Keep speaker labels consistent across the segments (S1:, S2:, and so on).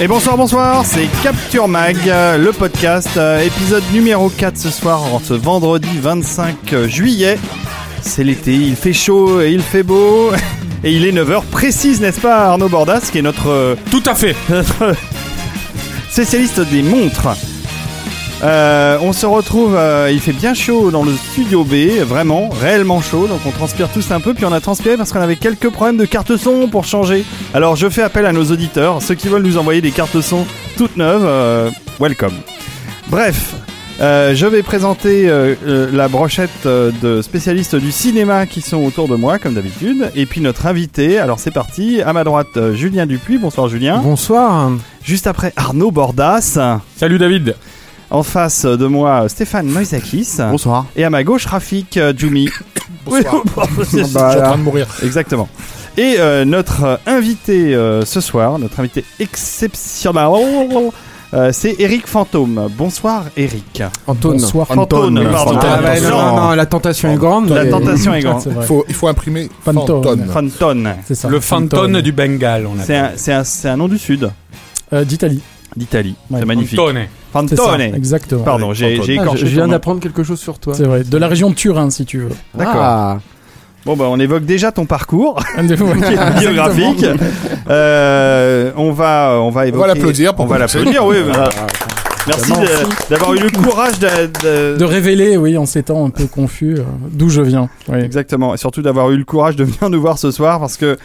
S1: Et bonsoir, bonsoir, c'est Capture Mag, euh, le podcast, euh, épisode numéro 4 ce soir, ce vendredi 25 juillet. C'est l'été, il fait chaud et il fait beau. Et il est 9h précise, n'est-ce pas Arnaud Bordas, qui est notre, euh,
S2: Tout à fait.
S1: notre spécialiste des montres. Euh, on se retrouve, euh, il fait bien chaud dans le studio B, vraiment, réellement chaud, donc on transpire tous un peu, puis on a transpiré parce qu'on avait quelques problèmes de carte son pour changer. Alors je fais appel à nos auditeurs, ceux qui veulent nous envoyer des cartes son toutes neuves, euh, welcome. Bref, euh, je vais présenter euh, euh, la brochette euh, de spécialistes du cinéma qui sont autour de moi, comme d'habitude, et puis notre invité, alors c'est parti, à ma droite, euh, Julien Dupuis, bonsoir Julien.
S2: Bonsoir.
S1: Juste après, Arnaud Bordas.
S2: Salut David.
S1: En face de moi, Stéphane Moisakis.
S3: Bonsoir.
S1: Et à ma gauche, Rafik euh, Djoumi.
S2: Bonsoir. Je suis en train de mourir.
S1: Exactement. Et euh, notre euh, invité euh, ce soir, notre invité exceptionnel, euh, c'est Eric Fantôme. Bonsoir Eric.
S4: Antoine.
S2: Bonsoir.
S1: Fantôme, pardon.
S4: Ah ouais,
S1: Attention.
S4: non, non, la tentation est grande.
S1: La tentation est grande.
S4: C'est vrai.
S2: Faut, il faut imprimer
S4: Fantôme.
S2: Fantôme.
S1: Fantôme.
S4: C'est ça.
S2: Le fantôme du Bengale, on
S1: C'est un, c'est un- c'est un nom du sud,
S4: Euh, d'Italie.
S1: d'Italie.
S4: Ouais,
S1: c'est magnifique.
S2: Fantôme.
S4: Exactement.
S1: Pardon, j'ai j'ai
S3: Ah,
S1: écorché.
S3: je, viens
S1: ton nom.
S3: d'apprendre quelque chose sur toi.
S4: C'est vrai. De la région de Turin, si tu veux.
S1: D'accord.
S3: Ah.
S1: Bon, bah, on évoque déjà ton parcours
S4: Exactement.
S1: biographique. Euh, on va, on va évoquer.
S2: va l'applaudir pour
S1: On va
S2: commencer.
S1: l'applaudir, oui. voilà. Merci d'avoir eu le courage de, de-
S4: De révéler, oui, en ces temps un peu confus, euh, d'où je viens. Oui.
S1: Exactement, et surtout d'avoir eu le courage de venir nous voir ce soir parce que,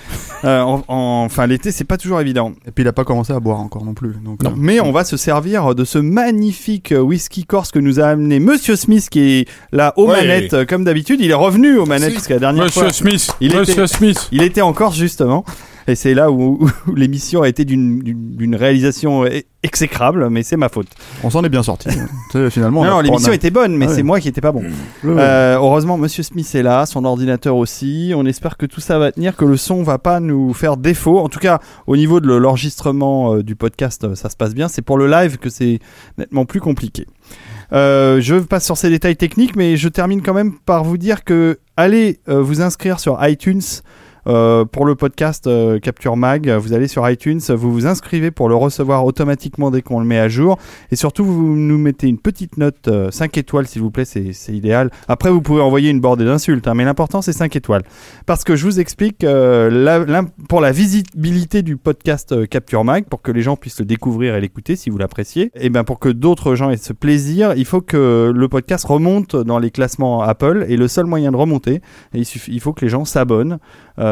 S1: euh, en, en- enfin, l'été c'est pas toujours évident.
S3: Et puis il a pas commencé à boire encore non plus. Donc,
S1: Non,
S3: euh,
S1: mais on va se servir de ce magnifique euh, whisky corse que nous a amené Monsieur Smith qui est là aux
S2: Ouais.
S1: manettes comme d'habitude. Il est revenu aux manettes parce que la dernière
S2: Monsieur
S1: fois
S2: Smith.
S1: Il
S2: Monsieur
S1: était-
S2: Smith.
S1: il était en Corse justement. Et c'est là où, où l'émission a été d'une- réalisation e- exécrable, mais c'est ma faute.
S3: on s'en est bien sorti. Sais, finalement. on
S1: non, l'émission
S3: a-
S1: était bonne, mais
S3: Ah
S1: c'est moi qui étais pas bon. Euh, heureusement, Monsieur Smith est là, son ordinateur aussi. On espère que tout ça va tenir, que le son va pas nous faire défaut. En tout cas, au niveau de l'enregistrement euh, du podcast, euh, ça se passe bien. C'est pour le live que c'est nettement plus compliqué. Euh, je passe sur ces détails techniques, mais je termine quand même par vous dire que allez euh, vous inscrire sur iTunes. Euh, pour le podcast euh, Capture Mag, vous allez sur iTunes, vous vous inscrivez pour le recevoir automatiquement dès qu'on le met à jour. Et surtout, vous nous mettez une petite note euh, 5 étoiles, s'il vous plaît, c'est idéal. Après, vous pouvez envoyer une bordée d'insultes, hein, mais l'important, c'est 5 étoiles. Parce que je vous explique, euh, pour la visibilité du podcast Capture Mag, pour que les gens puissent le découvrir et l'écouter, si vous l'appréciez, et bien pour que d'autres gens aient ce plaisir, il faut que le podcast remonte dans les classements Apple. Et le seul moyen de remonter, il, faut que les gens s'abonnent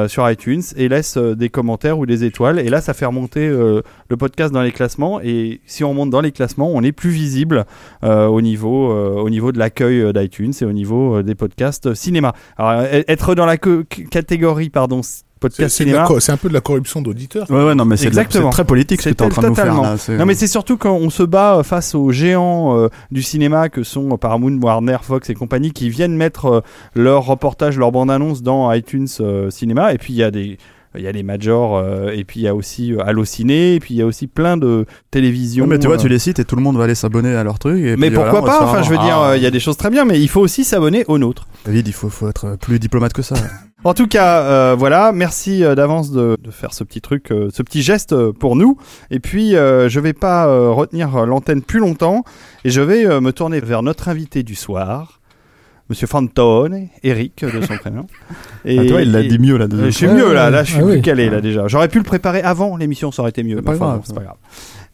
S1: sur iTunes et laissent euh, des commentaires ou des étoiles. Et là, ça fait remonter euh, le podcast dans les classements. Et si on monte dans les classements, on est plus visible euh, au, niveau, euh, au niveau de l'accueil euh, d'iTunes et au niveau euh, des podcasts euh, cinéma. Alors, euh, être dans la catégorie, pardon, podcast cinéma.
S2: c'est un peu de la corruption d'auditeurs.
S3: Ouais, ouais, non, mais c'est très politique ce que
S1: C'est
S3: tu es en train de nous faire.
S1: totalement.
S3: Là.
S1: Non mais c'est surtout quand on se bat euh, face aux géants euh, du cinéma que sont euh, Paramount, Warner, Fox et compagnie qui viennent mettre euh, leurs reportages, leurs bandes annonces dans iTunes euh, Cinéma et puis il y a des il y a les majors euh, et puis il y a aussi euh, Allociné et puis il y a aussi plein de télévisions.
S3: Mais tu vois,
S1: euh,
S3: tu les cites et tout le monde va aller s'abonner à leur truc. et
S1: mais
S3: puis
S1: pourquoi
S3: voilà,
S1: pas Enfin, je veux dire,
S3: Ah,
S1: il y a des choses très bien, mais il faut aussi s'abonner aux nôtres.
S3: David, il faut, faut être plus diplomate que ça.
S1: En tout cas, euh, voilà, merci d'avance de, de faire ce petit truc, euh, ce petit geste euh, pour nous. Et puis, je vais pas retenir l'antenne plus longtemps et je vais me tourner vers notre invité du soir. Monsieur Fantone, Eric de son prénom. Et,
S3: Ah, toi, il l'a dit mieux là.
S1: Euh, Je suis
S4: Ouais,
S1: mieux là, là je suis
S4: Ah
S1: plus
S4: oui.
S1: calé là déjà. J'aurais pu le préparer avant l'émission, ça aurait été mieux.
S3: C'est pas
S1: mais enfin,
S3: grave.
S1: bon, c'est pas grave.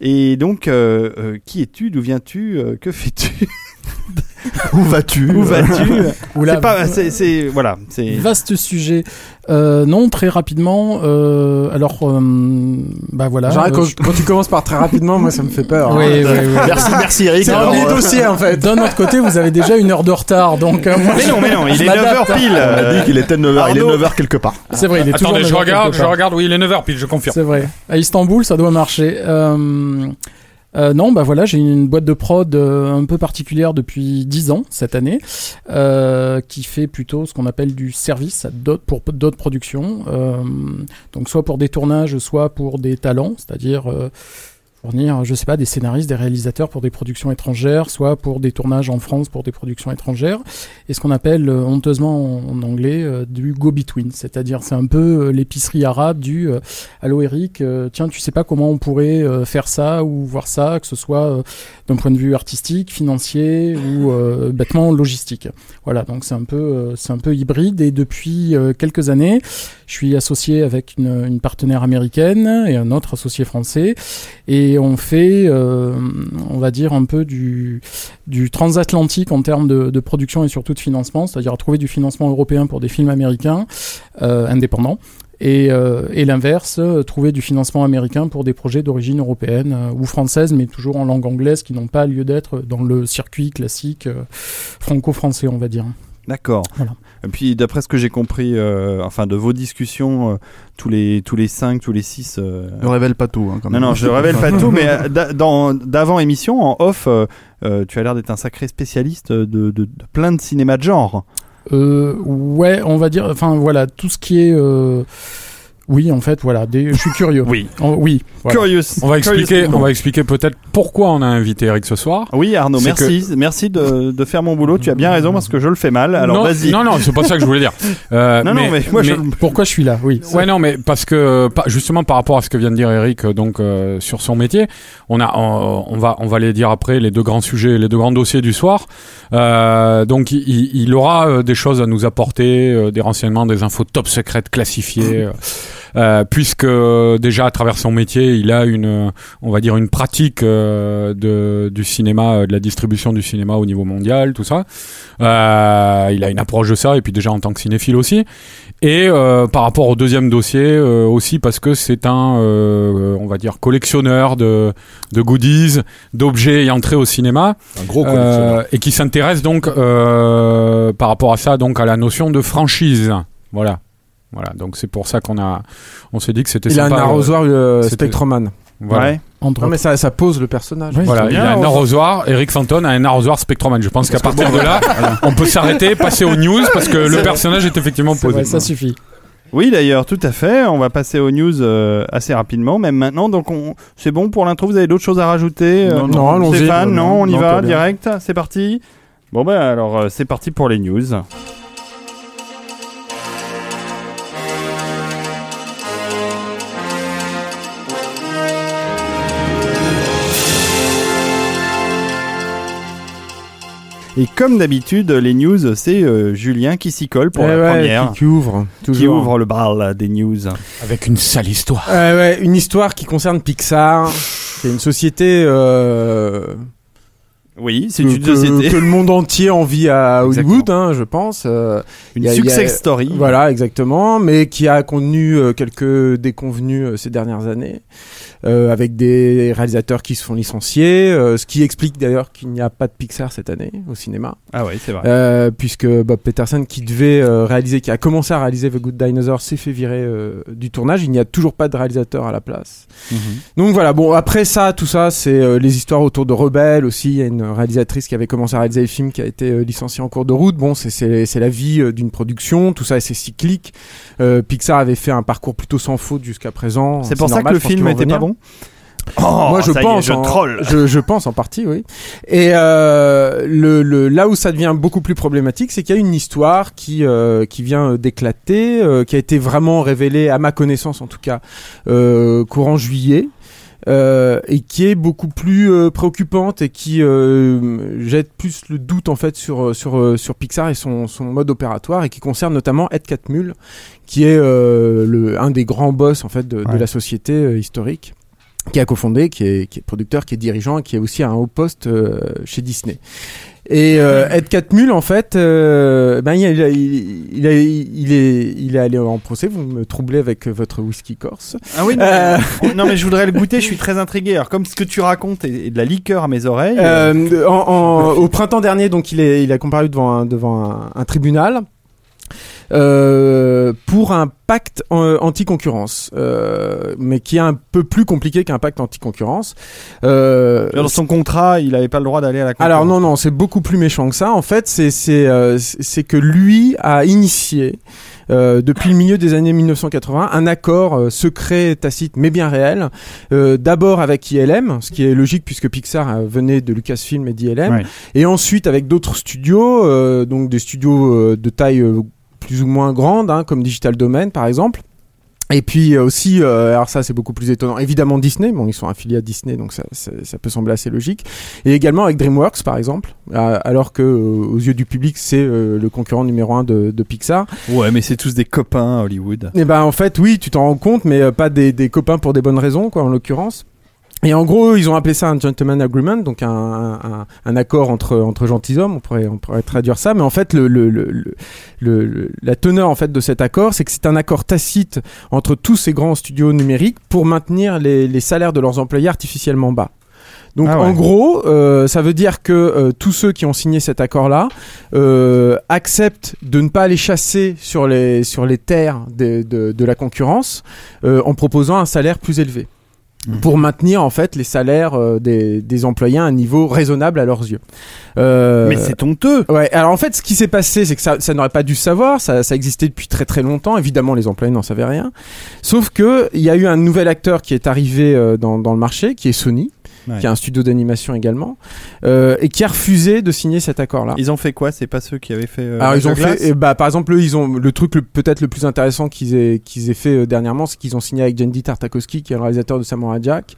S1: Et donc, euh, euh, qui es-tu? D'où viens-tu? Euh, Que fais-tu?
S3: Où vas-tu
S1: Où vas-tu
S4: Oula,
S1: C'est pas, c'est, c'est- voilà, c'est.
S4: Vaste sujet. Euh, non, très rapidement. Euh, alors, euh, bah voilà.
S5: Genre,
S4: Euh,
S5: quand, quand tu commences par très rapidement, moi ça me fait peur. hein.
S4: Oui, oui, oui.
S3: Merci, merci Eric.
S5: C'est un
S3: Alors,
S5: premier
S3: euh,
S5: dossier en fait.
S4: D'un autre côté, vous avez déjà une heure de retard, donc. euh, moi,
S1: Mais non, mais non, il
S4: je
S1: est
S4: m'adapte.
S1: 9h pile.
S3: on a dit qu'il était 9h, il est
S1: Arnaud.
S3: 9h quelque part.
S4: C'est vrai, il est.
S2: Attendez, je
S4: 9 heures
S2: regarde, je regarde, oui, il est 9h pile, je confirme.
S4: C'est vrai. À Istanbul, ça doit marcher. Euh, euh, non, bah voilà, j'ai une boîte de prod euh, un peu particulière depuis 10 ans cette année, euh, qui fait plutôt ce qu'on appelle du service à pour d'autres productions. Donc soit pour des tournages, soit pour des talents, c'est-à-dire fournir, je sais pas, des scénaristes, des réalisateurs pour des productions étrangères, soit pour des tournages en France pour des productions étrangères, et ce qu'on appelle euh, honteusement en, anglais euh, du go-between, c'est-à-dire c'est un peu euh, l'épicerie arabe du Allô Eric, tiens, tu sais pas comment on pourrait faire ça ou voir ça, que ce soit d'un point de vue artistique, financier ou bêtement logistique. Voilà, donc c'est un peu c'est un peu hybride. Et depuis quelques années, je suis associé avec une, une partenaire américaine et un autre associé français. Et on fait euh, on va dire un peu du du transatlantique en termes de, de production et surtout de financement, c'est-à-dire trouver du financement européen pour des films américains euh, indépendants et, euh, et l'inverse, trouver du financement américain pour des projets d'origine européenne ou française, mais toujours en langue anglaise, qui n'ont pas lieu d'être dans le circuit classique franco-français, on va dire.
S1: D'accord.
S4: Voilà.
S1: Et puis d'après ce que j'ai compris, euh, enfin de vos discussions, euh, tous les tous les cinq, tous les six. euh,
S3: Ne révèle pas tout. hein, quand
S1: Non,
S3: même.
S1: non, je révèle pas tout, mais euh, d'avant émission, en off, euh, euh, tu as l'air d'être un sacré spécialiste de, de, de plein de cinéma de genre.
S4: Euh, ouais, on va dire, enfin voilà, tout ce qui est... oui, en fait, voilà, des, je suis curieux.
S1: Oui.
S4: Oh, oui. voilà.
S1: Curious.
S2: On va expliquer, on va expliquer peut-être pourquoi on a invité Eric ce soir.
S1: Oui, Arnaud, merci, merci de, de faire mon boulot. Tu as bien raison parce que je le fais mal. Alors
S2: non,
S1: vas-y.
S2: non, non, c'est pas ça que je voulais dire. Euh,
S1: Non, non, mais moi, je-
S4: Pourquoi je suis là Oui.
S2: Ouais non mais parce que pas- justement par rapport à ce que vient de dire Eric euh, donc euh, sur son métier on a on, on va on va les dire après les deux grands sujets les deux grands dossiers du soir Euh, donc il, il- il aura euh, des choses à nous apporter euh, des renseignements des infos top secrètes classifiées euh, puisque déjà à travers son métier il a une on va dire une pratique euh, de du cinéma euh, de la distribution du cinéma au niveau mondial tout ça. Euh, il a une approche de ça et puis déjà en tant que cinéphile aussi. Et euh, par rapport au deuxième dossier euh, aussi parce que c'est un, euh, on va dire, collectionneur de, de goodies, d'objets ayant trait au cinéma, un gros et qui s'intéresse donc euh, par rapport à ça donc à la notion de franchise. Voilà, voilà. Donc c'est pour ça qu'on a, on s'est dit que c'était
S5: Il a un
S2: sympa. euh,
S5: arrosoir euh, Spectroman.
S2: Voilà.
S1: Ouais.
S5: Non mais ça, ça pose le personnage.
S4: Oui,
S2: Voilà, il a un arrosoir. Eric Fanton a un arrosoir Spectroman. Je pense qu'à partir de là, on peut s'arrêter, passer aux news parce que le personnage est effectivement posé.
S4: vrai, ça suffit.
S1: Oui, d'ailleurs, tout à fait. On va passer aux news euh, assez rapidement, même maintenant. Donc, on... c'est bon pour l'intro. Vous avez d'autres choses à rajouter euh,
S3: Non, non,
S5: allons-y.
S1: Stéphane,
S3: Non,
S1: non, on y
S3: non,
S1: va direct. C'est parti. Bon ben alors, euh, c'est parti pour les news. Et comme d'habitude, les news, c'est euh, Julien qui s'y colle pour
S5: Eh
S1: la
S5: ouais,
S1: première,
S5: Qui, qui ouvre.
S1: qui
S5: toujours.
S1: ouvre le bal des news.
S2: Avec une sale histoire.
S5: Euh, ouais, une histoire qui concerne Pixar. C'est une société euh,
S1: Oui, c'est
S5: que,
S1: une
S5: que-
S1: société,
S5: que le monde entier envie à Hollywood, hein, je pense. Euh,
S1: une
S5: a-
S1: success story.
S5: Voilà, exactement, mais qui a connu euh, quelques déconvenus euh, ces dernières années, avec des réalisateurs qui se font licencier, euh, ce qui explique d'ailleurs qu'il n'y a pas de Pixar cette année au cinéma,
S1: Ah oui, c'est vrai.
S5: euh, puisque Bob Peterson, qui devait euh, réaliser, qui a commencé à réaliser The Good Dinosaur, s'est fait virer euh, du tournage. Il n'y a toujours pas de réalisateur à la place.
S1: Mhm.
S5: Donc voilà, bon après ça, tout ça, c'est euh, les histoires autour de Rebelle aussi. Il y a une réalisatrice qui avait commencé à réaliser le film qui a été euh, licenciée en cours de route. Bon, c'est c'est c'est la vie euh, d'une production, tout ça, c'est cyclique. Euh, Pixar avait fait un parcours plutôt sans faute jusqu'à présent.
S1: C'est pour ça
S5: normal,
S1: que le film
S5: vont
S1: était pas
S5: revenir.
S1: Oh,
S5: Moi, je
S1: est,
S5: pense.
S1: je
S5: en-
S1: troll.
S5: Je, je pense en partie, oui. Et euh, le, le, là où ça devient beaucoup plus problématique, c'est qu'il y a une histoire qui euh, qui vient d'éclater, euh, qui a été vraiment révélée, à ma connaissance en tout cas, euh, courant juillet. euh, et qui est beaucoup plus euh, préoccupante et qui euh, jette plus le doute en fait sur sur sur Pixar et son, son mode opératoire et qui concerne notamment Ed Catmull qui est euh, le un des grands boss en fait de, la société euh, historique qui a cofondé, qui est, qui est producteur, qui est dirigeant, qui est aussi à un haut poste euh, chez Disney. Et euh, Ed Catmull, en fait, euh, ben il, a- il, il, a- il est, il est allé en procès. Vous me troublez avec votre whisky corse.
S1: Ah oui, non,
S5: Euh.
S1: mais, non, mais je voudrais le goûter, je suis très intrigué. Alors, comme ce que tu racontes est, est de la liqueur à mes oreilles.
S5: Euh, en- en- au printemps dernier, donc il est, il a comparu devant un, devant un, un tribunal. Euh, pour un pacte anti-concurrence, euh, mais qui est un peu plus compliqué qu'un pacte anti-concurrence. Euh,
S1: dans son contrat, il avait pas le droit d'aller à la concurrence.
S5: alors non, non, c'est beaucoup plus méchant que ça. En fait, c'est c'est euh, c'est que lui a initié euh, depuis le milieu des années 1980 un accord euh, secret, tacite, mais bien réel. euh, D'abord avec ILM, ce qui est logique puisque Pixar euh, venait de Lucasfilm et d'ILM,
S1: Ouais.
S5: et ensuite avec d'autres studios, euh, donc des studios euh, de taille euh, plus ou moins grande, hein, comme Digital Domain par exemple. Et puis euh, aussi, euh, alors ça c'est beaucoup plus étonnant, évidemment Disney, bon ils sont affiliés à Disney donc ça, ça, ça peut sembler assez logique. Et également avec DreamWorks par exemple, alors que euh, aux yeux du public c'est euh, le concurrent numéro un de, de Pixar.
S1: Ouais, mais c'est tous des copains à Hollywood.
S5: Et ben en fait oui, tu t'en rends compte, mais euh, pas des, des copains pour des bonnes raisons quoi en l'occurrence. Et en gros, ils ont appelé ça un gentleman agreement, donc un, un, un accord entre entre gentilshommes, on pourrait on pourrait traduire ça. Mais en fait, le, le, le, le- la teneur en fait de cet accord, c'est que c'est un accord tacite entre tous ces grands studios numériques pour maintenir les, les salaires de leurs employés artificiellement bas. Donc
S1: Ah ouais.
S5: en gros, euh, ça veut dire que euh, tous ceux qui ont signé cet accord-là euh, acceptent de ne pas aller chasser sur les sur les terres de, de, de la concurrence euh, en proposant un salaire plus élevé
S1: Mhm.
S5: pour maintenir en fait les salaires euh, des, des employés à un niveau raisonnable à leurs yeux. Euh,
S1: Mais c'est honteux.
S5: Ouais, alors en fait, ce qui s'est passé, c'est que ça, ça n'aurait pas dû savoir, ça, ça existait depuis très très longtemps, évidemment les employés n'en savaient rien, sauf que il y a eu un nouvel acteur qui est arrivé euh, dans, dans le marché, qui est Sony,
S1: Ouais.
S5: qui a un studio d'animation également, euh, et qui a refusé de signer cet accord-là.
S1: Ils ont fait quoi? C'est pas ceux qui avaient fait. euh,
S5: Alors ils ont fait, eh bah, par exemple, eux, ils ont le truc peut-être le plus intéressant qu'ils aient qu'ils aient fait euh, dernièrement, c'est qu'ils ont signé avec Jandy Tartakovsky, qui est le réalisateur de Samurai Jack,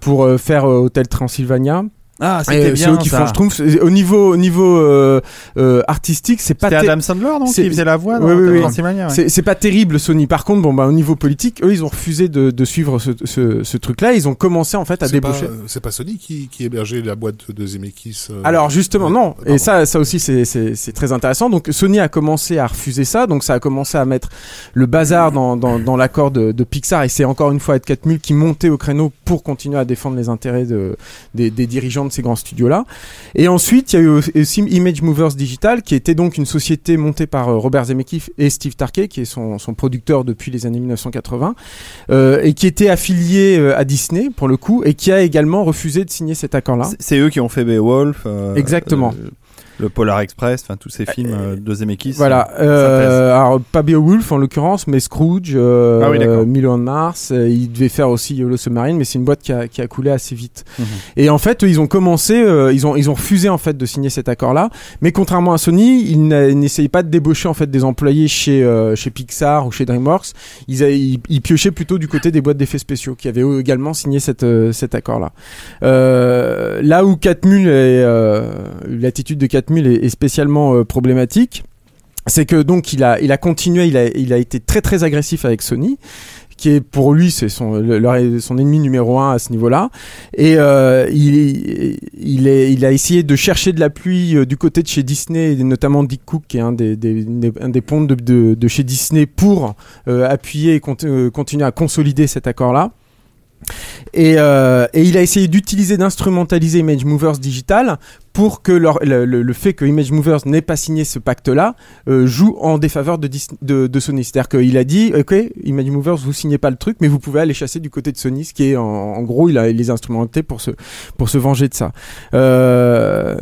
S5: pour euh, faire euh, Hotel Transylvania.
S1: Ah,
S5: Et,
S1: c'était bien.
S5: c'est eux qui
S1: ça.
S5: font, je trouve, au niveau au niveau euh, euh, artistique, c'est pas
S1: C'était Adam Sandler, non
S5: c'est-
S1: Qui faisait la voix dans
S5: Oui, oui, oui.
S1: Ouais.
S5: C'est c'est pas terrible Sony. Par contre, bon bah au niveau politique, eux ils ont refusé de, de suivre ce, ce, ce truc-là. Ils ont commencé en fait à débaucher.
S6: euh, c'est pas Sony qui, qui hébergeait la boîte de Zemeckis. euh,
S5: Alors justement
S6: ouais,
S5: non. Et
S6: pardon.
S5: ça, ça aussi c'est c'est c'est très intéressant. Donc Sony a commencé à refuser ça. Donc ça a commencé à mettre le bazar dans dans, dans l'accord de, de Pixar. Et c'est encore une fois Ed Catmull qui montait au créneau pour continuer à défendre les intérêts de des, des dirigeants de ces grands studios là. Et ensuite il y a eu aussi Image Movers Digital qui était donc une société montée par euh, Robert Zemeckis et Steve Tarkey qui est son son producteur depuis les années 1980 euh, et qui était affilié euh, à Disney pour le coup et qui a également refusé de signer cet accord là.
S1: C'est- C'est eux qui ont fait Beowulf. euh,
S5: Exactement.
S1: euh, le Polar Express, enfin tous ces films euh, de Zemeckis.
S5: Voilà. Euh, alors pas Beowulf en l'occurrence, mais Scrooge, euh,
S1: Ah oui, d'accord.
S5: Million de Mars. euh, il devait faire aussi YOLO Submarine, mais c'est une boîte qui a, qui a coulé assez vite.
S1: Mhm.
S5: Et en fait, ils ont commencé, euh, ils ont ils ont refusé en fait de signer cet accord-là. Mais contrairement à Sony, ils n'essayaient pas de débaucher en fait des employés chez euh, chez Pixar ou chez DreamWorks. Ils, a- ils, ils piochaient plutôt du côté des boîtes d'effets spéciaux qui avaient également signé cette, euh, cet accord-là. Euh, là où Catmull est, euh, l'attitude de Catmull est, spécialement euh, problématique, c'est que donc il a, il a continué, il a, il a été très très agressif avec Sony qui est pour lui c'est son le- son ennemi numéro un à ce niveau-là. Et euh, il il est il a essayé de chercher de l'appui euh, du côté de chez Disney notamment Dick Cook qui est un des, des, un des pontes de, de, chez Disney pour euh, appuyer et cont- continuer à consolider cet accord-là. Et, et il a essayé d'utiliser, d'instrumentaliser Image Movers Digital pour que le, fait que Image Movers n'ait pas signé ce pacte-là euh, joue en défaveur de, Dis- de, Sony. C'est-à-dire qu'il a dit, ok, Image Movers, vous signez pas le truc, mais vous pouvez aller chasser du côté de Sony, ce qui est en, gros, il a les instrumentés pour se, pour se venger de ça. Euh,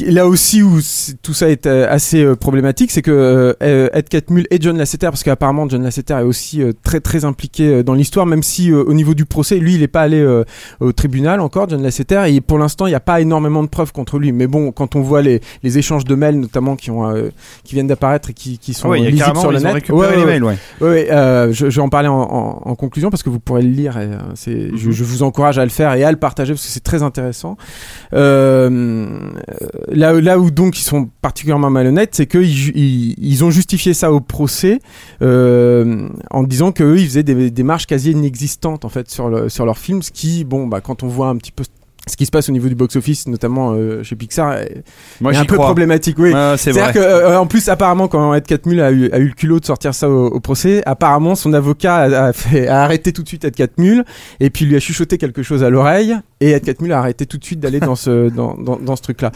S5: là aussi où tout ça est euh, assez problématique, c'est que Ed Catmull et John Lasseter, parce qu'apparemment John Lasseter est aussi très très impliqué dans l'histoire, même si au niveau du procès, lui, il est pas allé au tribunal encore, John Lasseter, et pour l'instant, il n'y a pas énormément de preuves contre lui. Mais bon, quand on voit les, les échanges de mails, notamment qui ont euh, qui viennent d'apparaître et qui, qui sont
S1: ouais,
S5: lisibles sur le
S1: ils ont
S5: net.
S1: récupéré
S5: Ouais,
S1: les mails, ouais.
S5: Euh, je, je vais en parler en, en- en conclusion parce que vous pourrez le lire. Et, euh, je,
S1: Mhm.
S5: je vous encourage à le faire et à le partager parce que c'est très intéressant. Là, là où donc ils sont particulièrement malhonnêtes, c'est qu'ils ju- ils, ils ont justifié ça au procès en disant qu'eux ils faisaient des, marges quasi inexistantes en fait sur, le, sur leur film, ce qui, bon, bah, quand on voit un petit peu ce qui se passe au niveau du box-office, notamment euh, chez Pixar, est,
S1: Moi,
S5: est un peu
S1: crois.
S5: problématique. Oui.
S1: Ah, c'est
S5: C'est-à-dire
S1: vrai.
S5: que, euh, en plus, apparemment, quand Ed Catmull a eu, a eu le culot de sortir ça au, au procès, apparemment, son avocat a, a fait, a arrêté tout de suite Ed Catmull et puis lui a chuchoté quelque chose à l'oreille et Ed Catmull a arrêté tout de suite d'aller dans ce, dans, dans, dans ce truc-là.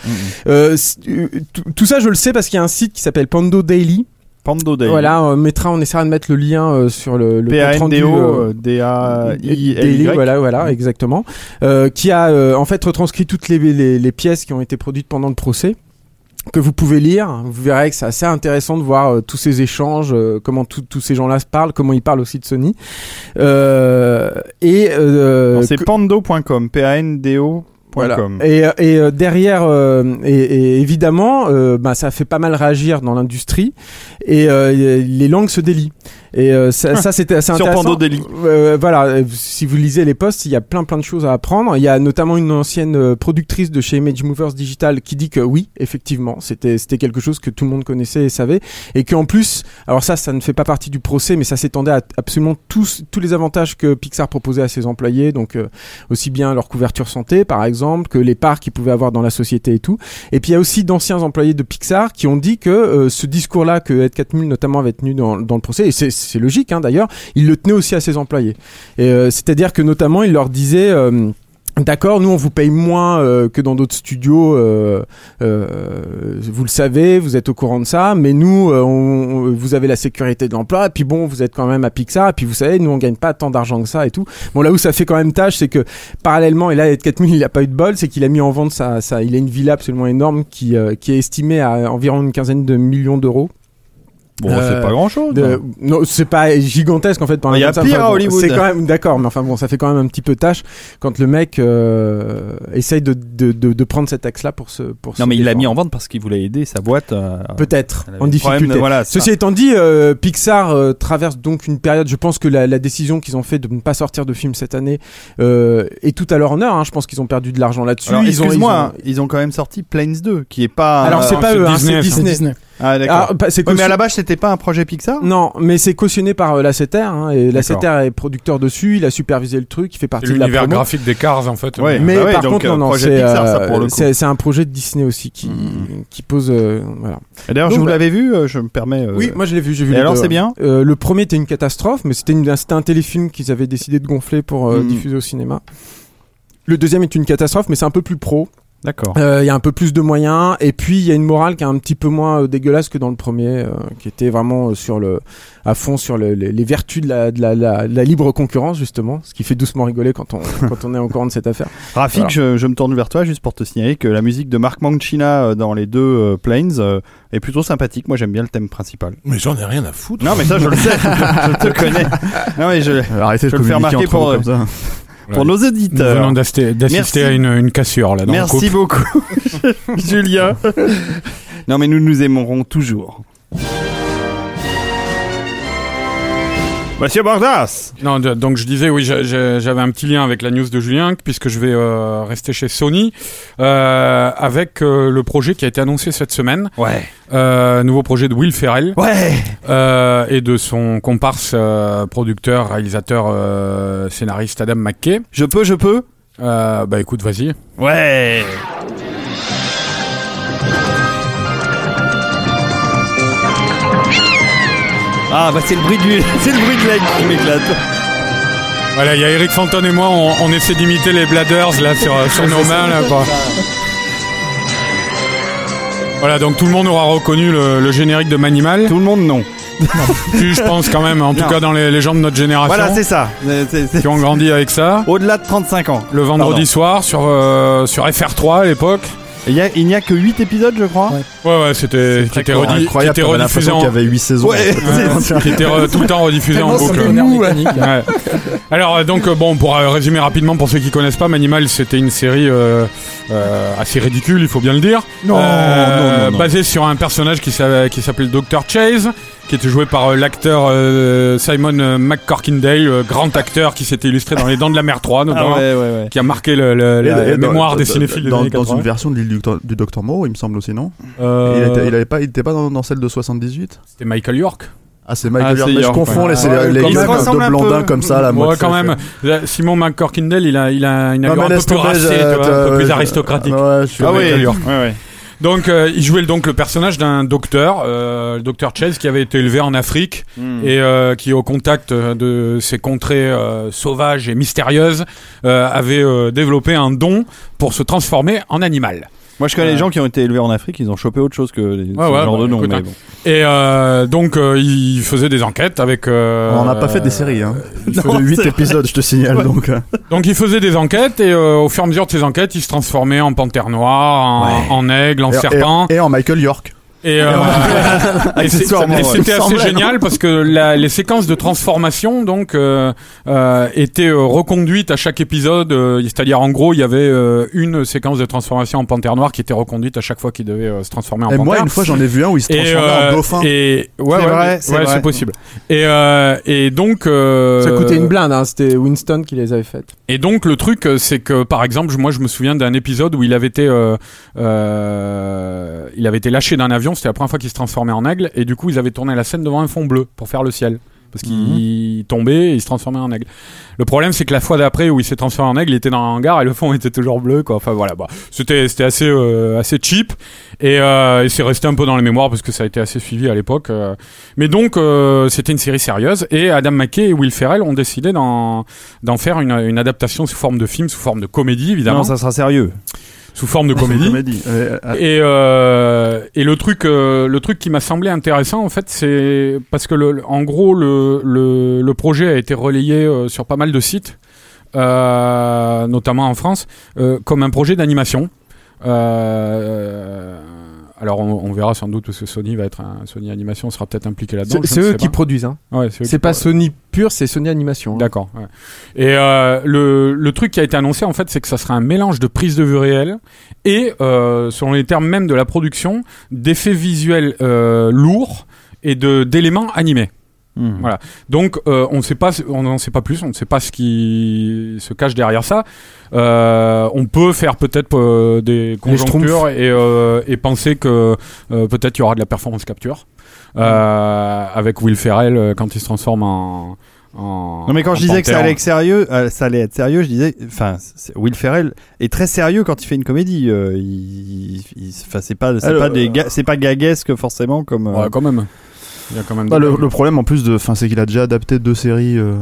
S5: Euh, c- euh, tout- tout ça, je le sais parce qu'il y a un site qui s'appelle Pando Daily.
S1: Pando Daily.
S5: Voilà, on mettra, on essaiera de mettre le lien euh, sur le, le
S1: P-A-N-D-O,
S5: euh,
S1: D-A-I-L-Y.
S5: Voilà, voilà, exactement, euh, qui a euh, en fait retranscrit toutes les, les, les pièces qui ont été produites pendant le procès que vous pouvez lire. Vous verrez que c'est assez intéressant de voir euh, tous ces échanges, euh, comment tous ces gens-là se parlent, comment ils parlent aussi de Sony. Euh, et
S1: C'est
S5: que-
S1: pando.com, P-A-N-D-O.com.
S5: voilà. Et, euh, et euh, derrière, euh, et, et évidemment, euh, bah, ça fait pas mal réagir dans l'industrie et euh, les langues se délient. Et euh, ça, ça c'était assez
S1: Sur
S5: intéressant. Euh, voilà, si vous lisez les posts, il y a plein plein de choses à apprendre. Il y a notamment une ancienne productrice de chez Image Movers Digital qui dit que oui, effectivement, c'était c'était quelque chose que tout le monde connaissait et savait, et qu'en plus, alors ça, ça ne fait pas partie du procès, mais ça s'étendait à absolument tous tous les avantages que Pixar proposait à ses employés, donc euh, aussi bien leur couverture santé, par exemple, que les parts qu'ils pouvaient avoir dans la société et tout. Et puis il y a aussi d'anciens employés de Pixar qui ont dit que euh, ce discours-là que Ed Catmull notamment avait tenu dans, le procès, et c'est logique hein, d'ailleurs, il le tenait aussi à ses employés. Euh, c'est-à-dire que notamment il leur disait. D'accord, nous on vous paye moins euh, que dans d'autres studios, euh, euh, vous le savez, vous êtes au courant de ça, mais nous, euh, on- vous avez la sécurité de l'emploi, et puis bon, vous êtes quand même à Pixar, et puis vous savez, nous on gagne pas tant d'argent que ça et tout. Bon là où ça fait quand même tâche, c'est que parallèlement, et là Ed Catmull il a pas eu de bol, c'est qu'il a mis en vente sa, sa- il a une villa absolument énorme qui, euh, qui est estimée à environ une quinzaine de millions d'euros.
S1: Bon,
S5: Euh,
S1: c'est pas grand chose.
S5: De- non, c'est pas gigantesque en fait. par
S1: Il y a pire à Hollywood.
S5: C'est quand même d'accord, mais enfin bon, ça fait quand même un petit peu tâche quand le mec euh, essaye de, de, de, de prendre cet axe-là pour se pour.
S1: Non,
S5: se
S1: mais il l'a mis en vente parce qu'il voulait aider sa boîte.
S5: Peut-être en difficulté.
S1: voilà,
S5: Ceci
S1: ça.
S5: étant dit, euh, Pixar euh, traverse donc une période. Je pense que la, la décision qu'ils ont fait de ne pas sortir de film cette année euh, est tout à leur honneur. hein. Je pense qu'ils ont perdu de l'argent là-dessus. Ils ils ont-
S1: hein, ils ont quand même sorti Planes 2, qui est pas.
S5: Alors c'est pas eux, hein,
S2: Disney,
S5: c'est
S2: ça.
S4: C'est
S5: Disney.
S1: Ah, d'accord.
S5: Alors, bah, c'est
S1: Ouais, mais à la base, c'était pas un projet Pixar?
S5: Non, mais c'est cautionné par euh, Lasseter. Hein, et Lasseter est producteur dessus. Il a supervisé le truc. Il fait partie de la
S2: l'univers
S5: promo.
S2: graphique des Cars en fait.
S1: Ouais.
S5: Mais
S1: Bah ouais,
S5: par
S1: donc,
S5: contre,
S1: euh,
S5: non, non,
S1: projet
S5: c'est
S1: Pixar, ça,
S5: euh,
S1: pour le coup.
S5: c'est- un projet de Disney aussi qui, qui pose. euh, voilà.
S1: D'ailleurs, je vous
S5: bah-
S1: l'avais vu, euh, je me permets. euh,
S5: Oui, moi je l'ai vu. J'ai vu
S1: Et
S5: les
S1: alors, c'est bien?
S5: Euh, Le premier était une catastrophe, mais c'était une- c'était un téléfilm qu'ils avaient décidé de gonfler pour euh,
S1: Mhm.
S5: diffuser au cinéma. Le deuxième est une catastrophe, mais c'est un peu plus pro.
S1: D'accord.
S5: Euh, Il y a un peu plus de moyens, et puis il y a une morale qui est un petit peu moins euh, dégueulasse que dans le premier, euh, qui était vraiment euh, sur le, à fond sur le- les, les vertus de la, de, la, la- de la libre concurrence justement, ce qui fait doucement rigoler quand on, quand on est au courant de cette affaire.
S1: Rafik,
S5: Voilà.
S1: je, je me tourne vers toi juste pour te signaler que la musique de Mark Mancina euh, dans les deux euh, Planes euh, est plutôt sympathique. Moi, j'aime bien le thème principal.
S6: Mais j'en ai rien à foutre.
S1: Non, mais ça, je le sais. je te connais. Non, mais je,
S3: Arrêtez de
S1: Je vais le faire marquer pour,
S3: comme ça.
S1: Pour nos
S2: Nous venons
S1: auditeurs.
S2: d'assister à une, une cassure là dans
S1: Merci beaucoup, Julien. non, mais nous nous aimerons toujours. Monsieur Bordas
S2: Non, de- donc je disais, oui, j'a- j'a- j'avais un petit lien avec la news de Julien, puisque je vais euh, rester chez Sony, euh, avec euh, le projet qui a été annoncé cette semaine,
S1: Ouais.
S2: euh, nouveau projet de Will Ferrell,
S1: Ouais
S2: euh, et de son comparse euh, producteur, réalisateur, euh, scénariste Adam McKay.
S1: Je peux, je peux?
S2: Euh, bah écoute, vas-y.
S1: Ouais Ah bah c'est le bruit du c'est le bruit de l'aide qui m'éclate.
S2: Voilà, il y a Eric Fanton et moi, on, on essaie d'imiter les Bladders là sur, sur nos mains. Là, quoi. Voilà, donc tout le monde aura reconnu le, le générique de Manimal.
S1: Tout le monde non.
S2: Je pense quand même, en tout
S1: Non.
S2: cas dans les, les gens de notre génération,
S1: Voilà, c'est ça. C'est- c'est- c'est-
S2: qui ont grandi avec ça.
S1: Au-delà de 35 ans.
S2: Le vendredi
S1: Pardon.
S2: soir sur, euh, sur FR3 à l'époque.
S1: Il y a- il n'y a que 8 épisodes, je crois.
S4: Ouais.
S2: Ouais, ouais, c'était qui était redit- qui était rediffusé en,
S3: qu'il y avait 8 saisons.
S1: Ouais,
S3: fait.
S2: qui était tout le temps rediffusé en boucle. Ouais. Alors euh, donc euh, bon pour euh, résumer rapidement pour ceux qui connaissent pas Manimal c'était une série euh, euh, assez ridicule il faut bien le dire
S3: Non,
S2: Euh,
S3: non, non, non.
S2: basée sur un personnage qui s'appelle Dr Chase qui était joué par euh, l'acteur euh, Simon euh, McCorkindale euh, grand acteur qui s'était illustré dans Les Dents de la Mer 3
S1: Ah
S2: notamment
S1: ouais, ouais, ouais.
S2: qui a marqué le, le-
S3: Et-
S2: la
S3: et dans-
S2: mémoire des
S3: dans-
S2: cinéphiles des
S3: dans,
S2: années
S3: dans
S2: 80.
S3: une version de l'île du, Docteur- du Docteur Moreau, il me semble aussi, non?
S2: Euh,
S3: il, était, il avait pas, il était pas dans, dans celle de 78
S2: C'était Michael York
S3: Ah, c'est Michael
S1: Ah,
S3: York. mais je confonds
S1: ouais.
S3: les, les, les
S1: même.
S3: deux
S1: Il ressemble un
S3: blondins
S1: peu.
S3: comme ça, là. moi,
S2: quand même Simon McCorkindale il a, il a une
S3: Ah,
S2: allure un peu plus aristocratique
S3: Ouais, je suis
S1: Ah
S2: Michael
S1: ouais.
S2: York.
S1: ouais, ouais.
S2: Donc, euh, il jouait donc le personnage d'un docteur, euh, le docteur Chase, qui avait été élevé en Afrique
S1: Hmm.
S2: et euh, qui, au contact de ces contrées sauvages et mystérieuses, avait développé un don pour se transformer en animal.
S1: Moi, je connais des gens qui ont été élevés en Afrique, ils ont chopé autre chose que les, ce genre
S2: bah,
S1: de nom.
S2: écoute,
S1: mais
S2: hein.
S1: bon.
S2: Et euh, donc, euh, il faisait des enquêtes avec. euh,
S3: On n'a pas fait des séries, hein. Il
S1: Non,
S3: faut 8
S1: c'est-
S3: épisodes, je te signale, donc. euh.
S2: Donc, il faisait des enquêtes et euh, au fur et à mesure de ces enquêtes, il se transformait en panthère noire, en,
S3: Ouais.
S2: en aigle, en
S3: Et- et-
S2: serpent.
S3: Et en Michael York.
S2: Et, euh, et et c'était assez
S3: Semblait,
S2: génial parce que la- les séquences de transformation donc euh, euh, étaient euh, reconduites à chaque épisode. euh, C'est-à-dire en gros il y avait euh, une séquence de transformation en panthère noire qui était reconduite à chaque fois qu'il devait euh, se transformer en
S3: Et
S2: panthère.
S3: moi, une fois, j'en ai vu un où il se
S2: et,
S3: transformait
S2: euh,
S3: en dauphin.
S2: et ouais,
S1: C'est
S2: ouais,
S1: c'est vrai.
S2: c'est possible. Et euh, et donc euh,
S5: Ça coûtait une blinde, hein, c'était Winston qui les avait faites.
S2: et donc le truc, c'est que par exemple, moi je me souviens d'un épisode où il avait été, euh, euh, il avait été lâché d'un avion. C'était la première fois qu'il se transformait en aigle, et du coup ils avaient tourné la scène devant un fond bleu pour faire le ciel, parce qu'il tombait et il se transformait en aigle. Le problème, c'est que la fois d'après où il s'est transformé en aigle, il était dans un hangar et le fond était toujours bleu. Quoi. Enfin voilà, bah, c'était assez euh, assez cheap et, euh, et c'est resté un peu dans les mémoires parce que ça a été assez suivi à l'époque. euh. Mais donc c'était une série sérieuse et Adam McKay et Will Ferrell ont décidé d'en d'en faire une, une adaptation sous forme de film, sous forme de comédie évidemment,
S1: Non, ça sera sérieux.
S2: Sous forme de comédie.
S3: Comédie. Euh, euh,
S2: Et, euh, et le truc, euh, le truc qui m'a semblé intéressant en fait, c'est parce que le, en gros le, le, le projet a été relayé sur pas mal de sites, notamment en France, comme un projet d'animation. Euh, alors on, on verra sans doute parce que Sony va être un Sony Animation sera peut-être impliqué là-dedans.
S5: C'est eux qui
S2: pas.
S5: produisent. Hein.
S2: Ouais, c'est
S5: pas
S2: pro-
S5: Sony pur, c'est Sony Animation. hein.
S2: D'accord. ouais. Et euh, le, le truc qui a été annoncé, en fait, c'est que ça sera un mélange de prise de vue réelle et, euh, selon les termes même de la production, d'effets visuels euh, lourds et de d'éléments animés.
S1: Hmm.
S2: Voilà. Donc, euh, on ne sait pas, on n'en sait pas plus, on ne sait pas ce qui se cache derrière ça. Euh, on peut faire peut-être euh, des conjonctures et, et penser que peut-être il y aura de la performance capture euh, avec Will Ferrell quand il se transforme en. en
S1: Non mais quand je disais que ça allait être sérieux, ça allait être sérieux, je disais, enfin, Will Ferrell est très sérieux quand il fait une comédie. il, il- c'est pas, c'est
S3: Alors,
S1: pas des, ga- c'est pas gaguesque forcément comme.
S2: Ouais, quand même. Il y a quand même.
S3: Bah, le, problème en plus de, c'est qu'il a déjà adapté deux séries euh,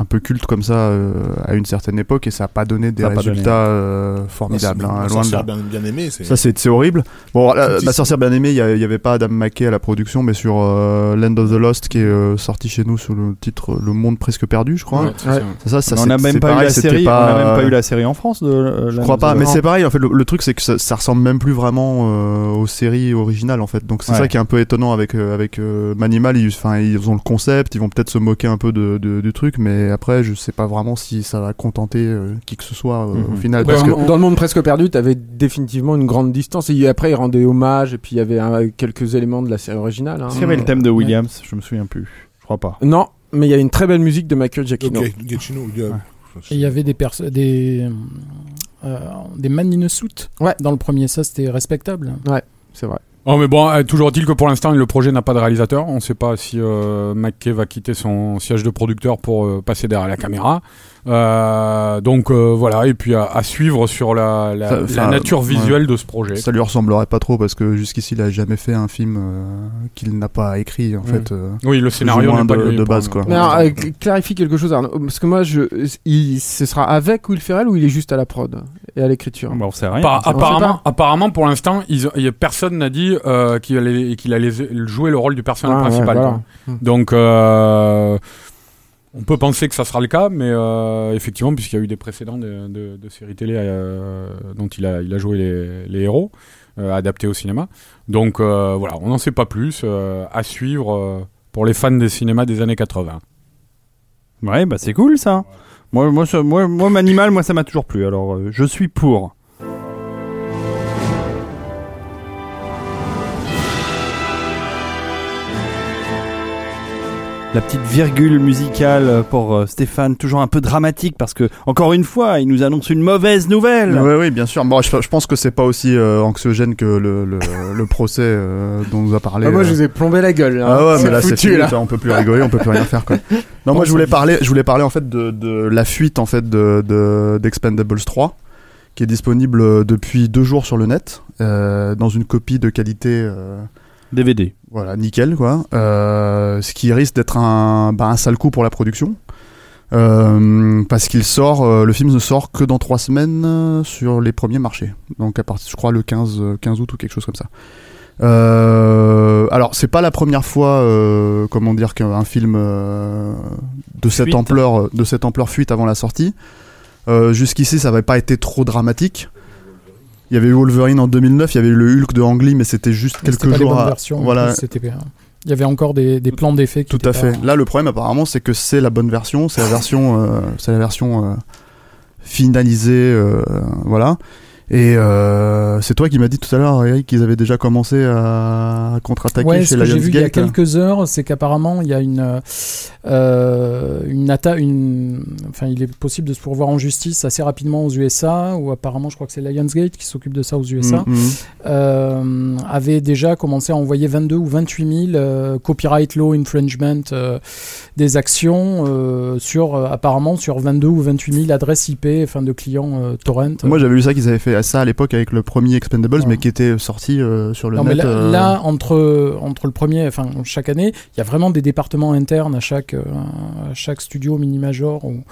S3: un peu cultes comme ça euh, à une certaine époque et ça a pas donné des résultats euh, formidables, hein, loin de là.
S6: bien, bien aimé. c'est-
S3: Ça c'est c'est horrible. Bon, la, sorcière bien aimée, il y, a- il y avait pas Adam McKay à la production, mais sur euh, Land of the Lost qui est euh, sorti chez nous sous le titre Le Monde presque perdu, je crois.
S2: Ouais, c'est
S5: Ouais.
S2: ça.
S3: Ça,
S1: on
S3: c'est-
S1: n'a même pas eu la série.
S3: pas-
S1: On n'a même pas eu la série en France de. euh,
S3: Je crois pas, mais c'est pareil. En fait, le, le truc c'est que ça, ça ressemble même plus vraiment euh, aux séries originales en fait. Donc c'est
S1: Ouais.
S3: ça qui est un peu étonnant avec euh, avec euh, Manimal. Ils, enfin, ils ont le concept, ils vont peut-être se moquer un peu de, de- du truc, mais après, je sais pas vraiment si ça va contenter euh, qui que ce soit euh, au
S1: Mhm.
S3: final.
S5: Dans,
S3: Parce que
S5: dans le monde presque perdu, t'avais définitivement une grande distance. Et après, il rendait hommage, et puis il y avait un- quelques éléments de la série originale. hein.
S1: Est-ce qu'il y avait le thème de Williams? Je me souviens plus. Je crois pas.
S5: Non, mais il y a une très belle musique de Michael Giacchino.
S6: Ok, Giacchino, il y a-
S4: Et il y avait des perso- des euh, des man in a suit
S5: Ouais.
S4: dans le premier, ça c'était respectable.
S5: C'est vrai.
S2: Oh mais bon, euh, toujours est-il que pour l'instant le projet n'a pas de réalisateur. On ne sait pas si euh, McKay va quitter son siège de producteur pour euh, passer derrière la caméra. Euh, donc euh, voilà, et puis à, à suivre sur la, la,
S3: Ça-
S2: la
S3: enfin,
S2: nature
S3: ouais.
S2: visuelle de ce projet.
S3: ça lui ressemblerait pas trop parce que jusqu'ici il a jamais fait un film euh, qu'il n'a pas écrit en fait. euh.
S2: Oui, le scénario n'est pas
S3: de- de base, quoi.
S5: Mais alors, euh, cl- clarifie quelque chose, Arnaud. Parce que moi, je, il, ce sera avec Will Ferrell ou il est juste à la prod et à l'écriture?
S1: Bah, on sait rien.
S2: Par-
S5: on sait
S2: apparemment, apparemment, pour l'instant, ils ont- il y a- personne n'a dit euh, qu'il allait, jouer le rôle du personnage
S5: Ouais, ouais,
S2: principal.
S5: voilà.
S2: quoi.
S5: Hmm.
S2: Donc, euh, on peut penser que ça sera le cas, mais euh, effectivement, puisqu'il y a eu des précédents de, de- de séries télé euh, dont il a, il a joué les, les héros, euh, adaptés au cinéma. Donc voilà, on n'en sait pas plus. à suivre pour les fans des cinémas des années 80.
S1: Ouais, bah c'est cool ça. Moi, moi, ça- moi, moi, Manimal, moi, ça m'a toujours plu. Alors, je suis pour. La petite virgule musicale pour euh, Stéphane, toujours un peu dramatique parce que, encore une fois, il nous annonce une mauvaise nouvelle.
S3: Oui, oui, bien sûr. Bon, je, je pense que c'est pas aussi euh, anxiogène que le, le, le procès euh, dont nous a parlé.
S5: Ah, moi,
S3: euh,
S5: je vous ai plombé la gueule. hein.
S3: Ah ouais, mais là c'est
S5: foutu,
S3: fini,
S5: là.
S3: ça, on peut plus rigoler, on peut plus rien faire quoi. Non, moi je voulais parler, je voulais parler en fait de, de la fuite en fait de de- d'Expendables 3 qui est disponible depuis deux jours sur le net euh, dans une copie de qualité euh,
S1: DVD.
S3: voilà nickel quoi. Euh, ce qui risque d'être un bah, un sale coup pour la production. Euh, parce qu'il sort, euh, le film ne sort que dans trois semaines euh, sur les premiers marchés. Donc à partir, je crois le 15, euh, 15 août ou quelque chose comme ça. Euh, alors c'est pas la première fois, euh, comment dire, qu'un film euh, de cette
S1: Fuite.
S3: ampleur, de cette ampleur fuite avant la sortie. Euh, Jusqu'ici, ça n'avait pas été trop dramatique. Il y avait eu Wolverine en 2009, il y avait eu le Hulk de Ang Lee, mais c'était juste quelques jours. à-
S4: versions,
S3: Voilà,
S4: Il y avait encore des, des plans d'effets
S3: tout à fait.
S4: pas-
S3: Là, le problème apparemment, c'est que c'est la bonne version, c'est la version, euh, c'est la version euh, finalisée, euh, voilà. Et euh, c'est toi qui m'as dit tout à l'heure, Eric, qu'ils avaient déjà commencé à contre-attaquer
S4: Ouais, ce
S3: chez
S4: que j'ai vu il y a
S3: Lionsgate.
S4: quelques heures, c'est qu'apparemment il y a une euh, une atta, une, enfin il est possible de se pourvoir en justice assez rapidement aux USA, ou apparemment je crois que c'est Lionsgate qui s'occupe de ça aux USA,
S3: Mhm, mhm.
S4: euh, avait déjà commencé à envoyer 22 ou 28 000 euh, copyright law infringement des actions sur apparemment sur 22 ou 28 000 adresses IP, enfin de clients torrent.
S3: Moi, j'avais lu ça qu'ils avaient fait ça à l'époque avec le premier Expendables,
S4: Ouais.
S3: mais qui était sorti euh, sur le
S4: Non,
S3: net.
S4: mais là,
S3: euh,
S4: là, entre, entre le premier, enfin, chaque année, il y a vraiment des départements internes à chaque, euh, à chaque studio mini-major ou,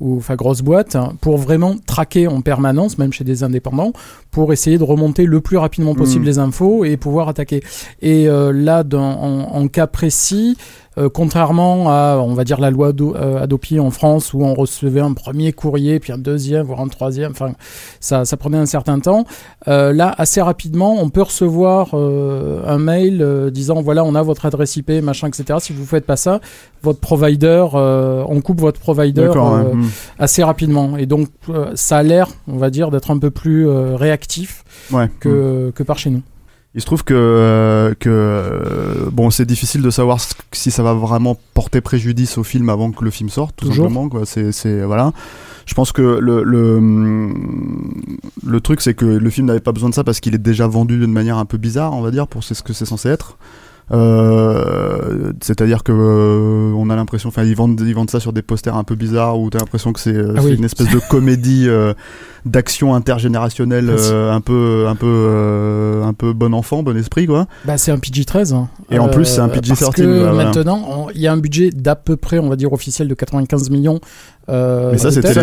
S4: ou enfin, grosse boîte hein, pour vraiment traquer en permanence, même chez des indépendants, pour essayer de remonter le plus rapidement possible
S3: Mm.
S4: les infos et pouvoir attaquer. Et là, dans, en, en cas précis, euh, contrairement à, on va dire, la loi Ado- euh, Adopi en France où on recevait un premier courrier, puis un deuxième, voire un troisième, enfin, ça, ça prenait un certain temps. Euh, là, assez rapidement, on peut recevoir un mail disant voilà, on a votre adresse IP, machin, etc. Si vous faites pas ça, votre provider, on coupe votre provider
S3: mhm.
S4: assez rapidement. Et donc, ça a l'air, on va dire, d'être un peu plus réactif
S3: Ouais.
S4: que, que par chez nous.
S3: Il se trouve que, euh, que euh, bon, c'est difficile de savoir si ça va vraiment porter préjudice au film avant que le film sorte, tout
S4: Toujours.
S3: simplement. Quoi. C'est, c'est voilà. Je pense que le le, le truc, c'est que le film n'avait pas besoin de ça parce qu'il est déjà vendu d'une manière un peu bizarre, on va dire, pour c'est ce que c'est censé être. Euh, c'est-à-dire que euh, on a l'impression, enfin ils vendent ils vendent ça sur des posters un peu bizarres où t'as l'impression que c'est euh,
S4: Ah oui.
S3: une espèce de comédie euh, d'action intergénérationnelle euh, un peu un peu euh, un peu bon enfant, bon esprit quoi.
S4: Bah, c'est un PG-13. hein.
S3: Et en plus, c'est un PG-13,
S4: Parce que
S3: voilà, voilà.
S4: maintenant, il y a un budget d'à peu près, on va dire, officiel de 95 millions. euh,
S3: Mais ça c'était ça.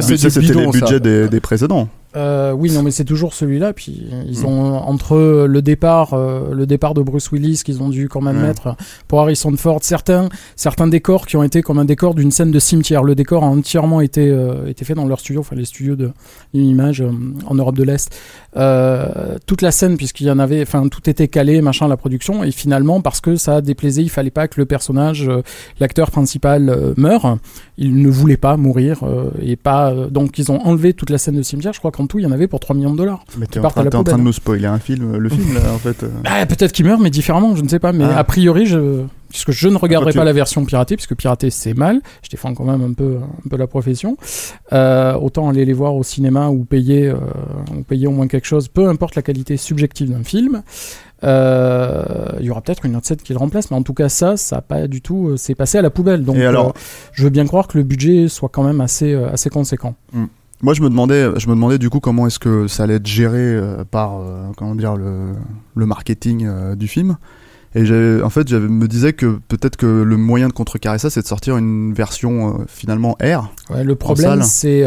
S3: budgets des, des précédents.
S4: Euh, oui, non, mais c'est toujours celui-là. Puis ils
S3: Mm.
S4: ont entre le départ, euh, le départ de Bruce Willis qu'ils ont dû quand même mettre pour Harrison Ford. Certains, certains décors qui ont été comme un décor d'une scène de cimetière. Le décor a entièrement été euh, été fait dans leur studio, enfin les studios de Image euh, en Europe de l'Est. Toute la scène, puisqu'il y en avait, enfin tout était calé, machin, la production. Et finalement, parce que ça déplaisait, il fallait pas que le personnage, l'acteur principal meure. Il ne voulait pas mourir et pas. donc ils ont enlevé toute la scène de cimetière. Je crois qu'en tout, il y en avait pour 3 millions de dollars.
S3: Mais t'es en, train, en train de nous spoiler un film, le film là en fait. euh.
S4: Ah, peut-être qu'il meurt, mais différemment, je ne sais pas. Mais
S3: Ah.
S4: a priori, je, puisque je ne regarderai
S3: tu-
S4: pas la version piratée, puisque pirater c'est mal. Je défends quand même un peu, un peu la profession. Euh, autant aller les voir au cinéma ou payer, euh, ou payer au moins quelque chose, peu importe la qualité subjective d'un film. Euh, Il y aura peut-être une autre scène qui le remplace, mais en tout cas ça, ça a pas du tout, euh, c'est passé à la poubelle. Donc,
S3: Et alors-
S4: euh, je veux bien croire que le budget soit quand même assez, euh, assez conséquent.
S3: Moi je me demandais, je me demandais du coup comment est-ce que ça allait être géré euh, par euh, comment dire le, le marketing euh, du film. Et en fait, je me disais que peut-être que le moyen de contrecarrer ça, c'est de sortir une version finalement R.
S4: Ouais, le problème, c'est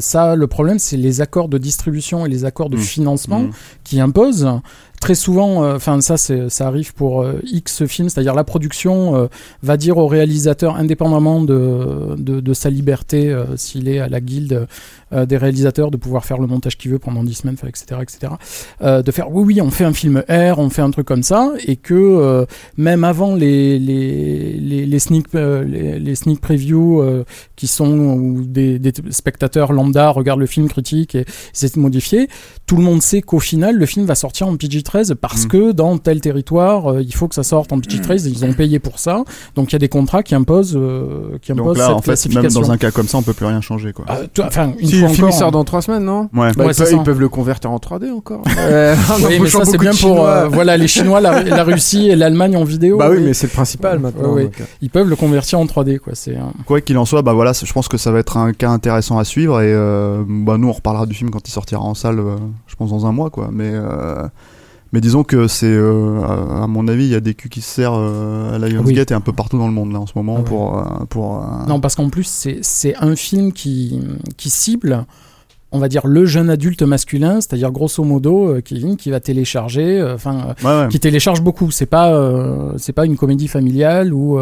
S4: ça. Le problème, c'est les accords de distribution et les accords de
S3: Mm.
S4: financement
S3: Mm.
S4: qui imposent très souvent, euh, enfin ça, c'est, ça arrive pour euh, X films, c'est-à-dire la production euh, va dire au réalisateur, indépendamment de, de, de sa liberté, euh, s'il est à la guilde euh, des réalisateurs, de pouvoir faire le montage qu'il veut pendant 10 semaines, etc., etc., euh, de faire oui, oui, on fait un film R, on fait un truc comme ça, et que euh, même avant les, les, les, les sneak, euh, les, les sneak previews euh, qui sont où des, des spectateurs lambda regardent le film, critique et c'est modifié, tout le monde sait qu'au final, le film va sortir en PG-13 parce
S3: Mm.
S4: que dans tel territoire, euh, il faut que ça sorte en PG-13, ils ont payé pour ça, donc il y a des contrats qui imposent, euh, qui imposent
S3: Donc là,
S4: cette
S3: en fait, même dans un cas comme ça, on peut plus rien changer, quoi.
S4: Euh, tu- enfin, une
S5: Si le film il
S4: encore,
S5: sort dans 3 semaines, non?
S3: Ouais.
S5: Bah,
S4: Ouais,
S5: ils, peuvent,
S4: ça.
S5: ils peuvent le convertir en 3D encore. Euh, en
S4: Oui, mais ça c'est bien pour euh, voilà les Chinois, la, la Russie et l'Allemagne en vidéo.
S5: Bah oui,
S4: et
S5: mais c'est le principal maintenant.
S4: Ouais, ouais.
S5: donc, euh.
S4: ils peuvent le convertir en 3D quoi. C'est
S3: Quoi qu'il en soit, bah voilà, je pense que ça va être un cas intéressant à suivre et euh, bah nous on reparlera du film quand il sortira en salle, euh, je pense dans un mois quoi. Mais euh, mais disons que c'est, euh, à à mon avis, il y a des culs qui se serrent euh, à Lionsgate et un peu partout dans le monde là en ce moment
S4: Ah ouais.
S3: pour euh, pour. euh,
S4: Non, parce qu'en plus, c'est un film qui, qui cible, on va dire, le jeune adulte masculin, c'est-à-dire grosso modo, Kevin, qui va télécharger, enfin,
S3: ouais, ouais.
S4: qui télécharge beaucoup. C'est pas, c'est pas une comédie familiale ou,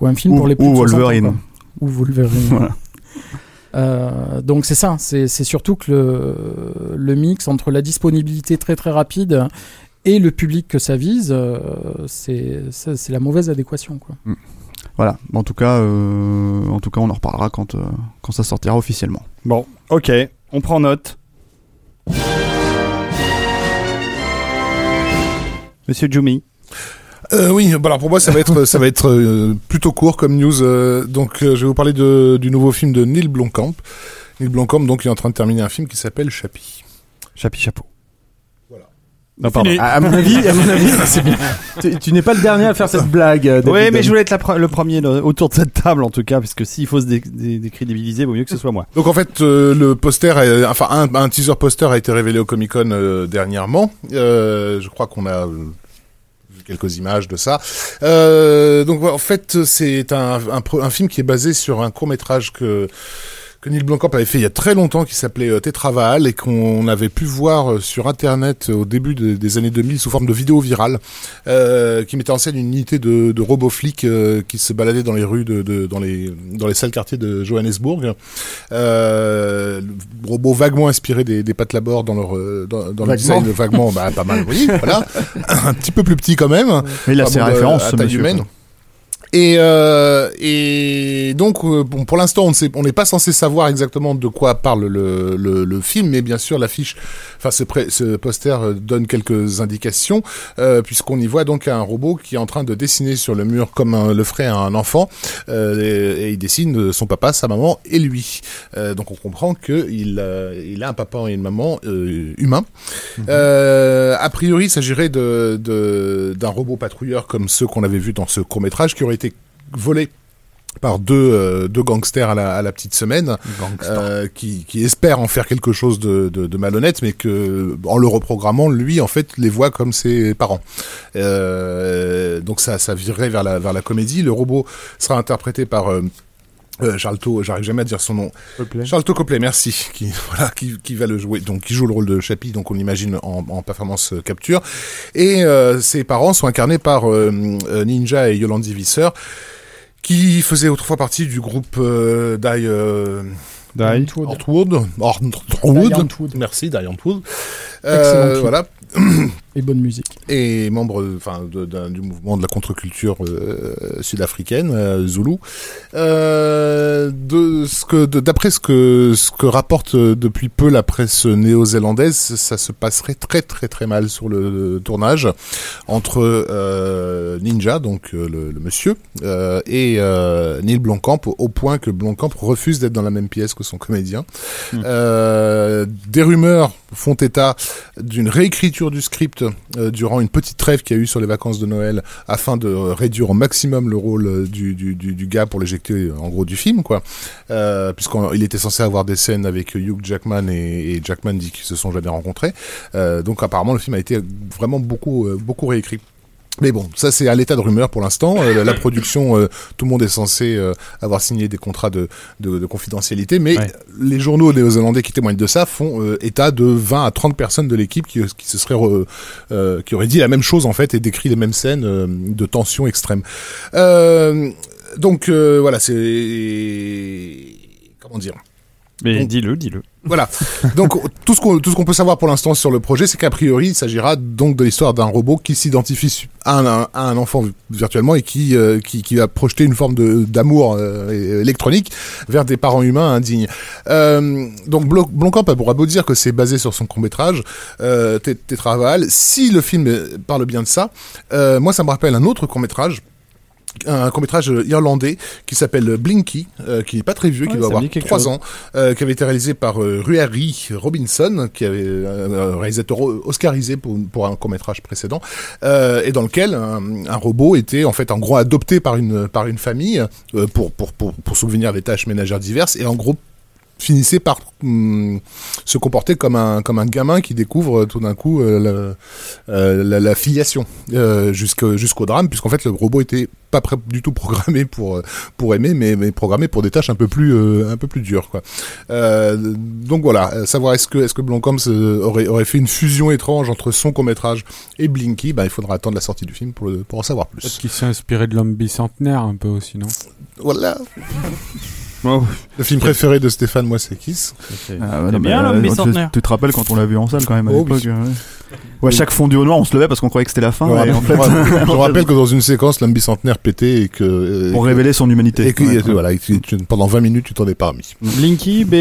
S4: ou un film
S3: Ou-
S4: pour les plus
S3: ou
S4: de 60 ans,
S3: Wolverine.
S4: Ou Wolverine.
S3: Voilà.
S4: Euh, donc c'est ça, c'est surtout que le, le mix entre la disponibilité très très rapide et le public que ça vise, euh, c'est la mauvaise adéquation. Quoi.
S3: Voilà. En tout cas, euh, en tout cas, on en reparlera quand euh, quand ça sortira officiellement.
S1: Bon, ok, on prend note. Monsieur Jumi.
S6: Euh, oui, bah alors pour moi ça va être ça va être euh, plutôt court comme news. euh, donc euh, je vais vous parler de, du nouveau film de Neil Blomkamp. Neil Blomkamp donc il est en train de terminer un film qui s'appelle Chappie.
S1: Chapi chapeau.
S6: Voilà.
S1: Non, pardon.
S5: À, à mon avis, à mon avis, c'est bien. Tu, tu n'es pas le dernier à faire cette blague. euh,
S1: Oui, mais je voulais être la pre- le premier autour de cette table en tout cas, parce que s'il faut se dé- dé- décrédibiliser, vaut mieux que ce soit moi.
S6: Donc en fait euh, le poster, est- enfin un, un teaser poster a été révélé au Comic Con euh, dernièrement. Euh, je crois qu'on a euh, quelques images de ça. Euh, donc en fait c'est un, film qui est basé sur un court métrage que que Neil Blomkamp avait fait il y a très longtemps qui s'appelait euh, Tetraval et qu'on avait pu voir euh, sur internet euh, au début de- des années 2000 sous forme de vidéo virale euh, qui mettait en scène une unité de, de robots flics euh, qui se baladaient dans les rues de, de- dans les dans les sales quartiers de Johannesburg euh, robots vaguement inspirés des, des pattes labor dans leur dans, dans le design vaguement bah pas mal oui voilà un petit peu plus petit quand même
S3: Mais il a
S6: Enfin,
S3: ses
S6: bon, de-
S3: références,
S6: à
S3: ce
S6: taille
S3: monsieur.
S6: humaine.
S3: quoi.
S6: Et, euh, et donc, euh, bon, pour l'instant, on n'est pas censé savoir exactement de quoi parle le, le, le film, mais bien sûr, l'affiche, enfin, ce, poster euh, donne quelques indications, euh, puisqu'on y voit donc un robot qui est en train de dessiner sur le mur comme un- le ferait un enfant, euh, et, et il dessine son papa, sa maman et lui. Donc, on comprend que il, euh, il a un papa et une maman humains. Euh, a priori, il s'agirait de, de- d'un robot patrouilleur comme ceux qu'on avait vus dans ce court métrage qui aurait volé par deux, euh, deux gangsters à la, à la petite semaine euh, qui, qui espèrent en faire quelque chose de, de, de malhonnête mais que en le reprogrammant lui en fait les voit comme ses parents. Euh, donc ça ça virerait vers la, vers la comédie. Le robot sera interprété par euh, Charlton, j'arrive jamais à dire son nom. Charlton Copley, merci, qui voilà, qui, qui va le jouer, donc qui joue le rôle de Chappie, donc on l'imagine en, en performance capture. Et euh, ses parents sont incarnés par euh, Ninja et Yolandi Visser, qui faisaient autrefois partie du groupe euh, Die, euh,
S1: Die.
S4: Antwood.
S6: Antwood, Antwood,
S4: Die Antwood.
S6: merci Die Antwood.
S4: Excellent
S6: Euh, voilà,
S4: Et bonne musique.
S6: et membre enfin de- du mouvement de la contre-culture euh, sud-africaine euh, Zulu. Euh, de ce que de- d'après ce que ce que rapporte euh, depuis peu la presse néo-zélandaise ça se passerait très très très mal sur le tournage entre euh, Ninja donc le, le monsieur euh, et euh, Neil Blomkamp au, point que Blomkamp refuse d'être dans la même pièce que son comédien. Euh, des rumeurs font état d'une réécriture du script euh, durant une petite trêve qu'il y a eu sur les vacances de Noël afin de réduire au maximum le rôle euh, du, gars pour l'éjecter euh, en gros du film quoi. Puisqu'il était censé avoir des scènes avec Hugh Jackman et, Jackman dit qu'ils se sont jamais rencontrés. Donc apparemment le film a été vraiment beaucoup beaucoup réécrit Mais bon, ça c'est à l'état de rumeur pour l'instant. Euh, la, production, euh, tout le monde est censé euh, avoir signé des contrats de, de, de confidentialité, mais
S1: Ouais.
S6: les journaux néo-zélandais qui témoignent de ça font euh, état de 20 à 30 personnes de l'équipe qui, qui se seraient, re- euh, qui auraient dit la même chose en fait et décrit les mêmes scènes euh, de tension extrême. Euh, donc euh, voilà, c'est comment dire?
S1: Mais dis-le, dis-le.
S6: Voilà. Donc tout ce qu'on tout ce qu'on peut savoir pour l'instant sur le projet, c'est qu'a priori, il s'agira donc de l'histoire d'un robot qui s'identifie à un, à un enfant virtuellement et qui euh, qui, qui va projeter une forme de d'amour euh, électronique vers des parents humains indignes. Euh, donc Blo- Blomkamp pourra beau dire que c'est basé sur son court métrage euh, Té- Tétraval. Si le film parle bien de ça, euh, moi ça me rappelle un autre court métrage un court-métrage irlandais qui s'appelle Blinky, euh, qui est pas très vieux, qui doit avoir
S1: dit quelque
S6: trois
S1: chose.
S6: ans, euh, qui avait été réalisé par euh, Ruari Robinson, qui avait euh, un réalisateur oscarisé pour, pour un court-métrage précédent, euh, et dans lequel un, un robot était en fait en gros adopté par une par une famille pour, pour pour pour subvenir à des tâches ménagères diverses, et en gros finissait par hum, se comporter comme un comme un gamin qui découvre euh, tout d'un coup euh, la, euh, la, la filiation euh, jusqu'au drame puisqu'en fait le robot était pas du tout programmé pour pour aimer mais mais programmé pour des tâches un peu plus un peu plus dures quoi. Donc voilà savoir est-ce que est-ce que Blomkamp euh, aurait aurait fait une fusion étrange entre son court métrage et Blinky bah il faudra attendre la sortie du film pour le- pour en savoir
S2: Peut-être
S6: plus
S2: qu'il s'est inspiré de l'homme bicentenaire un peu aussi, non?
S6: Voilà
S1: Oh,
S6: le film préféré de Stéphane moi c'est Kiss
S3: Ah,
S1: C'est
S3: non,
S1: bien,
S3: mais,
S1: l'homme
S3: euh, tu-
S1: bicentenaire.
S3: Tu te rappelles quand on l'a vu en salle quand même à
S6: Oh,
S3: l'époque
S6: oui.
S3: euh, ouais. Ouais, chaque fondu au noir, on se levait parce qu'on croyait que c'était la fin.
S6: Ouais,
S3: en
S6: je
S3: fait,
S6: rappelle- je rappelle que dans une séquence l'homme bicentenaire pétait et que euh,
S3: pour
S6: et que-
S3: révéler son humanité.
S6: Et que,
S3: Ouais, ouais.
S6: voilà, et que tu- pendant 20 minutes, tu t'en es pas remis.
S1: Blinky, B,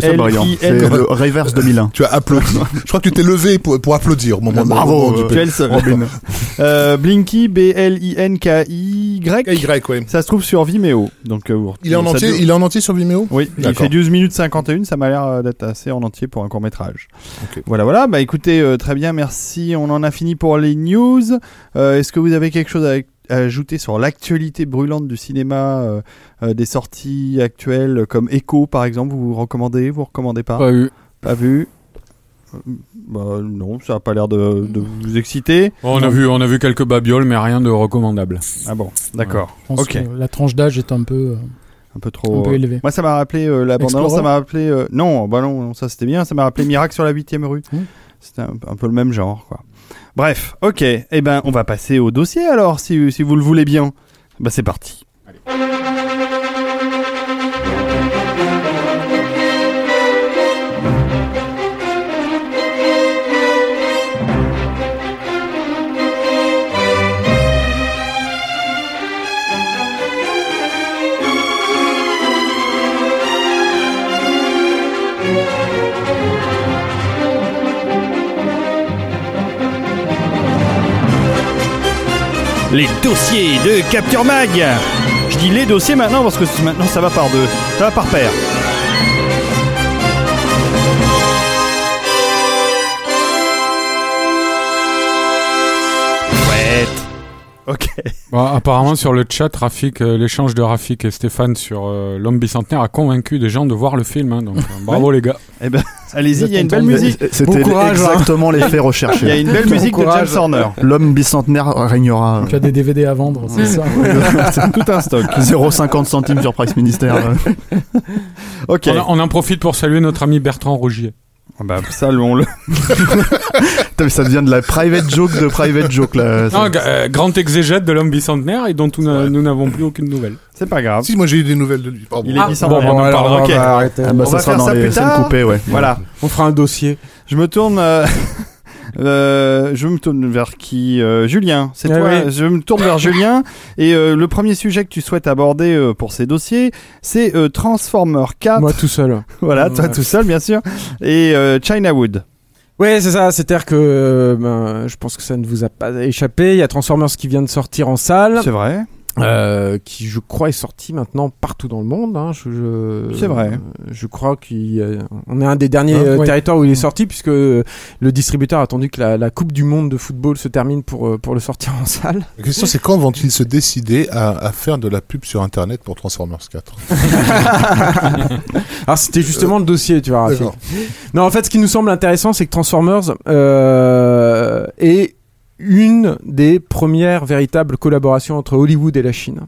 S3: C'est le Reverse 2001.
S6: Tu as applaudi. Je crois que tu t'es levé pour, pour applaudir au moment de-
S3: Bravo, euh,
S1: Blinky, B, L, I, N, K, I, Y.
S6: Ouais.
S1: Ça se trouve sur Vimeo. Donc,
S6: Il est en entier, il en entier sur Vimeo?
S1: Oui, il fait 12 minutes 51, ça m'a l'air euh, d'être assez en entier pour un court métrage. Voilà, voilà, bah écoutez, euh, très bien, merci. On en a fini pour les news. Euh, Est-ce que vous avez quelque chose à, à ajouter sur l'actualité brûlante du cinéma, euh, euh, des sorties actuelles comme Echo par exemple, vous recommandez, vous recommandez pas?
S2: Pas eu.
S1: Pas vu? Bah, non, ça a pas l'air de, de vous exciter.
S2: On a vu, on a vu quelques babioles, mais rien de recommandable.
S1: Ah bon, d'accord. Ok.
S4: la tranche d'âge est un peu, euh,
S1: Un peu trop.
S4: un peu élevée.
S1: Moi, ça m'a rappelé euh, la bande annonce, ça m'a rappelé. euh, non, bah non, non, ça c'était bien. Ça m'a rappelé Miracle sur la 8 rue.
S4: Mmh.
S1: C'était un, un peu le même genre, quoi. Bref, ok. Eh ben, on va passer au dossier alors, si, si vous le voulez bien. Bah, c'est parti. Les dossiers de Capture Mag. Je dis les dossiers maintenant parce que maintenant ça va par deux, ça va par paire. Ok.
S2: Bon, apparemment, sur le chat, Rafik, euh, l'échange de Rafik et Stéphane sur euh, l'homme bicentenaire a convaincu des gens de voir le film. hein, donc, euh, bravo les gars.
S1: Eh ben, allez-y, il y a une belle
S4: de-
S1: musique.
S3: C'était
S5: Bon courage, hein.
S3: exactement l'effet
S1: Il y a
S3: recherché.
S1: une belle
S5: Bon
S1: musique de James
S5: courage.
S1: Horner.
S3: L'homme bicentenaire régnera.
S4: Tu as des DVD à vendre, c'est ça
S1: Tout un stock.
S3: 0,50 centimes sur Price Ministère.
S1: Ok.
S2: On, on en profite pour saluer notre ami Bertrand Rogier.
S1: Ah Bah, ça, on le.
S3: Putain, mais ça devient de la private joke de private joke là.
S2: Non, euh, grand exégète de l'homme bicentenaire et dont nous n'a- nous n'avons plus aucune nouvelle.
S1: C'est pas grave.
S6: Si, moi j'ai eu des nouvelles de lui. Pardon.
S1: Il est
S2: Ah,
S1: bicentenaire.
S2: bon, bon,
S1: on
S2: va
S5: arrêter.
S3: Ah bah,
S1: On
S3: ça
S1: va
S3: sera
S1: faire
S3: dans
S1: ça
S3: les
S1: plus
S3: scènes
S1: tard.
S3: coupées, ouais.
S1: Voilà.
S5: On fera un dossier.
S1: Je me tourne. euh, euh, je me tourne vers qui euh, Julien, c'est
S5: Ah
S1: toi.
S5: oui.
S1: Je me tourne vers Julien. Et euh, le premier sujet que tu souhaites aborder pour ces dossiers, c'est Transformer 4.
S5: Moi tout seul.
S1: voilà, toi
S5: Ouais.
S1: tout seul, bien sûr. Et euh, China Wood.
S5: Ouais, c'est ça. C'est-à-dire que euh, ben, je pense que ça ne vous a pas échappé. Il y a Transformers qui vient de sortir en salle,
S1: C'est vrai.
S5: Euh, qui je crois est sorti maintenant partout dans le monde. hein. Je, je-
S1: C'est vrai.
S5: Je crois qu'on est un des derniers
S4: Ah,
S5: euh,
S4: ouais.
S5: territoires où il est sorti, puisque euh, le distributeur a attendu que la, la Coupe du Monde de football se termine pour, euh, pour le sortir en salle.
S6: La question c'est quand vont-ils se décider à, à faire de la pub sur internet pour Transformers 4
S5: Alors c'était justement le dossier, tu vois. Non, en fait, ce qui nous semble intéressant, c'est que Transformers euh, est une des premières véritables collaborations entre Hollywood et la Chine.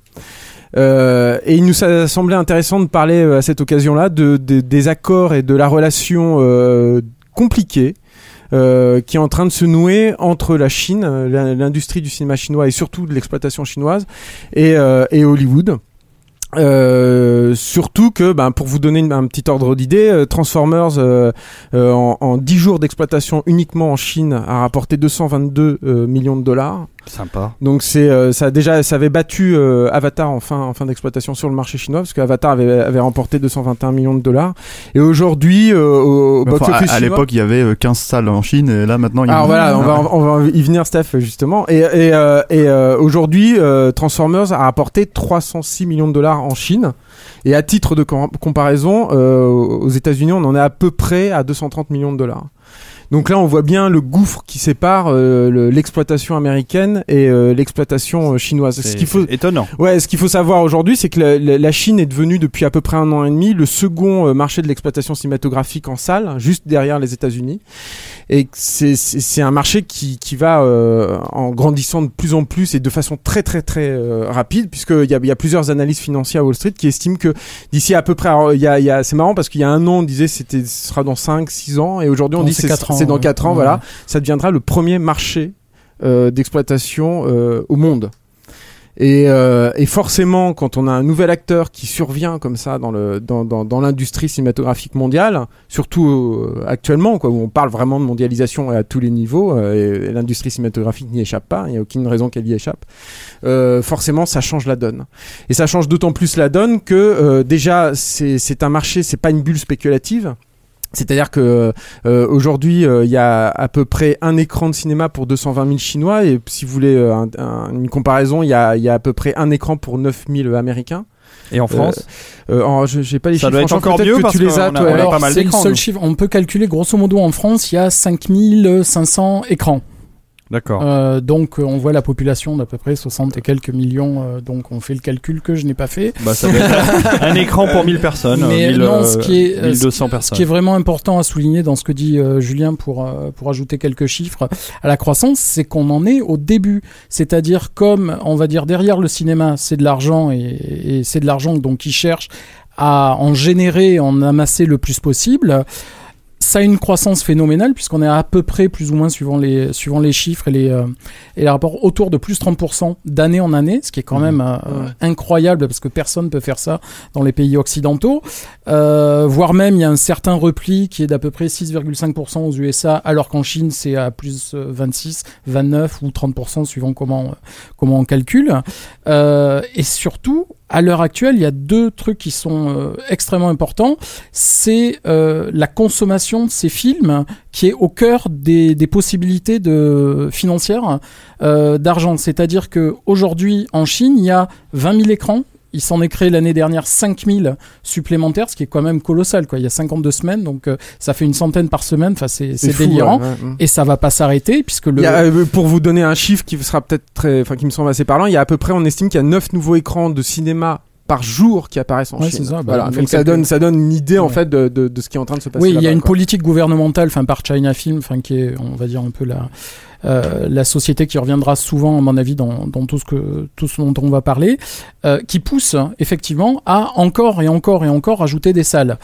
S5: Euh, et il nous a semblé intéressant de parler euh, à cette occasion-là de, de- des accords et de la relation euh, compliquée euh, qui est en train de se nouer entre la Chine, l'industrie du cinéma chinois et surtout de l'exploitation chinoise et, euh, et Hollywood. Euh, surtout que, ben, pour vous donner un petit ordre d'idée, euh, Transformers euh, en, en 10 jours d'exploitation uniquement en Chine a rapporté 222 euh, millions de dollars.
S1: Sympa.
S5: Donc c'est euh, ça a déjà ça avait battu euh, Avatar en fin en fin d'exploitation sur le marché chinois parce qu'Avatar avait, avait remporté 221 millions de dollars et aujourd'hui euh, au, au
S3: Enfin,
S5: box
S3: à,
S5: office
S3: à
S5: chinois-
S3: l'époque, il y avait euh, 15 salles en Chine et là maintenant il y
S5: alors voilà, on va, on va y venir, Steph, justement. Et, et, et aujourd'hui, Transformers a rapporté 306 millions de dollars en Chine. Et à titre de com- comparaison, aux États-Unis, on en est à peu près à 230 millions de dollars. Donc là, on voit bien le gouffre qui sépare euh, le- l'exploitation américaine et euh, l'exploitation euh, chinoise. Ce
S1: C'est
S5: qu'il faut,
S1: étonnant.
S5: Ouais, ce qu'il faut savoir aujourd'hui, c'est que la, la- la Chine est devenue depuis à peu près un an et demi le second euh, marché de l'exploitation cinématographique en salle, juste derrière les États-Unis. Et c'est c'est c'est un marché qui, qui va euh, en grandissant de plus en plus et de façon très très très euh, rapide, puisqu'il y a, il y a plusieurs analyses financières à Wall Street qui estiment que d'ici à peu près, alors, il y a, il y a, c'est marrant parce qu'il y a un an on disait c'était ce sera dans 5 6 ans et aujourd'hui on
S4: Non,
S5: dit
S4: c'est
S5: c'est
S4: quatre ans,
S5: c'est dans
S4: ouais.
S5: 4 ans, voilà, ça deviendra le premier marché euh, d'exploitation euh, au monde. Et, euh, et forcément, quand on a un nouvel acteur qui survient comme ça dans le dans, dans, dans l'industrie cinématographique mondiale, surtout euh, actuellement, quoi, où on parle vraiment de mondialisation à tous les niveaux, euh, et, et l'industrie cinématographique n'y échappe pas, il n'y a aucune raison qu'elle y échappe. Forcément, ça change la donne. Et ça change d'autant plus la donne que déjà, c'est c'est un marché, c'est pas une bulle spéculative. C'est-à-dire que euh, aujourd'hui, euh, il y a à peu près un écran de cinéma pour 220 000 Chinois, et si vous voulez euh, un- un- une comparaison, il y a, il y a à peu près un écran pour 9 000 Américains.
S1: Et en France
S5: Euh, en- je- j'ai pas les
S1: Ça
S5: chiffres.
S1: doit être
S5: franchement,
S1: encore
S5: peut-être
S1: mieux
S5: que
S1: parce
S5: tu les as.
S1: a-
S5: toi,
S1: on a
S5: alors.
S1: pas mal
S4: c'est le
S1: d'écrans,
S4: seul
S1: nous.
S4: chiffre. On peut calculer grosso modo en France, il y a 5500 écrans.
S1: D'accord.
S4: Euh, donc euh, on voit la population d'à peu près 60 et quelques millions. euh, donc on fait le calcul que je n'ai pas fait.
S1: Bah, ça doit être un écran pour 1000 personnes.
S4: Mais
S1: euh, 1000,
S4: non, ce qui est,
S1: euh,
S4: euh,
S1: 1200
S4: Ce
S1: personnes.
S4: qui est vraiment important à souligner dans ce que dit euh, Julien pour, euh, pour ajouter quelques chiffres à la croissance, c'est qu'on en est au début. C'est-à-dire comme, on va dire, derrière le cinéma, c'est de l'argent et, et c'est de l'argent donc ils cherchent à en générer, en amasser le plus possible. Ça a une croissance phénoménale puisqu'on est à peu près, plus ou moins suivant les, suivant les chiffres et les, euh, et les rapports, autour de plus 30% d'année en année, ce qui est quand même euh,
S5: Ouais.
S4: incroyable parce que personne ne peut faire ça dans les pays occidentaux. Euh, voire même il y a un certain repli qui est d'à peu près 6,5% aux USA, alors qu'en Chine c'est à plus euh, 26, 29 ou 30% suivant comment, comment on calcule. Et surtout, à l'heure actuelle, il y a deux trucs qui sont euh, extrêmement importants. C'est euh, la consommation de ces films qui est au cœur des, possibilités financières euh, d'argent. C'est-à-dire que aujourd'hui en Chine, il y a 20 000 écrans. Il s'en est créé l'année dernière 5000 supplémentaires, ce qui est quand même colossal. Quoi. Il y a 52 semaines, donc euh, ça fait une centaine par semaine. Enfin, c'est délirant.
S5: ouais, ouais, ouais.
S4: Et ça va pas s'arrêter puisque le.
S5: Il y a, euh, pour vous donner un chiffre qui sera peut-être très, enfin qui me semble assez parlant, il y a à peu près, on estime qu'il y a 9 nouveaux écrans de cinéma par jour qui apparaissent en
S4: Ouais,
S5: Chine.
S4: ça, bah,
S5: voilà, donc ça donne, ça donne une idée en fait de, de, de ce qui est en train de se passer.
S4: Oui, il y a une
S5: quoi.
S4: politique gouvernementale, enfin par China Film, enfin qui est, on va dire un peu la la société qui reviendra souvent, à mon avis, dans, tout ce que tout ce dont on va parler, euh, qui pousse effectivement à encore et encore et encore ajouter des salles.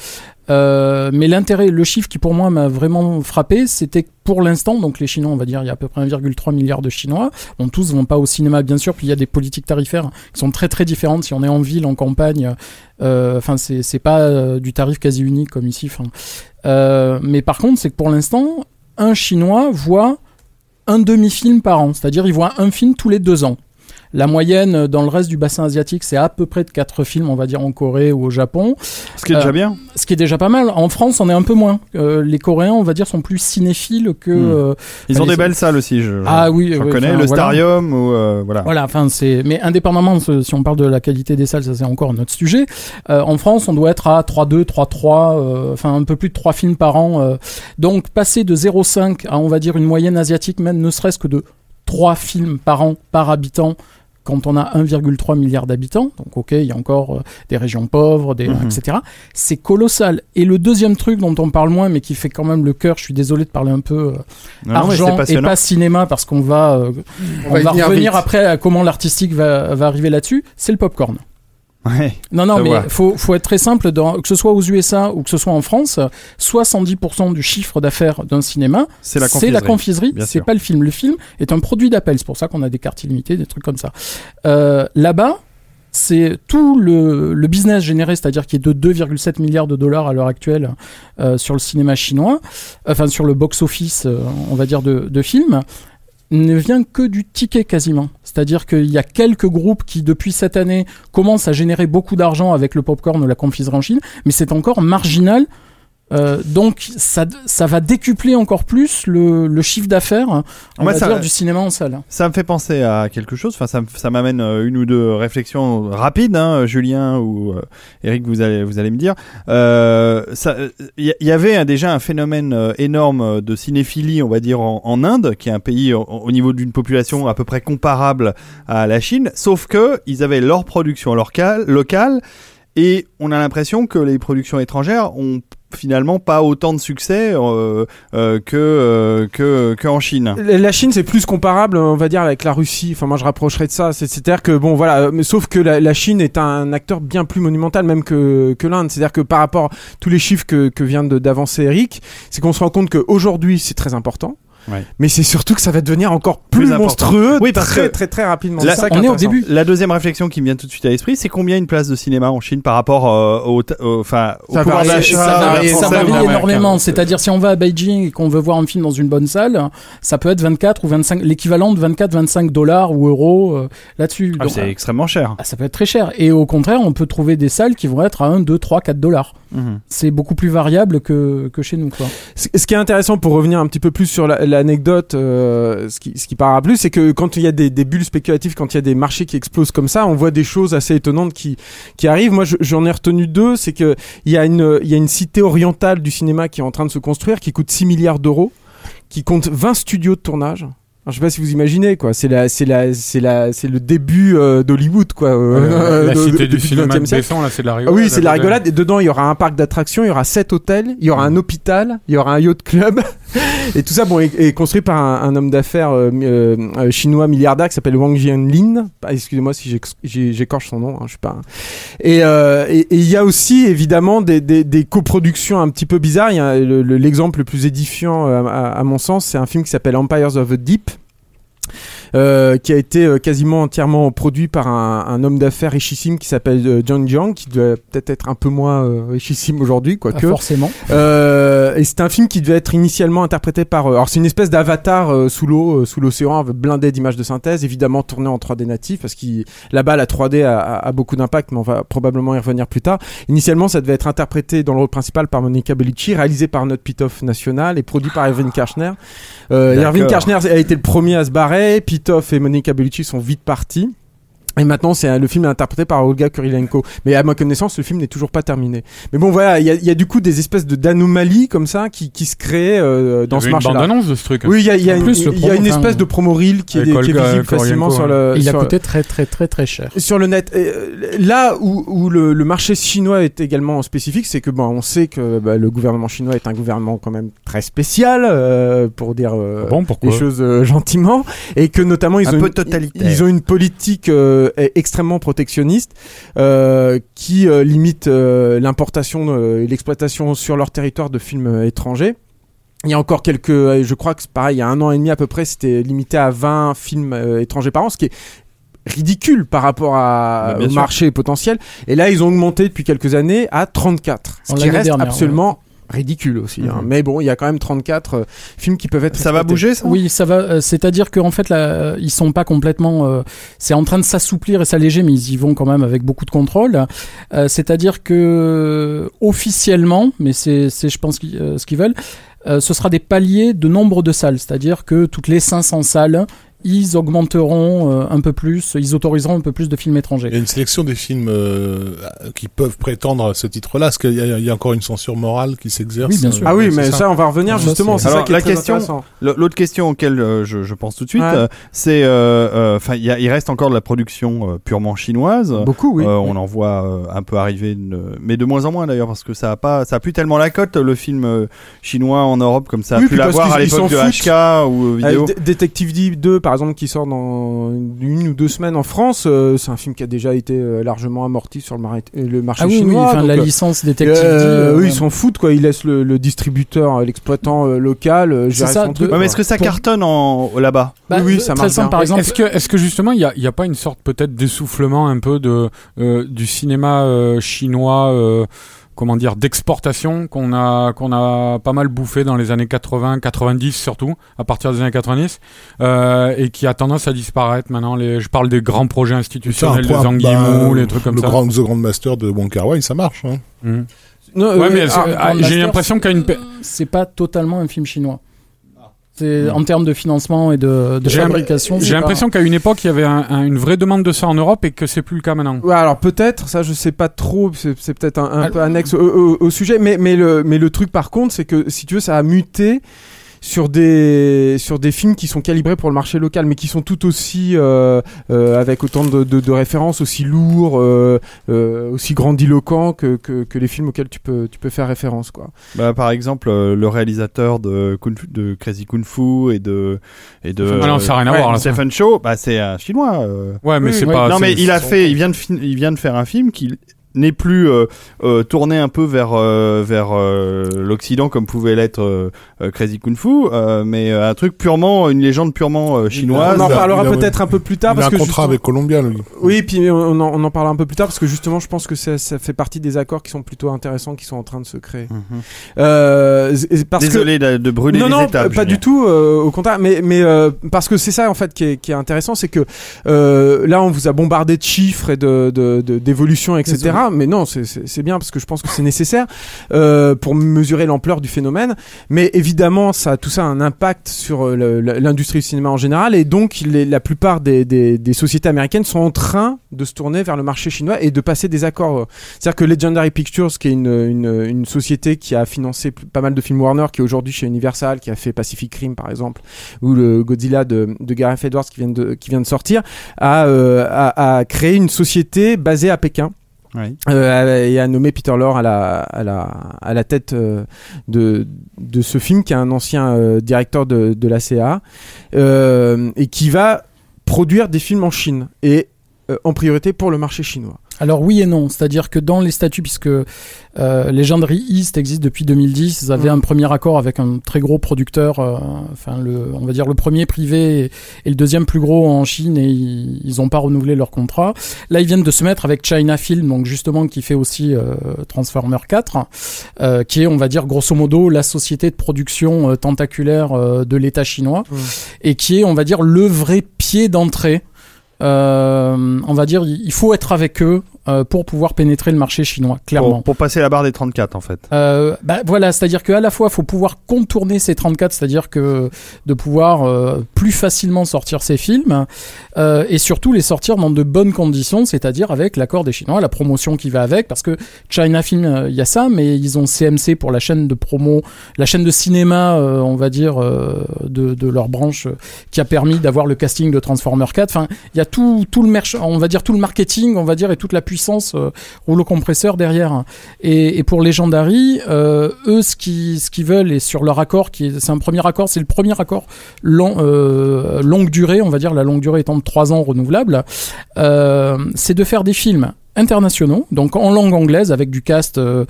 S4: Euh, mais l'intérêt, le chiffre qui pour moi m'a vraiment frappé, c'était que pour l'instant, donc les Chinois, on va dire, il y a à peu près 1,3 milliard de Chinois. Bon, tous vont pas au cinéma, bien sûr, puis il y a des politiques tarifaires qui sont très très différentes si on est en ville, en campagne. euh, Enfin, c'est c'est pas euh, du tarif quasi unique comme ici. Euh, mais par contre, c'est que pour l'instant, un Chinois voit un demi-film par an, c'est-à-dire il voit un film tous les deux ans. La moyenne euh, dans le reste du bassin asiatique, c'est à peu près de quatre films, on va dire en Corée ou au Japon,
S1: Ce qui est
S4: Euh,
S1: déjà bien.
S4: ce qui est déjà pas mal. En France, on est un peu moins. Euh, les Coréens, on va dire, sont plus cinéphiles que.
S1: Hmm.
S4: euh,
S1: Ils ont des belles salles aussi. Je,
S4: Ah oui,
S1: j'en
S4: oui,
S1: connais.
S4: enfin,
S1: le
S4: voilà.
S1: Starium ou euh, voilà.
S4: Voilà, enfin c'est. Mais indépendamment, si on parle de la qualité des salles, ça c'est encore un autre sujet. Euh, en France, on doit être à 3-2, 3-3, euh, enfin un peu plus de 3 films par an. euh. Donc passer de 0,5 à on va dire une moyenne asiatique, même ne serait-ce que de 3 films par an par habitant, quand on a 1,3 milliard d'habitants, donc ok, il y a encore euh, des régions pauvres, des,
S1: Mhm.
S4: etc. C'est colossal. Et le deuxième truc dont on parle moins, mais qui fait quand même le cœur, je suis désolé de parler un peu euh,
S1: Non,
S4: argent et pas cinéma, parce qu'on va, euh, on,
S6: va
S4: va,
S6: y venir
S4: revenir
S6: vite.
S4: après à comment l'artistique va, va arriver là-dessus. C'est le popcorn.
S1: Ouais.
S4: Non, non, mais
S1: vois.
S4: faut, faut être très simple, dans, que ce soit aux USA ou que ce soit en France, 70% du chiffre d'affaires d'un cinéma,
S1: C'est la confiserie.
S4: c'est pas le film. Le film est un produit d'appel, c'est pour ça qu'on a des cartes illimitées, des trucs comme ça. Euh, Là-bas, c'est tout le, le business généré, c'est-à-dire qui est de 2,7 milliards de dollars à l'heure actuelle euh, sur le cinéma chinois, enfin sur le box-office, euh, on va dire, de, de films, ne vient que du ticket quasiment. C'est-à-dire qu'il y a quelques groupes qui, depuis cette année, commencent à générer beaucoup d'argent avec le popcorn ou la confiserie en Chine, mais c'est encore marginal. Euh, donc ça, ça va décupler encore plus le, le chiffre d'affaires va
S1: ça-
S4: dire, du cinéma en salle.
S1: Ça me fait penser à quelque chose. Enfin, ça, ça m'amène euh, une ou deux réflexions rapides, hein, Julien ou euh, Eric, vous allez, vous allez me dire. Euh, Il y, y avait déjà un phénomène énorme de cinéphilie, on va dire, en, en Inde, qui est un pays au, au niveau d'une population à peu près comparable à la Chine, sauf que ils avaient leur production locale, locale et on a l'impression que les productions étrangères ont finalement pas autant de succès euh, euh, que, euh, que que en Chine.
S5: La Chine, c'est plus comparable, on va dire, avec la Russie. Enfin, moi, je rapprocherais de ça. C'est- C'est-à-dire que, bon, voilà, euh, mais sauf que la, Chine est un acteur bien plus monumental, même que, que l'Inde. C'est-à-dire que par rapport à tous les chiffres que, que vient d'avancer Eric, c'est qu'on se rend compte qu'aujourd'hui, c'est très important.
S1: Ouais.
S5: Mais c'est surtout que ça va devenir encore plus, monstrueux,
S1: Oui, parce
S5: très,
S1: que
S5: très, très rapidement. ça qui
S4: on est au début.
S1: La deuxième réflexion qui me vient tout de suite à l'esprit, c'est combien une place de cinéma en Chine par rapport euh, au, enfin, au
S5: Ça
S1: pouvoir d'achat
S5: ça varie-
S4: ça
S1: ou
S4: varie
S1: américain.
S4: énormément. C'est-à-dire, si on va à Beijing et qu'on veut voir un film dans une bonne salle, ça peut être 24 ou 25, l'équivalent de 24-25 dollars ou euros euh, là-dessus.
S1: Ah,
S4: Donc,
S1: c'est extrêmement cher.
S4: ah, ça peut être très cher. Et au contraire, on peut trouver des salles qui vont être à 1, 2, 3, 4 dollars.
S1: Mhm.
S4: C'est beaucoup plus variable que, que chez nous. Quoi.
S5: Ce ce qui est intéressant pour revenir un petit peu plus sur la- l'anecdote, euh, ce, qui, ce qui parle plus, c'est que quand il y a des, des bulles spéculatives, quand il y a des marchés qui explosent comme ça, on voit des choses assez étonnantes qui, qui arrivent. Moi, je- j'en ai retenu deux. C'est que il y a une, il y a une cité orientale du cinéma qui est en train de se construire, qui coûte 6 milliards d'euros, qui compte 20 studios de tournage. Alors, je sais pas si vous imaginez quoi. C'est la, c'est la, c'est la, c'est le début euh, d'Hollywood quoi. euh,
S2: la
S5: de-
S2: cité
S5: de-
S2: du cinéma de
S5: 20e siècle.
S2: Besson, là, c'est de la
S5: Ah
S2: rigolade.
S5: oui, c'est de la rigolade. Et dedans, il y aura un parc d'attractions, il y aura sept hôtels, il y aura un hôpital, il y aura un yacht club. Et tout ça, bon, est, est construit par un, un homme d'affaires euh, euh, euh, chinois milliardaire qui s'appelle Wang Jianlin. Ah, Excusez-moi si j'écorche son nom, hein, je sais pas. Et euh, et- et il y a aussi évidemment des, des, des coproductions un petit peu bizarres. Le- le- l'exemple le plus édifiant à, à mon sens, c'est un film qui s'appelle Empires of the Deep. euh, qui a été euh, quasiment entièrement produit par un, un homme d'affaires richissime qui s'appelle euh, John Jiang, qui doit peut-être être un peu moins richissime aujourd'hui, quoique.
S4: forcément.
S5: Euh, et c'est un film qui devait être initialement interprété par. euh, alors c'est une espèce d'avatar euh, sous l'eau, euh, sous l'océan, blindé d'images de synthèse, évidemment tourné en 3D natif, parce que là-bas la 3D a, a- a beaucoup d'impact, mais on va probablement y revenir plus tard. Initialement, ça devait être interprété dans le rôle principal par Monica Bellucci, réalisé par notre Pitoff national et produit par Irving Kirchner. Euh. Irving Kirchner a été le premier à se barrer. Pitoff et Monica Bellucci sont vite partis. Et maintenant, c'est le film est interprété par Olga Kurilenko. Mais à ma connaissance, le film n'est toujours pas terminé. Mais bon, voilà, il y a, il y a du coup des espèces de d'anomalies comme ça qui, qui se créent euh, dans
S2: Il y
S5: ce
S2: avait une
S5: marché-là.
S2: bande-annonce de ce truc.
S5: Oui, il y a, il y a une,
S4: plus,
S5: y a une espèce de promo reel qui est, qui est visible facilement
S2: Kurilenko,
S5: sur le.
S4: Il a coûté très très très très cher.
S5: sur le net. Et, euh, là où, où le, le marché chinois est également spécifique, c'est que bon, on sait que bah, le gouvernement chinois est un gouvernement quand même très spécial, euh, pour dire euh,
S2: Ah bon, pourquoi
S5: les choses euh, gentiment, et que notamment ils
S1: Un
S5: ont
S1: peu
S5: une,
S1: totalitaire.
S5: ils ont une politique euh, extrêmement protectionniste euh, qui euh, limite euh, l'importation euh, et l'exploitation sur leur territoire de films euh, étrangers. Il y a encore quelques, euh, je crois que c'est pareil, il y a un an et demi à peu près, c'était limité à 20 films euh, étrangers par an, ce qui est ridicule par rapport à,
S1: Bah,
S5: au
S1: sûr.
S5: marché potentiel. Et là, ils ont augmenté depuis quelques années à 34, ce
S4: En
S5: qui reste
S4: dernière,
S5: absolument ridicule aussi. hein.
S1: Mhm.
S5: Mais bon, il y a quand même 34 euh, films qui peuvent être
S1: Ça va bouger ça?
S4: Oui, ça va. euh, C'est-à-dire qu'en fait, là, euh, ils sont pas complètement. euh, c'est en train de s'assouplir et s'alléger, mais ils y vont quand même avec beaucoup de contrôle. Euh, C'est-à-dire que officiellement, mais c'est, c'est je pense, euh, ce qu'ils veulent, euh, ce sera des paliers de nombre de salles. C'est-à-dire que toutes les 500 salles, ils augmenteront euh, un peu plus, ils autoriseront un peu plus de films étrangers.
S6: Il y a une sélection des films euh, qui peuvent prétendre à ce titre-là. Est-ce qu'il y, a- il y a encore une censure morale qui s'exerce
S4: Oui, bien sûr.
S6: euh,
S5: Ah oui, mais ça, on va revenir
S4: Ça,
S5: justement.
S4: c'est-
S5: ça qui est
S1: la
S5: très
S1: question- L'autre question auquel euh, je, je pense tout de suite,
S5: Ouais.
S1: euh, c'est, euh, euh, enfin, il reste encore de la production euh, purement chinoise.
S5: Beaucoup, oui.
S1: Euh, on en voit euh, un peu arriver, une- mais de moins en moins d'ailleurs, parce que ça a pas, ça a plus tellement la cote le film euh, chinois en Europe comme ça a
S5: Oui,
S1: pu
S5: parce
S1: l'avoir à l'époque de HK ou euh, vidéo.
S5: Euh, D- Detective D 2 par exemple qui sort dans une ou deux semaines en France euh, c'est un film qui a déjà été euh, largement amorti sur le, mari- euh, le marché
S4: Ah oui, oui,
S5: chinois
S4: enfin,
S5: donc,
S4: la
S5: euh,
S4: licence Detective
S5: euh,
S4: D, euh,
S5: eux, ils s'en foutent quoi ils laissent le, le distributeur l'exploitant euh, local euh, gérer
S4: ça,
S5: son
S4: de-
S5: truc
S1: Ouais, mais est-ce que ça
S4: Pour-
S1: cartonne en, là-bas?
S4: Bah,
S5: oui, oui,
S4: euh,
S5: ça marche
S4: simple,
S5: bien.
S4: par exemple.
S2: Est-ce que, est-ce que justement il y a, a pas une sorte peut-être d'essoufflement un peu de euh, du cinéma euh, chinois, euh, comment dire, d'exportation qu'on a qu'on a pas mal bouffé dans les années 80, 90 surtout, à partir des années 90, euh, et qui a tendance à disparaître maintenant. Les, je parle des grands projets institutionnels de Zhang
S6: bah,
S2: les trucs comme
S6: le
S2: ça.
S6: Grand, The Grand Master de Wong Kar Wai, ça marche. Hein.
S5: Non,
S2: Ouais,
S5: euh,
S2: mais
S5: ah,
S2: j'ai l'impression qu'il y a une.
S4: C'est pas totalement un film chinois. C'est en termes de financement et de, de fabrication.
S2: J'ai l'impression qu'à une époque il y avait un- un- une vraie demande de ça en Europe et que c'est plus le cas maintenant.
S5: Ouais, alors peut-être, ça je sais pas trop, c'est peut-être un, un peu annexe au, au- au sujet, mais, mais, le, mais le truc par contre, c'est que si tu veux, ça a muté sur des, sur des films qui sont calibrés pour le marché local, mais qui sont tout aussi, euh, euh, avec autant de, de, de références, aussi lourds, euh, euh, aussi grandiloquents que, que, que les films auxquels tu peux, tu peux faire référence. Quoi.
S1: Bah, par exemple, euh, le réalisateur de, Kung Fu- de Crazy Kung Fu et de et de
S2: Ah non, ça n'a rien à
S1: ouais,
S2: voir.
S1: Stephen Chow, bah c'est un chinois. euh.
S2: Ouais, mais
S4: Oui,
S2: c'est
S4: oui.
S2: pas.
S1: non mais il a fait, il vient de il vient de faire un film qui n'est plus euh, euh, tourné un peu vers euh, vers euh, l'Occident comme pouvait l'être Crazy Kung Fu, euh, mais euh, un truc purement une légende purement euh, chinoise.
S5: on en parlera peut-être un peu plus tard
S6: Il a
S5: parce
S6: un
S5: que
S6: contrat
S5: justement-
S6: avec Columbia, lui.
S5: Oui, puis on en, on en parlera un peu plus tard parce que justement, je pense que ça, ça fait partie des accords qui sont plutôt intéressants, qui sont en train de se créer.
S1: Mhm.
S5: Euh, parce que
S1: Désolé de, de brûler
S5: non,
S1: les
S5: non,
S1: étapes.
S5: pas du tout. euh, au contraire, mais mais euh, parce que c'est ça en fait qui est, qui est intéressant, c'est que euh, là on vous a bombardé de chiffres et de de- de- d'évolution, Mais non, c'est- bien parce que je pense que c'est nécessaire euh, pour mesurer l'ampleur du phénomène. Mais évidemment, ça a tout ça un impact sur euh, l'industrie du cinéma en général, et donc la plupart des, sociétés américaines sont en train de se tourner vers le marché chinois et de passer des accords. C'est-à-dire que Legendary Pictures, qui est une, société qui a financé pas mal de films Warner, qui est aujourd'hui chez Universal, qui a fait Pacific Rim par exemple, ou le Godzilla de, Gareth Edwards qui vient de, sortir, euh, a créé une société basée à Pékin.
S1: Oui.
S5: Euh, et a nommé Peter Lorre à la, à la, à la tête euh, de, de ce film, qui est un ancien euh, directeur de, de la et qui va produire des films en Chine, et en priorité pour le marché chinois.
S4: Alors oui et non, c'est-à-dire que dans les statuts, puisque euh, Legendary East existe depuis 2010, ils avaient
S5: Mm.
S4: un premier accord avec un très gros producteur, euh, enfin le, on va dire le premier privé et, et le deuxième plus gros en Chine, et ils, ils ont pas renouvelé leur contrat. Là, ils viennent de se mettre avec China Film, donc justement qui fait aussi euh, Transformer 4, euh, qui est, on va dire grosso modo, la société de production euh, tentaculaire euh, de l'État chinois,
S5: Mm.
S4: et qui est, on va dire, le vrai pied d'entrée. Euh, on va dire, il il faut être avec eux euh, pour pouvoir pénétrer le marché chinois, clairement.
S1: Pour, pour passer la barre des 34 en fait.
S4: Euh, bah, voilà, c'est-à-dire qu'à la fois, faut pouvoir contourner ces 34, c'est-à-dire que de pouvoir euh, plus facilement sortir ces films euh, et surtout les sortir dans de bonnes conditions, c'est-à-dire avec l'accord des Chinois, la promotion qui va avec, parce que China Film, euh, il y a ça, mais ils ont CMC pour la chaîne de promo, la chaîne de cinéma, euh, on va dire, euh, de, de leur branche, qui a permis d'avoir le casting de Transformer 4. Enfin, il y a tout, tout le merch, on va dire tout le marketing, on va dire, et toute la puissance euh, rouleau compresseur derrière. Et, et pour Legendary, euh, eux, ce qu'ils ce qu'ils veulent, et sur leur accord, c'est un premier accord, c'est le premier accord long, euh, longue durée, on va dire, la longue durée étant de 3 ans renouvelable, c'est de faire des films internationaux, donc en langue anglaise, avec du cast euh,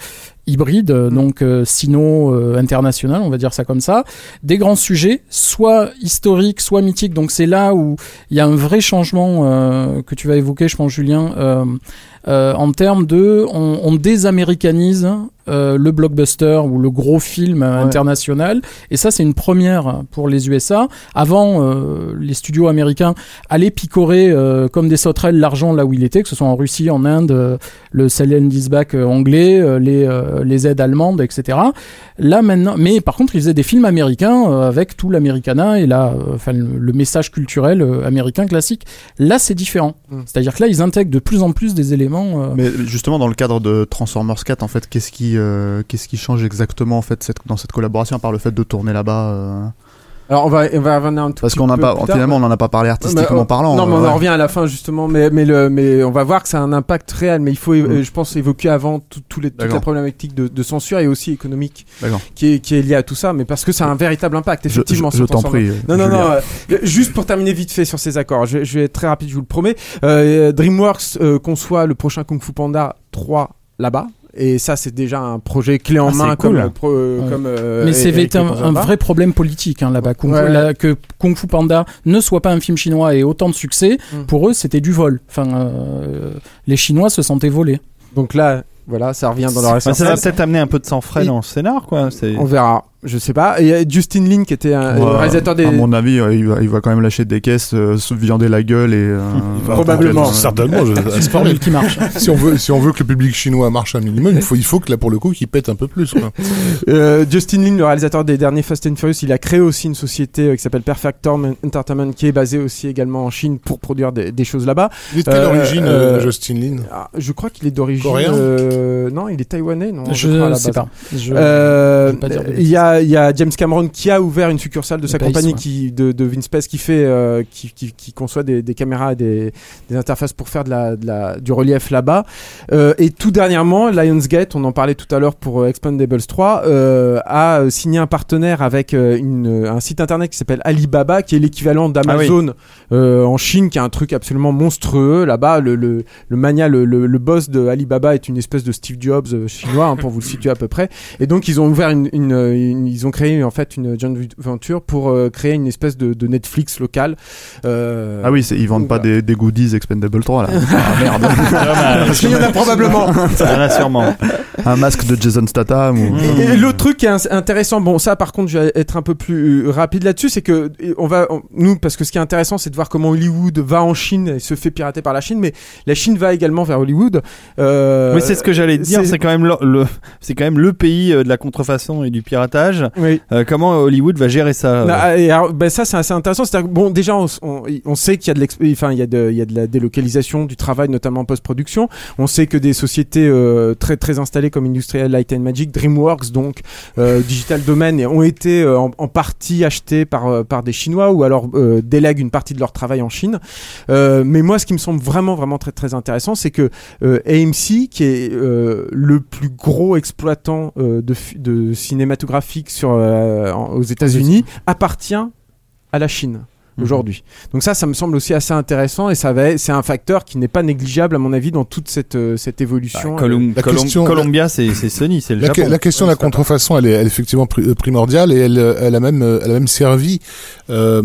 S4: hybride, euh, donc euh, sino euh, international, on va dire ça comme ça, des grands sujets, soit historiques, soit mythiques. Donc c'est là où il y a un vrai changement que tu vas évoquer, je pense, Julien, en termes de, on, on désaméricanise euh, le blockbuster ou le gros film euh, international, et ça c'est une première pour les USA. Avant, euh, les studios américains allaient picorer euh, comme des sauterelles l'argent là où il était, que ce soit en Russie, en Inde, euh, le sell and disback euh, anglais, euh, les, euh, euh, les aides allemandes, etc. Là maintenant, mais par contre, ils faisaient des films américains euh, avec tout l'Americana et là, euh, enfin le, le message culturel euh, américain classique. Là, c'est différent.
S5: Mm.
S4: C'est-à-dire que là, ils intègrent de plus en plus des éléments. Euh,
S3: Mais justement, dans le cadre de Transformers 4, en fait, qu'est-ce qui, euh, qu'est-ce qui change exactement en fait cette, dans cette collaboration, à part le fait de tourner là-bas euh,
S5: Alors on va, on va revenir un tout
S3: Parce qu'on n'a pas, finalement, on n'en a pas parlé artistiquement
S5: euh,
S3: parlant.
S5: Non, mais on
S3: euh,
S5: en revient à la fin justement, mais mais le mais on va voir que ça a un impact réel. Mais il faut, euh, je pense, évoquer avant tout, tout les, toute la problématique de, de censure et aussi économique qui est qui est liée à tout ça. Mais parce que ça a un véritable impact
S3: Je,
S5: effectivement.
S3: je-
S5: sur
S3: je t'en prie.
S5: Non, non, non. euh, juste pour terminer vite fait sur ces accords, je, je vais être très rapide, je vous le promets. Euh, DreamWorks euh, conçoit le prochain Kung Fu Panda 3 là-bas. Et ça, c'est déjà un projet clé en
S4: Ah,
S5: main comme,
S4: cool.
S5: euh, pro- euh,
S4: Ouais.
S5: comme euh,
S4: mais c'est un, un vrai problème politique hein, là-bas. Kung Fu-
S5: Ouais.
S4: là, que Kung Fu Panda ne soit pas un film chinois et autant de succès,
S5: Mm.
S4: pour eux, c'était du vol. Enfin, euh, les Chinois se sentaient volés.
S5: Donc là, voilà, ça revient dans leur
S1: Bah, ça va peut-être amener un peu de sang frais
S5: Et-
S1: dans le scénar, quoi.
S5: On verra. Je sais pas. Il y a Justin Lin qui était un,
S3: Ouais,
S5: réalisateur des.
S3: À mon avis, euh, il va, il va quand même lâcher des caisses, euh, se viander la gueule et. euh,
S5: Probablement.
S6: Certainement, je,
S4: C'est une formule qui marche.
S6: si on veut, si on veut que le public chinois marche un minimum, il faut, il faut que là pour le coup, qu'il pète un peu plus. Quoi.
S5: Euh, Justin Lin, le réalisateur des derniers Fast and Furious, il a créé aussi une société euh, qui s'appelle Perfect Storm Entertainment, qui est basée aussi également en Chine pour produire des, des choses là-bas.
S6: Il est de quelle
S5: Euh,
S6: origine, Justin Lin?
S5: Ah, je crois qu'il est d'origine.
S6: Coréen?
S5: euh, non, il est taïwanais, non
S4: Je
S5: crois, à la
S4: sais
S5: base.
S4: pas. Je-
S5: Euh,
S4: je pas dire
S5: il y a, il y a James Cameron qui a ouvert une succursale de sa
S4: Pace,
S5: compagnie
S4: ouais.
S5: qui, de, de Vinspace qui fait, euh, qui, qui, qui conçoit des, des caméras et des, des interfaces pour faire de la, de la, du relief là-bas. Euh, et tout dernièrement, Lionsgate, on en parlait tout à l'heure pour euh, Expendables 3, euh, a signé un partenaire avec une, un site internet qui s'appelle Alibaba, qui est l'équivalent d'Amazon euh, en Chine, qui est un truc absolument monstrueux. Là-bas, le, le, le mania, le, le, le boss de Alibaba est une espèce de Steve Jobs chinois, hein, pour vous le situer à peu près. Et donc, ils ont ouvert une, une, une- ils ont créé en fait une joint venture pour euh, créer une espèce de, de Netflix local. Euh,
S3: Ah oui, ils vendent pas
S5: voilà.
S3: des, des goodies Expendable 3 là. Ah merde.
S5: Parce qu'il y en a probablement.
S1: Ça en a sûrement.
S3: Un masque de Jason Statham ou.
S5: Et, et l'autre truc qui est intéressant, bon ça par contre je vais être un peu plus euh, rapide là-dessus, c'est que on va on- nous parce que ce qui est intéressant c'est de voir comment Hollywood va en Chine et se fait pirater par la Chine, mais la Chine va également vers Hollywood. Euh,
S1: Oui, c'est ce que j'allais dire.
S5: c'est-
S1: quand même le, le- c'est quand même le pays de la contrefaçon et du piratage.
S5: Oui.
S1: Euh, comment Hollywood va gérer ça euh,
S5: Non, et alors, ben ça c'est assez intéressant. C'est-à-dire que, bon, déjà on, on, on sait qu'il y a de l'exp- enfin il y a de il y a de la délocalisation du travail notamment en post-production. On sait que des sociétés euh, très très installées comme Industrial Light and Magic, DreamWorks donc euh, Digital Domain ont été en, en partie achetés par par des Chinois ou alors délèguent une partie de leur travail en Chine. Mais moi ce qui me semble vraiment vraiment très très intéressant, c'est que AMC qui est le plus gros exploitant de, fi- sur euh, aux États-Unis appartient à la Chine aujourd'hui. Donc ça, ça me semble aussi assez intéressant et ça va, c'est un facteur qui n'est pas négligeable à mon avis dans toute cette euh, cette évolution.
S1: Bah, Colum-
S6: La
S1: Colum-
S6: question-
S1: Columbia, c'est c'est Sony, c'est le
S6: La, que-
S1: Japon.
S6: la question de la contrefaçon, elle est, elle est effectivement euh, primordiale et elle, euh, elle a même, elle a même servi euh,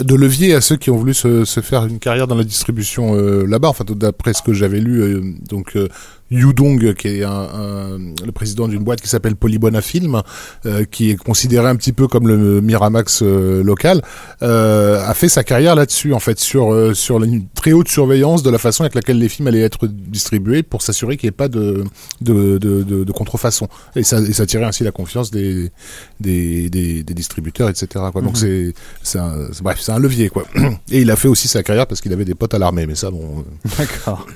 S6: de levier à ceux qui ont voulu se, se faire une carrière dans la distribution euh, là-bas. Enfin, d'après ce que j'avais lu, euh, donc euh, Yudong, qui est un, un- le président d'une boîte qui s'appelle Polybona Film, euh, qui est considéré un petit peu comme le Miramax euh, local, euh, a fait sa carrière là-dessus, en fait, sur euh, sur une très haute surveillance de la façon avec laquelle les films allaient être distribués pour s'assurer qu'il n'y ait pas de de, de, de, de contrefaçon. Et ça, et ça tirait ainsi la confiance des des, des, des distributeurs, etc. Quoi. Donc c'est c'est un, c'est- bref, c'est un levier quoi. Et il a fait aussi sa carrière parce qu'il avait des potes à l'armée, mais ça bon. euh,
S1: D'accord.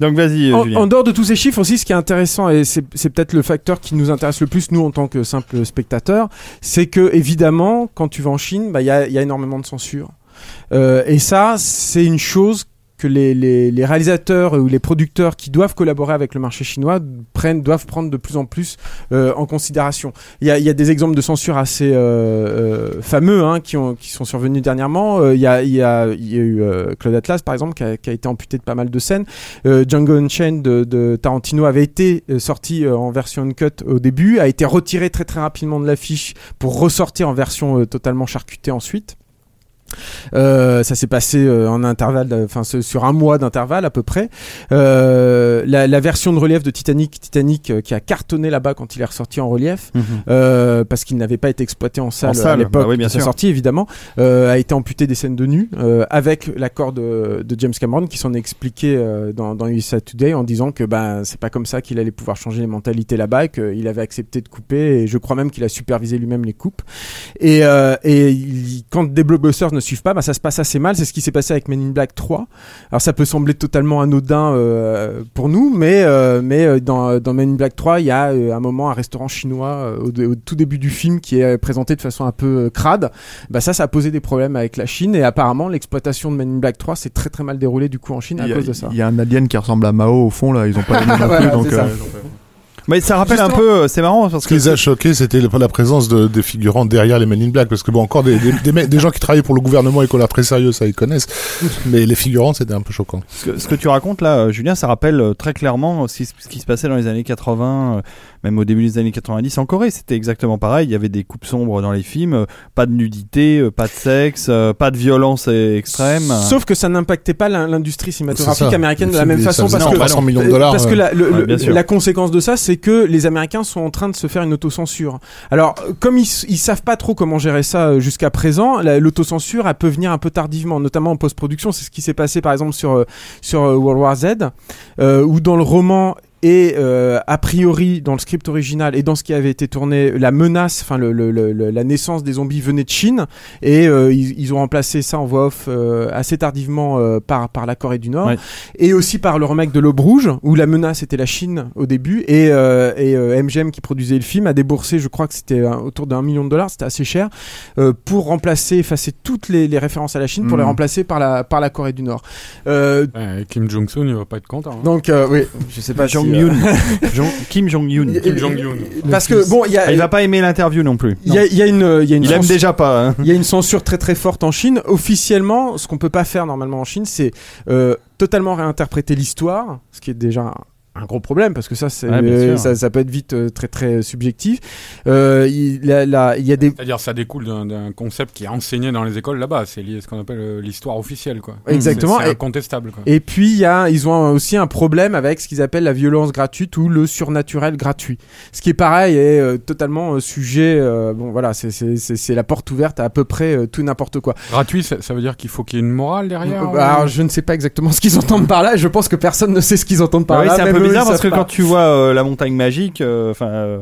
S1: Donc vas-y,
S5: En, en dehors de tous ces chiffres aussi, ce qui est intéressant et c'est peut-être le facteur qui nous intéresse le plus nous en tant que simples spectateurs, c'est que évidemment quand tu vas en Chine, bah, il y, a, y a énormément de censure. Euh, et ça, c'est une chose que les, les, les réalisateurs ou les producteurs qui doivent collaborer avec le marché chinois prennent, doivent prendre de plus en plus euh, en considération. Il y a, il y a des exemples de censure assez euh, euh, fameux hein, qui, ont, qui sont survenus dernièrement. Euh, il, y a, il, y a, il y a eu euh, Claude Atlas, par exemple, qui a, qui été amputé de pas mal de scènes. Euh, Django Unchained de, de Tarantino avait été sorti en version uncut au début, a été retiré très très rapidement de l'affiche pour ressortir en version totalement charcutée ensuite. Euh, ça s'est passé euh, en intervalle, de- enfin sur un mois d'intervalle à peu près. Euh, la, la version de relief de Titanic, Titanic euh, qui a cartonné là-bas quand il est ressorti en relief, euh, parce qu'il n'avait pas été exploité en salle,
S1: En salle,
S5: à l'époque
S1: bah oui, bien
S5: de sa sortie évidemment, euh, a été amputé des scènes de nu euh, avec l'accord de, de James Cameron qui s'en est expliqué euh, dans, dans USA Today en disant que ben c'est pas comme ça qu'il allait pouvoir changer les mentalités là-bas et qu'il avait accepté de couper et je crois même qu'il a supervisé lui-même les coupes. Et, euh, et il- quand des blockbusters ne suivent pas, bah, ça se passe assez mal. C'est ce qui s'est passé avec Men in Black 3. Alors ça peut sembler totalement anodin euh, pour nous, mais, euh, mais euh, dans, dans Men in Black 3, il y a euh, un moment un restaurant chinois euh, au, au tout début du film qui est euh, présenté de façon un peu euh, crade. Bah, ça, ça a posé des problèmes avec la Chine et apparemment l'exploitation de Men in Black 3 s'est très très mal déroulée du coup en Chine à
S3: a,
S5: cause de ça.
S3: il y a un alien qui ressemble à Mao au fond là, ils ont pas
S5: Voilà,
S3: donc euh,
S1: Mais ça rappelle un peu, euh, c'est marrant parce
S6: Ce
S1: que
S6: qui les a choqués, c'était la présence de, des figurants derrière les Men in Black, parce que bon, encore des, des, des, mecs- des gens qui travaillent pour le gouvernement et qui ont l'air très sérieux, ça ils connaissent, mais les figurants, c'était un peu choquant.
S1: ce que, ce que tu racontes là, euh, Julien, ça rappelle euh, très clairement ce qui, ce qui se passait dans les années 80, euh, même au début des années 90 en Corée. C'était exactement pareil. Il y avait des coupes sombres dans les films, euh, pas de nudité, euh, pas de sexe, euh, pas de violence extrême.
S5: Sauf que ça n'impactait pas l'in- l'industrie cinématographique américaine de la même façon parce que
S6: 300 millions de dollars,
S5: parce que la, le-
S1: Ouais,
S5: le-
S1: bien sûr.
S5: la conséquence de ça c'est que les Américains sont en train de se faire une autocensure. Alors comme ils, ils savent pas trop comment gérer ça jusqu'à présent, la- l'autocensure elle peut venir un peu tardivement, notamment en post-production. C'est ce qui s'est passé par exemple sur sur World War Z, euh, où dans le roman et euh, a priori dans le script original et dans ce qui avait été tourné, la menace, enfin le, le- le- le- la naissance des zombies venait de Chine et euh, ils, ils ont remplacé ça en voix off euh, assez tardivement euh, par par la Corée du Nord
S1: Ouais.
S5: et aussi par le remake de l'Aube Rouge où la menace était la Chine au début et euh, et euh, MGM qui produisait le film a déboursé, je crois que c'était euh, autour d'un million de dollars, c'était assez cher euh, pour remplacer, effacer toutes les, les références à la Chine pour les remplacer par la par la Corée du Nord. Euh,
S2: Ouais, Kim Jong-un, il va pas être content. hein.
S5: donc euh, oui, je sais pas
S1: Kim Jong Yoon.
S2: Kim Jong-un.
S5: parce que bon il y a
S1: Ah, il va pas aimer l'interview non plus.
S5: il y a, il y a une il y a une
S1: Il aime déjà pas. hein.
S5: Il y a une censure très très forte en Chine. Officiellement, ce qu'on peut pas faire normalement en Chine, c'est euh, totalement réinterpréter l'histoire, ce qui est déjà un, gros problème parce que ça, c'est,
S1: Ouais,
S5: euh, ça, ça peut être vite euh, très très subjectif. Euh, il, la- il y a des
S2: C'est-à-dire, ça découle d'un d'un concept qui est enseigné dans les écoles là-bas. C'est lié- ce qu'on appelle euh, l'histoire officielle, quoi.
S5: Exactement.
S2: C'est incontestable, quoi.
S5: Et puis il y a, ils ont aussi un problème avec ce qu'ils appellent la violence gratuite ou le surnaturel gratuit. Ce qui est pareil est euh, totalement euh, sujet. euh, bon voilà, c'est c'est c'est c'est la porte ouverte à à peu près euh, tout n'importe quoi.
S2: Gratuit, ça, ça veut dire qu'il faut qu'il y ait une morale derrière.
S5: Euh,
S2: ou-
S5: Alors je ne sais pas exactement ce qu'ils entendent par là. Je pense que personne ne sait ce qu'ils entendent par
S1: Ah oui,
S5: là.
S1: Bizarre parce que
S5: pas.
S1: quand tu vois euh, la montagne magique, euh, enfin. euh,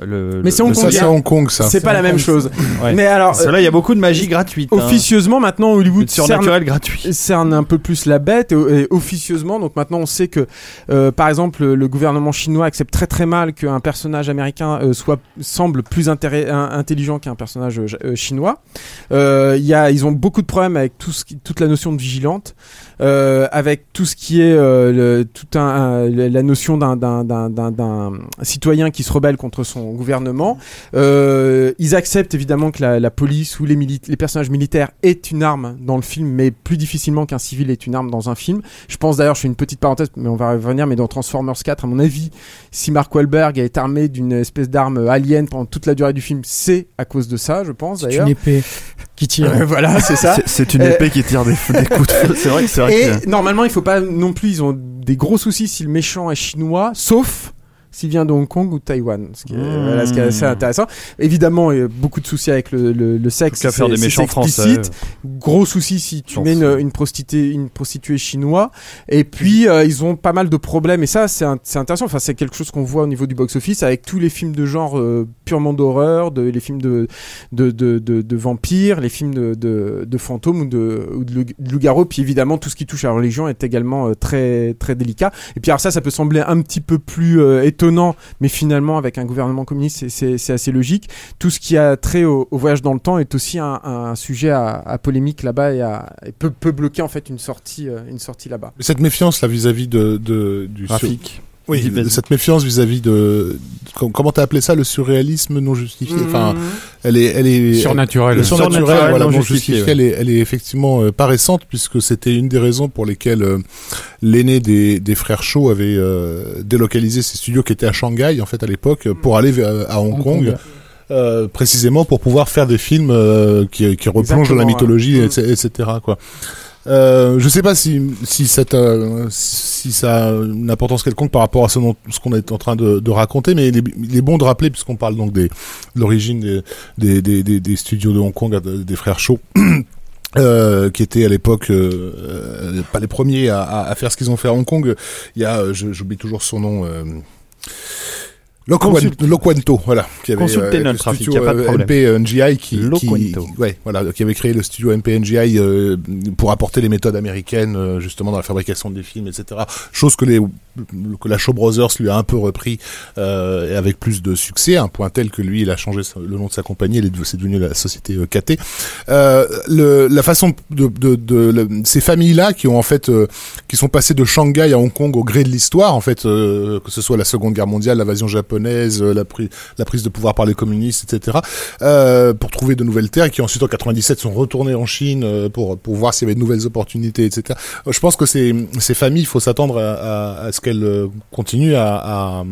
S1: le,
S5: Mais c'est Hong Kong,
S6: c'est. Hong Kong, ça.
S5: C'est pas la même chose.
S1: Ouais.
S5: Mais alors,
S1: Parce que
S5: euh,
S1: là, il y a beaucoup de magie gratuite. hein.
S5: officieusement, maintenant, Hollywood
S1: surnaturel gratuit.
S5: cerne un peu plus la bête et, et officieusement. Donc maintenant, on sait que, euh, par exemple, le, gouvernement chinois accepte très très mal qu'un personnage américain euh, soit semble plus intelligent qu'un personnage chinois. Euh, Il y a, ils ont beaucoup de problèmes avec tout ce qui, toute la notion de vigilante, avec tout ce qui est euh, le, tout un, un- la notion d'un- d'un d'un- d'un- d'un citoyen qui se rebelle contre son gouvernement. Euh, ils acceptent évidemment que la, la police ou les, les personnages militaires aient une arme dans le film, mais plus difficilement qu'un civil ait une arme dans un film. Je pense d'ailleurs, je fais une petite parenthèse, mais on va revenir, mais dans Transformers 4, à mon avis, si Mark Wahlberg est armé d'une espèce d'arme alien pendant toute la durée du film, c'est à cause de ça, je pense
S4: C'est
S5: d'ailleurs.
S4: une épée qui tire.
S5: Euh, voilà, c'est ça.
S3: c'est- c'est une
S5: Euh,
S3: épée qui tire des, des coups de feu. C'est vrai, que- c'est vrai
S5: Et
S3: que.
S5: normalement, il faut pas non plus, ils ont des gros soucis si le méchant est chinois, sauf s'il vient de Hong Kong ou de Taïwan, ce qui est,
S1: Mmh.
S5: voilà, ce qui est assez intéressant. Évidemment, il y a beaucoup de soucis avec le, le, le sexe.
S1: Qu'à faire des méchants français.
S5: Gros souci si tu mets une, prostituée, une prostituée chinoise. Et puis euh, ils ont pas mal de problèmes. Et ça, c'est intéressant. Enfin, c'est quelque chose qu'on voit au niveau du box-office avec tous les films de genre euh, purement d'horreur, de, les films de, de, de, de, de vampires, les films de, de, de fantômes ou de, ou de, loup- de loups-garous. Puis évidemment, tout ce qui touche à la religion est également euh, très, très délicat. Et puis alors ça, ça peut sembler un petit peu plus euh, étonnant, mais finalement, avec un gouvernement communiste, c'est- assez logique. Tout ce qui a trait au, au voyage dans le temps est aussi un, un sujet à, à polémique là-bas et, à- et peut, peut bloquer en fait une sortie, euh, une sortie là-bas.
S6: Cette méfiance là vis-à-vis de, de du sur-
S1: Graphique.
S6: Oui, cette méfiance vis-à-vis de com- comment t'as appelé ça le surréalisme non justifié? Enfin, elle est elle est
S2: Surnaturel.
S6: le surnaturel,
S1: surnaturel
S6: voilà,
S1: non
S6: non
S1: justifié,
S6: justifié, elle, est, elle est effectivement euh, pas récente puisque c'était une des raisons pour lesquelles euh, l'aîné des, des frères Shaw avait euh, délocalisé ses studios qui étaient à Shanghai en fait à l'époque pour aller à Hong,
S4: Hong
S6: Kong.
S4: Kong.
S6: euh, précisément pour pouvoir faire des films euh, qui, qui replongent dans la mythologie,
S5: ouais.
S6: etc., etc., quoi. Euh, je sais pas si si cette euh, si ça a une importance quelconque par rapport à ce, ce qu'on est en train de, raconter, mais il est, bon de rappeler puisqu'on parle donc des de l'origine des, des, des, studios de Hong Kong, des frères Shaw. Euh, qui étaient à l'époque euh, pas les premiers à, à, faire ce qu'ils ont fait à Hong Kong. Il y a, j'oublie toujours son nom, euh, Loquanto, voilà, qui avait
S1: Consultez
S6: le
S1: notre trafic,
S6: studio,
S1: y a pas de
S6: euh, qui, qui,
S1: Loquanto.
S6: ouais, voilà, qui avait créé le studio MPNGI euh, pour apporter les méthodes américaines euh, justement dans la fabrication des films, etc. Chose que les que la Shaw Brothers lui a un peu repris euh, et avec plus de succès, un point tel que lui, il a changé le nom de sa compagnie, c'est devenu la société euh, KT. Euh, le, la façon de, de, ces familles-là qui ont en fait euh, qui sont passées de Shanghai à Hong Kong au gré de l'histoire, en fait, euh, que ce soit la Seconde Guerre mondiale, l'invasion japonaise, euh, la, pri- la prise de pouvoir par les communistes, etc., euh, pour trouver de nouvelles terres, et qui ensuite en 97 sont retournés en Chine euh, pour pour voir s'il y avait de nouvelles opportunités, etc. Je pense que ces ces familles, il faut s'attendre à, ce qu'elles continuent à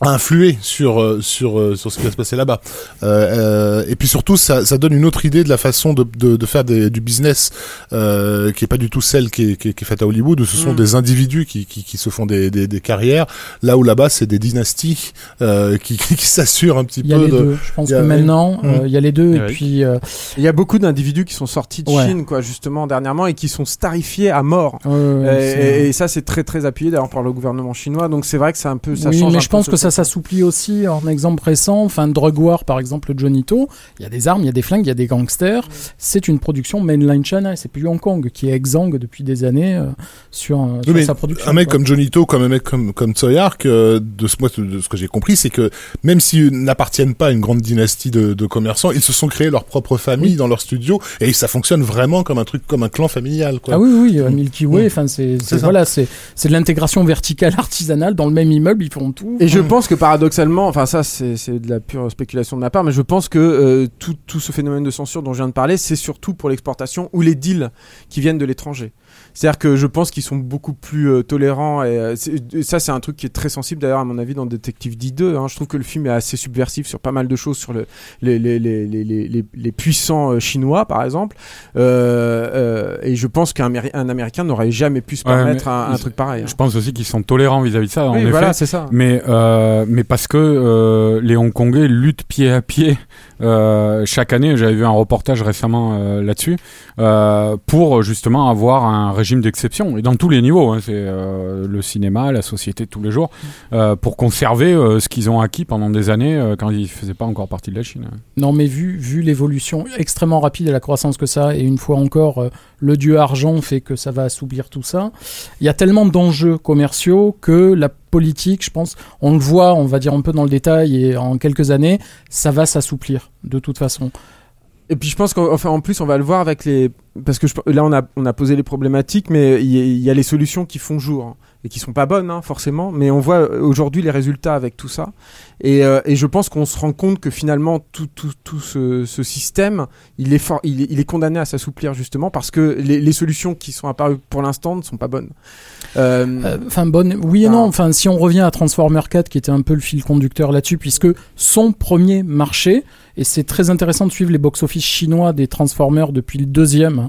S6: influer sur euh, sur euh, sur ce qui va se passer là-bas. Euh, euh, et puis surtout, ça, ça donne une autre idée de la façon de, de, de faire des, du business euh, qui est pas du tout celle qui est, qui est, qui est faite à Hollywood. Où ce sont
S5: Mm.
S6: des individus qui, qui, qui se font des, des, des carrières. Là où là-bas, c'est des dynasties euh, qui, qui, qui s'assurent un petit
S4: Il y a
S6: peu
S4: les
S6: de.
S4: deux. Je pense
S6: a-
S4: que maintenant,
S6: Mm.
S4: euh, il y a les deux.
S1: Ouais.
S4: Et puis, euh,
S5: Il y a beaucoup d'individus qui sont sortis de
S4: Ouais.
S5: Chine, quoi, justement, dernièrement, et qui sont starifiés à mort.
S4: euh,
S5: et, et- et ça, c'est très très appuyé d'ailleurs par le gouvernement chinois. Donc c'est vrai que c'est un peu ça
S4: oui,
S5: change.
S4: mais
S5: un
S4: je
S5: peu
S4: pense
S5: ce
S4: que ça s'assouplit aussi. En exemple récent, enfin, Drug War, par exemple, le Johnito, il y a des armes, il y a des flingues, il y a des gangsters. C'est une production mainline China. C'est plus Hong Kong qui est exsangue depuis des années euh, sur, euh, sa production.
S6: un mec
S4: quoi.
S6: comme Johnny To, comme un mec comme comme Hark, euh, de ce moi de ce que j'ai compris, c'est que même s'ils n'appartiennent pas à une grande dynastie de, de commerçants, ils se sont créés leur propre famille dans leur studio et ça fonctionne vraiment comme un truc comme un clan familial. Quoi.
S4: Ah oui, oui, euh, Milky Way,
S6: Mm.
S4: enfin, c'est, voilà, c'est, c'est de l'intégration verticale artisanale dans le même immeuble, ils font tout.
S5: Et je pense que paradoxalement, enfin ça c'est de la pure spéculation de ma part, mais je pense que euh, tout ce phénomène de censure dont je viens de parler, c'est surtout pour l'exportation ou les deals qui viennent de l'étranger. C'est-à-dire que je pense qu'ils sont beaucoup plus euh, tolérants et, euh, et ça c'est un truc qui est très sensible d'ailleurs à mon avis dans Détective D2. Hein. Je trouve que le film est assez subversif sur pas mal de choses, sur le, les, puissants euh, chinois par exemple. Euh, euh, et je pense qu'un Améri- un Américain n'aurait jamais pu se permettre un, truc pareil. hein.
S2: Je pense aussi qu'ils sont tolérants vis-à-vis de ça, en
S5: Oui,
S2: effet.
S5: voilà, c'est ça.
S2: Mais, euh, mais parce que euh, les Hongkongais luttent pied à pied euh, chaque année. J'avais vu un reportage récemment euh, là-dessus euh, pour justement avoir un régime d'exception et dans tous les niveaux. hein, c'est euh, le cinéma, la société de tous les jours euh, pour conserver ce qu'ils ont acquis pendant des années quand ils faisaient pas encore partie de la Chine.
S4: Non, mais vu, vu l'évolution extrêmement rapide et la croissance que ça, a, et une fois encore, le dieu argent fait que ça va assouplir tout ça, il y a tellement d'enjeux commerciaux que la politique, je pense, on le voit, on va dire un peu dans le détail, et en quelques années, ça va s'assouplir, de toute façon.
S5: Et puis je pense qu'en enfin, en plus on va le voir avec les parce que je- là on a on a posé les problématiques mais il y, a- il y a les solutions qui font jour hein, et qui sont pas bonnes hein, forcément mais on voit euh, aujourd'hui les résultats avec tout ça et, euh, et je pense qu'on se rend compte que finalement tout tout, tout ce, ce système il est fort il est, il est condamné à s'assouplir justement parce que les, les solutions qui sont apparues pour l'instant ne sont pas bonnes. Euh,
S4: Euh, Enfin, bonne, oui et non. Enfin, si on revient à Transformer 4, qui était un peu le fil conducteur là-dessus, puisque son premier marché, et c'est très intéressant de suivre les box-office chinois des Transformers depuis le deuxième, hein,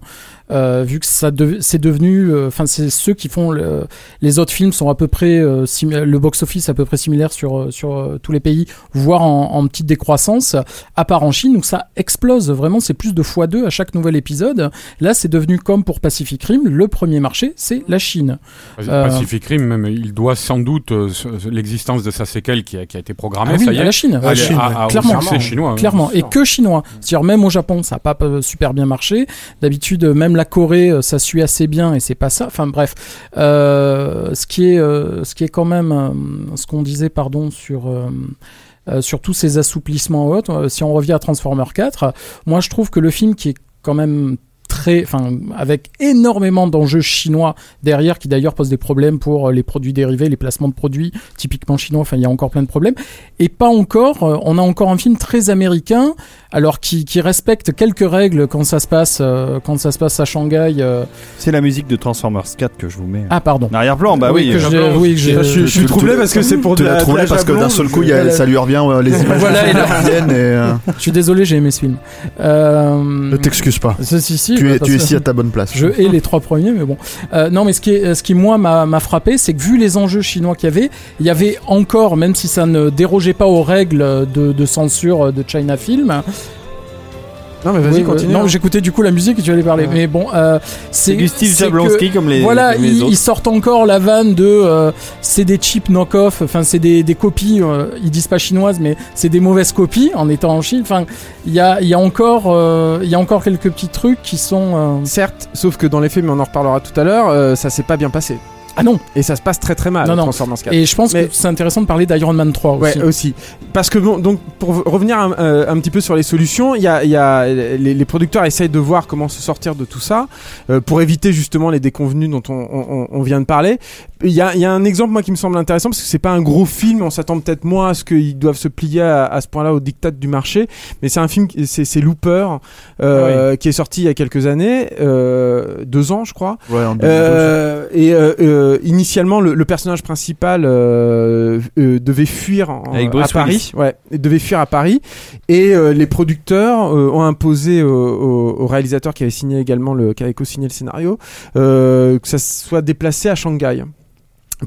S4: euh, vu que ça c'est devenu, euh, enfin, c'est ceux qui font le- les autres films sont à peu près euh, le box-office à peu près similaire sur sur euh, tous les pays, voire en, en petite décroissance, à part en Chine où ça explose vraiment. C'est plus de fois deux à chaque nouvel épisode. Là, c'est devenu comme pour Pacific Rim, le premier marché, c'est la Chine. Euh,
S2: Pacific Rim, même, il doit sans doute euh, ce- ce- l'existence de sa séquelle qui a, qui a été programmée.
S4: Ah oui,
S2: ça y est.
S4: à la Chine.
S2: À-
S4: À la Chine,
S2: à- à-
S4: Clairement.
S2: chinois. hein.
S4: Clairement, et que chinois. C'est-à-dire même au Japon, ça n'a pas euh, super bien marché. D'habitude, euh, même la Corée, euh, ça suit assez bien et c'est pas ça. Enfin bref, Euh, ce qui est, euh, ce qui est quand même, euh, ce qu'on disait, pardon, sur sur tous ces assouplissements euh, si on revient à Transformer 4, moi je trouve que le film qui est quand même très, enfin, avec énormément d'enjeux chinois derrière, qui d'ailleurs posent des problèmes pour euh, les produits dérivés, les placements de produits typiquement chinois. Enfin, il y a encore plein de problèmes. Et pas encore. euh, on a encore un film très américain, alors qui, qui respecte quelques règles quand ça se passe, euh, quand ça se passe à Shanghai. euh.
S1: C'est la musique de Transformers 4 que je vous mets.
S4: Ah, pardon.
S1: En arrière-plan, bah oui.
S4: que je- oui, que j'ai-
S5: je, je suis troublé parce que c'est pour de la- la
S3: parce que d'un seul coup, y a- ça lui revient, ouais, les images
S4: Voilà, et
S3: et euh,
S4: Je suis désolé, j'ai aimé ce film. Euh...
S3: ne t'excuse pas.
S4: Si, si, si,
S3: Tu es, tu es ici à ta bonne place.
S4: Je hais les trois premiers, mais bon. Euh, non, mais ce qui, est, ce qui moi m'a m'a frappé, c'est que vu les enjeux chinois qu'il y avait, il y avait encore, même si ça ne dérogeait pas aux règles de, de censure de China Film.
S5: Non, mais vas-y,
S4: Oui,
S5: continue.
S4: euh,
S5: hein.
S4: non, j'écoutais du coup la musique et tu allais parler.
S5: Ouais.
S4: Mais bon, euh, c'est
S1: du
S4: c'est
S1: Jablonski comme les,
S4: voilà,
S1: comme les
S4: ils,
S1: autres.
S4: ils sortent encore la vanne de euh, c'est des cheap knock-off, enfin c'est des, des copies, euh, ils disent pas chinoises, mais c'est des mauvaises copies en étant en Chine. Enfin, il y a, y a encore, y a encore quelques petits trucs qui sont.
S5: Certes, sauf que dans les faits, mais on en reparlera tout à l'heure, ça s'est pas bien passé.
S4: Ah non.
S5: Et ça se passe très très mal.
S4: Non, non.
S5: Transformers 4.
S4: Et je pense
S5: Mais-
S4: que c'est intéressant de parler d'Iron Man 3 aussi.
S5: Ouais, aussi. Parce que bon, donc pour revenir un, euh, un petit peu sur les solutions, y a, il y a les, les producteurs essayent de voir comment se sortir de tout ça euh, pour éviter justement les déconvenus dont on, on- on vient de parler. Il y a, il y a un exemple moi qui me semble intéressant parce que c'est pas un gros film, on s'attend peut-être moins à ce qu'ils doivent se plier à, à ce point-là au diktat du marché, mais c'est un film, c'est Looper euh, qui est sorti il y a quelques années, euh, deux ans je crois.
S3: Ouais, en 2012.
S5: Euh, et euh, initialement, le, le personnage principal devait fuir en- à Paris. Ouais, devait fuir à Paris. Et les producteurs ont imposé au, au- réalisateur qui avait signé également le, qui avait co-signé le scénario, que ça soit déplacé à Shanghai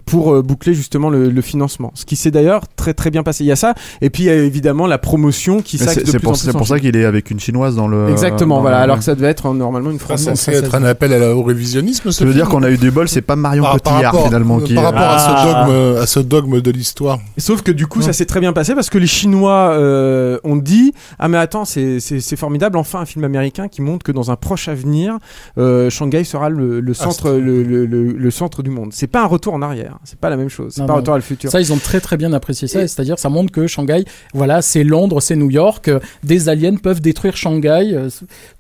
S5: pour euh, boucler justement le, le financement. Ce qui s'est d'ailleurs très très bien passé. Il y a ça, et puis il y a évidemment la promotion qui s'axe
S3: C'est
S5: de
S3: c'est
S5: plus
S3: pour,
S5: en plus
S3: c'est
S5: en
S3: pour ça qu'il est avec une chinoise dans le.
S5: Exactement,
S3: dans
S5: voilà.
S3: le-
S5: Alors que ça devait être euh, normalement une
S6: Pas
S5: France.
S6: censé être un appel à la- au révisionnisme, ce
S3: Ça veut dire
S6: film
S3: qu'on a eu des bols, c'est pas Marion
S6: par, par
S3: Cotillard
S6: rapport,
S3: finalement qui.
S6: par rapport à,
S1: Ah.
S6: ce dogme, à ce dogme de l'histoire.
S5: Sauf que du coup, ça s'est très bien passé parce que les Chinois euh, ont dit ah mais attends c'est c'est c'est formidable enfin un film américain qui montre que dans un proche avenir euh, Shanghai sera le, le centre
S6: c'est-
S5: le, le, le, le centre du monde. C'est pas un retour en arrière, c'est pas la même chose, c'est pas
S4: non.
S5: retour à le futur.
S4: Ça, ils ont très très bien apprécié ça, et c'est-à-dire ça montre que Shanghai, voilà, c'est Londres, c'est New York, euh, des aliens peuvent détruire Shanghai euh,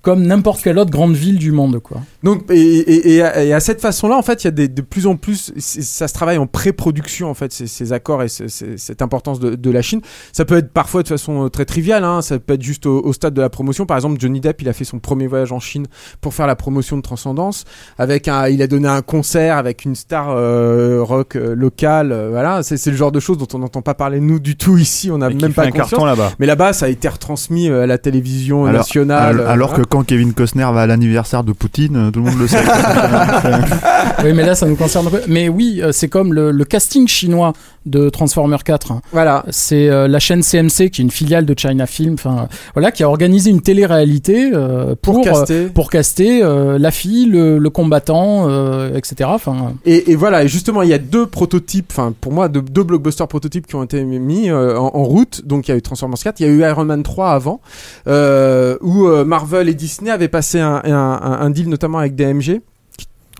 S4: comme n'importe quelle autre grande ville du monde, quoi.
S5: Donc et, et, et, à, et à cette façon-là, en fait, il y a des, de plus en plus, ça se travaille en pré-production en fait, ces, ces accords et ce- ce- cette importance de, de la Chine. Ça peut être parfois de façon euh, très triviale, hein, ça peut être juste au, au stade de la promotion. Par exemple, Johnny Depp, il a fait son premier voyage en Chine pour faire la promotion de Transcendance. Avec un, il a donné un concert avec une star euh, rock euh, locale. euh, voilà, c'est le genre de choses dont on n'entend pas parler nous du tout ici. On n'a même pas
S1: un
S5: conscience.
S1: carton là-bas.
S5: Mais là-bas, ça a été retransmis euh, à la télévision
S3: Alors-
S5: nationale.
S3: alors que quand Kevin Costner va à l'anniversaire de Poutine, tout le monde le sait.
S4: oui, mais là, ça nous concerne un peu. Mais oui, c'est comme le, le casting chinois de Transformer 4. hein.
S5: voilà.
S4: C'est euh, la chaîne CMC, qui est une filiale de China Film, enfin, voilà, qui a organisé une télé-réalité euh,
S5: Pour,
S4: pour, euh,
S5: caster.
S4: pour caster euh, la fille, le, le combattant, euh, etc. Enfin,
S5: Et, et voilà, et justement, il y a deux prototypes, enfin pour moi, deux, deux blockbusters prototypes qui ont été mis euh, en, route. Donc il y a eu Transformers 4, il y a eu Iron Man 3 avant, euh, où euh, Marvel et Disney avaient passé un- un deal notamment avec DMG,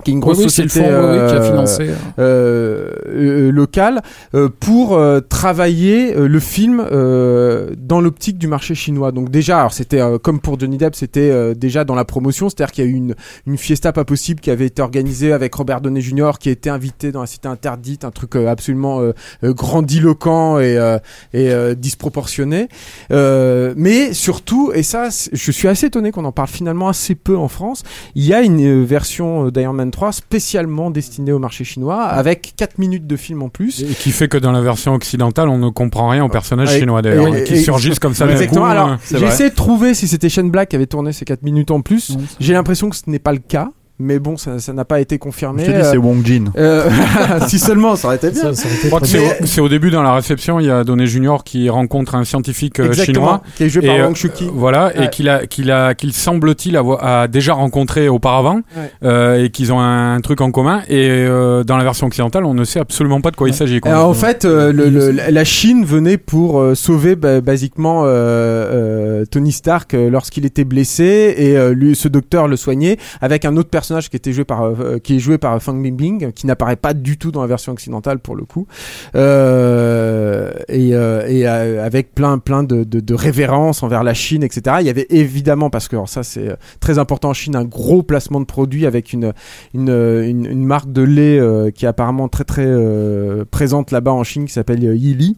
S5: qui, est une grosse
S4: oui, oui,
S5: société
S4: fonds oui, oui, qui a
S5: euh,
S4: financé. euh.
S5: euh, euh, euh, pour euh, travailler euh, le film euh, dans l'optique du marché chinois. Donc déjà, alors c'était euh, comme pour Johnny Depp, c'était euh, déjà dans la promotion, c'est-à-dire qu'il y a eu une, une fiesta pas possible qui avait été organisée avec Robert Downey Jr. qui a été invité dans la cité interdite, un truc euh, absolument euh, euh, grandiloquent et, euh, et euh, disproportionné. Euh, mais surtout, et ça, je suis assez étonné qu'on en parle finalement assez peu en France, il y a une euh, version euh, d'Iron Man 3 spécialement destinée au marché chinois avec 4 minutes de film en plus.
S2: Et qui fait que dans la version occidentale, on ne comprend rien aux personnages chinois d'ailleurs,
S5: Et-
S2: qui
S5: et-
S2: surgissent comme ça d'un
S5: Exactement.
S2: coup.
S5: Alors,
S1: c'est
S5: j'ai essayé de trouver si c'était Shane Black qui avait tourné ces 4 minutes en plus. J'ai l'impression que ce n'est pas le cas. Mais bon, ça ça n'a pas été confirmé.
S3: Je te dis, c'est Wong Jin.
S5: Euh, si seulement, ça aurait été bien.
S4: Ça, ça aurait été
S2: je crois que
S4: très
S2: c'est au, c'est au début dans la réception, il y a Donné Junior qui rencontre un scientifique euh,
S5: Exactement.
S2: chinois.
S5: Qui est joué
S2: Et,
S5: par
S2: euh,
S5: Wang Shuqi.
S2: Voilà,
S5: Ouais.
S2: et qu'il a, qu'il a, qu'il semble-t-il avoir a déjà rencontré auparavant,
S5: Ouais.
S2: euh, et qu'ils ont un, truc en commun. Et euh, dans la version occidentale, on ne sait absolument pas de quoi il s'agit. quoi.
S5: Alors, en fait, euh, le- le- la Chine venait pour euh, sauver bah, basiquement euh, euh, Tony Stark euh, lorsqu'il était blessé et euh, lui, ce docteur le soignait avec un autre personnage qui était joué par euh, qui est joué par Fang Bingbing qui n'apparaît pas du tout dans la version occidentale pour le coup. Euh, et, euh, et euh, avec plein plein de, de, de révérences envers la Chine, etc. Il y avait évidemment parce que alors ça c'est très important en Chine un gros placement de produits avec une une, une, une marque de lait qui est apparemment très très présente là-bas en Chine qui s'appelle Yili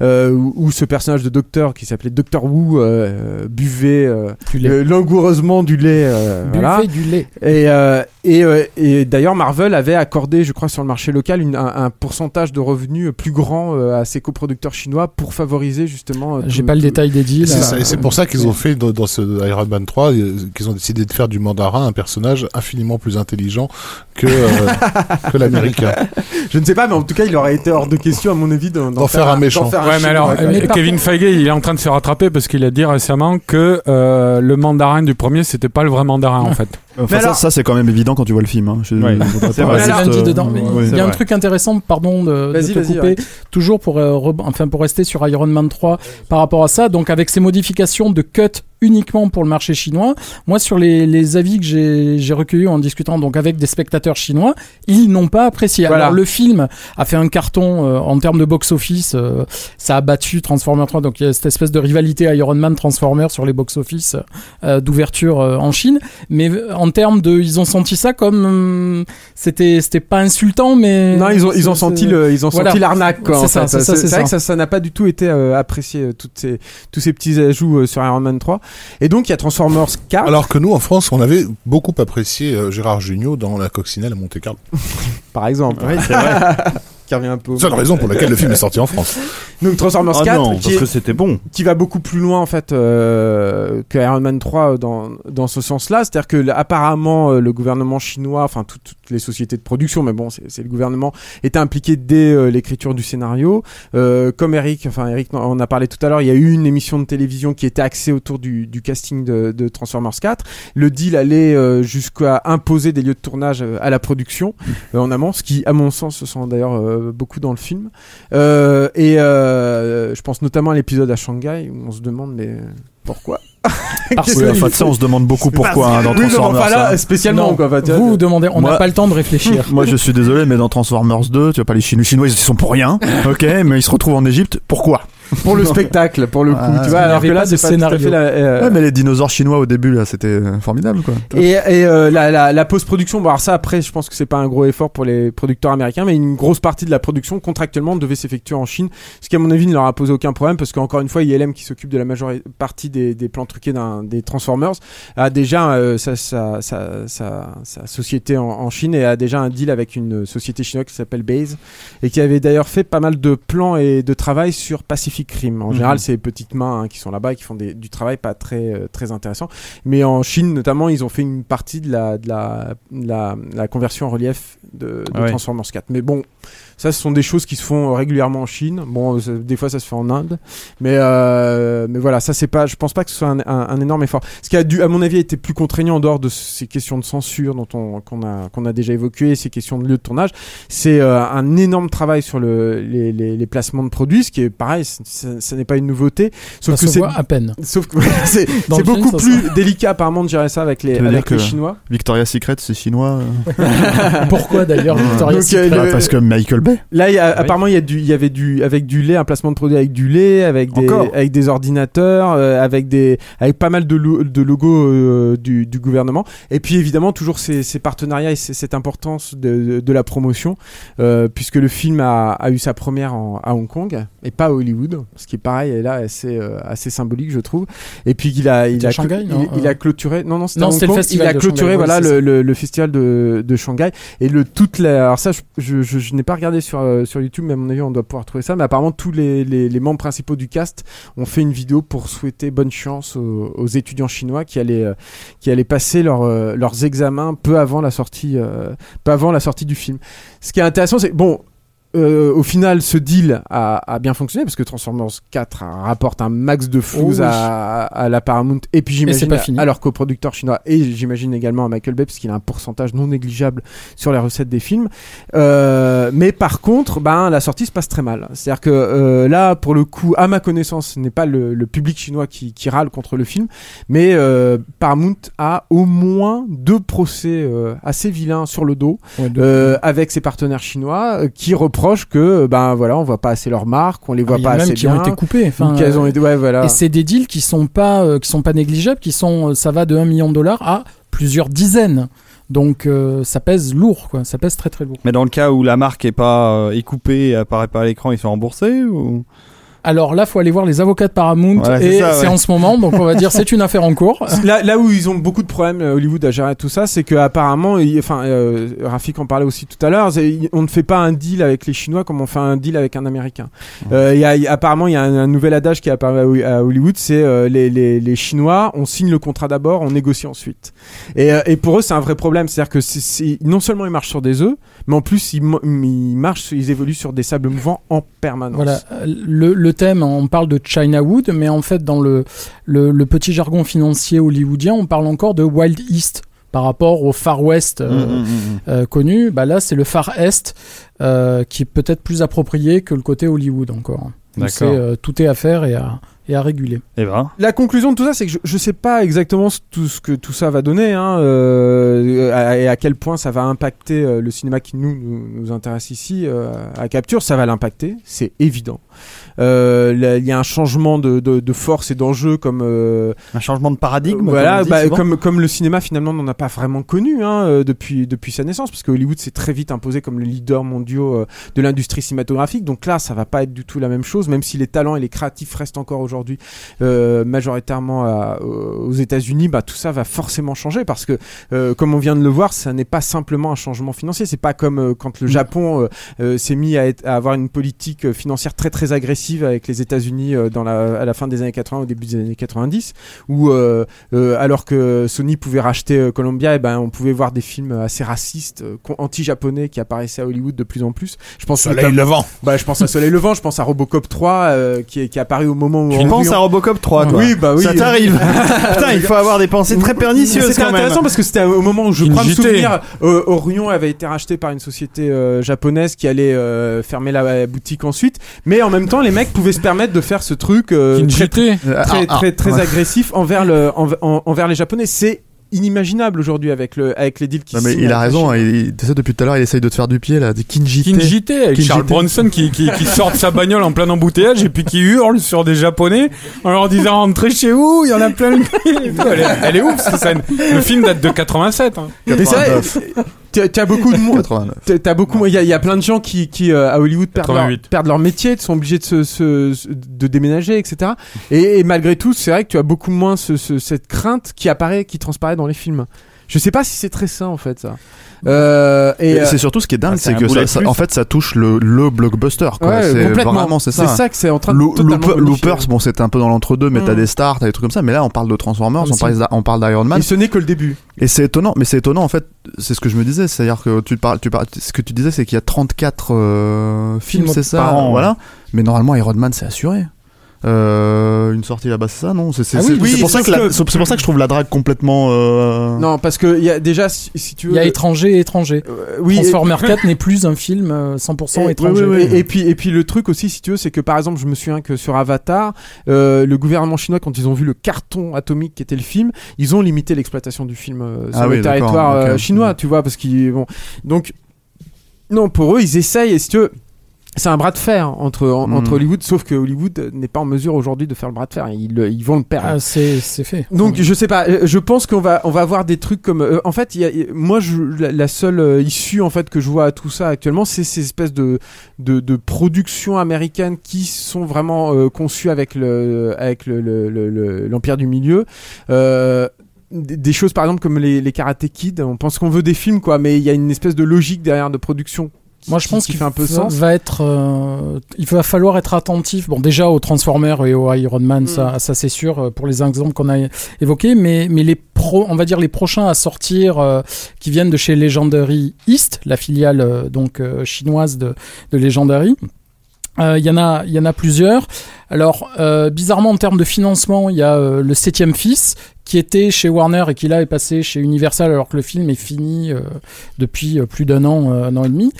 S5: où, où ce personnage de docteur qui s'appelait Docteur Wu buvait
S4: Du lait.
S5: langoureusement du lait
S4: Buvez
S5: voilà.
S4: du lait.
S5: Et, euh, et, euh, et d'ailleurs, Marvel avait accordé, je crois, sur le marché local, une- un, un pourcentage de revenus plus grand euh, à ses coproducteurs chinois pour favoriser justement. euh,
S4: J'ai pas le
S5: tout-
S4: détail des deals.
S6: C'est ça,
S4: euh,
S6: et c'est pour ça qu'ils ont fait dans, dans ce Iron Man 3 euh, qu'ils ont décidé de faire du mandarin un personnage infiniment plus intelligent que euh, que l'américain.
S5: Je ne sais pas, mais en tout cas, il aurait été hors de question, à mon avis, d'en
S6: D'en faire un méchant.
S5: d'en faire un
S2: Ouais, mais alors, Kevin Feige, il est en train de se rattraper parce qu'il a dit récemment que euh, le mandarin du premier, c'était pas le vrai mandarin en fait.
S3: Enfin,
S5: Mais
S3: ça,
S5: alors-
S3: ça, c'est quand même évident quand tu vois le film. Hein. Je-
S1: Ouais.
S3: je voudrais
S1: C'est
S3: pas
S1: vrai.
S4: C'est
S3: juste,
S4: lundi
S3: euh,
S4: dedans. Mais
S3: ouais.
S4: il y a un
S1: vrai.
S4: truc intéressant, pardon de, te
S5: vas-y,
S4: couper,
S5: ouais.
S4: toujours pour, euh, re- enfin, pour rester sur Iron Man 3 par rapport à ça. Donc avec ces modifications de cut uniquement pour le marché chinois, moi sur les, les avis que j'ai recueillis en discutant donc avec des spectateurs chinois, ils n'ont pas apprécié.
S5: Voilà.
S4: Alors le film a fait un carton euh, en termes de box-office, euh, ça a battu Transformers 3, donc il y a cette espèce de rivalité Iron Man Transformers sur les box-office euh, d'ouverture euh, en Chine. Mais euh, en termes de, ils ont senti ça comme hum, c'était c'était pas insultant, mais
S5: Non, ils ont, ils ont senti le, ils ont
S4: Voilà.
S5: senti l'arnaque.
S4: C'est ça, c'est ça, c'est
S5: vrai que ça, n'a pas du tout été euh, apprécié, euh, toutes ces, tous ces petits ajouts euh, sur Iron Man 3. Et donc, il y a Transformers 4.
S6: Alors que nous, en France, on avait beaucoup apprécié euh, Gérard Jugnot dans La Coccinelle à Monte Carlo.
S5: par exemple.
S1: Oui, c'est vrai.
S5: qui revient un peu. au-
S6: Seule raison pour laquelle le film est sorti en France.
S5: Donc, Transformers
S1: Ah
S5: 4,
S1: non,
S5: qui
S1: parce
S5: est-
S1: que c'était bon.
S5: qui va beaucoup plus loin en fait euh, que Iron Man 3 dans, dans ce sens-là. C'est-à-dire que apparemment euh, le gouvernement chinois, enfin tout- toutes les sociétés de production, mais bon c'est c'est le gouvernement, était impliqué dès euh, l'écriture du scénario. Euh, comme Eric, enfin Eric on a parlé tout à l'heure, il y a eu une émission de télévision qui était axée autour du, du casting de, de Transformers 4. Le deal allait euh, jusqu'à imposer des lieux de tournage euh, à la production euh, en amont, ce qui à mon sens se sent d'ailleurs euh, beaucoup dans le film. Euh, et euh, je pense notamment à l'épisode à Shanghai où on se demande mais pourquoi
S4: Parce que
S3: enfin, ça, on se demande beaucoup pourquoi hein, dans Transformers.
S5: enfin là,
S3: hein.
S5: spécialement
S4: Non,
S5: quoi.
S4: Vous vous demandez, on n'a pas le temps de réfléchir.
S3: Moi, je suis désolé, mais dans Transformers 2, tu vois pas les Chinois, les Chinois, ils sont pour rien. Ok, mais ils se retrouvent en Égypte. Pourquoi?
S5: Pour le spectacle, pour le coup,
S3: Ah,
S5: tu vois, alors que là, c'est
S4: scénario.
S5: fait la- euh,
S3: Ouais, mais les dinosaures chinois au début, là, c'était euh, formidable, quoi.
S5: Et, et euh, la, la, la post-production, bon alors ça après je pense que c'est pas un gros effort pour les producteurs américains, mais une grosse partie de la production contractuellement devait s'effectuer en Chine, ce qui à mon avis ne leur a posé aucun problème parce qu'encore une fois ILM qui s'occupe de la majeure partie des, des plans truqués des Transformers a déjà euh, sa, sa, sa, sa, sa société en, en Chine et a déjà un deal avec une société chinoise qui s'appelle Base et qui avait d'ailleurs fait pas mal de plans et de travail sur Pacific Rim. En
S1: Mhm.
S5: général c'est les petites mains hein, qui sont là-bas et qui font des, du travail pas très, euh, très intéressant. Mais en Chine, notamment, ils ont fait une partie de la, de la, de la, la conversion en relief de, de
S1: ouais.
S5: Transformers 4. Mais bon, ça, ce sont des choses qui se font régulièrement en Chine. Bon, ça- des fois, ça se fait en Inde. Mais, euh, mais voilà, ça, c'est pas, je pense pas que ce soit un, un- un énorme effort. Ce qui a dû, à mon avis, été plus contraignant en dehors de ces questions de censure dont on, qu'on a, qu'on a déjà évoqué, ces questions de lieu de tournage, c'est euh, un énorme travail sur le, les, les, les placements de produits, ce qui est pareil, ce n'est pas une nouveauté. Sauf
S4: ça
S5: que
S4: se
S5: c'est
S4: voit à peine.
S5: Sauf que c'est
S4: film,
S5: beaucoup
S4: ça
S5: plus délicat apparemment de gérer ça avec les,
S3: Ça
S5: avec les Chinois.
S3: Victoria's Secret, c'est chinois. euh.
S4: Pourquoi d'ailleurs Victoria's
S5: euh,
S4: Secret
S5: le-
S3: parce que Michael Bay.
S5: Là, il y a, apparemment, il y, a du, il y avait du, avec du lait, un placement de produit avec du lait, avec des,
S3: Encore
S5: avec des ordinateurs, euh, avec des, avec pas mal de, lo- de logos euh, du, du gouvernement. Et puis évidemment, toujours ces, ces partenariats et ces- cette importance de, de, de la promotion, euh, puisque le film a, a eu sa première en- à Hong Kong et pas à Hollywood, ce qui est pareil est là assez, euh, assez symbolique, je trouve. Et puis il a, il a,
S4: Shanghai,
S5: il,
S4: non
S5: il a clôturé, non non, c'était Hong Kong. il a
S4: de
S5: clôturé
S4: Shanghai,
S5: voilà le, le, le festival de, de Shanghai et le toute la, alors ça je, je, je, je n'ai pas regardé sur euh, sur YouTube mais à mon avis on doit pouvoir trouver ça. Mais apparemment tous les, les, membres principaux du cast ont fait une vidéo pour souhaiter bonne chance aux, étudiants chinois qui allaient euh, qui allaient passer leur, euh, leurs examens peu avant la sortie peu avant la sortie du film. Ce qui est intéressant c'est bon euh, au final, ce deal a, a bien fonctionné parce que Transformers 4 rapporte un max de flous
S4: Oh oui.
S5: à, à la Paramount et puis j'imagine à, à leur coproducteur chinois et j'imagine également à Michael Bay parce qu'il a un pourcentage non négligeable sur les recettes des films. Euh, mais par contre, ben la sortie se passe très mal. C'est-à-dire que euh, là, pour le coup, à ma connaissance, ce n'est pas le, le public chinois qui, qui râle contre le film, mais euh, Paramount a au moins deux procès euh, assez vilains sur le dos
S4: Ouais,
S5: euh, avec ses partenaires chinois qui reprochent reprochent que ben voilà, on voit pas assez leurs marques, on les voit
S4: Ah, Il y a
S5: pas
S4: même
S5: assez
S4: qui
S5: bien.
S4: ont été coupés. Enfin,
S5: ont
S4: euh,
S5: été ouais voilà.
S4: Et c'est des deals qui sont pas euh, qui sont pas négligeables, qui sont euh, ça va de 1 million de dollars à plusieurs dizaines. Donc euh, ça pèse lourd quoi, ça pèse très très lourd.
S1: Mais dans le cas où la marque est pas euh, est coupée et apparaît pas à l'écran, ils sont remboursés ou?
S4: Alors là, faut aller voir les avocats de Paramount
S1: Ouais,
S4: et c'est
S1: ouais.
S4: en ce moment, donc on va dire c'est une affaire en cours.
S5: Là, là où ils ont beaucoup de problèmes, euh, Hollywood à gérer tout ça, c'est que apparemment, il- enfin, euh, Rafik en parlait aussi tout à l'heure, on ne fait pas un deal avec les Chinois comme on fait un deal avec un Américain. Euh, il y a, il y a- apparemment, il y a un, un nouvel adage qui est apparu à Ho- à Hollywood, c'est euh, les, les, les Chinois, on signe le contrat d'abord, on négocie ensuite. Et, euh, et pour eux, c'est un vrai problème, c'est-à-dire que c'est- non seulement ils marchent sur des œufs, mais en plus ils, marchent, ils évoluent sur des sables mouvants en permanence.
S4: Voilà, le, le thème, on parle de Chinawood, mais en fait, dans le, le, le petit jargon financier hollywoodien, on parle encore de Wild East par rapport au Far West euh,
S1: Mm, mm, mm, mm.
S4: euh, connu. Bah là, c'est le Far Est euh, qui est peut-être plus approprié que le côté Hollywood encore.
S1: D'accord.
S4: euh, tout est à faire et à, et à réguler.
S1: Eh ben,
S5: La conclusion de tout ça, c'est que je, je sais pas exactement ce- tout ce que tout ça va donner, hein, euh, à- et à quel point ça va impacter euh, le cinéma qui nous, nous, nous intéresse ici euh, à Capture. Ça va l'impacter, c'est évident. Euh, Il y a un changement de, de, de force et d'enjeu comme euh,
S1: un changement de paradigme.
S5: voilà,
S1: comme
S5: bah, comme comme le cinéma finalement n'en a pas vraiment connu hein, depuis depuis sa naissance, parce que Hollywood s'est très vite imposé comme le leader mondial euh, de l'industrie cinématographique. Donc là, ça va pas être du tout la même chose, même si les talents et les créatifs restent encore aujourd'hui euh, majoritairement à- aux États-Unis. Bah tout ça va forcément changer parce que, euh, comme on vient de le voir, ça n'est pas simplement un changement financier. C'est pas comme euh, quand le Japon euh, euh, s'est mis à, être- à avoir une politique euh, financière très très agressive avec les États-Unis euh, dans la, à la fin des années 80 au début des années 90 où euh, euh, alors que Sony pouvait racheter euh, Columbia et ben on pouvait voir des films assez racistes euh, anti-japonais qui apparaissaient à Hollywood de plus en plus je pense
S6: Soleil levant.
S5: bah je pense à Soleil Levant je pense à Robocop 3 euh, qui est qui est apparu au moment où
S1: Tu
S5: on-
S1: penses à Robocop 3, toi
S5: oui bah oui.
S1: Ça t'arrive. Putain, il faut avoir des pensées très pernicieuses
S5: c'était intéressant parce que c'était au moment où je crois me souvenir euh, Orion avait été racheté par une société euh, japonaise qui allait euh, fermer la, boutique ensuite. Mais en même temps les mecs pouvaient se permettre de faire ce truc très, très,
S3: ah,
S5: très,
S3: ah,
S5: très
S3: ouais.
S5: agressif envers, le, env- en- envers les Japonais. C'est inimaginable aujourd'hui avec, le, avec les deals qui
S3: Non, mais il a raison, hein, il, tu sais, depuis tout à l'heure, il essaye de te faire du pied, là, des Kinjite.
S2: Kinjite avec
S3: Kinjite.
S2: Charles Bronson qui, qui, qui sort de sa bagnole en plein embouteillage et puis qui hurle sur des japonais en leur disant rentrez chez vous, il y en a plein le. Elle, est- elle est ouf cette scène. Le film date de 87. hein.
S5: Mais c'est vrai,
S3: 89.
S5: t'as- beaucoup de monde.
S3: 89.
S5: T'as beaucoup, il y, a- il y a plein de gens qui, qui euh, à Hollywood perdent leur,
S2: 88.
S5: perdent leur métier, sont obligés de se, se- se- de déménager, etc. Et, et malgré tout, c'est vrai que tu as beaucoup moins ce, ce- cette crainte qui apparaît, qui transparaît dans les films. Je sais pas si c'est très sain en fait ça. Euh, et
S3: Et
S5: euh,
S3: c'est surtout ce qui est dingue,
S1: Ah, c'est
S3: que ça, en fait, ça touche le, le blockbuster. Quoi.
S5: ouais,
S3: c'est vraiment c'est ça.
S5: C'est ça que c'est en train de
S3: Lo- Looper-. Loopers, bon, c'était un peu dans l'entre-deux, mais
S5: Mm.
S3: t'as des stars, t'as des trucs comme ça. Mais là, on parle de Transformers, on parle, on parle d'Iron Man.
S5: Et ce n'est que le début.
S3: Et c'est étonnant, mais c'est étonnant en fait, c'est ce que je me disais, c'est-à-dire que tu parles, tu parles, ce que tu disais, c'est qu'il y a 34 euh, films,
S4: Films
S3: c'est ça,
S1: par an,
S3: voilà. Mais normalement, Iron Man, c'est assuré. Euh, une sortie là-bas, c'est ça, non C'est c'est-
S5: Ah oui,
S3: pour ça que, la-
S5: que-
S3: c'est pour ça que je trouve la drague complètement. euh,
S5: Non, parce que il y a déjà, si, si tu veux.
S4: Il y a étranger et étranger.
S5: euh, oui, et-
S4: Transformer 4 n'est plus un film euh, 100%
S5: Et,
S4: étranger.
S5: oui, oui, oui. Et, et puis et puis le truc aussi si tu veux c'est que par exemple je me souviens que sur Avatar euh, le gouvernement chinois quand ils ont vu le carton atomique qui était le film ils ont limité l'exploitation du film euh, sur
S3: Ah
S5: le
S3: oui,
S5: territoire euh, chinois tu vois parce qu'ils vont donc non pour eux ils essayent et si tu veux c'est un bras de fer entre en-
S3: Mm.
S5: entre Hollywood sauf que Hollywood n'est pas en mesure aujourd'hui de faire le bras de fer ils, ils vont le perdre
S4: Ah, c'est c'est fait.
S5: donc je sais pas, je pense qu'on va on va avoir des trucs comme euh, en fait y a, moi je, la, la seule euh, issue en fait que je vois à tout ça actuellement c'est ces espèces de de, de productions américaines qui sont vraiment euh, conçues avec le avec le le- le- le- l'empire du milieu. Euh, des des choses par exemple comme les, les Karate Kid, on pense qu'on veut des films quoi, mais il y a une espèce de logique derrière de production. Qui-
S4: Moi, je pense
S5: qui
S4: qu'il
S5: fait un peu
S4: va,
S5: sens.
S4: va être, euh, il va falloir être attentif. Bon, déjà aux Transformers et aux Iron Man,
S5: Mm.
S4: ça, ça c'est sûr euh, pour les exemples qu'on a évoqués. Mais, mais les pro, on va dire les prochains à sortir, euh, qui viennent de chez Legendary East, la filiale euh, donc chinoise de, de Legendary. Euh, Il y en a, il y en a plusieurs. Alors, euh, bizarrement en termes de financement, il y a euh, le septième fils qui était chez Warner et qui là est passé chez Universal alors que le film est fini euh, depuis euh, plus d'un an, euh, un an et demi.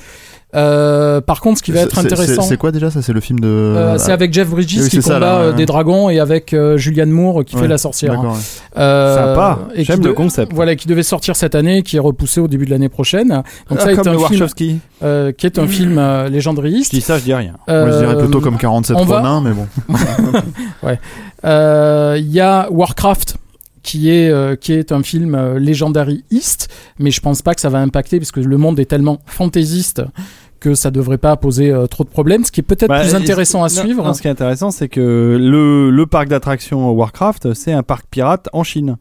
S4: Euh, par contre, ce qui va être intéressant,
S3: C'est quoi déjà ça? C'est le film de.
S4: euh, c'est avec Jeff Bridges
S3: Oui,
S4: qui
S3: ça,
S4: combat
S3: là,
S4: euh,
S3: ouais.
S4: des dragons et avec euh, Julianne Moore qui
S3: Ouais,
S4: fait la sorcière.
S3: D'accord. ouais.
S4: Euh,
S1: Sympa.
S4: et
S1: J'aime le
S4: de-
S1: concept.
S4: Voilà, qui devait sortir cette année, qui est repoussé au début de l'année prochaine. Donc
S1: Ah,
S4: ça est
S1: comme
S4: un
S1: le
S4: film,
S1: Warshawski.
S4: euh, qui est un film euh,
S1: Je dis ça, je dis rien.
S3: Moi, je dirais plutôt comme 47
S4: on va-
S3: Ronin, mais bon.
S4: Euh, Il y a Warcraft qui est euh, qui est un film euh, légendariste, mais je pense pas que ça va impacter parce que le monde est tellement fantaisiste que ça devrait pas poser euh, trop de problèmes. Ce qui est peut-être
S1: Bah,
S4: plus intéressant à
S1: non,
S4: suivre.
S1: non, ce qui est intéressant, c'est que le, le parc d'attractions Warcraft, c'est un parc pirate en Chine.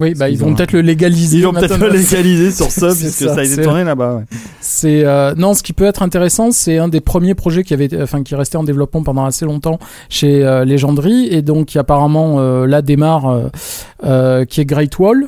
S4: Oui, bah ils vont
S1: ont-
S4: peut-être le légaliser.
S1: Ils vont peut-être le légaliser sur ça,
S4: C'est
S1: puisque
S4: ça,
S1: ça, a été tourné là-bas. ouais.
S4: C'est euh, non, ce qui peut être intéressant, c'est un des premiers projets qui avait, enfin, qui restait en développement pendant assez longtemps chez euh, Legendary et donc qui apparemment euh, là démarre, euh, euh, qui est Great Wall,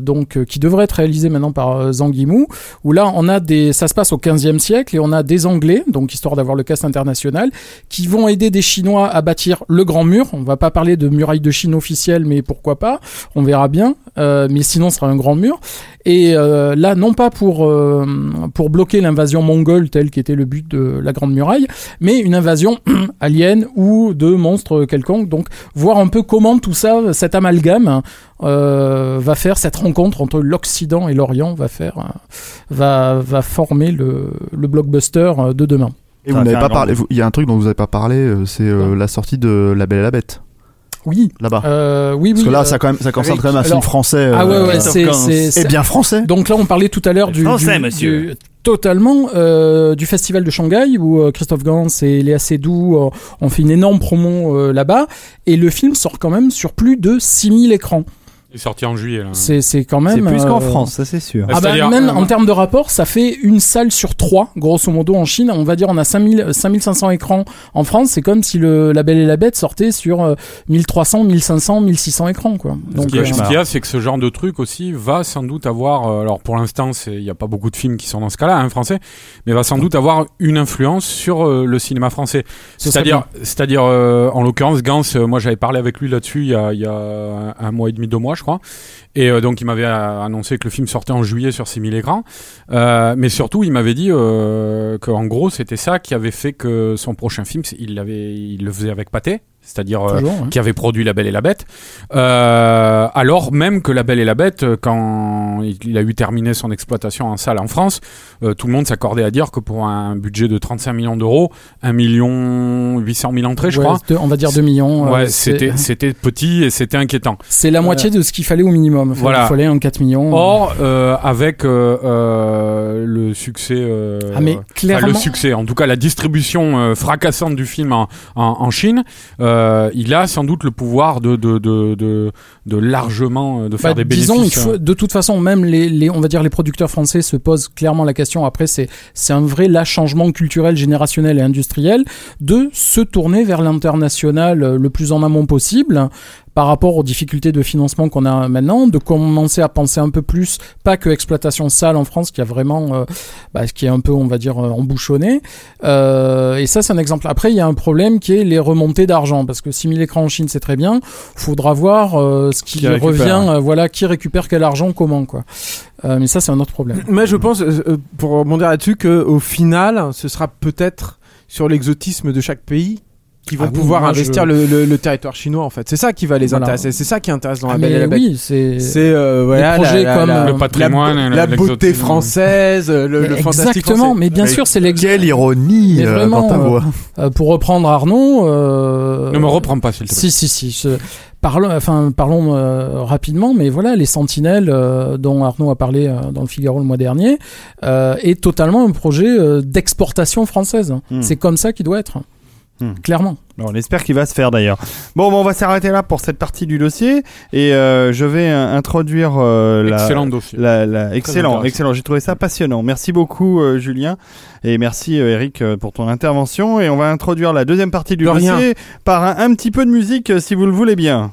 S4: donc qui devrait être réalisé maintenant par Zhang Yimou. Où là, on a des, ça se passe au 15e siècle et on a des Anglais, donc histoire d'avoir le cast international, qui vont aider des Chinois à bâtir le Grand Mur. On va pas parler de muraille de Chine officielle, mais pourquoi pas On verra bien. Euh, mais sinon, ce sera un grand mur. Et euh, là, non pas pour euh, pour bloquer l'invasion mongole tel qu'était le but de la Grande Muraille, mais une invasion alien ou de monstres quelconques. Donc, voir un peu comment tout ça, cet amalgame, euh, va faire cette rencontre entre l'Occident et l'Orient, va faire, va va former le le blockbuster de demain.
S3: Et vous n'avez pas parlé. Il y a un truc dont vous n'avez pas parlé, c'est euh, la sortie de La Belle et la Bête
S4: Oui,
S3: là-bas.
S4: euh, oui,
S3: Parce
S4: oui.
S3: que là,
S4: euh,
S3: ça quand même, ça concerne
S4: avec-
S3: quand même un film
S4: alors-
S3: français.
S4: ah ouais,
S3: euh,
S4: ouais, c'est
S1: Gans.
S4: c'est
S3: Et
S4: c'est-
S3: bien français.
S4: Donc là, on parlait tout à l'heure du,
S1: Français,
S4: du-
S1: monsieur.
S4: du- totalement euh, du festival de Shanghai où euh, Christophe Gans et Léa Seydoux euh, ont fait une énorme promo euh, là-bas et le film sort quand même sur plus de 6000 écrans.
S2: Il est sorti en juillet. Là.
S4: C'est c'est quand même
S1: C'est plus qu'en
S4: euh,
S1: France, ça c'est sûr.
S4: Ah bah, même
S2: euh,
S4: en termes de rapport, ça fait une salle sur trois, grosso modo, en Chine. On va dire on a 5000, 5500 écrans en France. C'est comme si le La Belle et la Bête sortait sur euh, 1300, 1500, 1600 écrans, quoi.
S2: Ce
S4: Donc,
S2: qui-
S4: euh,
S2: ce qu'il y a, c'est que ce genre de truc aussi va sans doute avoir. alors pour l'instant, il n'y a pas beaucoup de films qui sont dans ce cas-là, hein, français, mais va sans doute avoir une influence sur euh, le cinéma français. C'est-à-dire, c'est-à-dire, euh, en l'occurrence, Gans, euh, moi j'avais parlé avec lui là-dessus il y a, il y a un, un mois et demi, deux mois, je crois. Et euh, donc il m'avait euh, annoncé que le film sortait en juillet sur 6000 écrans. Euh, mais surtout, il m'avait dit qu'en gros, c'était ça qui avait fait que son prochain film, il, le faisait avec Pathé, c'est-à-dire euh, qui avait produit La Belle et la Bête. Euh, alors même que La Belle et la Bête, euh, quand il a eu terminé son exploitation en salle en France, euh, tout le monde s'accordait à dire que pour un budget de 35 millions d'euros, 1 million 800 000 entrées, je
S4: ouais,
S2: crois.
S4: deux- on va dire 2 millions.
S2: Ouais, c'était c'était petit et c'était inquiétant.
S4: C'est la moitié de ce qu'il fallait au minimum. Enfin,
S2: Voilà.
S4: Il fallait un 4 millions.
S2: Or, avec le succès,
S4: ah mais
S2: enfin,
S4: clairement,
S2: le succès, en tout cas la distribution fracassante du film en, en, en Chine, euh, il a sans doute le pouvoir de de de de, de largement euh, de faire
S4: bah,
S2: des bénéfices.
S4: disons,
S2: euh.
S4: de toute façon, même les, les, on va dire les producteurs français se posent clairement la question. Après, c'est c'est un vrai là changement culturel, générationnel et industriel de se tourner vers l'international euh, le plus en amont possible par rapport aux difficultés de financement qu'on a maintenant, de commencer à penser un peu plus, pas que exploitation salle en France, qui a vraiment, euh, bah, qui est un peu, on va dire, euh, embouchonné. Euh, et ça, c'est un exemple. Après, il y a un problème qui est les remontées d'argent, parce que 6000 écrans en Chine, c'est très bien. Faudra voir euh, ce qui, revient, euh, voilà, qui récupère quel argent, comment, quoi. Euh, mais ça, c'est un autre problème.
S5: Mais je pense, pour rebondir là-dessus, qu'au final, ce sera peut-être sur l'exotisme de chaque pays qui vont
S4: Ah oui,
S5: pouvoir
S4: moi,
S5: investir
S4: je-
S5: le, le- le territoire chinois en fait. C'est ça qui va les
S4: Voilà.
S5: intéresser. C'est ça qui intéresse dans la
S4: Ah,
S5: Belle et la Bête.
S4: oui, c'est.
S5: C'est euh, voilà,
S4: projets
S5: la, la-
S4: comme,
S5: la-
S4: euh,
S2: Le patrimoine,
S5: la,
S2: la-
S5: la beauté française, euh, le, le fantastique
S4: Exactement,
S5: français.
S4: mais bien
S3: Mais
S4: sûr, c'est l'ex.
S3: Quelle ironie
S4: Mais
S3: euh,
S4: vraiment,
S3: dans ta
S4: euh,
S3: voix.
S4: Euh, pour reprendre Arnaud. Euh...
S2: Ne me reprends pas, s'il te plaît.
S4: Si, si, si. ce- Parlons, enfin, parlons euh, rapidement, mais voilà, les Sentinelles euh, dont Arnaud a parlé euh, dans le Figaro le mois dernier euh, est totalement un projet euh, d'exportation française.
S1: Hmm.
S4: C'est comme ça qu'il doit être,
S1: Hmm.
S4: clairement.
S1: Bon, on espère qu'il va se faire d'ailleurs. Bon, bon, on va s'arrêter là pour cette partie du dossier et euh, je vais euh, introduire euh, la,
S2: Excellent dossier.
S1: La, la- excellent, excellent. J'ai trouvé ça passionnant. Merci beaucoup, euh, Julien, et merci euh, Eric euh, pour ton intervention. Et on va introduire la deuxième partie du
S5: De rien.
S1: dossier par un, un petit peu de musique, si vous le voulez bien.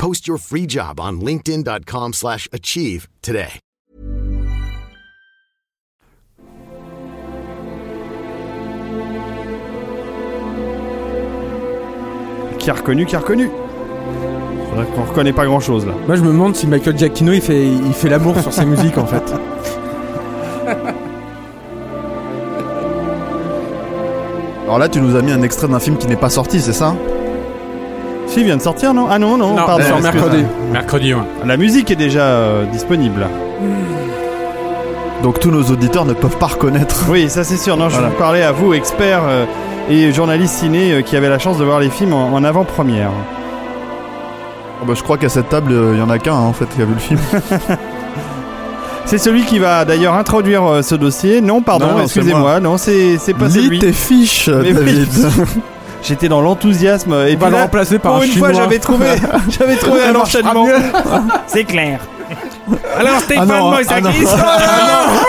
S7: Post your free job on linkedin.com/achieve slash achieve today.
S1: Qui a reconnu, qui a reconnu. Vrai qu'on reconnaît pas grand chose là.
S5: Moi, je me demande si Michael Giacchino il fait, il fait l'amour sur ses musiques en fait.
S3: Alors là, tu nous as mis un extrait d'un film qui n'est pas sorti, c'est ça?
S1: Si, il vient de sortir, non Ah non, non,
S2: Non,
S1: pardon.
S2: en
S1: excuse-moi.
S2: mercredi. Mercredi, ouais.
S1: La musique est déjà euh, disponible.
S3: Donc tous nos auditeurs ne peuvent pas reconnaître.
S1: Oui, ça c'est sûr. Non, je
S3: Voilà.
S1: vous parlais à vous, experts euh, et journalistes ciné euh, qui avaient la chance de voir les films en, en avant-première.
S3: Oh bah, je crois qu'à cette table, il y en a qu'un hein, en fait qui a vu le film.
S1: C'est celui qui va d'ailleurs introduire euh, ce dossier. Non, pardon,
S3: Non, non,
S1: excusez-moi. Non, c'est c'est pas
S3: Lis
S1: celui.
S3: tes fiches,
S1: Mais oui.
S3: David.
S1: J'étais dans l'enthousiasme et
S5: On va
S1: puis
S5: le
S1: là,
S5: remplacer par
S1: pour
S5: un
S1: une fois,
S5: Chinois.
S1: j'avais trouvé, j'avais trouvé un enchaînement. C'est clair. Alors
S3: Ah
S1: Stéphane
S3: non, ah non.
S1: Moïsakis.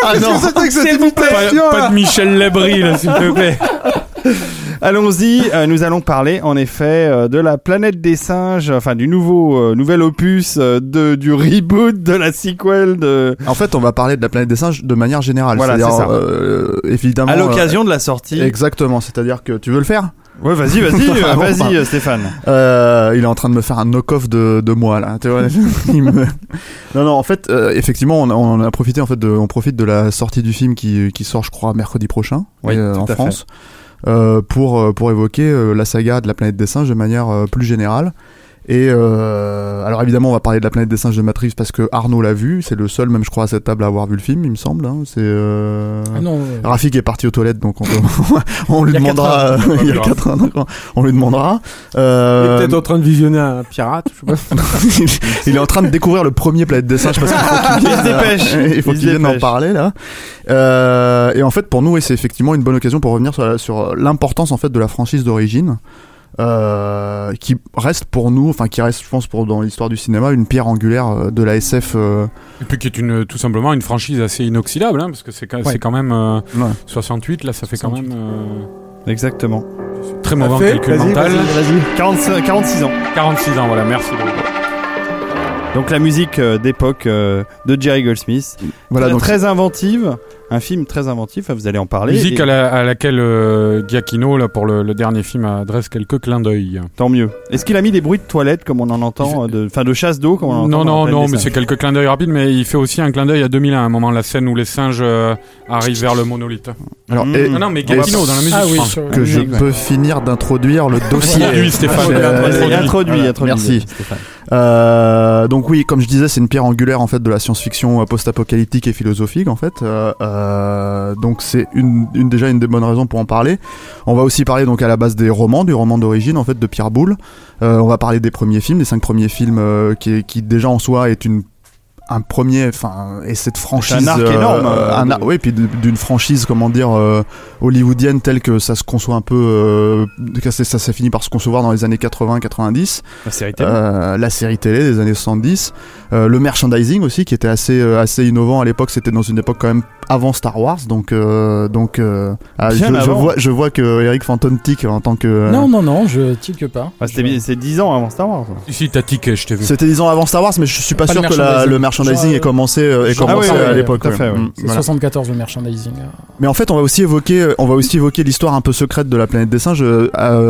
S3: Ah non.
S1: S'il vous plaît.
S2: Pas, pas de Michel Lebris, là, s'il te plaît.
S1: Allons-y, euh, nous allons parler en effet euh, de la planète des singes, enfin du nouveau euh, nouvel opus euh, de du reboot de la sequel de
S3: En fait, on va parler de la planète des singes de manière générale.
S1: Voilà,
S3: C'est-à-dire,
S1: c'est ça.
S3: euh, évidemment.
S1: à l'occasion de la sortie.
S3: euh, exactement. C'est-à-dire que tu veux le faire?
S1: Ouais, vas-y, vas-y, euh, vas-y euh, Stéphane.
S3: Euh, il est en train de me faire un knock-off de, de moi là. Me- Non non, en fait, euh, effectivement, on, a- on a profité en fait de, on profite de la sortie du film qui, qui sort, je crois, mercredi prochain
S1: Oui,
S3: en France, pour pour évoquer la saga de la planète des singes de manière plus générale. Et euh, alors évidemment, on va parler de la planète des singes de Matrix parce que Arnaud l'a vu. C'est le seul, même je crois, à cette table à avoir vu le film, il me semble. hein. C'est euh...
S4: Ah non, euh,
S3: Rafik est parti aux toilettes, donc on, lui demandera. il y a quatre heures, d'accord. On lui demandera.
S5: Il est
S3: Euh,
S5: peut-être en train de visionner un pirate, je sais pas.
S3: il est en train de découvrir le premier Planète des singes parce qu'il faut qu'il vienne,
S1: dépêche.
S3: euh, il faut qu'il vienne en parler là. Euh, et en fait, pour nous, c'est effectivement une bonne occasion pour revenir sur l'importance en fait de la franchise d'origine. Euh, qui reste pour nous, enfin qui reste, je pense, pour dans l'histoire du cinéma, une pierre angulaire euh, de la SF. euh,
S2: Et puis qui est une, tout simplement une franchise assez inoxydable, hein, parce que c'est quand, même euh,
S3: ouais.
S2: 68, là ça fait quand même euh,
S1: Exactement.
S2: très mauvais calcul
S5: vas-y,
S2: mental.
S5: vas-y, vas-y.
S1: 45 46 ans.
S2: 46 ans, voilà, merci.
S1: Donc la musique euh, d'époque euh, de Jerry Goldsmith.
S3: Voilà,
S1: très,
S3: donc
S1: très inventive. Un film très inventif, vous allez en parler.
S2: Musique
S1: et
S2: à, la- à laquelle euh, Giacchino, là, pour le, le dernier film, adresse quelques clins d'œil.
S1: Tant mieux. Est-ce qu'il a mis des bruits de toilette comme on en entend, euh, de, enfin de chasse d'eau comme on en entend
S2: Non,
S1: dans
S2: non, non, mais
S1: singes
S2: c'est quelques clins d'œil rapides, mais il fait aussi un clin d'œil à 2001, à un moment, la scène où les singes euh, arrivent vers le monolithe.
S3: alors
S1: Mmh.
S3: et-
S2: Non, non, mais Giacchino, dans la musique,
S4: Ah
S2: je
S4: oui, sur-
S3: que je peux finir d'introduire le dossier.
S2: Introduis, Stéphane.
S3: Euh,
S1: introduit, introduit,
S3: Merci.
S1: Stéphane.
S3: Euh, donc oui, comme je disais, c'est une pierre angulaire en fait de la science-fiction post-apocalyptique et philosophique en fait. Euh, euh, donc c'est une, déjà une des bonnes raisons pour en parler. On va aussi parler donc à la base des romans, du roman d'origine en fait de Pierre Boulle. On va parler des premiers films, des cinq premiers films qui, qui déjà en soi est une un premier, enfin, et cette franchise,
S1: arc
S3: euh,
S1: énorme, euh,
S3: un
S1: de-
S3: ar- oui, puis d'une franchise, comment dire, euh, hollywoodienne telle que ça se conçoit un peu, ça, ça s'est fini par se concevoir dans les années 80-90.
S1: La série télé.
S3: La série télé des années 70, euh, le merchandising aussi qui était assez assez innovant à l'époque. C'était dans une époque quand même avant Star Wars, donc euh, donc euh, ah, je, vois je vois que Eric Fanton tic en tant que euh,
S4: Non, non, non, je tique pas.
S1: Ah, c'était c'est 10 ans avant Star Wars.
S2: Ici, t'as tiqué, je t'ai vu.
S3: c'était disons avant Star Wars, mais je suis pas,
S4: Pas
S3: sûr
S4: le
S3: que la- le merchandising ait commencé euh, ait
S4: genre-
S3: commencé
S1: Ah
S3: à l'époque. ouais.
S1: ouais.
S3: Mm,
S4: C'est
S3: voilà.
S4: 74 le merchandising.
S3: Mais en fait, on va aussi évoquer, on va aussi évoquer l'histoire un peu secrète de la planète des singes,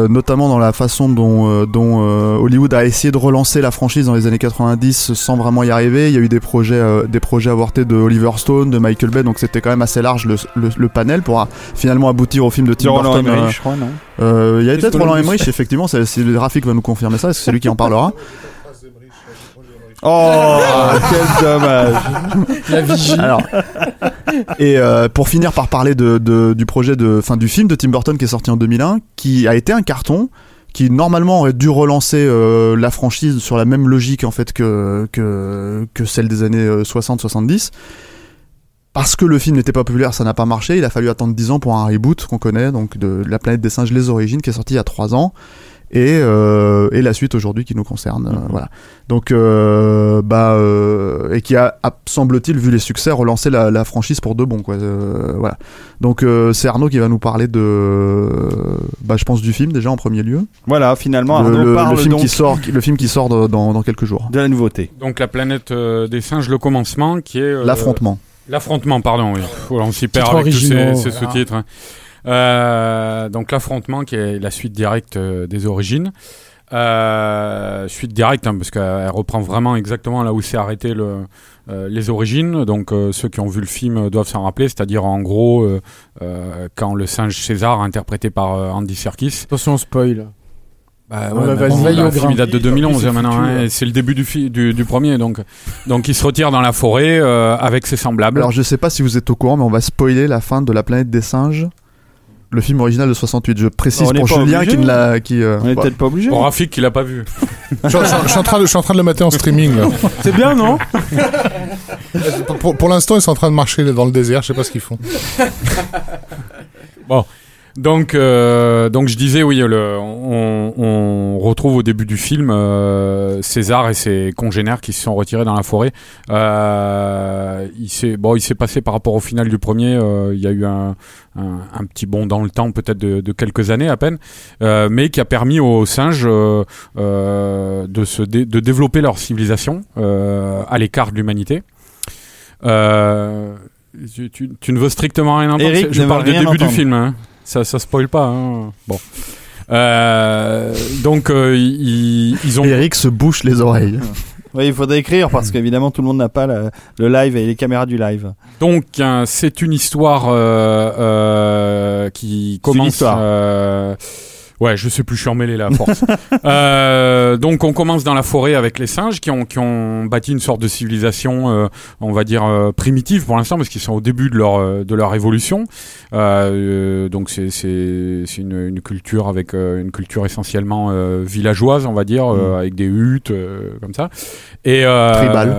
S3: notamment dans la façon dont, euh, dont euh, Hollywood a essayé de relancer la franchise dans les années 90 sans vraiment y arriver. Il y a eu des projets, euh, des projets avortés de Oliver Stone, de Michael Bay, donc c'était quand même assez large le, le, le panel pour euh, finalement aboutir au film de Tim
S1: Roland
S3: Burton.
S1: Emmerich,
S3: euh,
S1: je crois, non
S3: euh, il y a peut-être Roland. Emmerich, effectivement, c'est, c'est, Rafik va nous confirmer ça, parce que c'est lui qui en parlera.
S1: Oh, quel dommage.
S4: La vigie.
S3: Alors, et euh, pour finir par parler de, de- du projet de fin du film de Tim Burton qui est sorti en 2001, qui a été un carton, qui normalement aurait dû relancer euh, la franchise sur la même logique en fait que que, que celle des années euh, 60-70. Parce que le film n'était pas populaire, ça n'a pas marché. Il a fallu attendre 10 ans pour un reboot qu'on connaît, donc de La planète des singes, les origines, qui est sorti il y a 3 ans. et, euh, et la suite aujourd'hui qui nous concerne. euh, voilà. Donc, euh, bah, euh, et qui a, a, semble-t-il, vu les succès, relancé la, la franchise pour de bon, quoi. Euh, voilà. Donc, euh, c'est Arnaud qui va nous parler de, bah, je pense du film déjà en premier lieu.
S1: Voilà, finalement,
S3: le,
S1: Arnaud
S3: le-
S1: parle
S3: le film
S1: donc
S3: qui sort, le film qui sort de- dans, dans quelques jours.
S1: de la nouveauté.
S2: Donc la planète euh, des singes, le commencement, qui est euh,
S3: L'affrontement.
S2: L'affrontement, pardon. Oui. On s'y perd avec tous ces, ces
S4: voilà.
S2: sous-titres. hein. Euh, donc l'affrontement, qui est la suite directe euh, des origines. Euh, suite directe, hein, parce qu'elle reprend vraiment exactement là où s'est arrêté le, les origines. Donc ceux qui ont vu le film doivent s'en rappeler, c'est-à-dire en gros quand le singe César, interprété par Andy Serkis,
S5: Attention, spoil.
S2: Bah,
S5: Ouais,
S2: ouais, bon,
S4: au
S2: film il date de
S5: Oui,
S2: 2011
S5: c'est
S2: maintenant, hein, c'est le début du, fi- du, du premier, donc donc il se retire dans la forêt euh, avec ses semblables.
S3: Alors, je sais pas si vous êtes au courant, mais on va spoiler la fin de La planète des singes. Le film original de 68. Je précise
S1: On n'est
S3: pour Julien qui ne l'a, qui, euh,
S1: On est
S3: ouais.
S1: peut-être pas obligé.
S2: Pour Rafik qui l'a pas vu.
S6: Je, je- je suis en train de, je suis en train de le mater en streaming.
S5: C'est bien, non?
S6: Pour, l'instant, ils sont en train de marcher dans le désert. Je sais pas ce qu'ils font.
S2: Donc, euh, donc je disais, oui, le, on, on retrouve au début du film euh, César et ses congénères qui se sont retirés dans la forêt. Euh, il s'est bon, il s'est passé par rapport au final du premier, il y a eu un, un, un petit bond dans le temps, peut-être de, de quelques années à peine, mais qui a permis aux singes de se dé- de développer leur civilisation à l'écart de l'humanité. Euh, tu, tu- tu ne veux strictement rien entendre
S1: Eric
S2: Je parle du début du film. Hein. Ça, ça spoil pas. Hein. Bon. Euh, donc euh, ils, ils ont.
S3: Eric se bouche les oreilles.
S1: Oui, il faudrait écrire parce qu'évidemment tout le monde n'a pas le live et les caméras du live.
S2: Donc hein, c'est une histoire euh, euh, qui
S1: C'est une
S2: commence.
S1: histoire.
S2: Ouais, je sais plus, je suis emmêlé là à force. Euh, donc on commence dans la forêt avec les singes qui ont, qui ont bâti une sorte de civilisation, euh, on va dire euh, primitive pour l'instant parce qu'ils sont au début de leur de leur évolution. Donc c'est une, une culture avec une culture essentiellement villageoise, on va dire, euh, avec des huttes comme ça. Et
S3: Tribal.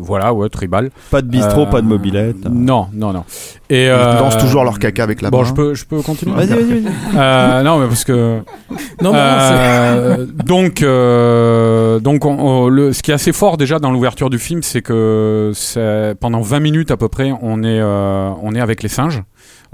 S2: voilà, ouais, tribal.
S1: Pas de bistrot, pas de mobilette.
S2: Non, non, non. Et
S3: Ils dansent toujours leur caca avec la
S2: Bon,
S3: main.
S2: je peux, je peux continuer.
S1: Vas-y, vas-y, vas-y.
S2: Euh, non, mais parce que Euh, donc, euh, donc ce qui est assez fort déjà dans l'ouverture du film, c'est que pendant 20 minutes à peu près, on est, euh, on est avec les singes.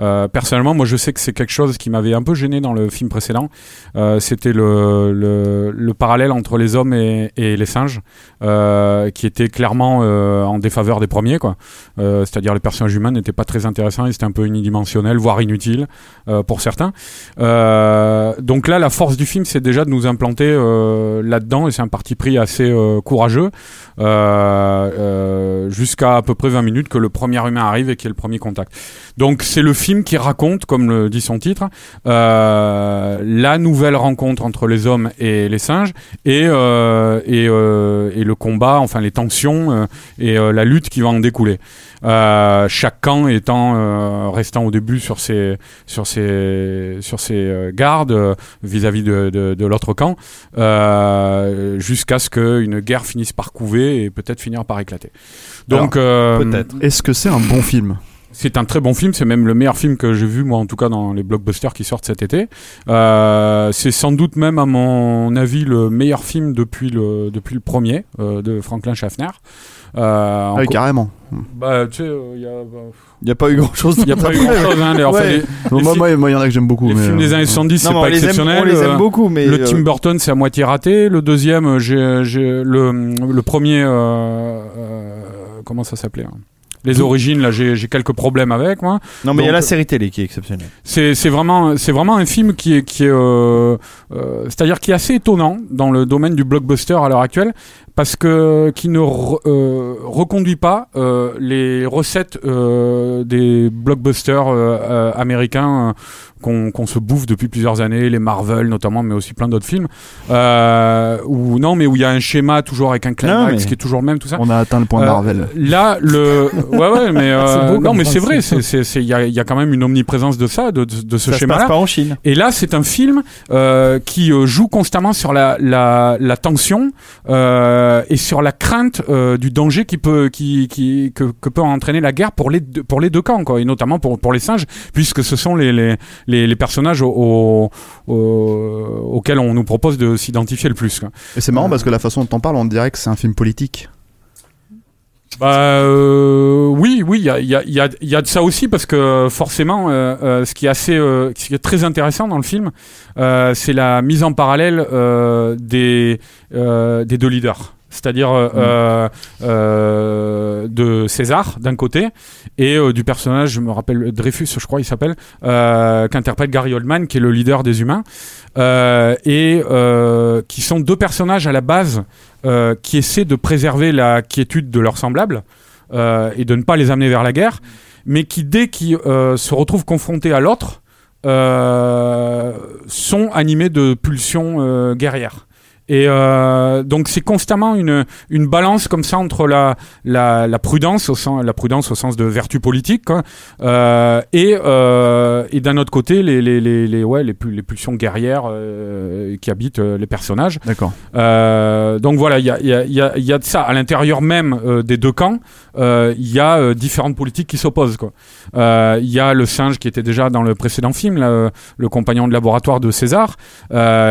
S2: Euh, personnellement, moi, je sais que c'est quelque chose qui m'avait un peu gêné dans le film précédent. Euh, C'était le, le, le parallèle entre les hommes et, et les singes, euh, qui était clairement en défaveur des premiers, quoi. C'est-à-dire les personnages humains n'étaient pas très intéressants, ils étaient un peu unidimensionnels, voire inutiles pour certains. Donc là, la force du film, c'est déjà de nous implanter là-dedans, et c'est un parti pris assez courageux, jusqu'à à peu près 20 minutes que le premier humain arrive et qu'il y ait le premier contact. Donc c'est le film qui raconte, comme le dit son titre, euh, la nouvelle rencontre entre les hommes et les singes, et, euh, et, euh, et le combat, enfin les tensions et la lutte qui va en découler. Chaque camp étant restant au début sur ses sur ses sur ses gardes vis-à-vis de, de, de l'autre camp jusqu'à ce qu'une guerre finisse par couver et peut-être finir par éclater. Donc
S1: peut-être.
S3: Est-ce que c'est un bon film?
S2: C'est un très bon film, c'est même le meilleur film que j'ai vu moi en tout cas dans les blockbusters qui sortent cet été. Euh, c'est sans doute même à mon avis le meilleur film depuis le depuis le premier euh, de Franklin Schaffner. Euh,
S3: Ah oui, carrément.
S2: bah tu sais, il y a
S1: Il n'y a pas eu grand chose.
S2: il y a pas eu grand chose hein, d'ailleurs.
S1: Ouais.
S2: Enfin, les-
S3: Bon, moi, moi, moi, il y en a que j'aime beaucoup.
S2: les
S3: mais,
S2: films
S3: euh,
S2: des années 70,
S1: Non,
S2: c'est
S1: on
S2: pas
S1: les aime,
S2: exceptionnel.
S1: on les aime
S2: Euh,
S1: beaucoup, mais
S2: le
S1: euh,
S2: Tim Burton, c'est à moitié raté. Le deuxième, euh, j'ai, j'ai le, le premier, euh, euh, comment ça s'appelait hein? Les origines, là, j'ai, quelques problèmes avec moi.
S1: non, mais il y a la série télé qui est exceptionnelle.
S2: C'est, c'est vraiment, c'est vraiment un film qui est, qui est, euh, euh, c'est-à-dire qui est assez étonnant dans le domaine du blockbuster à l'heure actuelle, parce que qui ne re- euh, reconduit pas euh, les recettes euh, des blockbusters euh, euh, américains euh, qu'on, se bouffe depuis plusieurs années, les Marvel notamment, mais aussi plein d'autres films. Euh, où non, mais où il y a un schéma toujours avec un climax qui est toujours le même, tout ça.
S3: On a atteint le point
S2: Euh,
S3: Marvel.
S2: Là, le, ouais, ouais, mais euh, non, mais c'est vrai, il y a, il y a quand même une omniprésence de ça, de, de, de ce
S1: Ça se
S2: schéma-là.
S1: passe pas en Chine.
S2: Et là, c'est un film euh, qui joue constamment sur la, la, la tension, euh, euh, et sur la crainte euh, du danger qui peut, qui, qui, que, que peut entraîner la guerre pour les deux, pour les deux camps, quoi, et notamment pour, pour les singes, puisque ce sont les, les, les, les personnages au, au- au- auxquels on nous propose de s'identifier le plus. Quoi.
S3: Et c'est marrant parce que la façon dont t'en parles, on dirait que c'est un film politique.
S2: Bah euh, oui, oui, il y a, il y, a, y, a, il y a de ça aussi parce que forcément, euh, euh, ce qui est assez, euh, ce qui est très intéressant dans le film, euh, c'est la mise en parallèle euh, des euh, des deux leaders. C'est-à-dire euh, euh, de César d'un côté et euh, du personnage, je me rappelle Dreyfus, je crois, il s'appelle, euh, qu'interprète Gary Oldman, qui est le leader des humains, euh, et euh, qui sont deux personnages à la base euh, qui essaient de préserver la quiétude de leurs semblables euh, et de ne pas les amener vers la guerre, mais qui dès qu'ils euh, se retrouvent confrontés à l'autre, euh, sont animés de pulsions euh, guerrières. Et euh, donc c'est constamment une, une balance comme ça entre la, la, la prudence au sens la prudence au sens de vertu politique quoi, euh, et euh, et d'un autre côté les les les, les ouais les, les pulsions guerrières qui habitent les personnages.
S3: D'accord.
S2: Donc voilà, il y a, il y, a, il y, a, y a de ça à l'intérieur même des deux camps. Il y a différentes politiques qui s'opposent. quoi. Il y a le singe qui était déjà dans le précédent film, là, le compagnon de laboratoire de César,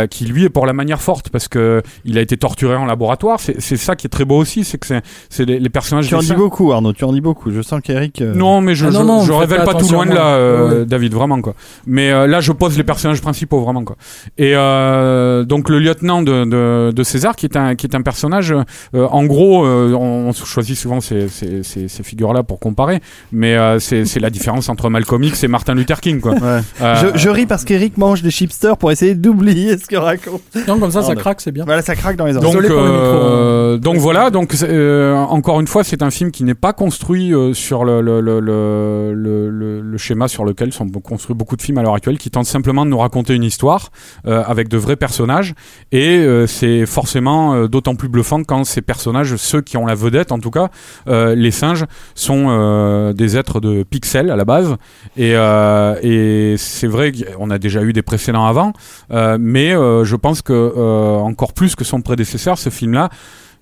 S2: qui lui est pour la manière forte parce que il a été torturé en laboratoire. C'est ça qui est très beau aussi, c'est que c'est- les, les personnages.
S1: Tu en dis beaucoup, Arnaud. Tu en dis beaucoup. Je sens qu'Eric. euh,
S2: non, mais je,
S4: Ah non,
S2: je,
S4: non,
S2: je
S4: faites
S2: révèle pas tout loin de là, euh,
S4: Ouais.
S2: David, vraiment quoi. Mais euh, là, je pose les personnages principaux vraiment quoi. Et euh, donc le lieutenant de, de, de César, qui est un qui est un personnage, euh, en gros, euh, on, on choisit souvent ces, ces, ces, ces figures-là pour comparer, mais euh, c'est la différence entre Malcolm X et Martin Luther King quoi.
S3: Ouais.
S2: Euh,
S1: Je, je ris parce qu'Eric mange des chipsters pour essayer d'oublier ce qu'il raconte.
S4: Non, comme ça,
S1: Non,
S4: ça
S1: mais-
S4: craque, c'est bien.
S1: Voilà, ça craque dans les oreilles.
S2: donc, euh, donc voilà, donc euh, encore une fois, c'est un film qui n'est pas construit euh, sur le, le, le, le, le, le- le schéma sur lequel sont construits beaucoup de films à l'heure actuelle, qui tentent simplement de nous raconter une histoire euh, avec de vrais personnages, et euh, c'est forcément euh, d'autant plus bluffant quand ces personnages, ceux qui ont la vedette en tout cas, euh, les singes, sont euh, des êtres de pixels à la base, et, euh, et c'est vrai qu'on a déjà eu des précédents avant, euh, mais euh, je pense que euh, encore plus que son prédécesseur, ce film-là,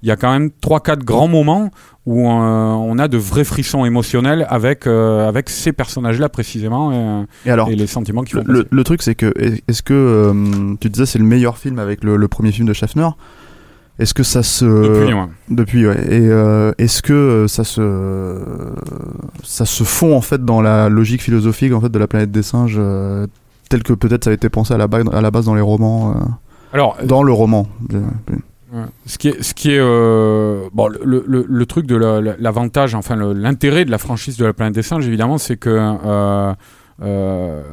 S2: il y a quand même trois quatre grands moments où euh, on a de vrais frissons émotionnels avec euh, avec ces personnages-là précisément
S3: Et alors,
S2: et les sentiments qui
S3: le,
S2: vont
S3: le, truc, c'est que est-ce que euh, tu disais c'est le meilleur film avec le, le premier film de Schaffner? Est-ce que ça se
S2: Depuis, ouais.
S3: Depuis, ouais. Et euh, est-ce que ça se ça se fond en fait dans la logique philosophique en fait de la planète des singes euh, tel que peut-être ça a été pensé à la, base à la base dans les romans, euh,
S2: Alors,
S3: dans le roman.
S2: Ouais. Ce qui est, ce qui est euh, bon, le, le, le truc de la- la- l'avantage, enfin l'intérêt de la franchise de la planète des singes, évidemment, c'est que euh, euh,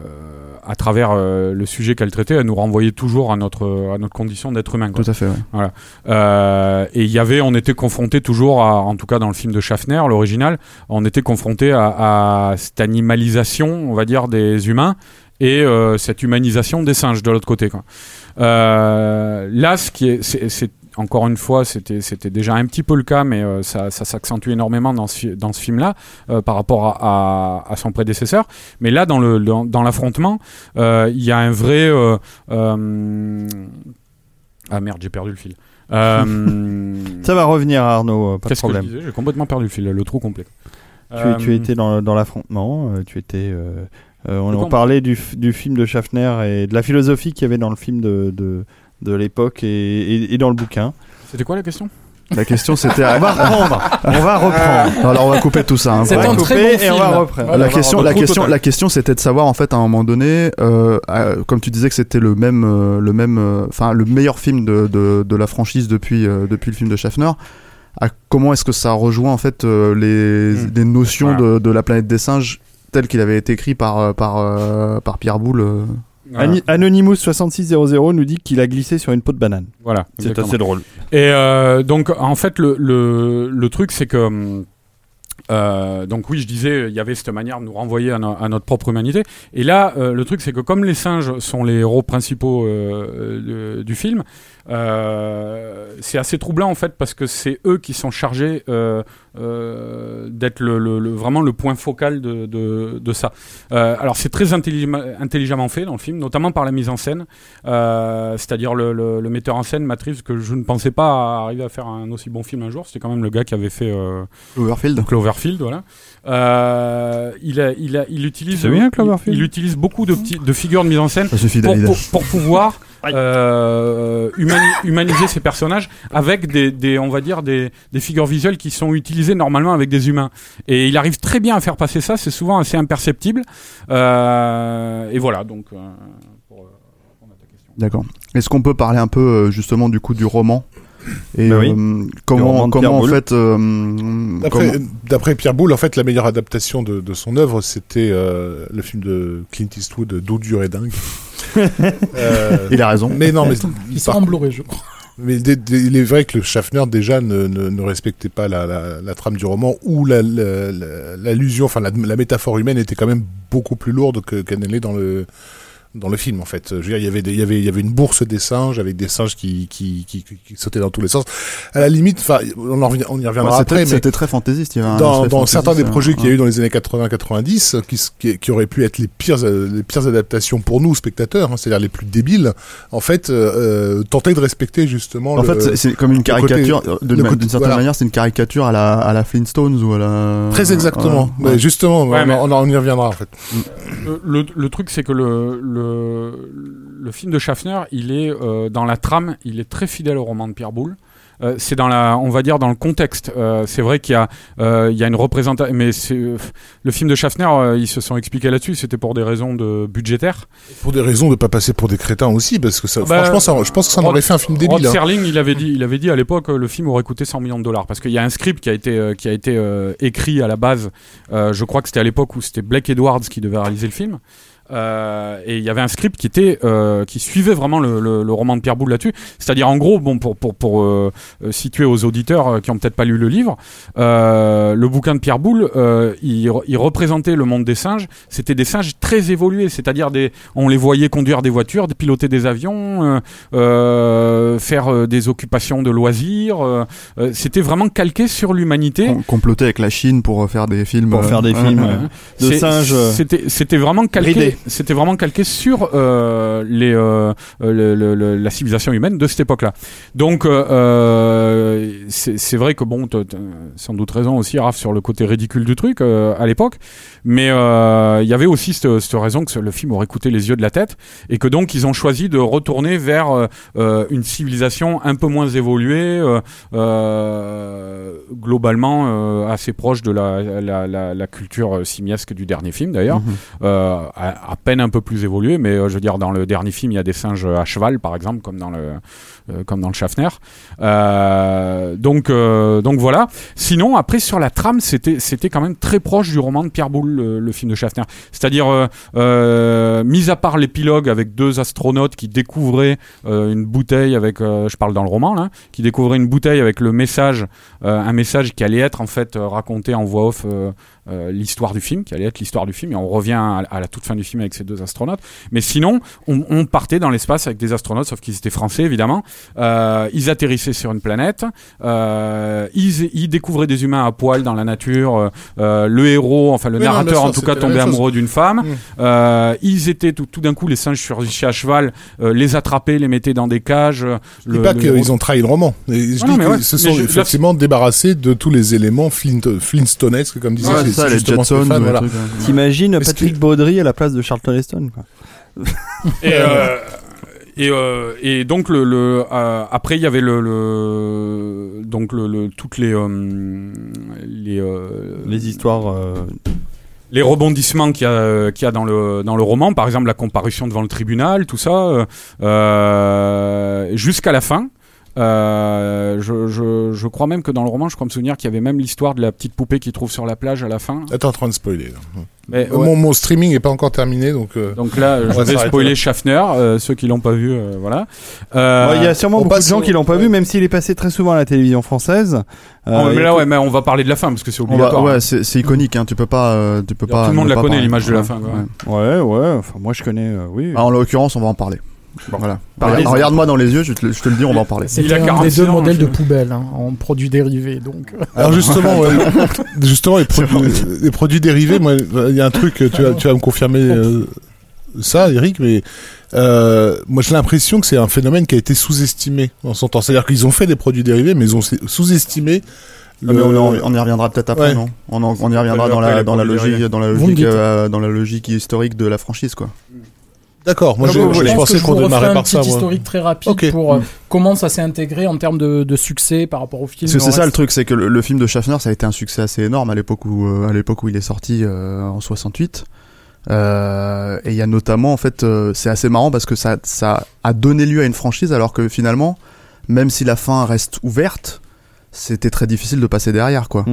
S2: à travers euh, le sujet qu'elle traitait, elle nous renvoyait toujours à notre à notre condition d'être humain. quoi.
S3: Tout à fait. Ouais.
S2: Euh, et il y avait, on était confronté toujours, à, en tout cas dans le film de Schaffner, l'original, on était confronté à, à cette animalisation, on va dire, des humains et euh, cette humanisation des singes de l'autre côté. Quoi. Euh, là, ce qui est, c'est, c'est- encore une fois, c'était, c'était déjà un petit peu le cas, mais euh, ça, ça s'accentue énormément dans ce, fi- dans ce film-là euh, par rapport à, à, à son prédécesseur. Mais là, dans, le, dans, dans l'affrontement, euh, il y a un vrai. ah merde, j'ai perdu le fil.
S1: Ça va revenir, Arnaud. de
S2: Qu'est-ce que je disais? J'ai complètement perdu le fil, le trou complet.
S1: Tu, tu étais dans, dans l'affrontement, tu étais. Euh, on, parlait du, du film de Schaffner et de la philosophie qu'il y avait dans le film de, de, de l'époque et, et- et dans le bouquin.
S2: C'était quoi la question?
S3: La question c'était.
S1: On va reprendre. on va reprendre.
S3: Non, alors on va couper tout ça. hein.
S4: C'est
S1: On va
S4: un très
S1: couper
S4: bon
S1: et on va
S4: film.
S1: reprendre.
S2: Voilà,
S3: la
S2: va
S3: question, la question, la question, c'était de savoir en fait à un moment donné, euh, euh, comme tu disais que c'était le même, euh, le même, euh, enfin le meilleur film de, de, de la franchise depuis euh, depuis le film de Schaffner. À comment est-ce que ça rejoint en fait euh, les,
S2: Mm.
S3: les notions
S2: Voilà.
S3: de, de la planète des singes tel qu'il avait été écrit par euh, par euh, par Pierre Boulle. euh.
S2: Voilà.
S1: Ani- Anonymous 6600 nous dit qu'il a glissé sur une peau de banane.
S2: Voilà,
S1: C'est assez drôle.
S2: Et euh, donc, en fait, le, le, le truc, c'est que. euh, donc oui, je disais, il y avait cette manière de nous renvoyer à, no- à notre propre humanité. Et là, euh, le truc, c'est que comme les singes sont les héros principaux euh, de- du film, Euh, c'est assez troublant en fait parce que c'est eux qui sont chargés euh, d'être le, le- le- vraiment le point focal de, de, de ça. Euh, alors c'est très intelligem- intelligemment fait dans le film, notamment par la mise en scène, Euh, c'est-à-dire le, le- le metteur en scène Matrix que je ne pensais pas arriver à faire un aussi bon film un jour. C'était quand même le gars qui avait fait euh,
S3: Cloverfield.
S2: Cloverfield, voilà. Euh, il, a, il, a, il utilise,
S1: C'est bien,
S2: il-
S1: Cloverfield?
S2: il, utilise beaucoup de, petits, de figures de mise en scène
S3: Ça suffit,
S2: pour,
S3: David.
S2: pour, pour pouvoir euh, humani- humaniser ces personnages avec des, des on va dire des, des figures visuelles qui sont utilisées normalement avec des humains et il arrive très bien à faire passer ça c'est souvent assez imperceptible Euh, et voilà donc euh, pour, euh, répondre à ta question.
S3: D'accord. Est-ce qu'on peut parler un peu justement du coup du roman et
S1: Bah oui.
S3: euh, comment comment en
S1: Boulle.
S3: fait euh,
S6: D'après Pierre Boulle, en fait, la meilleure adaptation de, de son œuvre, c'était euh, le film de Clint Eastwood, D'eau dure et dingue. Euh,
S3: il a raison.
S6: mais non, mais,
S4: Ils
S6: par-
S4: sont en Blu-ray, je crois.
S6: Mais il est vrai que le Schaffner déjà ne, respectait pas la, trame du roman où la- la- l'allusion, enfin la, métaphore humaine était quand même beaucoup plus lourde que qu'elle ne l'est dans le dans le film en fait. Je veux dire, il y avait des- il y avait il y avait une bourse des singes avec des singes qui qui, qui, qui- qui sautaient dans tous les sens. À la limite, enfin, on en revient- on y reviendra après, mais
S3: c'était très fantaisiste. Il y avait un
S6: dans,
S3: aspect
S6: dans
S3: fantaisiste,
S6: certains des projets qu'il y a eu dans les années 80-90, qui, qui, qui auraient pu être les pires, les pires adaptations pour nous, spectateurs, hein, c'est-à-dire les plus débiles, en fait, euh, euh, tentaient de respecter justement
S3: En
S6: le,
S3: fait, c'est- comme une caricature. euh, D'une certaine
S6: voilà.
S3: manière, c'est une caricature à la à la Flintstones ou à la.
S6: Très exactement.
S3: Ouais, ouais.
S6: Mais justement,
S2: Ouais,
S6: on,
S2: mais-
S6: on, on y reviendra en fait.
S2: Le, le, le truc, c'est que le, le, le film de Schaffner, il est euh, dans la trame, il est très fidèle au roman de Pierre Boulle. Euh, c'est dans la, on va dire dans le contexte. Euh, c'est vrai qu'il y a, euh, il y a une représentation, mais le film de Schaffner, ils se sont expliqués là-dessus. C'était pour des raisons de budgétaires.
S6: Pour des raisons de pas passer pour des crétins aussi, parce que ça,
S2: Bah,
S6: franchement, ça, je pense que ça en
S2: Rod-
S6: aurait fait un film
S2: Rod
S6: débile. hein.
S2: Serling, il avait dit, il avait dit à l'époque, le film aurait coûté 100 millions de dollars parce qu'il y a un script qui a été, qui a été écrit à la base. Je crois que c'était à l'époque où c'était Blake Edwards qui devait réaliser le film. Euh, et il y avait un script qui était euh, qui suivait vraiment le, le, le roman de Pierre Boulle là-dessus. C'est-à-dire en gros bon pour pour pour euh, situer aux auditeurs euh, qui ont peut-être pas lu le livre euh, le bouquin de Pierre Boulle euh, il, il représentait le monde des singes. C'était des singes très évolués c'est-à-dire des on les voyait conduire des voitures piloter des avions euh, euh, faire des occupations de loisirs c'était vraiment calqué sur l'humanité.
S3: Com- comploter avec la Chine pour faire des films.
S1: Pour faire des films, de singes,
S2: C'était c'était vraiment calqué. C'était vraiment calqué sur euh, les euh, euh, le- le- le- la civilisation humaine de cette époque-là. Donc euh, c'est vrai que bon, t'as sans doute raison aussi, Raph, sur le côté ridicule du truc à l'époque. Mais il y avait aussi cette, cette raison que le film aurait coûté les yeux de la tête et que donc ils ont choisi de retourner vers une civilisation un peu moins évoluée, globalement assez proche de la, la, la, la culture simiesque du dernier film d'ailleurs,
S3: Mhm.
S2: euh, à, peine un peu plus évoluée, mais euh, je veux dire dans le dernier film il y a des singes à cheval par exemple comme dans le comme dans le Schaffner. Euh, donc euh, donc voilà. Sinon après sur la trame c'était quand même très proche du roman de Pierre Boulle le, film de Schaffner. C'est-à-dire euh, euh, mis à part l'épilogue avec deux astronautes qui découvraient euh, une bouteille avec euh, je parle dans le roman là qui découvraient une bouteille avec le message euh, un message qui allait être en fait euh, raconté en voix off euh, euh, l'histoire du film, qui allait être l'histoire du film, et on revient à, la toute fin du film avec ces deux astronautes. Mais sinon, on, on partait dans l'espace avec des astronautes, sauf qu'ils étaient français évidemment. Euh, ils atterrissaient sur une planète, euh, ils, ils découvraient des humains à poil dans la nature. euh, le héros, enfin le
S6: Oui,
S2: narrateur en tout cas tombait amoureux d'une femme.
S6: Mm.
S2: Euh, ils étaient tout, tout d'un coup les singes surgichaient à cheval, euh, les attrapaient, les mettaient dans des cages.
S6: dis pas
S2: le
S6: qu'ils ont trahi le roman. Et je
S2: Ah
S6: dis qu'ils
S2: ouais.
S6: se sont
S2: je- là,
S6: effectivement débarrassés de tous les éléments Flint, Flintstonesques, comme disait
S3: Ouais, ça, les
S6: voilà.
S3: ouais.
S1: T'imagines Patrick
S6: que-
S1: Baudry à la place de Charlton Heston quoi.
S2: Et, euh, et, euh, et donc le, le euh, après il y avait le, le donc le, le toutes les euh, les euh,
S1: Les histoires. euh,
S2: les rebondissements qu'il y a qu'il y a dans le dans le roman par exemple la comparution devant le tribunal tout ça euh, euh, jusqu'à la fin euh, je, je, je crois même que dans le roman, je crois me souvenir qu'il y avait même l'histoire de la petite poupée qu'il trouve sur la plage à la fin.
S6: Attends, en train de spoiler. là.
S2: Mais, ouais.
S6: mon, mon streaming est pas encore terminé, donc. euh,
S2: Donc là, je vais spoiler. Schaffner, euh, ceux qui l'ont pas vu, euh, voilà. Euh,
S1: ouais, Il y a sûrement beaucoup de gens qui l'ont pas
S6: ouais.
S1: vu, même s'il est passé très souvent à la télévision française.
S2: oh,
S1: Euh,
S2: mais là,
S1: tout-
S2: ouais, mais on va parler de la fin parce que c'est
S3: On va-
S2: obligatoire.
S3: ouais, c'est c'est iconique, hein, tu peux pas, euh, tu peux
S2: Tout le
S3: pas.
S2: monde la
S3: pas
S2: connaît,
S3: parler.
S2: l'image de la fin, quoi.
S3: ouais.
S1: Ouais, ouais. Enfin, moi je connais. euh, oui.
S3: Ah, en l'occurrence, on va en parler. Voilà. Regarde-
S4: les-
S3: Regarde-moi dans les yeux, je te, le- je te le dis, on va en parler.
S4: C'était un des deux modèles de poubelle hein, en produits dérivés. Donc.
S6: Alors justement, ouais, justement les, produits, les produits dérivés, moi, il y a un truc, tu vas, tu vas me confirmer euh, ça, Eric, mais euh, moi j'ai l'impression que c'est un phénomène qui a été sous-estimé en son temps. C'est-à-dire qu'ils ont fait des produits dérivés, mais ils ont sous-estimé.
S3: Ah, mais on, en- on y reviendra peut-être après,
S6: Ouais.
S3: non? On, en- on y reviendra dans
S6: après,
S3: la, dans logique, dans logique, euh, dans la logique historique de la franchise, quoi.
S6: D'accord, moi je,
S4: bon,
S6: je
S4: pense
S6: pensais
S4: que je
S6: qu'on démarrait
S4: un
S6: par
S4: petit
S6: ça. moi.
S4: historique très rapide pour euh,
S3: Mm.
S4: comment ça s'est intégré en termes de, de succès par rapport au film.
S3: Parce que
S4: et
S3: c'est ça le truc, c'est que le, le film de Schaffner, ça a été un succès assez énorme à l'époque où, euh, à l'époque où il est sorti euh, en 68. Euh, et il y a notamment, en fait, euh, c'est assez marrant parce que ça, ça a donné lieu à une franchise, alors que finalement, même si la fin reste ouverte, c'était très difficile de passer derrière, quoi.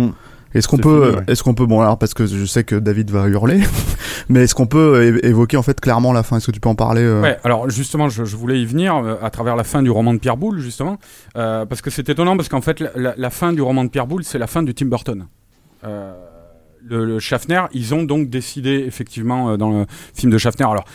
S3: Est-ce qu'on peut,
S1: fini, ouais.
S3: est-ce qu'on peut, bon alors parce que je sais que David va hurler, mais est-ce qu'on peut évoquer en fait clairement la fin? Est-ce que tu peux en parler euh?
S2: Ouais, alors justement, je, je voulais y venir euh, à travers la fin du roman de Pierre Boulle, justement, euh, parce que c'est étonnant, parce qu'en fait, la, la- la fin du roman de Pierre Boulle, c'est la fin du Tim Burton. Euh, le, le Schaffner, ils ont donc décidé, effectivement, dans le film de Schaffner, alors,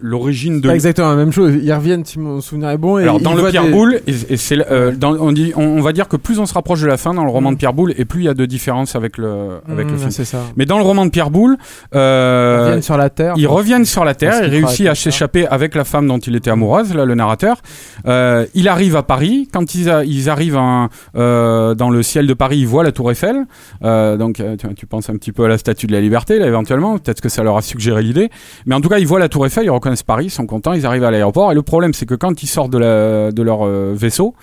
S2: l'origine de...
S5: Pas exactement la même chose. Ils reviennent, si mon souvenir est bon. Et
S2: Alors dans le Pierre
S5: des-
S2: Boulle, et, et c'est euh, dans- on dit, on, on va dire que plus on se rapproche de la fin dans le roman de Pierre Boulle, et plus il y a de différences avec le avec le
S5: Mm,
S2: film.
S5: c'est ça.
S2: Mais dans le roman de Pierre Boulle, euh,
S5: Ils reviennent sur la Terre.
S2: Ils reviennent sur la Terre, il réussit à s'échapper avec la femme dont il était amoureuse, là, le narrateur. Euh, il arrive à Paris. Quand ils, a- ils arrivent en- euh, dans le ciel de Paris, ils voient la Tour Eiffel. Donc, tu, tu penses un petit peu à la Statue de la Liberté, là, éventuellement. Peut-être que ça leur a suggéré l'idée. Mais en tout cas, ils voient la Tour Eiffel, reconnaissent Paris, ils sont contents, ils arrivent à l'aéroport. Et le problème, c'est que quand ils sortent de, la, de leur euh, vaisseau,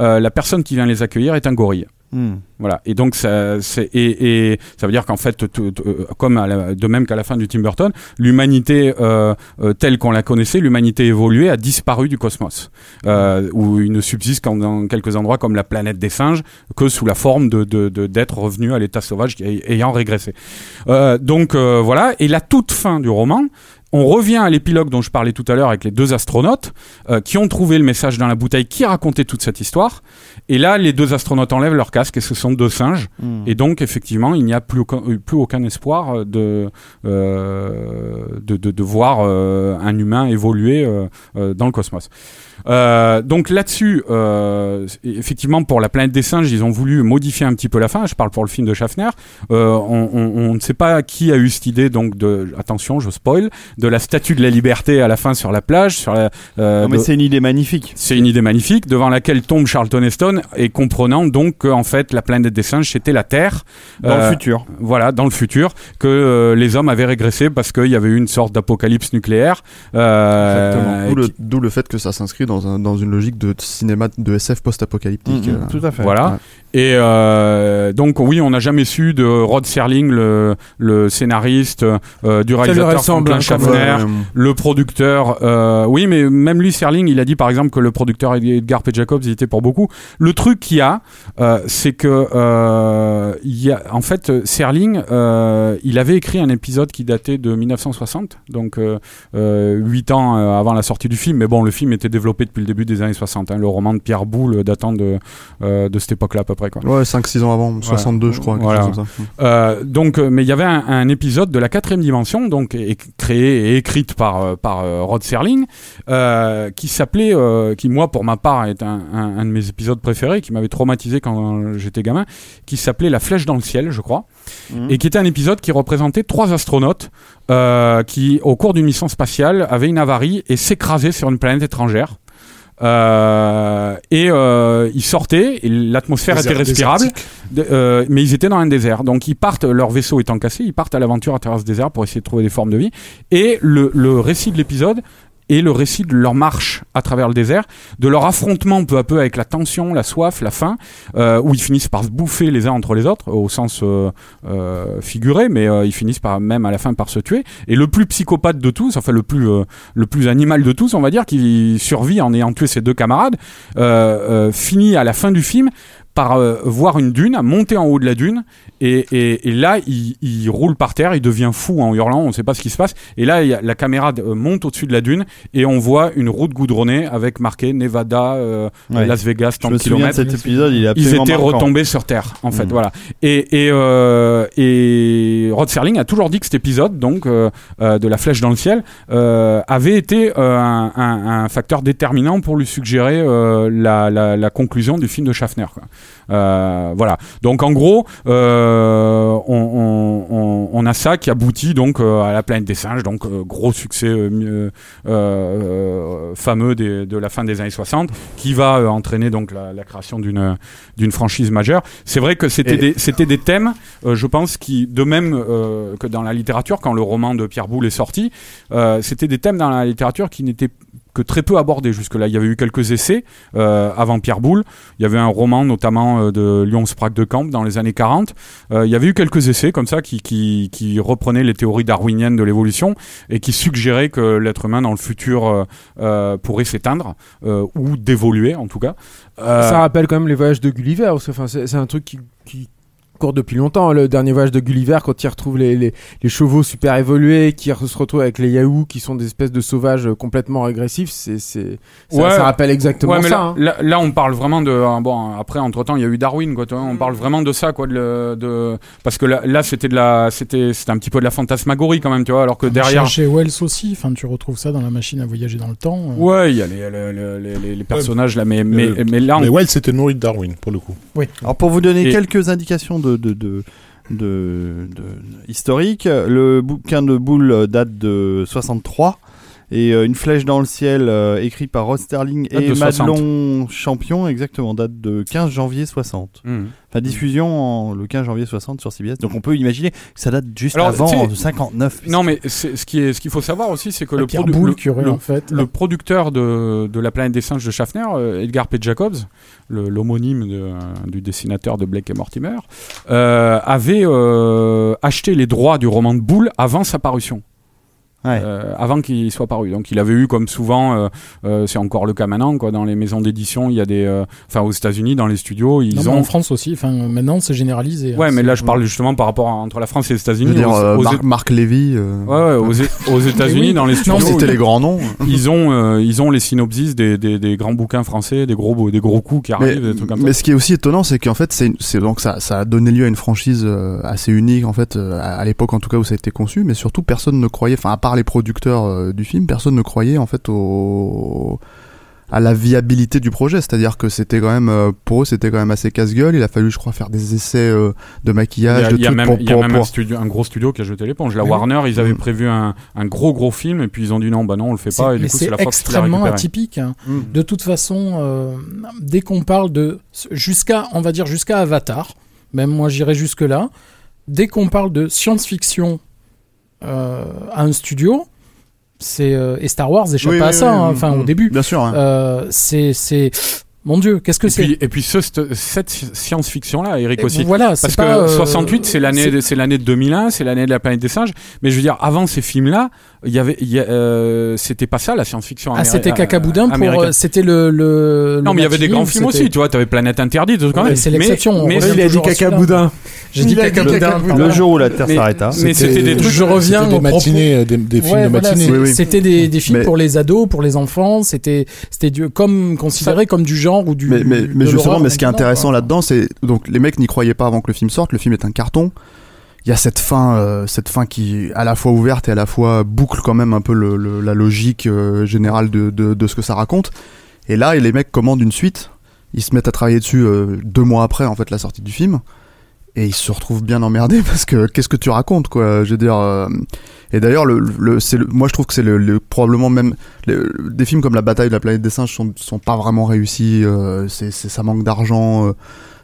S2: euh, la personne qui vient les accueillir est un gorille.
S1: Hmm.
S2: Voilà. Et donc ça, c'est et, et ça veut dire qu'en fait, comme à la- de même qu'à la fin du Tim Burton, l'humanité euh, euh, telle qu'on la connaissait, l'humanité évoluée a disparu du cosmos, euh, où il ne subsiste qu'en dans quelques endroits comme la planète des singes, que sous la forme de de- de- d'êtres revenus à l'état sauvage ayant régressé. Donc voilà. Et la toute fin du roman. On revient à l'épilogue dont je parlais tout à l'heure avec les deux astronautes euh, qui ont trouvé le message dans la bouteille qui racontait toute cette histoire. Et là, les deux astronautes enlèvent leur casque et ce sont deux singes.
S1: Hmm.
S2: Et donc, effectivement, il n'y a plus aucun, plus aucun espoir euh, de, euh, de, de, de voir euh, un humain évoluer euh, euh, dans le cosmos. Euh, donc là-dessus, euh, effectivement, pour la planète des singes, ils ont voulu modifier un petit peu la fin. Je parle pour le film de Schaffner. Euh, on, on- on ne sait pas qui a eu cette idée, donc de attention, je spoil, de la statue de la liberté à la fin sur la plage. Sur la, euh,
S1: Non, mais
S2: de-
S1: c'est une idée magnifique.
S2: c'est une idée magnifique devant laquelle tombe Charlton Heston et comprenant donc qu'en fait la planète des singes c'était la Terre
S1: Dans le
S2: Euh,
S1: futur.
S2: Voilà, dans le futur, que euh, les hommes avaient régressé parce qu'il y avait eu une sorte d'apocalypse nucléaire. euh,
S3: Exactement. D'où le, d'où le fait que ça s'inscrit dans, un- dans une logique de cinéma de SF post-apocalyptique.
S1: Mhm,
S3: euh.
S1: tout à fait.
S2: Voilà.
S3: Ouais.
S2: Et euh, donc oui, on n'a jamais su de Rod Serling, le, le scénariste, euh, du réalisateur
S5: ressemble,
S2: Franklin
S5: hein, comme-
S2: Schaffner, le producteur. euh, oui, mais même lui, Serling, il a dit par exemple que le producteur Edgar P. Jacobs il était pour beaucoup. Le truc qu'il y a, euh, c'est que euh, il y a, en fait, Serling, euh, il avait écrit un épisode qui datait de 1960, donc euh, euh, huit ans avant la sortie du film. Mais bon, le film était développé depuis le début des années 60. hein, le roman de Pierre Boulle datant de euh, de cette époque-là à peu près. Quoi.
S3: Ouais, 5-6 ans avant, 62 je crois. quelque
S2: Voilà.
S3: chose comme ça.
S2: Euh, donc, euh, mais il y avait un, un épisode de la quatrième dimension, donc créé et écrite par euh, par euh, Rod Serling, euh, qui s'appelait, euh, qui moi pour ma part est un, un- un de mes épisodes préférés, qui m'avait traumatisé quand j'étais gamin, qui s'appelait La Flèche dans le ciel, je crois,
S1: Mhm.
S2: et qui était un épisode qui représentait trois astronautes euh, qui, au cours d'une mission spatiale, avaient une avarie et s'écrasaient sur une planète étrangère. Euh, et euh, ils sortaient, et l'atmosphère était respirable, de- euh, mais ils étaient dans un désert. Donc ils partent, leur vaisseau étant cassé, ils partent à l'aventure à travers ce désert pour essayer de trouver des formes de vie. Et le, le récit de l'épisode est le récit de leur marche à travers le désert, de leur affrontement peu à peu avec la tension, la soif, la faim, euh, où ils finissent par se bouffer les uns entre les autres, au sens euh, euh, figuré, mais euh, ils finissent par même à la fin par se tuer. Et le plus psychopathe de tous, enfin le plus le plus animal de tous, on va dire, qui survit en ayant tué ses deux camarades, finit à la fin du film par euh, voir une dune, monter en haut de la dune, et, et, et là, il, il roule par terre, il devient fou en hurlant, on ne sait pas ce qui se passe. Et là, il y a- la caméra euh, monte au-dessus de la dune, et on voit une route goudronnée avec marqué Nevada, euh,
S1: Ouais.
S2: Las Vegas, tant de kilomètres.
S1: cet épisode, il est
S2: Ils étaient
S1: marquant.
S2: retombés sur Terre, en fait,
S1: Mm.
S2: voilà. Et, et, euh, et Rod Serling a toujours dit que cet épisode, donc euh, euh, de la flèche dans le ciel, euh, avait été euh, un, un- un facteur déterminant pour lui suggérer euh, la, la, la conclusion du film de Schaffner. quoi. Euh, voilà. Donc en gros, euh, on, on, on, on a ça qui aboutit donc euh, à la planète des singes, donc gros succès fameux des- de la fin des années 60, qui va entraîner donc la, la création d'une d'une franchise majeure. C'est vrai que c'était des c'était des thèmes, je pense, qui de même que dans la littérature, quand le roman de Pierre Boulle est sorti, c'était des thèmes dans la littérature qui n'étaient très peu abordés jusque-là. Il y avait eu quelques essais euh, avant Pierre Boulle. Il y avait un roman notamment euh, de Lyon Sprague de Camp dans les années 40. Euh, il y avait eu quelques essais comme ça qui, qui, reprenaient les théories darwiniennes de l'évolution et qui suggéraient que l'être humain dans le futur pourrait s'éteindre ou d'évoluer en tout cas.
S5: Ça rappelle quand même les voyages de Gulliver. c'est un truc qui court depuis longtemps. Le dernier voyage de Gulliver, quand il retrouve les, les, les chevaux super évolués, qui se retrouvent avec les Yahoo, qui sont des espèces de sauvages euh, complètement régressifs, c'est c'est ça,
S2: Ouais.
S5: ça rappelle exactement
S2: Ouais, mais
S5: ça.
S2: là,
S5: hein.
S2: là, là, on parle vraiment de euh, bon. Après, entre temps, il y a eu Darwin, quoi. tu vois, on parle vraiment de ça, quoi. De, parce que là, là, c'était de la, c'était, c'était un petit peu de la fantasmagorie quand même, tu vois. Alors que derrière,
S4: Chez Wells aussi, enfin, tu retrouves ça dans la machine à voyager dans le temps. euh.
S2: ouais, il y a les, les, les, les- les personnages là, mais mais,
S6: Euh,
S2: mais là, on-
S6: Mais Wells c'était nourri de Darwin, pour le coup.
S1: Alors pour vous donner
S2: Et-
S1: quelques indications de, de, historiques, le bouquin de Boulle date de 63 et euh, Une flèche dans le ciel euh, écrit par Rod Sterling
S2: Date
S1: et
S2: de 60.
S1: Madelon Champion exactement date de 15 janvier 60.
S2: Hmm.
S1: Enfin diffusion en- le 15 janvier 60 sur CBS. Donc on peut imaginer que ça date juste
S2: Alors,
S1: avant de 59.
S2: Non, mais c'est- ce qui est, ce qu'il faut savoir aussi, c'est que le,
S4: Pierre
S2: produ-
S4: Boulle
S2: le-
S4: qui aurait
S2: le-
S4: en fait.
S2: le producteur de, de La planète des singes de Schaffner, euh, Edgar P. Jacobs, le- l'homonyme de- du dessinateur de Blake et Mortimer, euh, avait euh, acheté les droits du roman de Boule avant sa parution.
S1: Ouais.
S2: Euh, avant qu'il soit paru. Donc il avait eu comme souvent, euh, euh, c'est encore le cas maintenant, quoi, dans les maisons d'édition, il y a des, euh, enfin aux États-Unis, dans les studios, ils
S4: Non, mais
S2: ont.
S4: en France aussi. Enfin, maintenant, c'est généralisé.
S2: Ouais,
S4: hein,
S2: mais
S4: c'est-
S2: là je parle justement par rapport à- entre la France et les
S3: Je veux
S2: États-Unis.
S3: dire,
S2: Aux-
S3: euh,
S2: aux-
S3: Marc, Marc Lévy. euh,
S2: Ouais, ouais, aux, aux États-Unis,
S4: oui.
S2: dans les studios,
S3: C'était les grands noms.
S2: ils ont, euh, ils ont les synopsis des, des, des grands bouquins français, des gros, des gros coups qui
S3: Mais,
S2: arrivent, des trucs comme
S3: mais
S2: ça.
S3: ce qui est aussi étonnant, c'est qu'en fait, c'est donc ça, ça a donné lieu à une franchise assez unique en fait à, à l'époque en tout cas où ça a été conçu, mais surtout personne ne croyait, enfin à part les producteurs euh, du film, personne ne croyait en fait au à la viabilité du projet, c'est-à-dire que c'était quand même euh, pour eux c'était quand même assez casse-gueule. Il a fallu, je crois, faire des essais euh, de maquillage,
S2: a,
S3: de
S2: il y a même,
S3: pour,
S2: il y a
S3: pour-
S2: même
S3: pour-
S2: un, studio, un gros studio qui a jeté l'éponge. La. Warner, ils avaient
S3: Mm.
S2: prévu un, un gros gros film et puis ils ont dit non, bah non, on le fait pas. Et
S4: mais
S2: du coup, c'est
S4: extrêmement atypique. hein.
S3: Mm.
S4: De toute façon, euh, dès qu'on parle de jusqu'à, on va dire jusqu'à Avatar, même moi j'irais jusque là. Dès qu'on parle de science-fiction à un studio, c'est euh, et Star Wars échappe
S3: Oui,
S4: pas à ça.
S3: oui,
S4: hein. Enfin, au
S3: Mm.
S4: début,
S3: Bien sûr. hein.
S4: Euh, c'est c'est mon Dieu, qu'est-ce que c'est
S2: et puis ce, cette cette science-fiction-là, Eric
S4: Et
S2: aussi.
S4: Voilà,
S2: Parce que
S4: pas, euh,
S2: 68, c'est l'année, c'est l'année de 2001, c'est l'année de la planète des singes. Mais je veux dire, avant ces films-là, il y avait, il y a, euh, c'était pas ça la science-fiction.
S4: Ah, c'était
S2: euh,
S4: cacaboudin pour. euh, C'était le, le.
S2: Non,
S4: le
S2: mais il y avait des grands films aussi, tu vois, t'avais Planète Interdite, tout quand
S4: Ouais,
S2: même.
S4: c'est l'exception, on
S2: Mais, mais,
S5: il a dit cacaboudin.
S4: J'ai dit cacaboudin.
S1: Le jour où la Terre s'arrêta.
S2: mais c'était des trucs.
S4: Je reviens
S6: des matinées, euh, des, des films
S4: Ouais,
S6: de
S4: voilà,
S6: matinée.
S4: c'est-
S3: Oui, oui.
S4: C'était des, des films
S3: Mais-
S4: pour les ados, pour les enfants. C'était c'était du comme considéré comme du genre ou du.
S3: mais, mais,
S4: de
S3: mais justement, mais ce qui est intéressant là-dedans, c'est donc les mecs n'y croyaient pas avant que le film sorte. Le film est un carton. Il y a cette fin, euh, cette fin qui à la fois ouverte et à la fois boucle quand même un peu la logique euh, générale de, ce que ça raconte. Et là, et les mecs commandent une suite. Ils se mettent à travailler dessus euh, deux mois après en fait la sortie du film. Et ils se retrouvent bien emmerdés parce que qu'est-ce que tu racontes quoi? Je veux dire. euh, et d'ailleurs, moi je trouve que c'est le, le- probablement même des films comme La Bataille de la planète des singes sont, sont pas vraiment réussis. ça manque d'argent,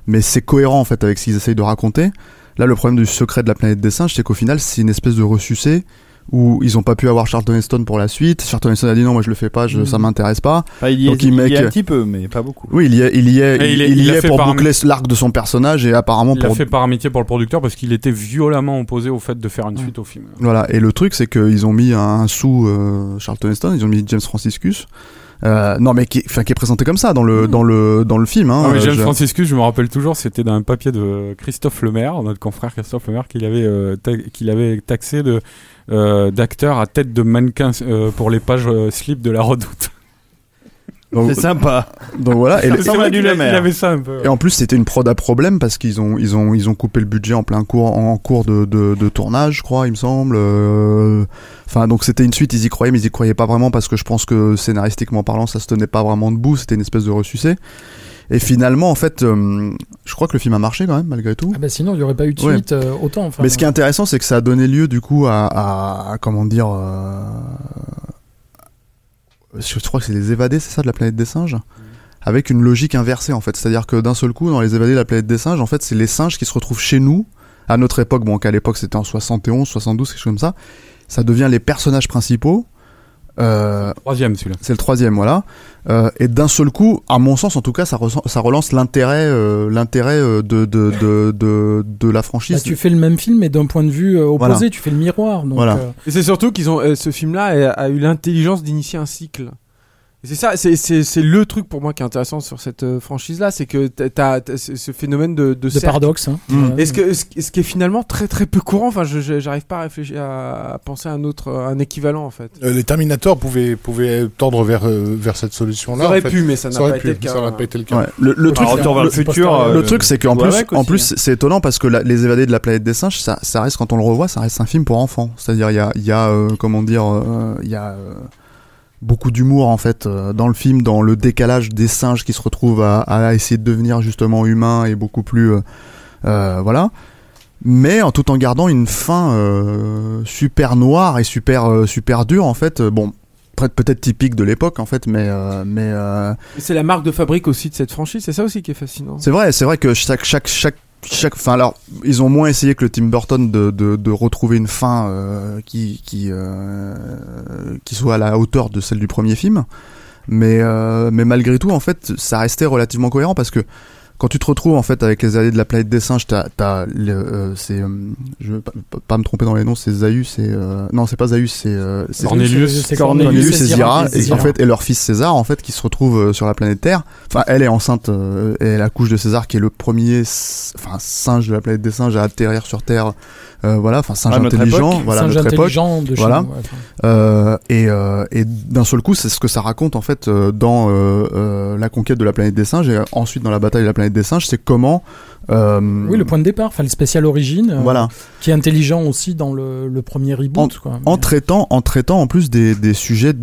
S3: mais c'est cohérent en fait avec ce qu'ils essayent de raconter. Là, le problème du secret de la planète des singes, c'est qu'au final, c'est une espèce de ressucé où ils ont pas pu avoir Charlton Heston pour la suite. Charlton Heston a dit non, moi je le fais pas, je,
S4: Mm.
S3: ça m'intéresse pas.
S1: Enfin, il y est,
S3: Donc, il
S1: il y est un petit peu, mais pas beaucoup.
S3: Oui, il y est, il y est,
S2: Et
S3: il,
S2: il est-
S3: il y
S2: il
S3: est pour boucler l'arc de son personnage et apparemment
S2: Il
S3: pour
S2: fait par amitié pour le producteur parce qu'il était violemment opposé au fait de faire une suite au film.
S3: Voilà, et le truc c'est qu'ils ont mis un sous euh, Charlton Heston, ils ont mis James Franciscus, Euh, non, mais qui, qui est présenté comme ça dans le dans le dans le film. Hein,
S2: Ah, mais
S3: Euh,
S2: Jeanne
S3: je-
S2: Franciscus, je me rappelle toujours, c'était dans un papier de Christophe Lemaire, notre confrère Christophe Lemaire, qu'il avait, euh, ta- qu'il avait taxé de, euh, d'acteur à tête de mannequin euh, pour les pages euh, slip de la redoute.
S1: C'est sympa.
S3: donc voilà. Et,
S1: Ça ressemble à du
S2: qu'il a-
S1: Lemaire.
S2: il avait ça un peu.
S3: et en plus, c'était une prod à problème parce qu'ils ont ils ont ils ont coupé le budget en plein cours en cours de de, de tournage, je crois, il me semble. Euh, Enfin, donc c'était une suite. Ils y croyaient, mais ils y croyaient pas vraiment parce que je pense que scénaristiquement parlant, ça se tenait pas vraiment debout. C'était une espèce de ressucé. Et finalement, en fait, euh, je crois que le film a marché quand même malgré tout.
S4: Ah bah sinon, il n'y aurait pas eu de
S3: Ouais.
S4: suite euh, autant. Enfin,
S3: Mais ce qui est intéressant, c'est que ça a donné lieu du coup à, à- à- comment dire, euh, je crois que c'est les évadés, c'est ça, de la planète des singes, avec une logique inversée en fait. C'est-à-dire que d'un seul coup, dans les évadés de la planète des singes, en fait, c'est les singes qui se retrouvent chez nous à notre époque. Bon, qu'à l'époque c'était en 71, 72, quelque chose comme ça. Ça devient les personnages principaux. Euh,
S2: Troisième celui-là.
S3: c'est le troisième, voilà. Euh, et d'un seul coup, à mon sens, en tout cas, ça, relance l'intérêt, euh, l'intérêt euh, de, de, de, de, de la
S4: bah,
S3: franchise.
S4: tu fais le même film, mais d'un point de vue euh, opposé,
S3: Voilà.
S4: tu fais le miroir. Donc,
S3: Voilà.
S4: euh,
S5: Et c'est surtout qu'ils ont euh, ce film-là a, a eu l'intelligence d'initier un cycle. C'est ça, c'est- c'est c'est le truc pour moi qui est intéressant sur cette euh, franchise-là, c'est que t'as- t'as t'as ce phénomène de, de,
S4: de paradoxe. Hein.
S3: Mm.
S4: Ouais.
S5: Et ce, que, ce, ce qui est finalement très très peu courant, enfin j'arrive pas à réfléchir à, penser à un autre, à un équivalent en fait.
S6: Euh, les Terminators pouvaient, pouvaient tendre vers, euh, vers cette solution-là.
S5: Ça aurait
S6: en fait.
S5: pu, mais ça n'a
S6: Ça aurait
S5: pas
S6: pu,
S5: été le
S6: ça
S5: cas.
S6: aurait pas été le cas.
S3: Ouais. Le, le truc,
S1: le futur. euh,
S3: le truc, c'est qu'en plus, en plus,
S1: hein.
S3: c'est étonnant parce que la- les évadés de la planète des singes, ça, ça reste quand on le revoit, ça reste un film pour enfants. C'est-à-dire, il y a, il y a euh, comment dire, euh, il y a euh, beaucoup d'humour en fait euh, dans le film, dans le décalage des singes qui se retrouvent à, à essayer de devenir justement humains et beaucoup plus, euh, euh, voilà. Mais en tout en gardant une fin euh, super noire et super super dure en fait. Bon, peut- peut-être typique de l'époque en fait, mais euh, mais euh,
S5: C'est la marque de fabrique aussi de cette franchise, c'est ça aussi qui est fascinant.
S3: c'est vrai, c'est vrai que chaque, chaque, chaque, chaque, enfin alors, ils ont moins essayé que le Tim Burton de, de, de retrouver une fin euh, qui, qui, euh, qui soit à la hauteur de celle du premier film, mais, euh, mais malgré tout, en fait, ça restait relativement cohérent parce que quand tu te retrouves en fait avec les alliés de la planète des singes, t'as, t'as le, euh, c'est, euh, je veux pas, pas- pas me tromper dans les noms, c'est Zaius, c'est, euh, non, c'est pas Zaius, c'est, euh, c'est
S2: Cornelius.
S4: C'est
S3: Cornelius et Zira,
S4: et
S3: et, en fait, et leur fils César, en fait, qui se retrouve euh, sur la planète Terre. Enfin, elle est enceinte, euh, et la couche de César, qui est le premier, enfin, singe de la planète des singes à atterrir sur Terre. Euh, voilà, enfin, singe intelligent,
S1: époque.
S3: voilà,
S4: singe
S3: notre époque.
S4: intelligent de chez
S3: Voilà.
S4: nous, ouais, enfin.
S3: Euh, et euh, et d'un seul coup, c'est ce que ça raconte en fait euh, dans euh, euh, la conquête de la planète des singes et euh, ensuite dans la bataille de la planète des singes, c'est comment. euh,
S4: Oui, le point de départ, enfin le spécial origine, euh,
S3: Voilà.
S4: qui est intelligent aussi dans le, le premier reboot. quoi.
S3: en
S4: Mais-
S3: traitant, en traitant en plus des, des sujets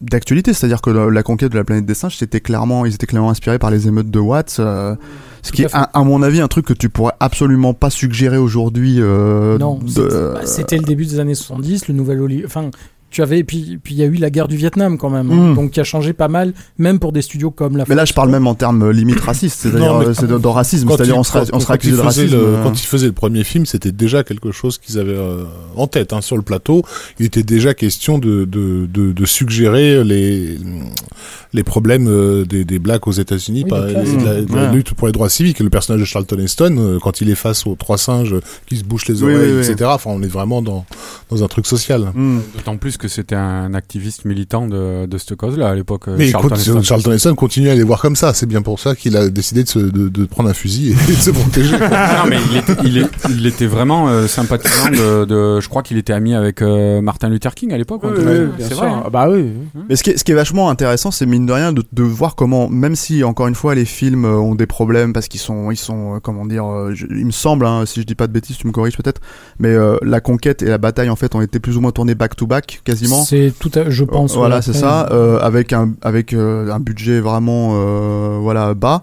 S3: d'actualité, c'est-à-dire que la, la conquête de la planète des singes, c'était clairement, ils étaient clairement inspirés par les émeutes de Watts, euh, ce
S4: Tout
S3: qui
S4: à
S3: est, à, à mon avis, un truc que tu pourrais absolument pas suggérer aujourd'hui. Euh,
S4: non,
S3: de-
S4: c'était bah, c'était le début des années 70, le nouvel Oli- Enfin, tu avais, et puis puis il y a eu la guerre du Vietnam quand même, hein,
S3: Mm.
S4: donc qui a changé pas mal, même pour des studios comme la.
S3: Mais là, je parle même en termes euh, limite racistes, c'est-à-dire euh, c'est de, de racisme, c'est-à-dire on sera,
S6: quand-
S3: on sera accusé de racisme.
S6: le-
S3: euh,
S6: Quand il faisait le premier film, c'était déjà quelque chose qu'ils avaient euh, en tête hein, sur le plateau. Il était déjà question de, de, de, de suggérer les, les problèmes euh, des, des blacks aux États-Unis,
S4: Oui,
S6: par la, de la
S3: Ouais.
S6: lutte pour les droits civiques. Le personnage de Charlton Heston, euh, quand il est face aux trois singes qui se bouchent les oreilles,
S3: oui, oui.
S6: etc. Enfin, on est vraiment dans, dans un truc social.
S3: hmm.
S2: D'autant plus que c'était un activiste militant de, de cette cause-là à l'époque. euh,
S6: Mais
S2: Charlton
S6: écoute,
S2: Heston.
S6: Charlton Heston continue à les voir comme ça. C'est bien pour ça qu'il a décidé de, se, de, de prendre un fusil et de se protéger.
S2: non, mais il était, il est- il était vraiment euh, sympathisant de, de- Je crois qu'il était ami avec euh, Martin Luther King à l'époque.
S5: bien
S2: c'est vrai. hein.
S5: Ah bah oui.
S3: Mais ce qui, est, ce qui est vachement intéressant, c'est mine de rien de, de voir comment, même si encore une fois les films euh, ont des problèmes parce qu'ils sont, ils sont, comment dire, je- il me semble, hein, si je dis pas de bêtises, tu me corriges peut-être, mais euh, la conquête et la bataille en fait ont été plus ou moins tournés back to back quasiment.
S4: C'est tout, à, je pense.
S3: voilà, c'est ça, euh, avec un avec euh, un budget vraiment euh, voilà bas.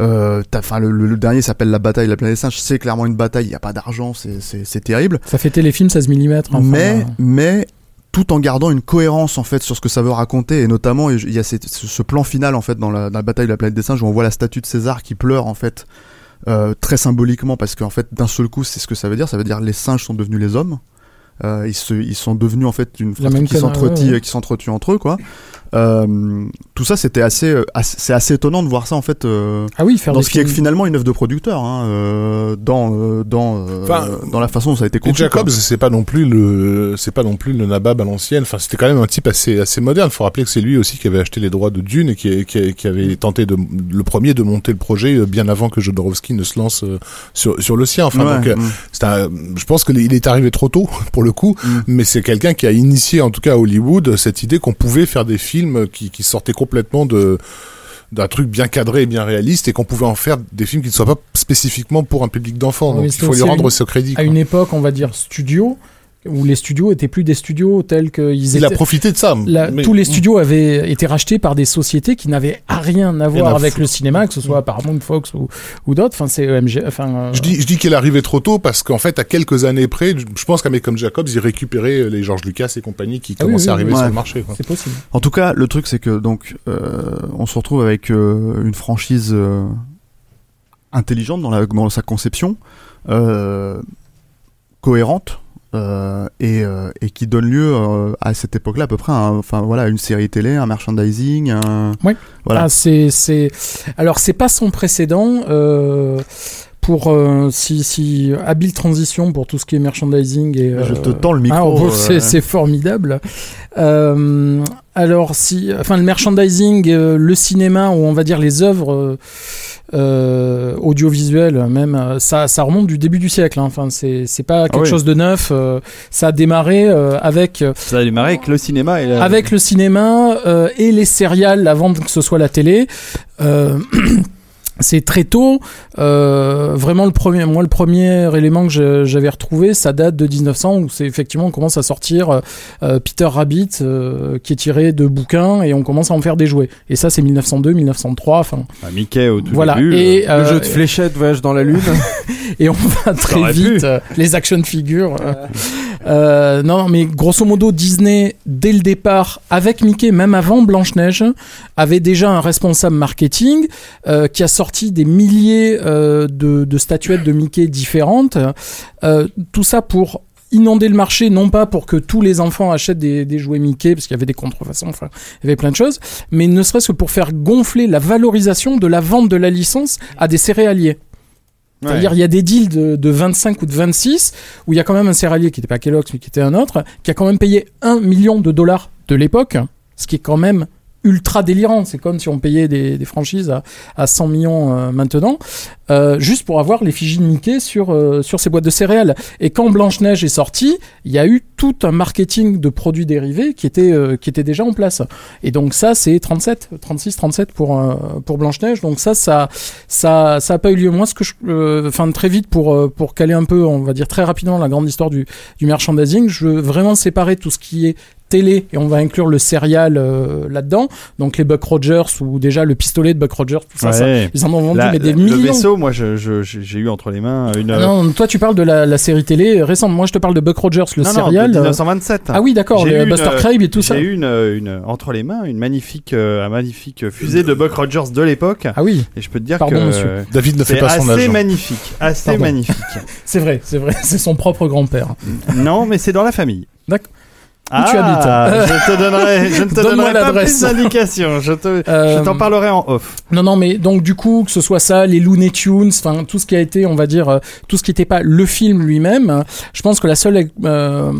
S3: Euh, le, dernier s'appelle la bataille de la planète des singes. C'est clairement une bataille. Il y a pas d'argent. C'est terrible.
S4: Ça fait téléfilm 16 mm. Enfin,
S3: mais
S4: euh,
S3: mais tout en gardant une cohérence en fait sur ce que ça veut raconter et notamment il y a cette- ce, plan final en fait dans la, dans la bataille de la planète des singes où on voit la statue de César qui pleure en fait euh, très symboliquement parce qu'en fait d'un seul coup c'est ce que ça veut dire ça veut dire les singes sont devenus les hommes euh, ils, se, ils sont devenus en fait une fratrie qui s'entretient
S4: ouais, ouais.
S3: qui s'entretue entre eux quoi. Euh, tout ça c'était assez, euh, assez- c'est assez étonnant de voir ça en fait euh,
S4: Ah oui, faire
S3: dans ce qui est finalement une œuvre de producteur hein, euh, dans euh, dans euh,
S6: Enfin,
S3: dans la façon dont ça a été
S6: Et
S3: conçu.
S6: Jacobs, c'est pas non plus le, c'est pas non plus le nabab à l'ancienne. Enfin, c'était quand même un type assez, assez moderne. Faut rappeler que c'est lui aussi qui avait acheté les droits de Dune et qui, qui, qui avait tenté de, le premier de monter le projet bien avant que Jodorowsky ne se lance sur, sur le sien. Enfin,
S3: Ouais,
S6: donc,
S3: mm.
S6: un, je pense qu'il est arrivé trop tôt pour le coup,
S3: Mm.
S6: mais c'est quelqu'un qui a initié, en tout cas à Hollywood, cette idée qu'on pouvait faire des films qui, qui sortaient complètement de d'un truc bien cadré et bien réaliste et qu'on pouvait en faire des films qui ne soient pas spécifiquement pour un public d'enfants. Donc il faut lui rendre
S4: une-
S6: ce crédit.
S4: à
S6: quoi.
S4: une époque, on va dire studio, où les studios étaient plus des studios tels qu'ils
S6: Il a
S4: étaient.
S6: profité de ça.
S4: La-
S6: mais-
S4: tous les studios avaient été rachetés par des sociétés qui n'avaient rien à voir avec le cinéma, que ce soit Paramount, Fox ou, ou d'autres. Enfin, c'est EMG. Enfin, euh,
S6: Je dis, je dis qu'il est arrivé trop tôt parce qu'en fait, à quelques années près, je pense qu'un mec comme Jacobs, il récupérait les George Lucas et compagnie qui
S4: Ah
S6: commençaient
S4: oui,
S6: à arriver sur le marché. quoi.
S4: c'est possible.
S3: En tout cas, le truc c'est que donc euh, on se retrouve avec euh, une franchise euh, intelligente dans, la, dans sa conception, euh, cohérente. Euh, et, euh, et qui donne lieu euh, à cette époque-là à peu près à, enfin voilà une série télé un merchandising un...
S4: Oui.
S3: voilà
S4: Ah, c'est, c'est... Alors, c'est pas sans précédent. Euh, Pour euh, si, si habile transition pour tout ce qui est merchandising et
S3: je
S4: euh,
S3: te tends le micro
S4: Ah, bon,
S3: euh,
S4: c'est, c'est formidable. Euh, alors, si, enfin, le merchandising, euh, le cinéma, ou on va dire les œuvres euh, euh, audiovisuelles, même, euh, ça, ça remonte du début du siècle. hein. Enfin, c'est, c'est pas quelque
S1: oui.
S4: chose de neuf. euh, ça a démarré euh, avec
S1: Ça a démarré avec le cinéma et la...
S4: avec le cinéma euh, et les céréales avant que ce soit la télé. Euh, c'est très tôt. Euh, vraiment, le premier, moi, le premier élément que j'avais retrouvé, ça date de 1900, où c'est effectivement on commence à sortir euh, Peter Rabbit, euh, qui est tiré de bouquins, et on commence à en faire des jouets. Et ça, c'est 1902, 1903. Enfin,
S1: Ah, Mickey au tout
S4: voilà.
S1: début.
S4: et
S1: euh,
S5: Le
S4: euh,
S5: jeu de fléchettes, voyage dans la lune.
S4: et on va très vite euh, les action figures euh, non mais grosso modo Disney dès le départ avec Mickey même avant Blanche Neige avait déjà un responsable marketing euh, qui a sorti des milliers euh, de, de statuettes de Mickey différentes Euh, tout ça pour inonder le marché, non pas pour que tous les enfants achètent des, des jouets Mickey, parce qu'il y avait des contrefaçons, enfin, il y avait plein de choses, mais ne serait-ce que pour faire gonfler la valorisation de la vente de la licence à des céréaliers. C'est-à-dire, il y a des deals de, de 25 ou de 26 où il y a quand même un céréalier qui n'était pas Kellogg's mais qui était un autre, qui a quand même payé 1 million de dollars de l'époque, ce qui est quand même ultra délirant. C'est comme si on payait des, des franchises à, à 100 millions euh, maintenant, euh, juste pour avoir l'effigie de Mickey sur, euh, sur ces boîtes de céréales. Et quand Blanche-Neige est sortie, il y a eu tout un marketing de produits dérivés qui était, euh, qui était déjà en place. Et donc ça, c'est 37, 36, 37 pour, euh, pour Blanche-Neige. Donc ça, ça, ça, ça a pas eu lieu. Moi, ce que je, euh, enfin, très vite pour, pour caler un peu, on va dire très rapidement la grande histoire du, du merchandising, je veux vraiment séparer tout ce qui est télé et on va inclure le serial euh, là-dedans. Donc les Buck Rogers ou déjà le pistolet de Buck Rogers, tout ça, ça,
S1: Ouais.
S4: ils en ont vendu
S1: La-
S4: mais des
S1: le
S4: millions.
S1: vaisseau, moi, je- je- j'ai eu entre les mains une.
S4: Ah non, toi tu parles de la, la série télé récente. Moi je te parle de Buck Rogers, le
S1: non, non,
S4: serial.
S1: de
S4: euh,
S1: 1927.
S4: Ah oui, d'accord, le
S1: eu
S4: Buster Crabbe et tout ça.
S1: J'ai eu une, une, entre les mains une magnifique, euh, un magnifique fusée de Buck Rogers de l'époque.
S4: Ah oui,
S1: Et je peux te dire
S4: Pardon,
S1: que
S4: monsieur.
S6: David ne fait pas son
S1: assez magnifique, assez
S4: Pardon.
S1: magnifique.
S4: c'est vrai, c'est vrai, c'est son propre grand-père.
S1: non, mais c'est dans la famille.
S4: D'accord.
S1: Ah,
S4: tu habites
S1: Je te donnerai, je ne te donnerai pas
S4: l'adresse.
S1: plus d'indications. Je te,
S4: Euh,
S1: je t'en parlerai en off.
S4: Non, non, mais donc du coup, que ce soit ça, les Looney Tunes, enfin tout ce qui a été, on va dire, euh, tout ce qui n'était pas le film lui-même, euh, je pense que la seule, euh,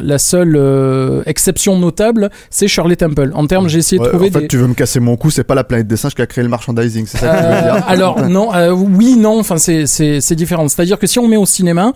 S4: la seule euh, exception notable, c'est Shirley Temple. En termes, j'ai essayé de trouver
S3: en fait,
S4: des.
S3: tu veux me casser mon cou, c'est pas la planète des singes qui a créé le merchandising, c'est ça que tu veux
S4: Euh,
S3: dire
S4: alors non, euh, oui, non, enfin c'est c'est c'est différent. C'est-à-dire que si on met au cinéma.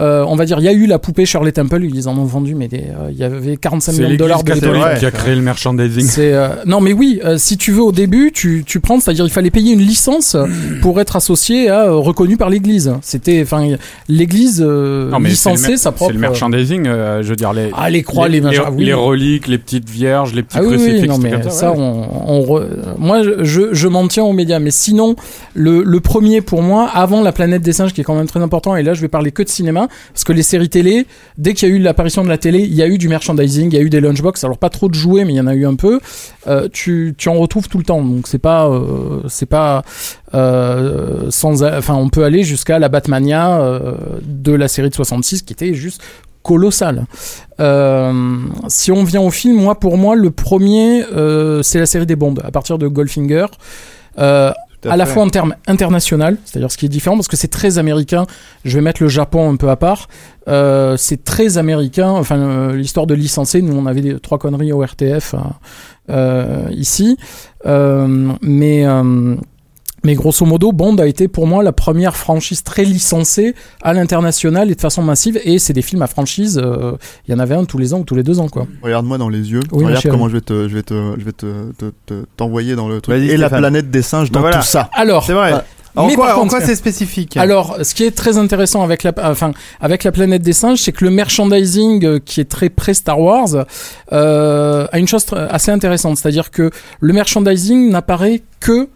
S4: Euh, on va dire, il y a eu la poupée Shirley Temple, ils en ont vendu, mais euh, il y avait 45
S2: C'est
S4: millions de dollars de
S2: catholique qui a créé le merchandising.
S4: C'est euh, non mais oui, euh, si tu veux au début, tu tu prends, c'est-à-dire il fallait payer une licence pour être associé à euh, reconnu par l'Église. C'était enfin l'Église euh, licencée sa propre.
S2: C'est le merchandising, euh, je veux dire les.
S4: Ah les croix, les,
S2: les,
S4: machins, oui.
S2: les reliques, les petites vierges, les petits
S4: Ah oui, non, mais ça,
S2: ouais.
S4: on, on re- moi, je, je m'en tiens aux médias. Mais sinon, le, le premier pour moi, avant la planète des singes, qui est quand même très important, et là, je vais parler que de cinéma, parce que les séries télé, dès qu'il y a eu l'apparition de la télé, il y a eu du merchandising, il y a eu des lunchbox. Alors, pas trop de jouets, mais il y en a eu un peu. Euh, tu, tu en retrouves tout le temps. Donc, c'est pas, euh, c'est pas, euh, sans, enfin, on peut aller jusqu'à la Batmania de la série de 66, qui était juste colossal. Si on vient au film, moi pour moi le premier c'est la série des Bonds à partir de Goldfinger. À la fois en termes international, c'est-à-dire ce qui est différent parce que c'est très américain. Je vais mettre le Japon un peu à part. Euh, c'est très américain. Enfin, euh, l'histoire de licencier, nous on avait des, trois conneries au RTF euh, ici, Euh, mais euh, mais grosso modo, Bond a été pour moi la première franchise très licencée à l'international et de façon massive. Et c'est des films à franchise. euh, Il y en avait un tous les ans ou tous les deux ans, quoi.
S3: Regarde-moi dans les yeux.
S4: Oui,
S3: Regarde comment je vais te, je vais te, je vais te, te- te- t'envoyer dans le truc. Et la planète des singes
S1: Bah
S3: dans
S1: voilà.
S3: tout ça.
S4: Alors,
S1: C'est vrai.
S4: voilà.
S1: En
S4: Mais
S1: quoi,
S4: par
S1: en
S4: contre,
S1: quoi c'est spécifique?
S4: Alors, ce qui est très intéressant avec la, enfin, avec la planète des singes, c'est que le merchandising euh, qui est très pré-Star Wars euh, a une chose assez intéressante, c'est-à-dire que le merchandising n'apparaît que euh,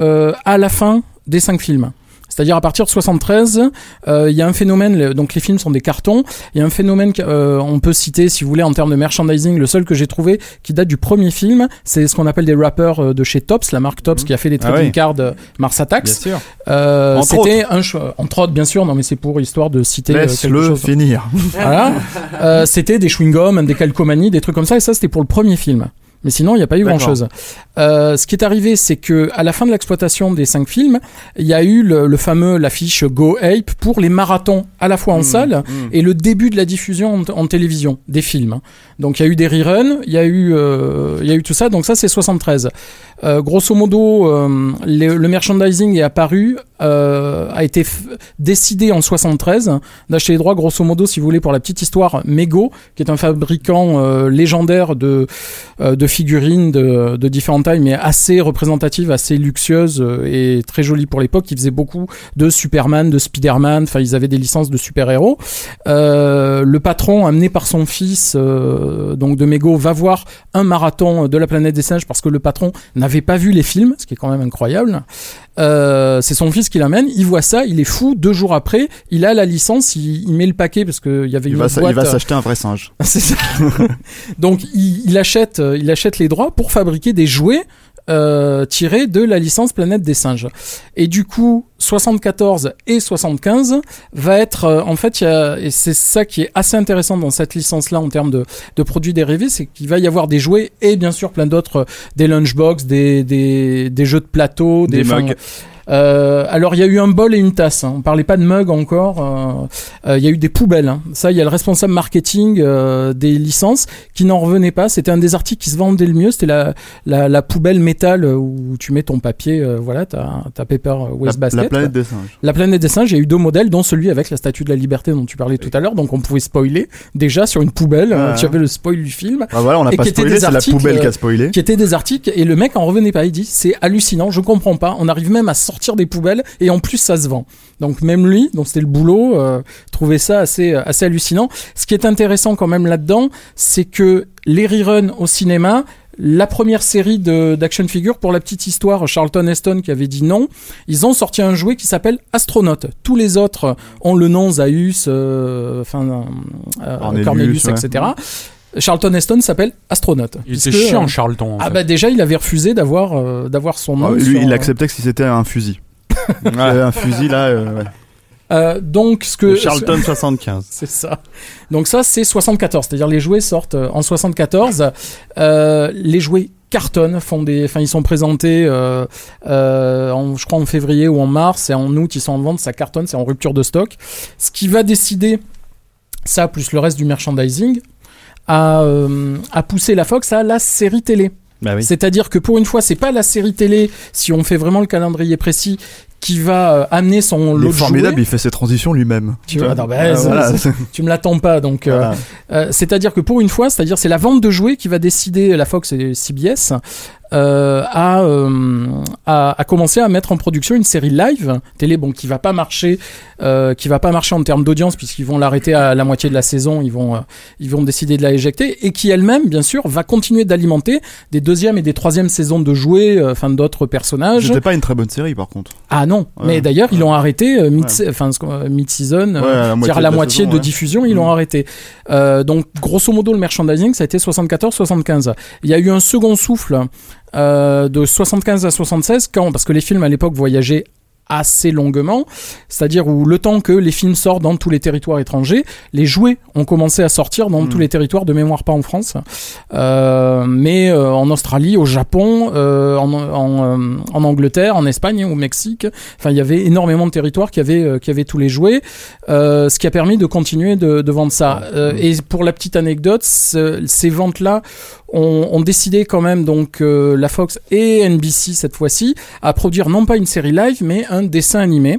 S4: à la fin des cinq films. C'est-à-dire à partir de 73, euh, il y a un phénomène, donc les films sont des cartons, il y a un phénomène qu'on peut citer, si vous voulez, en termes de merchandising, le seul que j'ai trouvé qui date du premier film, c'est ce qu'on appelle des rappers euh, de chez Tops, la marque Tops qui a fait les
S1: Ah
S4: trading
S1: oui.
S4: cards euh, Mars Attacks.
S1: Bien sûr.
S4: Euh, C'était un entre autres bien sûr, non mais c'est pour histoire de citer euh,
S3: Laisse-le finir.
S4: Voilà. Euh, c'était des chewing-gums, des calcomanies, des trucs comme ça, et ça c'était pour le premier film. Mais sinon, il n'y a pas eu grand-chose. Euh, ce qui est arrivé, c'est que à la fin de l'exploitation des cinq films, il y a eu le, le fameux l'affiche Go Ape pour les marathons à la fois en salle et le début de la diffusion en, en télévision des films. Donc il y a eu des reruns, il y a eu, euh, il y a eu tout ça. Donc ça c'est 73. Euh, grosso modo, euh, le, le merchandising est apparu, euh, a été décidé en 73 d'acheter les droits, grosso modo, si vous voulez, pour la petite histoire, Mego, qui est un fabricant euh, légendaire de, euh, de figurines de, de différentes mais assez représentatives, assez luxueuses euh, et très jolies pour l'époque. Ils faisaient beaucoup de Superman, de Spider-Man, enfin ils avaient des licences de super-héros. Euh, le patron, amené par son fils, euh, donc de Mego, va voir un marathon de la planète des singes parce que le patron n'avait pas vu les films, ce qui est quand même incroyable. Euh, c'est son fils qui l'amène, il voit ça, il est fou. Deux jours après, il a la licence, il, il met le paquet parce qu'il y avait
S3: Il
S4: une
S3: va, sa-
S4: boîte.
S3: il va s'acheter un vrai singe.
S4: C'est ça. Donc il, il achète, il achète les droits pour fabriquer des jouets euh, tirés de la licence Planète des singes. Et du coup, 74 et 75 va être, euh, en fait, y a, et c'est ça qui est assez intéressant dans cette licence-là en termes de, de produits dérivés, c'est qu'il va y avoir des jouets et bien sûr plein d'autres, euh, des lunchbox, des, des, des jeux de plateau, des,
S1: Des mugs.
S4: Euh, alors il y a eu un bol et une tasse. hein. On parlait pas de mug encore. euh, euh, Il y a eu des poubelles. hein. Ça, il y a le responsable marketing euh, des licences qui n'en revenait pas. C'était un des articles qui se vendait le mieux. C'était la, la, la poubelle métal euh, où tu mets ton papier. euh, voilà, ta, ta paper
S3: La,
S4: waste basket.
S3: la planète
S4: quoi.
S3: des singes.
S4: La planète des singes, il y a eu deux modèles, dont celui avec la statue de la liberté dont tu parlais tout à l'heure. Donc on pouvait spoiler déjà sur une poubelle. euh, tu avais le spoil du film
S3: Ah, voilà, on n'a
S4: Et
S3: pas spoilé,
S4: des
S3: c'est la
S4: articles,
S3: poubelle qui
S4: euh,
S3: a spoilé.
S4: qui étaient des articles et le mec en revenait pas. Il dit c'est hallucinant, je comprends pas. On arrive même à sortir des poubelles et en plus ça se vend. Donc même lui, donc c'était le boulot, euh, trouvait ça assez assez hallucinant. Ce qui est intéressant quand même là-dedans, c'est que les reruns au cinéma. La première série de d'action figure pour la petite histoire, Charlton Heston qui avait dit non, ils ont sorti un jouet qui s'appelle Astronaute. Tous les autres ont le nom Zaius, euh, enfin euh,
S3: Cornelius,
S4: Cornelius,
S3: ouais.
S4: etc. Charlton Heston s'appelle Astronaute.
S2: Il était
S4: puisque,
S2: chiant,
S4: euh,
S2: Charlton. en
S4: ah bah déjà il avait refusé d'avoir euh, d'avoir son nom.
S3: Ah, lui,
S4: sur,
S3: il
S4: euh,
S3: acceptait que si c'était un fusil. Un fusil là. euh, ouais.
S4: euh, donc ce que
S1: Le Charlton 75.
S4: c'est ça. Donc ça c'est 74, c'est-à-dire les jouets sortent en 74. Euh, les jouets cartonnent, font des, enfin ils sont présentés, euh, euh, en, je crois en février ou en mars et en août ils sont en vente, ça cartonne, c'est en rupture de stock. Ce qui va décider ça plus le reste du merchandising à, euh, à pousser la Fox à la série télé.
S1: Bah oui.
S4: C'est-à-dire que pour une fois, c'est pas la série télé, si on fait vraiment le calendrier précis, qui va euh, amener son
S3: Il
S4: lot de
S3: formidable,
S4: jouets.
S3: il fait ses transitions lui-même.
S4: Tu vois, non, bah,
S3: Ah, voilà.
S4: ça, tu me l'attends pas, donc. euh,
S3: Voilà.
S4: euh, c'est-à-dire que pour une fois, c'est-à-dire c'est la vente de jouets qui va décider la Fox et CBS euh, à, euh, à à commencer à mettre en production une série live télé, bon qui va pas marcher, euh, qui va pas marcher en termes d'audience puisqu'ils vont l'arrêter à la moitié de la saison, ils vont ils vont décider de la éjecter et qui elle-même bien sûr va continuer d'alimenter des deuxième et des troisième saisons de jouets, enfin d'autres personnages.
S3: C'était pas une très bonne série par contre.
S4: Ah non,
S3: Ouais.
S4: mais d'ailleurs ils l'ont arrêté euh, mid, enfin euh,
S3: Ouais, à la moitié de la
S4: moitié
S3: saison,
S4: de
S3: ouais.
S4: diffusion, ils l'ont
S3: Mhm.
S4: arrêté. Euh, donc grosso modo le merchandising ça a été 74-75. Il y a eu un second souffle euh, de 75 à 76 quand parce que les films à l'époque voyageaient assez longuement, c'est-à-dire où le temps que les films sortent dans tous les territoires étrangers, les jouets ont commencé à sortir dans tous les territoires, de mémoire pas en France, euh, mais euh, en Australie, au Japon, euh, en, en, en Angleterre, en Espagne, au Mexique. Enfin, il y avait énormément de territoires qui avaient, qui avaient tous les jouets, ce qui a permis de continuer de, de vendre ça. Euh, et pour la petite anecdote, ce- ces ventes-là ont, ont décidé quand même donc euh, la Fox et NBC cette fois-ci à produire non pas une série live mais un dessin animé.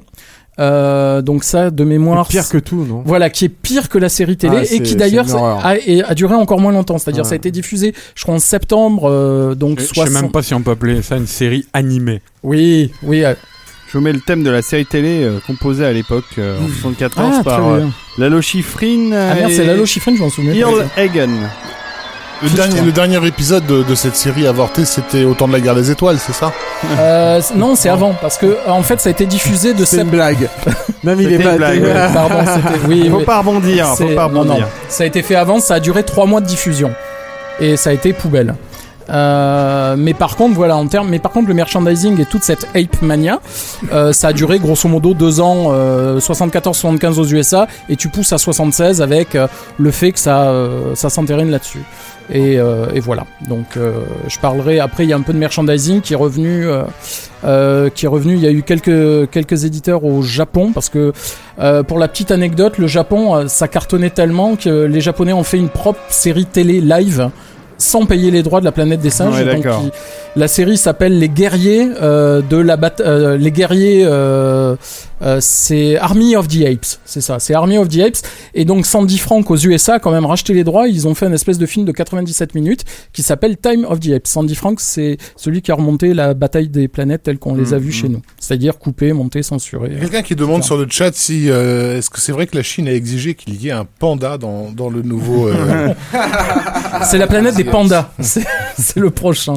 S4: Euh, donc ça de mémoire
S5: Pire que tout, non?
S4: Voilà qui est pire que la série télé
S5: Ah,
S4: et qui d'ailleurs a, duré encore moins longtemps c'est-à-dire
S5: Ouais.
S4: ça a été diffusé je crois en septembre euh, donc
S2: Je je sais
S4: 60
S2: même pas si on peut appeler ça une série animée.
S4: oui oui euh,
S1: Je vous mets le thème de la série télé euh, composée à l'époque euh, en 74
S4: ah,
S1: par euh. Lalo Schifrin
S4: ah merde
S1: et
S4: c'est Lalo Schifrin je m'en souviens.
S1: Earl Hagen.
S6: Le dernier, le dernier épisode de, de cette série avortée, c'était au temps de la guerre des étoiles, c'est ça
S4: Euh, non c'est avant parce que en fait ça a été diffusé de
S5: C'est une
S4: sept-
S5: blague. mais il est pas.
S1: blague, ouais.
S4: Pardon, c'était- oui,
S1: Faut pas rebondir, faut
S4: non, non.
S1: rebondir.
S4: Ça a été fait avant, ça a duré trois mois de diffusion. Et ça a été poubelle. Euh, mais par contre, voilà, en termes, mais par contre, le merchandising et toute cette ape mania, euh, ça a duré grosso modo deux ans, euh, 74-75 aux USA, et tu pousses à 76 avec euh, le fait que ça, euh, ça s'entérine là-dessus. Et, et voilà. Donc, je parlerai après. Il y a un peu de merchandising qui est revenu, qui est revenu. Il y a eu quelques quelques éditeurs au Japon parce que pour la petite anecdote, le Japon, ça cartonnait tellement que les Japonais ont fait une propre série télé live sans payer les droits de la planète des singes.
S1: Ouais,
S4: Donc, il- la série s'appelle Les guerriers euh, de la bataille. les guerriers, euh, c'est Army of the Apes, c'est ça. C'est Army of the Apes. Et donc Sandy Frank aux USA a quand même racheté les droits. Ils ont fait une espèce de film de 97 minutes qui s'appelle Time of the Apes. Sandy Frank, c'est celui qui a remonté la bataille des planètes telle qu'on les a
S1: Mm,
S4: vues chez nous, c'est-à-dire coupé, monté, censuré.
S6: Quelqu'un qui demande sur le chat si euh, est-ce que c'est vrai que la Chine a exigé qu'il y ait un panda dans, dans le nouveau. euh,
S4: C'est la planète des pandas. C'est c'est le prochain.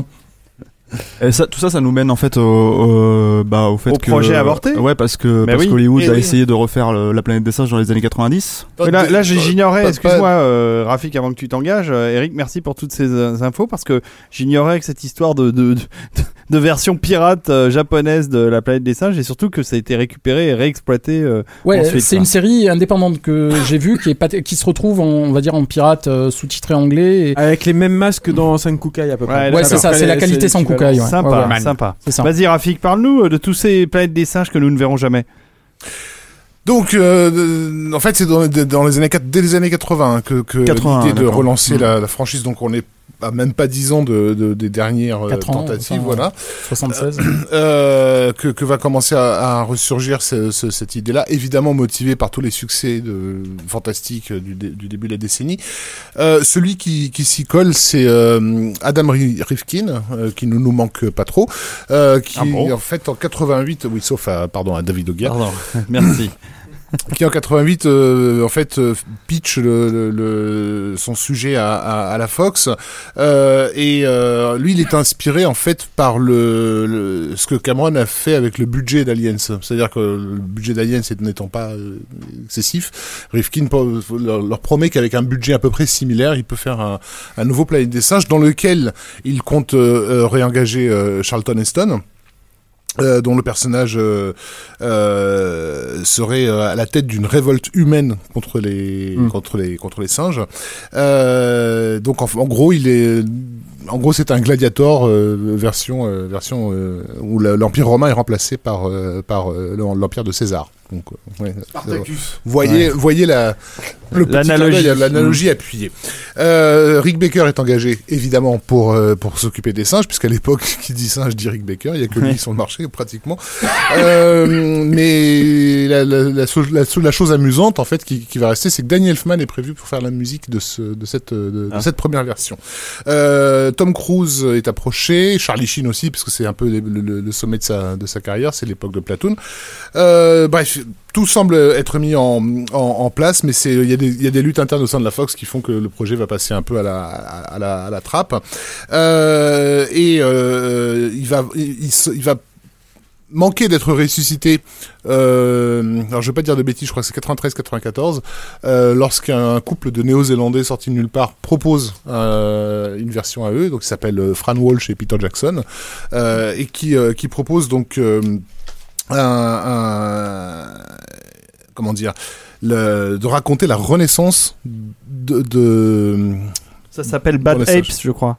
S3: Et ça, tout ça, ça nous mène en fait au, au- bah, au fait
S1: Au
S3: que
S1: projet avorté
S3: Ouais, parce que
S1: Bah
S3: parce
S1: oui.
S3: qu'Hollywood a
S6: oui.
S3: essayé de refaire le- la planète des singes dans les années 90.
S1: Mais là, là, j'ignorais, excuse-moi, euh, Rafik, avant que tu t'engages, euh, Eric, merci pour toutes ces euh, infos parce que j'ignorais que cette histoire de, de, de, de version pirate euh, japonaise de la planète des singes et surtout que ça a été récupéré et réexploité. euh,
S4: Ouais,
S1: ensuite,
S4: c'est une série indépendante que j'ai vue qui est pas qui se retrouve en, on va dire en pirate euh, sous-titré anglais. Et...
S5: Avec les mêmes masques dans Senkukai à peu près.
S1: Ouais,
S4: Ouais, c'est ça, c'est la qualité sans Kukai. Ouais.
S1: Sympa,
S4: Ouais, ouais.
S1: sympa. Vas-y, Rafik, parle-nous euh, de tous ces planètes des singes que nous ne verrons jamais.
S6: Donc, euh, en fait, c'est dans, dans les années, dès les années 80 hein, que, que
S3: 80,
S6: l'idée de relancer
S3: Mm.
S6: la, la franchise. Donc, on est à même pas 10 ans de, de- des dernières euh,
S4: 4 ans,
S6: tentatives,
S4: enfin,
S6: voilà.
S4: 76.
S6: Euh, que, que va commencer à, à ressurgir ce- ce- cette idée-là, évidemment motivée par tous les succès de, fantastiques du, du début de la décennie. Euh, celui qui, qui s'y colle, c'est euh, Adam Ri- Rifkin, euh, qui ne nous manque pas trop, euh, qui
S1: Ah bon?
S6: en fait en 88, oui sauf à, pardon à David Ogier,
S1: Pardon. Merci.
S6: Qui en 88 euh, en fait euh, pitch le, le- le- son sujet à, à, à la Fox. Euh, et euh, lui il est inspiré en fait par le, le- ce que Cameron a fait avec le budget d'Aliens c'est-à-dire que le budget d'Aliens n'étant pas euh, excessif Rifkin leur, promet qu'avec un budget à peu près similaire il peut faire un, un nouveau Planète des singes dans lequel il compte euh, réengager Charlton Heston euh, dont le personnage euh, euh, serait euh, à la tête d'une révolte humaine contre les
S3: Mm.
S6: contre les contre les singes. Euh, donc en, en gros, il est en gros c'est un gladiator euh, version euh, version euh, où l'empire romain est remplacé par euh, par l'empire de César. Donc ouais, voyez voyez la
S1: L'analogie.
S6: l'analogie appuyée. Euh, Rick Baker est engagé évidemment pour euh, pour s'occuper des singes puisqu'à l'époque qui dit singe dit Rick Baker, il y a que lui
S1: Ouais.
S6: sur le marché pratiquement. Euh, mais la, la, la, chose amusante en fait qui, qui va rester, c'est que Danny Elfman est prévu pour faire la musique de ce de cette de, de
S1: Ah.
S6: cette première version. Euh, Tom Cruise est approché, Charlie Sheen aussi puisque c'est un peu le, le- le sommet de sa de sa carrière, c'est l'époque de Platoon. Euh, bref, tout semble être mis en, place, mais il y a des luttes internes au sein de la Fox qui font que le projet va passer un peu à la trappe. Et il va manquer d'être ressuscité. Euh, alors je vais pas dire de bêtises, je crois que c'est 93-94, euh, lorsqu'un couple de Néo-Zélandais sortis de nulle part propose euh, une version à eux, donc qui s'appelle Fran Walsh et Peter Jackson, et qui propose donc comment dire, le, de raconter la renaissance de, de
S1: Ça s'appelle Bad Apes, je crois.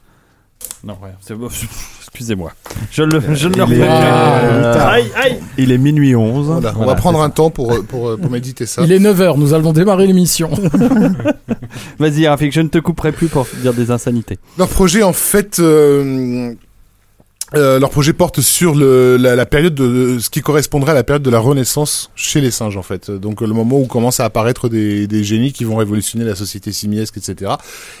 S1: Non, c'est bon. Excusez-moi. Je ne le, je ne le
S3: Il est-
S1: pas. Aïe, aïe.
S3: Il est minuit 11.
S6: voilà, on
S1: Voilà,
S6: va prendre un temps pour pour pour méditer ça.
S4: Il est 9h, nous allons démarrer l'émission.
S1: Vas-y, Rafik, je ne te couperai plus pour dire des insanités.
S6: Leur projet, en fait, euh, euh, leur projet porte sur le, la, la période de ce qui correspondrait à la période de la Renaissance chez les singes, en fait. Donc le moment où commencent à apparaître des, des génies qui vont révolutionner la société simiesque, etc.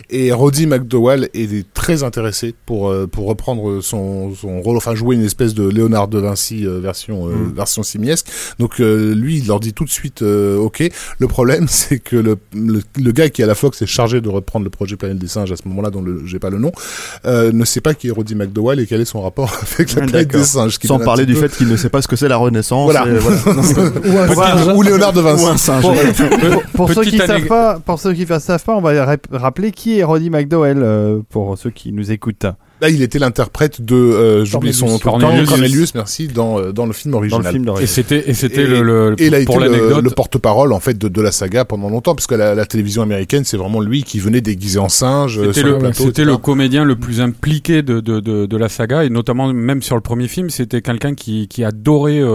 S6: Et Roddy McDowell est très intéressé pour euh, pour reprendre son, son rôle, enfin jouer une espèce de Léonard de Vinci euh, version euh, version simiesque. Donc euh, lui, il leur dit tout de suite, euh, ok. Le problème, c'est que le, le le gars qui à la Fox est chargé de reprendre le projet Planète des singes à ce moment-là, dont j'ai pas le nom, euh, ne sait pas qui est Roddy McDowell et quel est son rapport avec la Planète des singes.
S3: Sans parler du
S6: peu-
S3: fait qu'il ne sait pas ce que c'est la Renaissance.
S6: Voilà.
S3: et voilà.
S4: Ou un singe.
S6: ou Léonard de Vinci.
S3: Ou un singe.
S1: Pour, pour- pour ceux qui savent
S2: anecdote.
S1: pas, pour ceux qui ne savent pas, on va rap- rappeler qui est Roddy McDowell euh, pour ceux qui nous écoutent.
S6: Là, il était l'interprète de, euh, j'oublie son
S2: Cornelius.
S6: Cornelius, merci, dans, euh, dans le film
S1: Dans
S6: original.
S1: le film
S2: Et c'était et c'était le, le-
S6: Et il a été
S2: pour
S6: le,
S2: l'anecdote.
S6: le porte-parole en fait de, de la saga pendant longtemps, parce que la, la télévision américaine, c'est vraiment lui qui venait déguisé en singe euh,
S2: C'était
S6: sur
S2: le,
S6: le plateau.
S2: c'était
S6: etc.
S2: le comédien le plus impliqué de, de, de, de la saga et notamment même sur le premier film, c'était quelqu'un qui, qui adorait euh,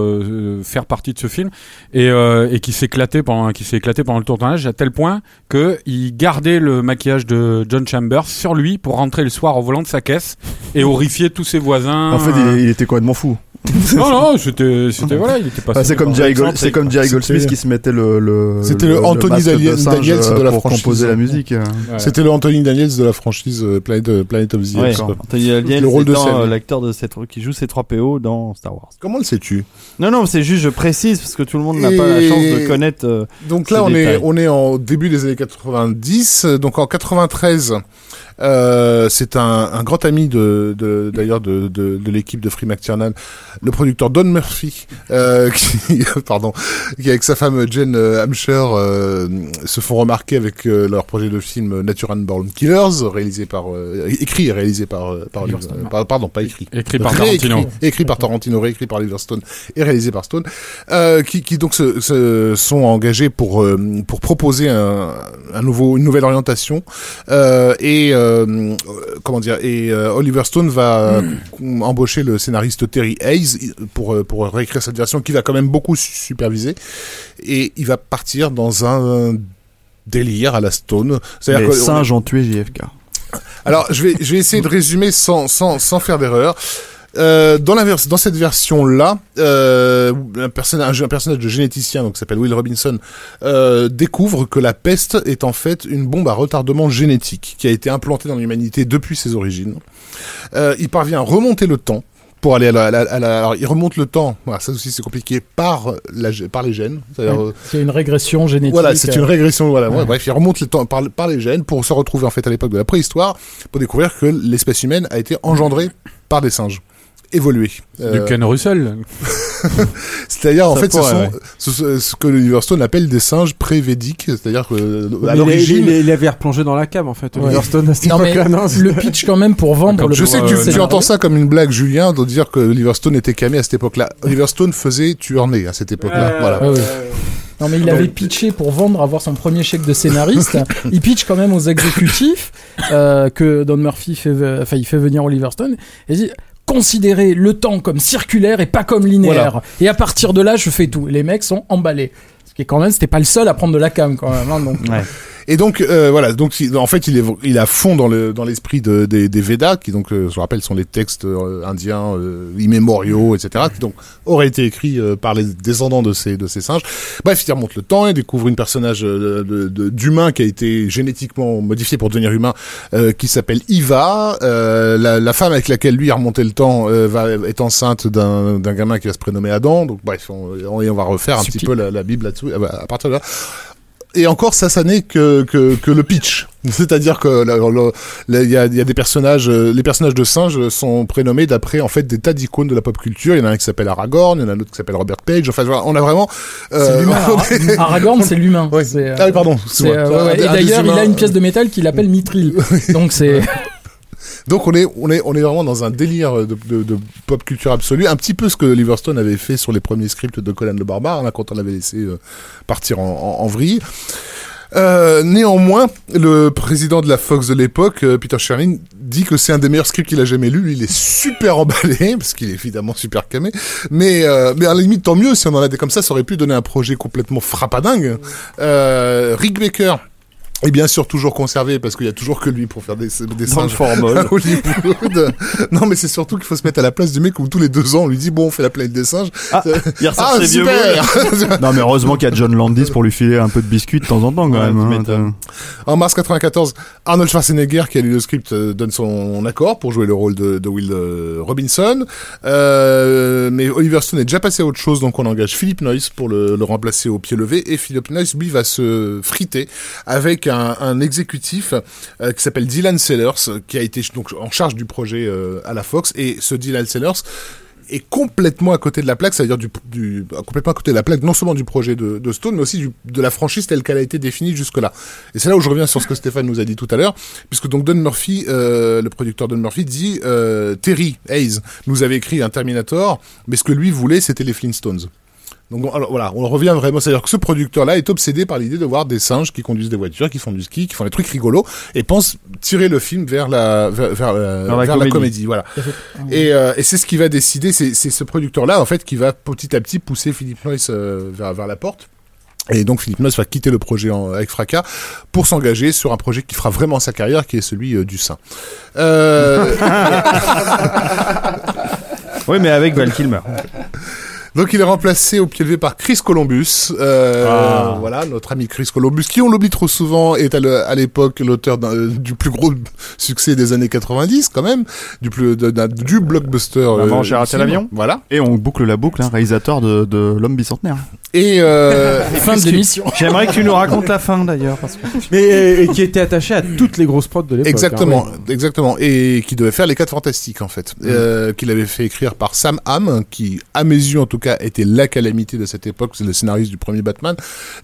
S2: euh, faire partie de ce film et, euh, et qui s'éclatait pendant qui s'est éclaté pendant le tournage à tel point que il gardait le maquillage de John Chambers sur lui pour rentrer le soir au volant de sa caisse et horrifier tous ses voisins.
S3: En fait, il, il était complètement fou.
S2: non non, c'était c'était voilà, il était pas.
S3: Ah, c'est comme Jerry, Gold- c'est comme Jerry Goldsmith qui se mettait le. le
S6: C'était le Anthony Daniels de
S3: euh,
S6: la
S3: pour
S6: franchise.
S3: composer la musique. euh.
S2: Ouais.
S6: C'était le Anthony Daniels de la franchise euh, Planet, euh, Planet of the
S1: Ouais,
S6: Apes.
S1: Anthony Daniels
S6: Le rôle de
S1: euh, l'acteur de cette qui joue ces 3 PO dans Star Wars.
S6: Comment le sais-tu?
S1: Non, non, c'est juste je précise parce que tout le monde n'a pas la chance de connaître. euh,
S6: Donc là, on est, on est en début des années 90. Donc en 93, euh, c'est un, un grand ami de, de- d'ailleurs de, de, de l'équipe de Free McTiernan, le producteur Don Murphy, euh, qui, pardon, qui avec sa femme Jen euh, Hampshire euh, se font remarquer avec euh, leur projet de film Natural Born Killers, réalisé par, euh, écrit et réalisé par, par, pardon, pas écrit.
S2: Écrit par Tarantino.
S6: écrit par Tarantino, réécrit par Oliver Stone et réalisé par Stone, euh, qui, qui donc se, se sont engagés pour pour proposer un, un nouveau une nouvelle orientation euh, et euh, euh, comment dire et euh, Oliver Stone va
S2: Hmm.
S6: embaucher le scénariste Terry Hayes pour euh, pour réécrire cette version qui va quand même beaucoup su- superviser et il va partir dans un délire à la Stone.
S3: Les singes ont tué JFK.
S6: alors, je vais, je vais essayer de résumer sans, sans, sans faire d'erreur. Euh, dans, la dans cette version-là, euh, un, personnage, un personnage de généticien, donc qui s'appelle Will Robinson, euh, découvre que la peste est en fait une bombe à retardement génétique qui a été implantée dans l'humanité depuis ses origines. Euh, il parvient à remonter le temps pour aller à la, à la- à la- alors il remonte le temps. Voilà, ça aussi c'est compliqué par la, par les gènes. Euh,
S4: C'est une régression génétique.
S6: voilà, c'est une régression. Voilà, ouais,
S4: ouais.
S6: bref, il remonte le temps par, par les gènes pour se retrouver en fait à l'époque de la préhistoire, pour découvrir que l'espèce humaine a été engendrée par des singes, évoluée.
S2: De
S6: Euh,
S2: Ken Russell.
S6: c'est-à-dire en fait, ce sont
S1: ouais.
S6: ce, ce- ce que Oliver Stone appelle des singes pré-védiques, c'est-à-dire que à
S5: Mais il, il-
S6: l'origine.
S5: il, il avait replongé dans la cave en fait.
S4: Ouais.
S5: À cette
S4: Non, mais
S5: non,
S4: le pitch quand même pour vendre
S6: Je sais que tu,
S2: Euh,
S6: entends ça comme une blague, Julien, de dire que Oliver Stone était camé à cette époque-là. Oliver Stone faisait tueur-né à cette époque-là. voilà.
S4: Ouais, ouais. Non mais il avait pitché pour vendre, avoir son premier chèque de scénariste. il pitch quand même aux exécutifs euh, que Don Murphy fait, enfin il fait venir Oliver Stone et il dit considérez le temps comme circulaire et pas comme linéaire. Et à partir de là, je fais tout. Les mecs sont emballés. Ce qui est quand même, c'était pas le seul à prendre de la cam quand même. hein, donc.
S1: Ouais.
S6: Et donc euh, voilà, donc en fait il est il à fond dans le dans l'esprit de, des, des Védas qui donc euh, je rappelle sont les textes euh, indiens euh, immémoriaux etc qui donc auraient été écrits euh, par les descendants de ces de ces singes. Bref, il remonte le temps et découvre une personnage euh, d'humain qui a été génétiquement modifié pour devenir humain euh, qui s'appelle Iva. Euh, la, la femme avec laquelle lui a remonté le temps euh, va est enceinte d'un d'un gamin qui va se prénommer Adam. Donc bref, on, on, on va refaire un
S4: Subtil.
S6: petit peu la, la Bible là-dessous à à partir de là et encore ça ça n'est que, que que le pitch c'est-à-dire que il y y a des personnages euh, les personnages de singes sont prénommés d'après en fait des tas d'icônes de la pop culture il y en a un qui s'appelle Aragorn il y en a un autre qui s'appelle Robert Page enfin voilà, on a vraiment
S4: C'est
S6: euh,
S4: l'humain. Ara- Aragorn, c'est l'humain.
S6: Ouais.
S4: Euh,
S6: ah oui pardon
S4: euh, ouais, ouais. Et d'ailleurs, il a une pièce de métal qu'il appelle Mithril. Donc c'est
S6: Donc on est, on est, on est vraiment dans un délire de, pop culture absolue, un petit peu ce que Oliver Stone avait fait sur les premiers scripts de Conan le Barbare, quand on l'avait laissé euh, partir en, en, vrille. Euh, néanmoins, le président de la Fox de l'époque, euh, Peter Sherlin, dit que c'est un des meilleurs scripts qu'il a jamais lu. Il est super emballé parce qu'il est évidemment super camé. Mais mais à la limite, tant mieux si on en avait comme ça, ça aurait pu donner un projet complètement frappadingue. Rick Baker. Et bien sûr toujours conservé parce qu'il y a toujours que lui pour faire des, des singes Hollywood. non mais c'est surtout qu'il faut se mettre à la place du mec où tous les deux ans on lui dit bon on fait la planète des singes.
S1: Ah, il ressort
S6: Ah,
S1: ses vieux
S6: super
S3: Non, mais heureusement qu'il y a John Landis pour lui filer un peu de biscuit de temps en temps, quand
S1: Ouais,
S3: même. hein.
S6: En mars 94, Arnold Schwarzenegger, qui a lu le script, euh, donne son accord pour jouer le rôle de, de Will euh, Robinson. Euh, mais Oliver Stone est déjà passé à autre chose, donc on engage Philip Noyce pour le, le remplacer au pied levé. Et Philip Noyce, lui, va se friter avec un, exécutif euh, qui s'appelle Dylan Sellers, qui a été donc en charge du projet euh, à la Fox. Et ce Dylan Sellers est complètement à côté de la plaque, c'est-à-dire complètement à côté de la plaque, non seulement du projet de, Stone, mais aussi de la franchise telle qu'elle a été définie jusque-là. Et c'est là où je reviens sur ce que Stéphane nous a dit tout à l'heure, puisque donc Don Murphy, euh, le producteur Don Murphy, dit Terry Hayes nous avait écrit un Terminator, mais ce que lui voulait, c'était les Flintstones. Donc alors, voilà, on revient vraiment, c'est-à-dire que ce producteur-là est obsédé par l'idée de voir des singes qui conduisent des voitures, qui font du ski, qui font des trucs rigolos, et pense tirer le film vers la vers, vers, la,
S1: Vers la
S6: vers la
S1: comédie.
S6: Voilà. Et, euh, et c'est ce qui va décider, c'est c'est ce producteur-là en fait qui va petit à petit pousser Philippe Noyce euh, vers, vers la porte. Et donc Philippe Noyce va quitter le projet en- avec fracas pour s'engager sur un projet qui fera vraiment sa carrière, qui est celui euh, du sein. Euh,
S1: Oui, mais avec Val Kilmer.
S6: Donc il est remplacé au pied levé par Chris Columbus, euh,
S1: Ah.
S6: voilà notre ami Chris Columbus, qui on l'oublie trop souvent est à l'époque l'auteur euh, du plus gros succès des années 90 quand même, du plus de- d'un- du blockbuster.
S3: Maman,
S6: euh,
S3: j'ai raté l'avion.
S6: Voilà.
S3: Et on boucle la boucle, hein, réalisateur de, de L'homme bicentenaire.
S6: Et, euh, et
S4: Fin de l'émission.
S1: J'aimerais que tu nous racontes la fin d'ailleurs. Parce que...
S5: Mais et qui était attaché à toutes les grosses prods de l'époque.
S6: Exactement,
S5: hein,
S6: exactement, et qui devait faire les quatre fantastiques en fait, euh, qu'il avait fait écrire par Sam Hamm, qui à mes yeux en tout cas était la calamité de cette époque, c'est le scénariste du premier Batman,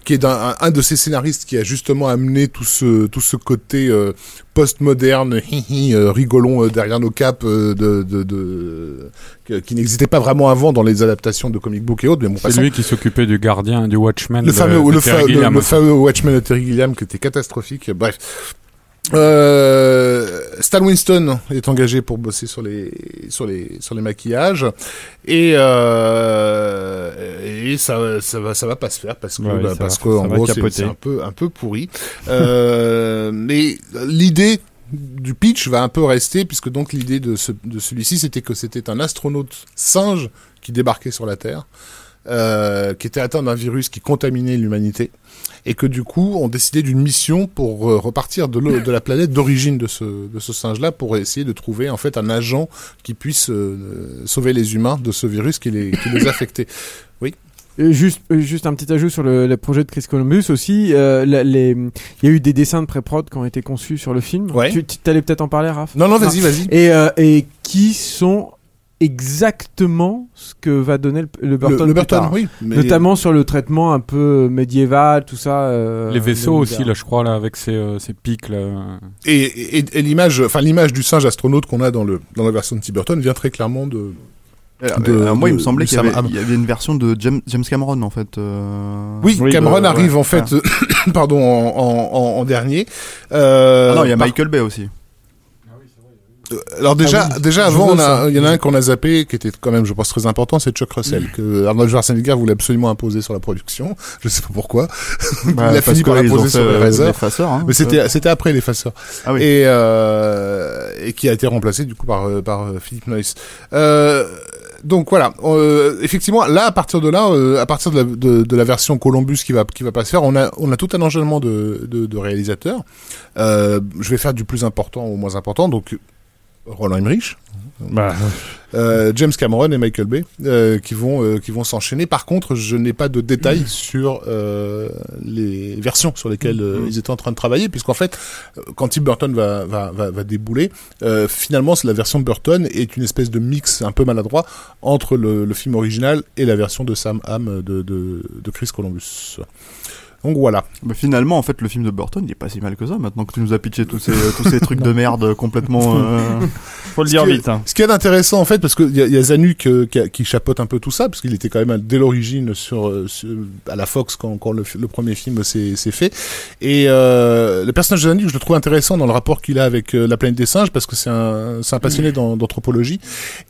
S6: qui est un, un de ces scénaristes qui a justement amené tout ce tout ce côté euh, postmoderne, euh, rigolon euh, derrière nos capes de, de, de que- qui n'existait pas vraiment avant dans les adaptations de comic book et autres. Bon,
S2: C'est lui qui s'occupait du gardien, du Watchman.
S6: Le fameux, le, fameux Watchmen de Terry Gilliam qui était catastrophique. Bref. Euh, Stan Winston est engagé pour bosser sur les sur les sur les maquillages. Et euh, et ça ça va ça va pas se faire parce que
S1: Ouais,
S6: bah, parce
S1: va-
S6: que en gros c'est un peu un peu pourri. Euh, mais l'idée du pitch va un peu rester puisque donc l'idée de ce de celui-ci c'était que c'était un astronaute singe qui débarquait sur la Terre euh, qui était atteint d'un virus qui contaminait l'humanité et que du coup on décidait d'une mission pour euh, repartir de, la planète d'origine de ce, de ce singe-là pour essayer de trouver en fait un agent qui puisse euh, sauver les humains de ce virus qui les, qui les affectait.
S5: Et juste, euh, juste un petit ajout sur le, le projet de Chris Columbus aussi. euh, les, il y a eu des dessins de pré-prod qui ont été conçus sur le film.
S6: Ouais.
S5: Tu allais peut-être en parler, Raph?
S6: Non, non, vas-y, vas-y.
S5: Et, euh, et qui sont exactement ce que va donner le, le Burton.
S6: le Burton,
S5: tard.
S6: oui. mais-
S5: Notamment sur le traitement un peu médiéval, tout ça. euh,
S2: Les vaisseaux aussi, là, je crois, là, avec ces, euh, ces pics, là.
S6: Et, et, et l'image, enfin l'image du singe astronaute qu'on a dans le dans la version de Tim Burton vient très clairement de.
S3: De, Euh, moi, il me semblait qu'il y, y avait une version de James, James Cameron, en fait. euh,
S6: Oui,
S1: Oui,
S6: Cameron
S3: euh,
S6: arrive
S3: ouais,
S6: en fait, pardon, en, en, en, en dernier. Euh,
S3: Ah non, il y a
S6: par-
S3: Michael Bay aussi.
S6: Alors déjà,
S4: Ah oui,
S6: déjà avant, on a, il y en a un qu'on a zappé, qui était quand même, je pense, très important, c'est Chuck Russell, que Arnold Schwarzenegger voulait absolument imposer sur la production. Je sais pas pourquoi.
S3: Bah,
S6: il a fini par l'imposer sur les
S3: euh, l'effaceur, hein.
S6: Mais c'était, c'était après l'effaceur.
S3: Ah oui.
S6: Et, euh, et qui a été remplacé, du coup, par, euh, par euh, Philip Noyce. Euh, donc voilà, euh, effectivement, là, à partir de là, euh, à partir de la, de, de la version Columbus qui va, qui va pas se faire, on a, on a tout un enchaînement de, de, de réalisateurs. Euh, je vais faire du plus important au moins important, donc Roland Emmerich,
S1: Bah,
S6: euh, James Cameron et Michael Bay euh, qui vont euh, qui vont s'enchaîner. Par contre, je n'ai pas de détails sur euh, les versions sur lesquelles euh, ils étaient en train de travailler, puisqu'en fait, quand Tim Burton va va va, va débouler, finalement, c'est la version de Burton est une espèce de mix un peu maladroit entre le, le film original et la version de Sam Hamm de de, de Chris Columbus. Donc voilà.
S3: Bah, finalement, en fait, le film de Burton, il est pas si mal que ça. Maintenant que tu nous as pitché tous ces, tous ces trucs de merde complètement. euh,
S1: Faut le
S6: Ce
S1: dire
S6: qui est-
S1: vite. hein.
S6: Ce qu'il y a d'intéressant en fait, parce qu'il y, a- il y a Zanuck euh, qui, a- qui chapeaute un peu tout ça, parce qu'il était quand même dès l'origine sur, euh, sur- à la Fox quand, quand le, le premier film s'est s'est fait. Et euh, le personnage de Zanuck, je le trouve intéressant dans le rapport qu'il a avec euh, la planète des singes, parce que c'est un, c'est un passionné d'an- d'anthropologie.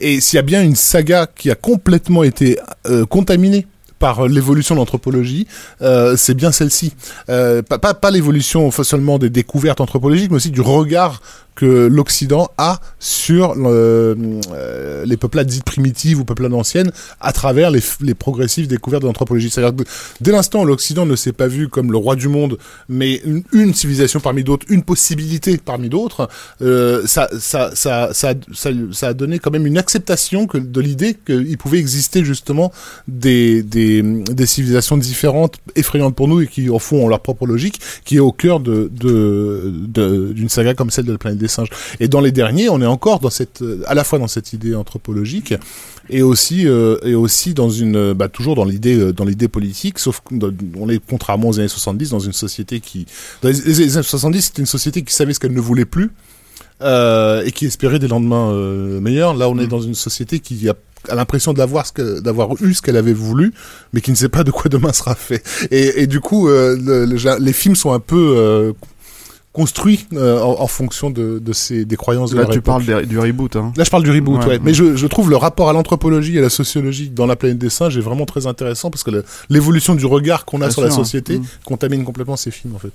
S6: Et s'il y a bien une saga qui a complètement été euh, contaminée par l'évolution de l'anthropologie, euh, c'est bien celle-ci. Euh, pas l'évolution seulement des découvertes anthropologiques, mais aussi du regard que l'Occident a sur le- euh, les peuplades dites primitives ou peuplades anciennes à travers les, progressives découvertes de l'anthropologie. C'est-à-dire que dès l'instant où l'Occident ne s'est pas vu comme le roi du monde, mais une, civilisation parmi d'autres, une possibilité parmi d'autres, euh, ça, a donné quand même une acceptation de l'idée qu'il pouvait exister justement des, civilisations différentes, effrayantes pour nous et qui en font leur propre logique, qui est au cœur d'une saga comme celle de la planète des singes. Et dans les derniers, on est encore dans cette, euh, à la fois dans cette idée anthropologique et aussi euh, et aussi dans une, euh, bah, toujours dans l'idée dans l'idée politique, sauf qu'on on est contrairement aux années 70 dans une société qui, dans les, les années 70, c'était une société qui savait ce qu'elle ne voulait plus. Euh, et qui espérait des lendemains euh, meilleurs. Là, on est dans une société qui a a l'impression d'avoir ce que d'avoir eu ce qu'elle avait voulu mais qui ne sait pas de quoi demain sera fait et, et du coup euh, le- le- les films sont un peu euh, construits euh, en, en fonction de, de ces des croyances de
S3: Là,
S6: leur
S3: tu
S6: époque.
S3: parles du reboot. Hein.
S6: Là, je parle du reboot, ouais.
S3: Ouais.
S6: Mais je, je trouve le rapport à l'anthropologie et à la sociologie dans la planète des singes est vraiment très intéressant parce que l'évolution du regard qu'on a sur la
S3: sûr.
S6: société
S3: Mm.
S6: contamine complètement ces films, en fait.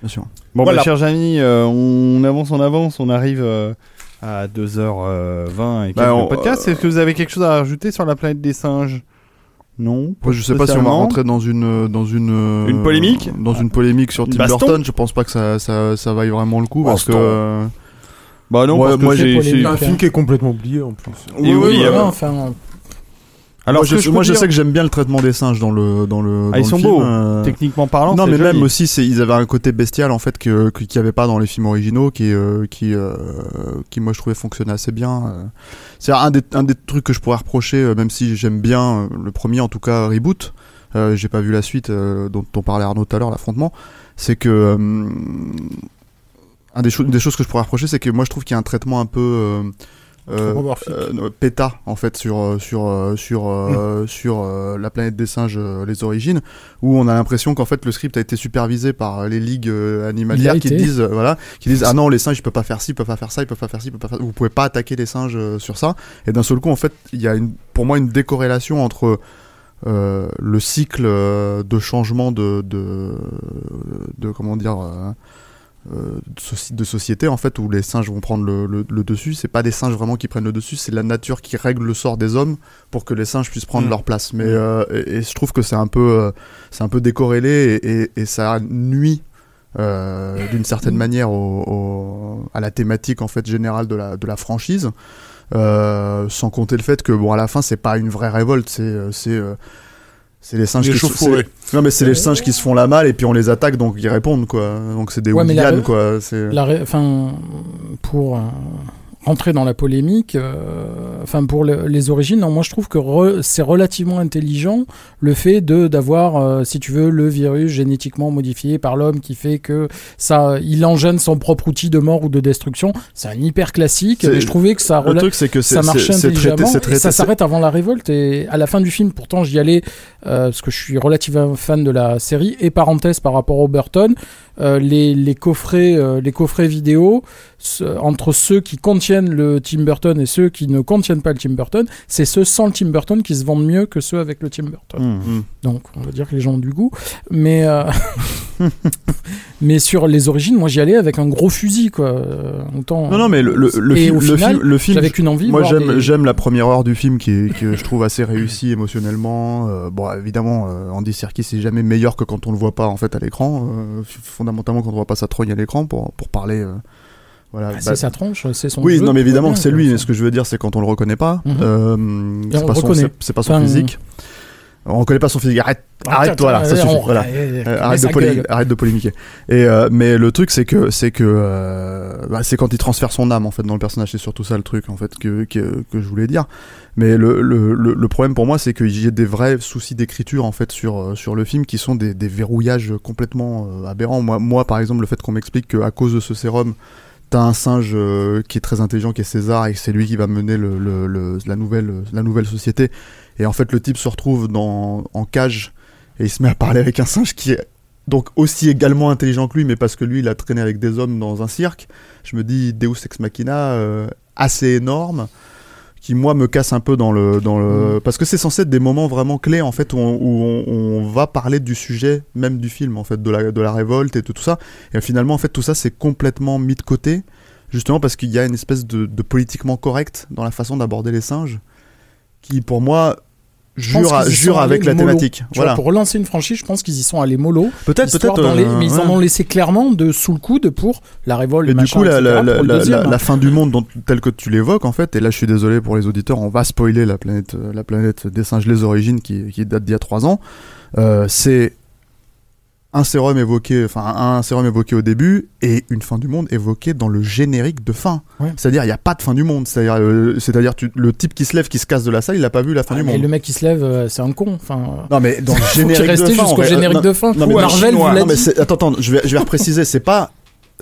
S3: Bien sûr.
S1: Bon,
S6: Voilà.
S1: bah, chers amis, euh, on avance, on avance, on arrive euh, à 2h20 et quelques
S3: Bah, on-
S1: podcasts. Est-ce que vous avez quelque chose à rajouter sur la planète des singes? Non
S3: Moi, je sais pas si on va rentrer dans une euh, dans une euh,
S1: Une polémique
S3: dans une polémique sur Tim
S1: baston
S3: Burton. Je pense pas que ça ça ça vaille vraiment le coup parce que euh,
S1: Bah non,
S3: Ouais,
S1: parce que
S3: moi,
S1: c'est-
S4: j'ai-
S5: un film qui est complètement oublié en plus.
S1: Et oui,
S4: Ouais,
S1: euh,
S4: enfin,
S1: Alors
S3: moi, je, moi, sais que j'aime bien le traitement des singes dans le dans le.
S1: Ah, ils
S3: dans le
S1: sont
S3: film,
S1: beaux.
S3: euh,
S1: techniquement parlant.
S3: Non, mais
S1: joli.
S3: même aussi, c'est, ils avaient un côté bestial en fait que qu'il n'y avait pas dans les films originaux, qui euh, qui euh, qui moi je trouvais fonctionnait assez bien. C'est un des un des trucs que je pourrais reprocher, même si j'aime bien le premier en tout cas reboot. J'ai pas vu la suite dont on parlait Arnaud tout à l'heure, l'affrontement. C'est que un des, choses des choses que je pourrais reprocher, c'est que moi je trouve qu'il y a un traitement un peu euh, euh, péta en fait sur euh, sur euh, sur euh, sur la planète des singes les origines où on a l'impression qu'en fait le script a été supervisé par les ligues animalières qui disent voilà qui disent ah non les singes ils peuvent pas faire ci ils peuvent pas faire ça ils peuvent pas faire ci ils peuvent pas faire vous pouvez pas attaquer les singes sur ça. Et d'un seul coup en fait il y a une pour moi une décorrélation entre euh, le cycle de changement de, de, de comment dire de, soci- de société en fait où les singes vont prendre le, le, le dessus. C'est pas des singes vraiment qui prennent le dessus c'est la nature qui règle le sort des hommes pour que les singes puissent prendre
S6: Mm.
S3: leur place. Mais euh, et, et je trouve que c'est un peu euh, c'est un peu décorrélé et, et, et ça nuit euh, d'une certaine manière au, au- à la thématique en fait générale de la, de la franchise. Euh, sans compter le fait que bon à la fin c'est pas une vraie révolte c'est euh, c'est euh, c'est les singes
S6: Les
S3: qui se- non mais c'est les singes qui se font la malle et puis on les attaque donc ils répondent quoi. Donc c'est des
S4: Ouais, la-
S3: quoi c'est
S4: la ré- enfin, pour euh, rentrer dans la polémique, euh, enfin pour le- les origines, non, moi je trouve que re- c'est relativement intelligent le fait de d'avoir, euh, si tu veux, le virus génétiquement modifié par l'homme qui fait que ça, il engendre son propre outil de mort ou de destruction. C'est un hyper classique, mais je trouvais que ça
S3: le truc c'est que c'est
S4: ça marchait
S3: c'est- c'est traité-
S4: intelligemment et ça s'arrête avant la révolte et à la fin du film pourtant j'y allais euh, parce que je suis relativement fan de la série et parenthèse par rapport au Burton les, les coffrets les coffrets vidéo entre ceux qui contiennent le Tim Burton et ceux qui ne contiennent pas le Tim Burton c'est ceux sans le Tim Burton qui se vendent mieux que ceux avec le Tim Burton.
S1: Mmh.
S4: donc on va dire que les gens ont du goût. Mais euh, mais sur les origines moi j'y allais avec un gros fusil quoi. Euh, autant
S3: non non mais le, le, le
S4: au
S3: le
S4: final,
S3: film le film
S4: j'avais qu'une envie
S3: moi j'aime
S4: des-
S3: j'aime la première heure du film qui est que je trouve assez réussie émotionnellement. Euh, bon évidemment euh, Andy Serkis c'est jamais meilleur que quand on le voit pas en fait à l'écran. Euh, fondamentalement quand on voit pas sa trogne à l'écran pour pour parler euh, voilà
S4: Ah,
S3: bah,
S4: c'est sa tronche c'est son
S3: oui
S4: jeu,
S3: non mais évidemment que c'est lui mais ce que je veux dire c'est quand on le reconnaît pas
S4: Mhm.
S3: euh, c'est pas son
S4: reconnaît.
S3: c'est- c'est pas son
S4: Enfin,
S3: physique On connaît pas son physique. Arrête,
S4: Ah,
S3: arrête,
S4: attends,
S3: voilà, ça suffit.
S4: on-
S3: voilà.
S4: euh,
S3: arrête, de arrête polémiquer. Et euh, mais le truc c'est que c'est que bah, c'est quand il transfère son âme en fait dans le personnage. C'est surtout ça le truc en fait que que, que je voulais dire. Mais le, le, le, le problème pour moi c'est qu'il y a des vrais soucis d'écriture en fait sur sur le film qui sont des, des verrouillages complètement aberrants. Moi moi par exemple le fait qu'on m'explique qu'à cause de ce sérum T'as un singe euh, qui est très intelligent, qui est César, et c'est lui qui va mener la, nouvelle, société. Et en fait, le type se retrouve en cage et il se met à parler avec un singe qui est donc aussi également intelligent que lui, mais parce que lui, il a traîné avec des hommes dans un cirque. Je me dis Deus Ex Machina euh, assez énorme qui moi me casse un peu dans le dans le parce que c'est censé être des moments vraiment clés en fait où on, où on, on va parler du sujet même du film en fait de la de la révolte et de tout ça. Et finalement en fait tout ça c'est complètement mis de côté justement parce qu'il y a une espèce de, de politiquement correct dans la façon d'aborder les singes qui pour moi jure, avec la
S4: mollo.
S3: thématique.
S4: Tu vois,
S3: Voilà.
S4: pour relancer une franchise, je pense qu'ils y sont allés mollo.
S3: Peut-être, peut-être,
S4: les-
S3: euh,
S4: mais ils en ont laissé clairement de sous le coude pour la révolte.
S3: Mais du coup, la, la, la, la-
S4: deuxième,
S3: la-
S4: hein.
S3: fin du monde dont, telle que tu l'évoques, en fait, et là je suis désolé pour les auditeurs, on va spoiler la planète, euh, la planète des singes, les origines, qui, qui date d'il y a trois ans. Euh, c'est un sérum évoqué, enfin un sérum évoqué au début et une fin du monde évoquée dans le générique de fin.
S4: Ouais.
S3: C'est-à-dire il n'y a pas de fin du monde. C'est-à-dire, euh, c'est-à-dire tu- le type qui se lève, qui se casse de la salle, il n'a pas vu la fin
S4: Ah,
S3: du
S4: mais
S3: monde.
S4: le mec qui se lève, euh, c'est un con. Enfin,
S3: Non mais dans le générique de fin.
S4: jusqu'au générique de fin.
S3: Non, mais
S4: Marvel
S3: non, mais attends, attends, je vais, je vais repréciser. C'est pas,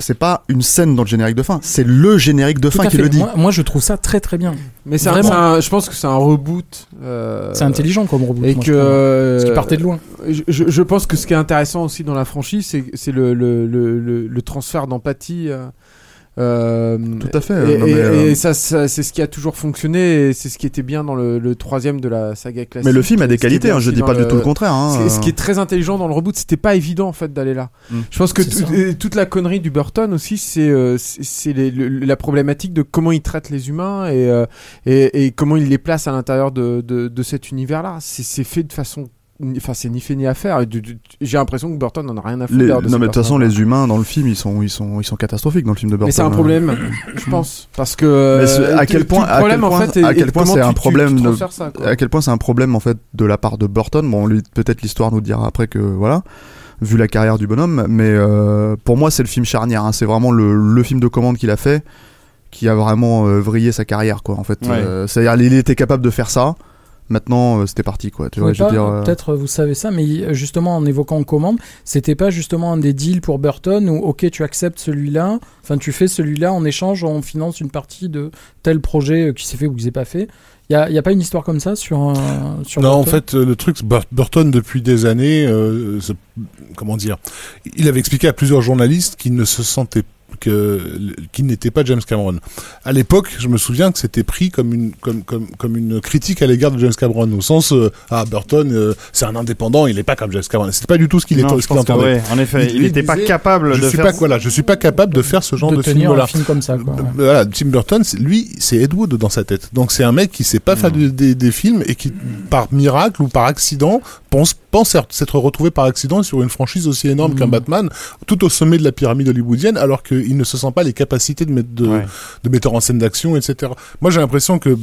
S3: c'est pas une scène dans le générique de fin. C'est le générique de
S4: tout
S3: fin qui
S4: fait.
S3: le dit.
S4: Moi, moi, je trouve ça très très bien.
S5: Mais c'est un-
S4: Vraiment.
S5: un- je pense que c'est un reboot. euh,
S4: C'est intelligent comme reboot.
S5: Et
S4: moi,
S5: que.
S4: je trouve.
S5: euh,
S4: Parce qu'il partait de loin.
S5: Je, pense que ce qui est intéressant aussi dans la franchise, c'est c'est le, le, le, le, le transfert d'empathie. euh, euh,
S3: Tout à fait.
S5: Et,
S3: Non, mais,
S5: et-
S3: euh,
S5: et ça, ça- c'est ce qui a toujours fonctionné et c'est ce qui était bien dans le, le troisième de la saga classique.
S3: Mais le film a des qualités. hein, je dis pas du tout le contraire. hein,
S5: Ce qui est-
S3: euh.
S5: très intelligent dans le reboot, c'était pas évident en fait d'aller là.
S3: Mm.
S5: Je pense que toute la connerie du Burton aussi, c'est euh, la problématique de comment il traite les humains et, euh, et, et comment il les place à l'intérieur de, de, de cet univers-là. C'est fait de façon, enfin c'est ni fait ni à faire. J'ai l'impression que Burton n'en a rien à foutre.
S3: Les-
S5: de
S3: non mais de toute façon les humains dans le film ils sont ils sont ils sont catastrophiques dans le film de Burton.
S5: Mais c'est un problème, je pense, parce que
S3: Mais
S5: euh,
S3: à quel point
S5: le
S3: à
S5: problème
S3: quel point
S5: en fait,
S3: point c'est
S5: tu-
S3: un
S5: tu-
S3: problème
S5: tu
S3: de-
S5: transfères ça,
S3: à quel point c'est un problème en fait de la part de Burton. Bon lui peut-être l'histoire nous dira après que voilà vu la carrière du bonhomme mais euh, pour moi c'est le film charnière. hein. C'est vraiment le, le film de commande qu'il a fait qui a vraiment euh, vrillé sa carrière quoi en fait.
S1: Ouais.
S3: Euh, C'est-à-dire il était capable de faire ça. Maintenant euh, c'était parti quoi. Tu
S4: Vous
S3: vois
S4: pouvez
S3: je veux
S4: pas-
S3: dire. euh,
S4: Peut-être vous savez ça, mais euh, justement en évoquant commande, c'était pas justement un des deals pour Burton où ok tu acceptes celui-là, enfin tu fais celui-là en échange on finance une partie de tel projet euh, qui s'est fait ou qui s'est pas fait. Il y a, pas une histoire comme ça sur un sur
S6: Non, en fait, euh, le truc, Burton, depuis des années, euh, comment dire, il avait expliqué à plusieurs journalistes qu'il ne se sentait que qu'il n'était pas James Cameron. À l'époque, je me souviens que c'était pris comme une comme comme comme une critique à l'égard de James Cameron au sens euh, ah Burton euh, c'est un indépendant, il n'est pas comme James Cameron. C'était pas du tout ce qu'il
S1: je
S6: ce
S1: que,
S6: entendait.
S1: ouais, en effet, il n'était pas capable
S6: je
S1: de
S6: suis
S1: faire
S6: pas voilà, je suis pas capable de faire ce genre
S4: de,
S6: de,
S4: tenir
S6: film là.
S4: un film comme ça. Quoi.
S6: Euh, Voilà, Tim Burton, c'est- lui, c'est Ed Wood dans sa tête. Donc c'est un mec qui sait pas faire des, des- des films et qui, par miracle ou par accident, pense, pense être- s'être retrouvé par accident sur une franchise aussi énorme qu'un Batman, tout au sommet de la pyramide hollywoodienne, alors qu'il ne se sent pas les capacités de, mettre de,
S1: Ouais.
S6: de metteur en scène d'action, etc. Moi, j'ai l'impression que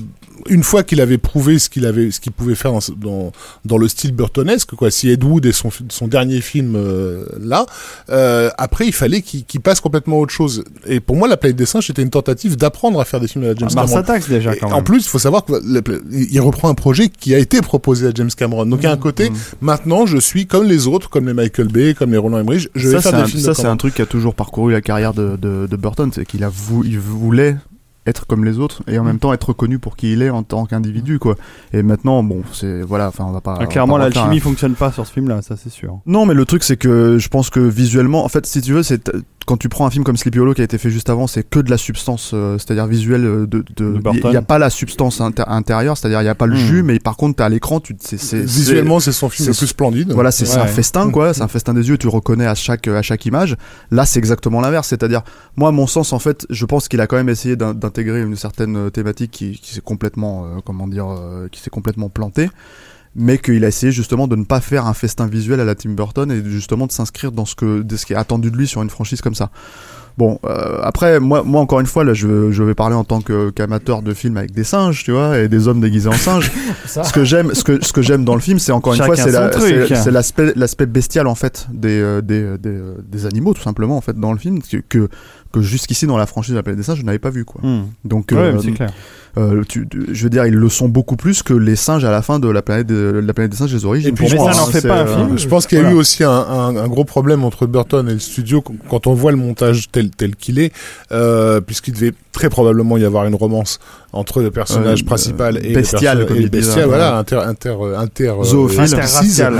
S6: une fois qu'il avait prouvé ce qu'il avait, ce qu'il pouvait faire dans, dans, dans le style burtonesque, quoi. Si Ed Wood est son, son dernier film euh, là, euh, après il fallait qu'il qu'il passe complètement à autre chose. Et pour moi, La Planète des Singes c'était une tentative d'apprendre à faire des films à la James
S1: Ah,
S6: Cameron.
S1: Déjà quand
S6: en
S1: même.
S6: plus, il faut savoir qu'il reprend un projet qui a été proposé à James Cameron. Donc il y a un côté, maintenant je suis comme les autres, comme les Michael Bay, comme les Roland Emmerich, je vais
S3: ça,
S6: faire
S3: c'est
S6: des
S3: un,
S6: films
S3: ça, c'est un truc qui a toujours parcouru la carrière de, de, de Burton, c'est qu'il a vou- il voulait être comme les autres et en
S6: Mm.
S3: même temps être reconnu pour qui il est en tant qu'individu quoi. Et maintenant bon, c'est voilà, enfin on va pas
S1: Ah, clairement, l'alchimie
S3: à-
S1: fonctionne pas sur ce film-là, ça c'est sûr.
S3: Non, mais le truc c'est que je pense que visuellement, en fait, si tu veux, c'est quand tu prends un film comme Sleepy Hollow qui a été fait juste avant, c'est que de la substance, euh, c'est-à-dire visuelle euh, de.
S1: De
S3: Il n'y a pas la substance inter- intérieure, c'est-à-dire il n'y a pas le
S1: Hmm.
S3: jus, mais par contre, à l'écran, tu, c'est,
S6: Visuellement, c'est son film
S3: c'est-
S6: le plus splendide.
S3: voilà, c'est un festin, quoi. C'est un festin des yeux. Tu reconnais à chaque à chaque image. Là, c'est exactement l'inverse. C'est-à-dire, moi, à mon sens, en fait, je pense qu'il a quand même essayé d'in- d'intégrer une certaine euh, thématique qui, qui s'est complètement, euh, comment dire, euh, qui s'est complètement plantée, mais qu'il a essayé justement de ne pas faire un festin visuel à la Tim Burton et justement de s'inscrire dans ce que, de ce qui est attendu de lui sur une franchise comme ça. Bon, euh, après, moi, moi encore une fois, là, je, je vais parler en tant qu'amateur de films avec des singes, tu vois, et des hommes déguisés en singes. Ce que j'aime, ce que ce que j'aime dans le film, c'est encore une fois, c'est
S1: truc.
S3: c'est l'aspect l'aspect bestial en fait des des, des des animaux tout simplement en fait dans le film que que, que jusqu'ici dans la franchise de la planète des singes, je n'avais pas vu quoi.
S1: Hmm.
S3: Donc,
S1: Ouais,
S3: euh,
S1: clair.
S3: Euh, tu- tu- je veux dire, ils le sont beaucoup plus que les singes à la fin de la planète de, la planète des singes des origines.
S6: Et puis, mais
S3: moi,
S6: ça
S3: hein,
S6: n'en fait
S3: c'est,
S1: pas un
S3: euh,
S1: film.
S6: Je pense qu'il y a
S3: Voilà.
S6: eu aussi un, un, un gros problème entre Burton et le studio qu- quand on voit le montage tel tel qu'il est, euh, puisqu'il devait très probablement y avoir une romance entre le personnage
S3: Euh,
S6: principal et
S3: bestial,
S6: le,
S3: comme
S6: et le bestial,
S3: là,
S6: voilà, inter inter inter euh.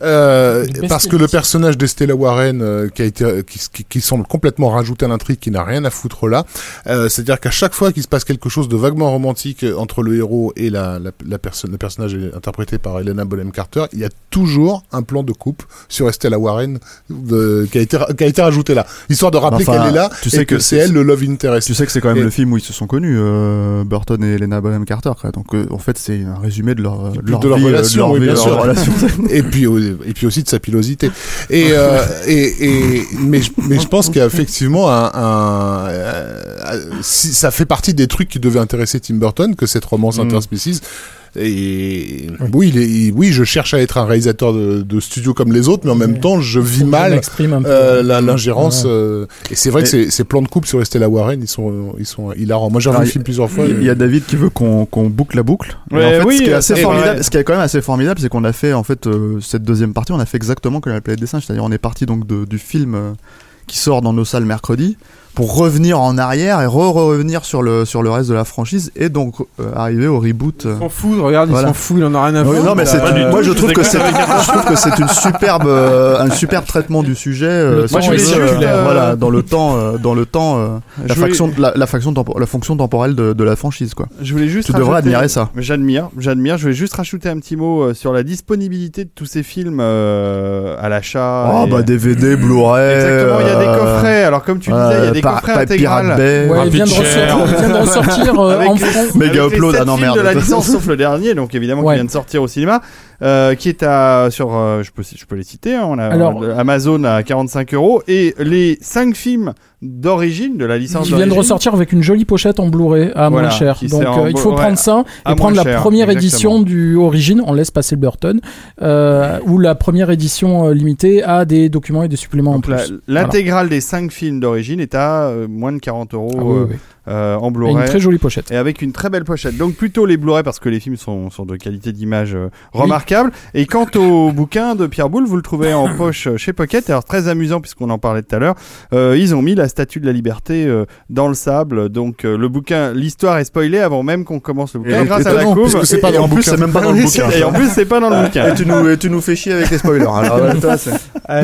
S6: Euh, parce que le personnage d'Estella Warren euh, qui a été qui, qui, qui semble complètement rajouté à l'intrigue qui n'a rien à foutre là euh, c'est à dire qu'à chaque fois qu'il se passe quelque chose de vaguement romantique entre le héros et la, la, la personne le personnage interprété par Helena Bonham Carter il y a toujours un plan de coupe sur Estella Warren de- qui a été ra- qui a été rajouté là histoire de rappeler
S3: Enfin,
S6: qu'elle est là
S3: tu
S6: et
S3: sais
S6: que,
S3: que
S6: c'est elle le love interest
S3: Tu sais que c'est quand même
S6: Et-
S3: le film où ils se sont connus, euh, Burton et Helena Bonham Carter. Quoi. Donc euh, en fait, c'est un résumé de leur, de leur,
S6: de leur
S3: vie, euh,
S6: relation,
S3: leur
S6: oui,
S3: vie,
S6: bien
S3: de leur
S6: sûr.
S3: relation.
S6: et puis au- et puis aussi de sa pilosité et euh, et, et mais je, mais je pense qu'il y a effectivement un, un si ça fait partie des trucs qui devaient intéresser Tim Burton que cette romance
S3: Mm.
S6: interspecies et oui, il est, il- oui, je cherche à être un réalisateur de, de studio comme les autres, mais en même temps, je vis
S4: je
S6: mal euh, l'ingérence.
S4: Ouais.
S6: euh, et c'est vrai que ces, ces plans de coupe sur Estella Warren, ils sont, ils sont hilarants. Moi, j'ai revu le
S3: il-
S6: film plusieurs fois.
S3: Il y a David qui veut qu'on qu'on boucle la boucle. Et
S1: Ouais,
S3: en fait,
S1: oui,
S3: ce qui est assez formidable, ce qui est quand même assez formidable, c'est qu'on a fait en fait euh, cette deuxième partie, on a fait exactement comme la planète des singes, c'est-à-dire on est parti donc de- du film euh, qui sort dans nos salles mercredi pour revenir en arrière et re-revenir sur le sur le reste de la franchise et donc euh, arriver au reboot. euh.
S5: Il s'en fout, regarde,
S3: Voilà.
S5: il s'en fout, il en a rien à foutre.
S3: non mais
S1: tout,
S3: moi je
S1: je
S3: trouve que c'est je trouve que c'est une superbe euh, un super traitement du sujet euh, tu
S4: est
S3: veux,
S4: circulaire.
S3: euh, voilà dans le temps euh, dans le temps euh, la
S1: Je voulais-
S3: faction la, la faction tempo- la fonction temporelle de, de la franchise quoi.
S1: Je voulais juste
S3: Tu devrais
S1: rajouter-
S3: admirer ça.
S1: J'admire, j'admire. Je vais juste rajouter un petit mot euh, sur la disponibilité de tous ces films euh, à l'achat.
S3: Oh
S1: et-
S3: bah DVD, Blu-ray.
S1: Exactement, il y a des
S3: euh,
S1: coffrets. Alors comme tu disais, il y a
S3: euh,
S1: des
S3: par-
S1: coffrets
S3: par
S1: intégrales.
S3: Pirate Bay.
S4: Ouais, il vient de ressortir, vient de ressortir euh,
S1: Avec
S4: en
S1: les-
S4: France.
S3: Méga
S1: les
S3: upload, ah non, merde.
S1: de la licence sauf le dernier, donc évidemment
S4: Ouais.
S1: qui vient de sortir au cinéma, euh, qui est à sur, euh, je peux je peux les citer. hein, on a
S4: Alors-
S1: euh, Amazon à 45 euros et les 5 films d'origine de la licence
S4: Qui vient de ressortir avec une jolie pochette en Blu-ray à
S1: Voilà,
S4: moins cher. Donc euh, il faut
S1: ouais,
S4: prendre ça et prendre la
S1: cher,
S4: première
S1: exactement.
S4: édition du Origine. On laisse passer le Burton euh, ou la première édition limitée à des documents et des suppléments en
S1: Donc,
S4: plus.
S1: L'intégrale des 5 films d'origine est à moins de 40 euros
S4: Ah oui, oui.
S1: Euh, en
S4: Et
S1: Blu-ray.
S4: une très jolie pochette.
S1: et avec une très belle pochette. Donc plutôt les Blu-ray parce que les films sont, sont de qualité d'image euh, remarquable. Et quant au bouquin de Pierre Boulle, vous le trouvez en poche euh, chez Pocket. Alors très amusant puisqu'on en parlait tout à l'heure. Euh, ils ont mis la Statue de la Liberté euh, dans le sable. Donc euh, le bouquin, l'histoire est spoilée avant même qu'on commence le bouquin
S3: Et-
S1: grâce à la couve.
S3: puisque c'est pas
S1: Et
S3: dans
S1: en
S3: le
S1: plus,
S3: bouquin. c'est même pas dans le bouquin.
S1: Et en plus c'est pas dans le bouquin.
S3: Et tu nous, et tu nous fais chier avec les spoilers. Alors,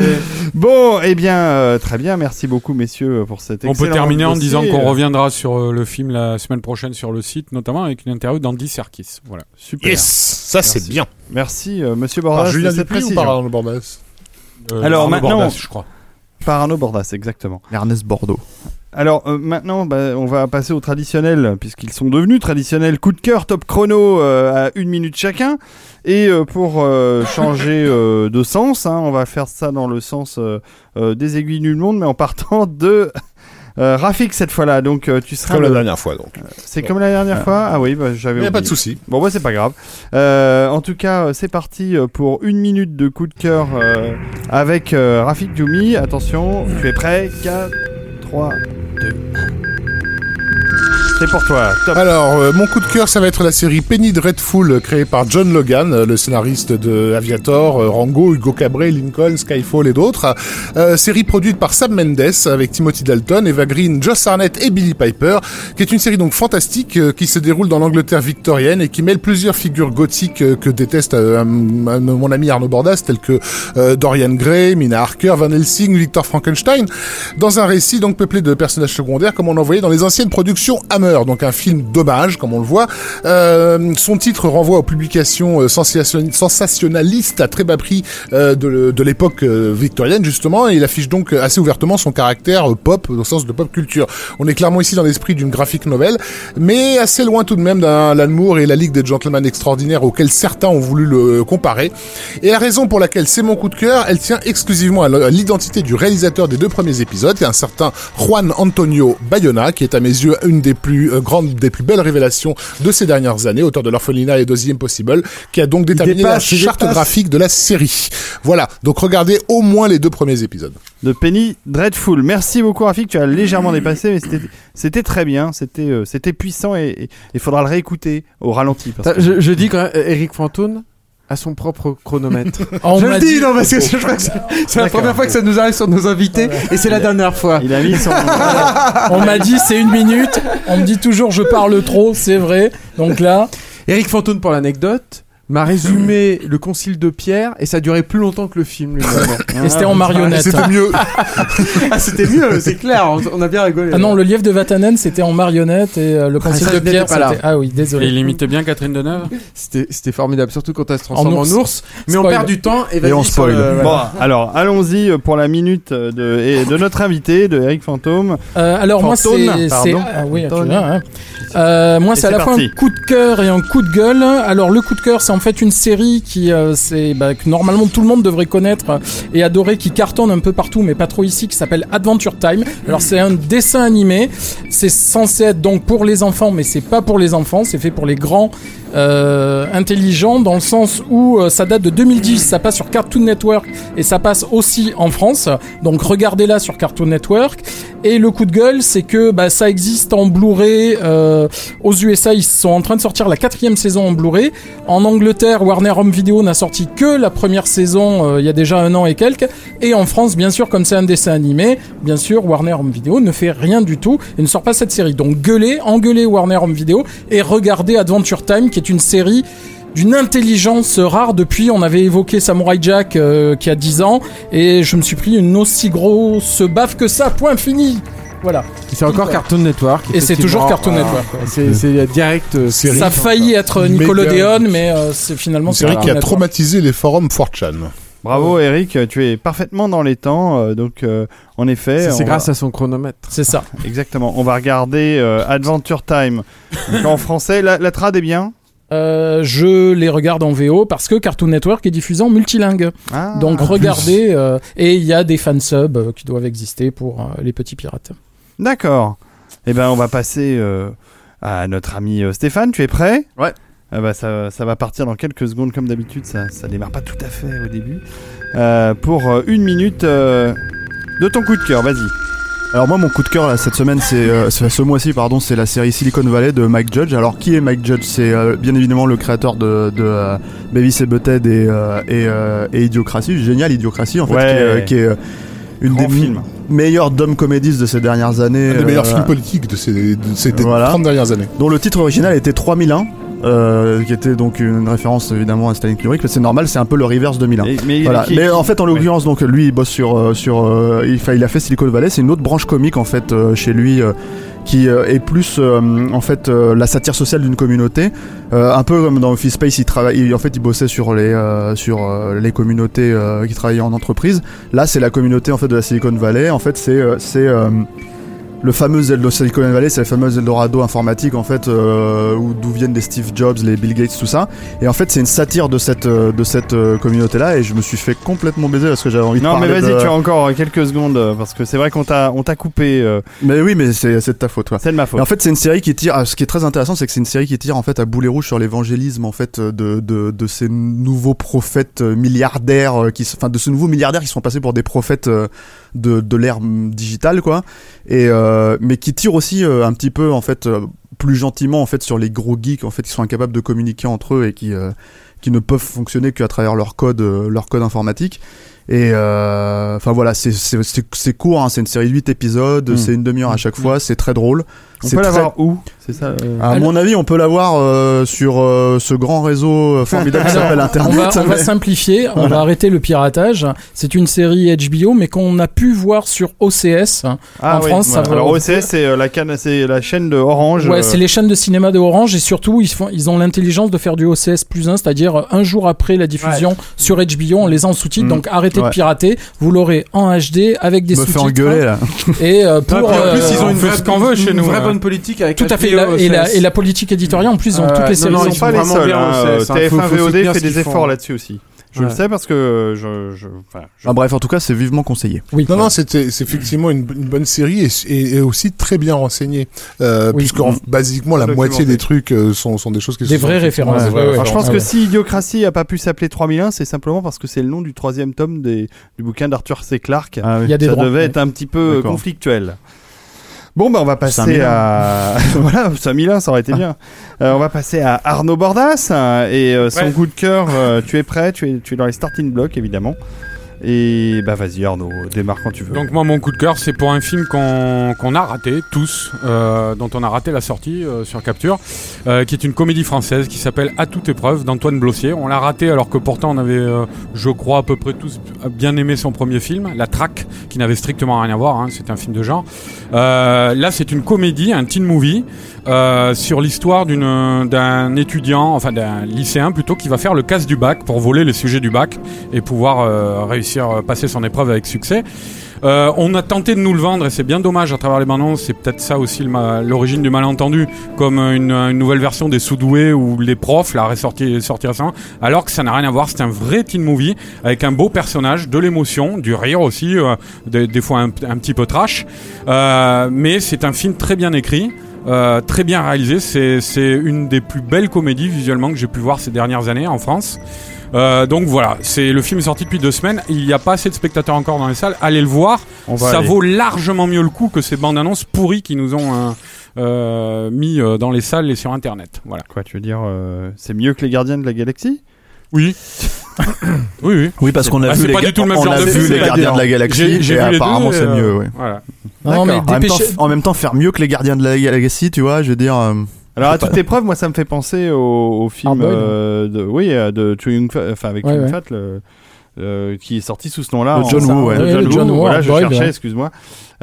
S1: Bon, eh bien, euh, très bien. Merci beaucoup, messieurs, pour cet
S2: On peut terminer en disant qu'on reviendra sur euh, le film la semaine prochaine sur le site, notamment avec une interview d'Andy Serkis. Voilà.
S1: Super.
S6: Yes, ça c'est bien.
S1: Merci, euh, monsieur
S6: Par
S1: Bordas.
S6: Julien
S1: de cette
S6: Dupuis ou par Arnaud Bordas?
S2: Euh,
S1: Alors,
S2: Arnaud
S1: maintenant-
S2: Bordas, je crois.
S1: Par Arnaud Bordas, exactement.
S3: Ernest Bordeaux.
S1: Alors euh, maintenant, bah, on va passer au traditionnel, puisqu'ils sont devenus traditionnels. Coup de cœur, top chrono euh, à une minute chacun. Et euh, pour euh, changer euh, de sens, hein, on va faire ça dans le sens euh, euh, des aiguilles du monde, mais en partant de euh, Rafik cette fois-là. Donc euh, tu seras
S6: Comme la dernière fois donc.
S1: C'est comme la dernière fois? Ah oui, bah, j'avais
S6: Il n'y a pas de souci.
S1: Bon bah c'est pas grave. Euh, en tout cas, euh, c'est parti euh, pour une minute de coup de cœur euh, avec euh, Rafik Djoumi. Attention, tu es prêt? 4, 3, 2, C'est pour toi.
S6: Alors, euh, mon coup de cœur, ça va être la série Penny Dreadful, euh, créée par John Logan, euh, le scénariste de Aviator, euh, Rango, Hugo Cabret, Lincoln, Skyfall et d'autres. Série produite par Sam Mendes, avec Timothy Dalton, Eva Green, Joss Arnett et Billy Piper, qui est une série donc fantastique, qui se déroule dans l'Angleterre victorienne et qui mêle plusieurs figures gothiques que déteste mon ami Arnaud Bordas, tels que Dorian Gray, Mina Harker, Van Helsing, Victor Frankenstein, dans un récit donc peuplé de personnages secondaires comme on en voyait dans les anciennes productions Hammer. Donc un film d'hommage, comme on le voit. Euh, son titre renvoie aux publications euh, sensation- sensationnalistes à très bas prix euh, de, l'époque victorienne, justement, et il affiche donc assez ouvertement son caractère pop, au sens de pop culture. On est clairement ici dans l'esprit d'une graphique nouvelle, mais assez loin tout de même d'un Alan Moore et la Ligue des Gentlemen Extraordinaires auxquels certains ont voulu le comparer. Et la raison pour laquelle c'est mon coup de cœur, elle tient exclusivement à l'identité du réalisateur des deux premiers épisodes, un certain Juan Antonio Bayona, qui est à mes yeux une des plus euh, grandes, des plus belles révélations de ces dernières années, auteur de l'Orphelinat et d'Ozzy Impossible, qui a donc déterminé
S1: dépasse,
S6: la charte graphique de la série. Voilà, donc regardez au moins les deux premiers épisodes.
S1: de Penny Dreadful. Merci beaucoup Rafik, tu as légèrement dépassé, mais c'était- c'était très bien, c'était euh, c'était puissant et il faudra le réécouter au ralenti. parce que-
S5: Je, je dis quand même, Eric Fantone a son propre chronomètre.
S4: On
S5: je le dis,
S4: dit-
S5: non, parce que je crois que c'est la première fois que ça nous arrive sur nos invités et c'est la dernière fois.
S1: Il a mis son.
S4: On m'a dit c'est une minute. On me dit toujours je parle trop, c'est vrai. Donc là,
S5: Eric Fantone, pour l'anecdote, m'a résumé le concile de Pierre et ça durait plus longtemps que le film lui-même.
S4: et c'était en
S6: Et
S4: marionnette.
S6: C'était mieux.
S5: ah, c'était mieux, c'est clair, on, on a bien rigolé.
S4: Ah non, le lièvre de Vatanen c'était en marionnette et euh, le
S5: Ah,
S4: concile
S5: ça,
S4: de Pierre
S5: pas là.
S4: c'était. Ah oui,
S2: Et
S4: désolé.
S2: il imitait bien Catherine Deneuve
S5: C'était c'était formidable, surtout quand elle se transforme
S4: En
S5: en
S4: ours.
S5: Mais on perd du temps et,
S3: on spoil.
S5: le-
S1: Bon,
S5: voilà.
S1: alors allons-y pour la minute de, et de notre invité, de Eric Fantôme.
S4: Euh, alors moi
S1: Fantôme,
S4: c'est ah oui hein. Euh, moi
S1: Et
S4: c'est à la fois un coup de cœur et un coup de gueule. Alors le coup de cœur c'est en fait une série qui euh, c'est bah, que normalement tout le monde devrait connaître et adorer qui cartonne un peu partout mais pas trop ici qui s'appelle Adventure Time. Alors c'est un dessin animé. C'est censé être donc pour les enfants mais c'est pas pour les enfants. C'est fait pour les grands euh, intelligents dans le sens où euh, ça date de 2010. Ça passe sur Cartoon Network et ça passe aussi en France. Donc regardez-la sur Cartoon Network. Et le coup de gueule, c'est que bah, ça existe en Blu-ray. euh, aux USA, ils sont en train de sortir la quatrième saison en Blu-ray. En Angleterre, Warner Home Video n'a sorti que la première saison il y a déjà un an et quelques. Et en France, bien sûr, comme c'est un dessin animé, bien sûr, Warner Home Video ne fait rien du tout et ne sort pas cette série. Donc gueulez, engueulez Warner Home Video et regardez Adventure Time, qui est une série d'une intelligence rare depuis on avait évoqué Samurai Jack euh, qui a 10 ans et je me suis pris une aussi grosse baffe que ça point fini voilà
S5: C'est encore Cartoon Network.
S4: Et c'est toujours. Cartoon
S5: Voilà.
S4: Network.
S5: C'est c'est direct. euh, série.
S4: ça a failli être Nickelodeon mais euh, c'est finalement
S6: Une série
S4: Cartoon
S6: qui a
S4: Network.
S6: traumatisé les forums 4chan.
S1: Bravo Eric, tu es parfaitement dans les temps. euh, donc euh, en effet,
S5: C'est- C'est
S1: va-
S5: grâce à son chronomètre.
S4: c'est ça
S1: exactement. On va regarder euh, Adventure Time Donc, en français. La, la trad est bien?
S4: Euh, je les regarde en VO parce que Cartoon Network est diffusé en multilingue
S1: Ah,
S4: donc regardez euh, et il y a des fansubs euh, qui doivent exister pour euh, les petits pirates
S1: D'accord. Eh ben, on va passer euh, à notre ami euh, Stéphane. Tu es prêt?
S3: Ouais.
S1: Ah bah, ça, ça va partir dans quelques secondes comme d'habitude. Ça, ça démarre pas tout à fait au début. Euh, pour euh, une minute euh, de ton coup de cœur. Vas-y.
S3: Alors moi mon coup de cœur là, cette semaine c'est euh, c'est- ce mois-ci pardon c'est la série Silicon Valley de Mike Judge. Alors qui est Mike Judge? C'est euh, bien évidemment le créateur de, de euh, Beavis et Butthead et, euh, et, euh, et Idiocratie, génial Idiocratie en fait
S1: Ouais.
S3: qui est, euh, qui est, euh, une
S1: Grand
S3: des
S1: film.
S3: meilleures dumb comedies de ces dernières années.
S6: Un des meilleurs
S3: euh,
S6: films politiques de ces, de ces
S3: Voilà.
S6: 30 dernières années.
S3: dont le titre original était 3001. Euh, qui était donc une référence évidemment à Stanley Kubrick, mais c'est normal, c'est un peu le reverse 2001.
S1: Et- mais
S3: Voilà.
S1: qui-
S3: mais
S1: qui-
S3: en fait, en l'occurrence, donc lui, il bosse sur euh, sur, euh, il, a fait Silicon Valley. C'est une autre branche comique en fait chez lui. qui est plus euh, en fait euh, la satire sociale d'une communauté Euh, un peu comme dans Office Space il travaille il- en fait il bossait sur les sur les communautés qui travaillaient en entreprise là c'est la communauté en fait de la Silicon Valley en fait c'est c'est le fameux Zelda Silicon Valley, c'est le fameux Eldorado informatique en fait, euh, où d'où viennent les Steve Jobs, les Bill Gates, tout ça. Et en fait, c'est une satire de cette euh, de cette euh, communauté-là, et je me suis fait complètement baiser parce que j'avais envie de
S1: Non mais
S3: parler
S1: vas-y,
S3: de-
S1: tu as encore quelques secondes euh, parce que c'est vrai qu'on t'a on t'a coupé. euh,
S3: Mais oui, mais c'est c'est de ta faute,
S1: c'est de ma faute.
S3: Et en fait, c'est une série qui tire. ah, Ce qui est très intéressant, c'est que c'est une série qui tire en fait à boulet rouge sur l'évangélisme en fait de, de, de ces nouveaux prophètes milliardaires qui, enfin, de ce nouveau milliardaires qui sont passés pour des prophètes euh, de, de l'ère mm, digitale, quoi. Et euh, mais qui tire aussi euh, un petit peu en fait euh, plus gentiment en fait sur les gros geeks en fait qui sont incapables de communiquer entre eux et qui euh, qui ne peuvent fonctionner qu'à travers leur code euh, leur code informatique. Et euh, enfin voilà, c'est c'est c'est c'est court, hein, c'est une série de 8 épisodes,
S1: Mm.
S3: c'est une demi-heure à chaque fois, c'est très drôle.
S1: On peut
S3: très-
S1: l'avoir où C'est ça. euh,
S3: À mon avis, on peut l'avoir euh, sur euh, ce grand réseau formidable qui s'appelle Internet.
S4: On va, on va
S3: mais-
S4: simplifier, on va arrêter le piratage. C'est une série HBO, mais qu'on a pu voir sur OCS. hein.
S1: Ah
S4: en
S1: oui,
S4: France,
S1: voilà. Alors OCS, c'est la canne, c'est la chaîne de Orange.
S4: Ouais,
S1: euh,
S4: c'est les chaînes de cinéma de Orange et surtout ils font, ils ont l'intelligence de faire du OCS plus 1, c'est-à-dire un jour après la diffusion sur HBO, on les a en sous-titres.
S3: Mm.
S4: Donc arrêtez de pirater, vous l'aurez en HD avec des
S3: me fait
S4: sous-titres.
S3: engueuler là.
S4: Et euh, pour
S5: Non, en
S4: euh,
S5: plus, ils ont
S2: on
S5: une vraie,
S2: ce qu'on veut chez nous,
S5: vraie. Bonne politique avec
S4: tout à fait
S5: HBO,
S4: et, la,
S5: OCS.
S4: et la politique éditoriale en plus ils ont
S5: Euh,
S4: toutes les
S5: non,
S4: séries.
S5: non,
S4: sont
S5: ils
S1: Ils sont
S5: sont
S1: pas les seuls. hein, euh,
S5: hein, faut-
S1: TF1
S5: faut
S1: VOD fait des efforts là-dessus aussi. Je le sais parce que je, je, enfin, je-
S3: Ah, bref, en tout cas, c'est vivement conseillé.
S4: Oui.
S6: Non, non, c'était c'est effectivement une, une bonne série et, et, et aussi très bien renseignée. Euh,
S4: Oui.
S6: Puisque en- basiquement, la moitié des trucs euh, sont, sont des choses qui
S4: Des
S6: sont
S4: vraies références, ouais, ouais.
S1: Alors, je pense
S4: Ah
S1: que
S4: ouais.
S1: si Idiocratie a pas pu s'appeler 3001, c'est simplement parce que c'est le nom du troisième tome des, du bouquin d'Arthur C. Clarke.
S3: Ah oui.
S4: Il y a des
S1: ça
S4: droits.
S1: devait
S4: ouais.
S1: être un petit peu conflictuel. Bon, bah, on va passer
S3: 5000.
S1: à. voilà, 5001, ça aurait été bien. Euh, on va passer à Arnaud Bordas hein, et euh, son
S2: Ouais.
S1: coup de cœur. euh, tu es prêt tu es, tu es dans les starting blocks, évidemment. Et bah, vas-y, Arnaud, démarre quand tu veux.
S2: Donc moi mon coup de cœur c'est pour un film qu'on qu'on a raté tous, euh, dont on a raté la sortie euh, sur Capture, euh, qui est une comédie française qui s'appelle À toute épreuve d'Antoine Blossier. On l'a raté alors que pourtant on avait, euh, je crois à peu près tous bien aimé son premier film, La Traque, qui n'avait strictement rien à voir. Hein, c'est un film de genre. Euh, là c'est une comédie, un teen movie euh, sur l'histoire d'un étudiant, enfin d'un lycéen plutôt, qui va faire le casse du bac pour voler les sujets du bac et pouvoir euh, réussir à passer son épreuve avec succès. Euh, on a tenté de nous le vendre et c'est bien dommage à travers les bandes c'est peut-être ça aussi l'origine du malentendu, comme une, une nouvelle version des Soudoués ou les profs, là, ressorti, sorti récemment, alors que ça n'a rien à voir, c'est un vrai teen movie avec un beau personnage, de l'émotion, du rire aussi, euh, des, des fois un, un petit peu trash, Euh, mais c'est un film très bien écrit. Euh, très bien réalisé, c'est c'est une des plus belles comédies visuellement que j'ai pu voir ces dernières années en France. Euh, donc voilà, c'est le film est sorti depuis deux semaines. Il n'y a pas assez de spectateurs encore dans les salles. Allez le voir.
S1: On va
S2: Ça
S1: aller.
S2: vaut largement mieux le coup que ces bandes annonces pourries qui nous ont euh, euh, mis euh, dans les salles et sur Internet. Voilà.
S1: Quoi, tu veux dire, euh, c'est mieux que les Gardiens de la Galaxie?
S2: Oui. oui, oui.
S3: Oui, parce qu'on a
S2: Ah,
S3: vu les,
S2: pas
S3: ga-
S2: du tout le même
S3: on
S2: genre
S3: a
S2: de
S3: vu les gardiens de la galaxie
S2: J'ai-
S3: et
S2: vu les
S3: apparemment c'est
S2: euh,
S3: mieux. Ouais.
S2: Voilà.
S4: Non, mais
S3: en, même temps,
S4: dépêchez-
S3: en même temps, faire mieux que les gardiens de la galaxie, tu vois, je veux dire. euh,
S1: Alors à
S3: Pas-
S1: toute épreuve, moi ça me fait penser au, au film euh, de, oui, euh, de Chewing Fat, enfin avec
S4: Ouais, ouais.
S1: Fat, le- euh, qui est sorti sous ce nom-là.
S3: John Woo, ouais.
S4: Ouais,
S1: John Woo, voilà, je cherchais,
S4: ouais.
S1: excuse-moi,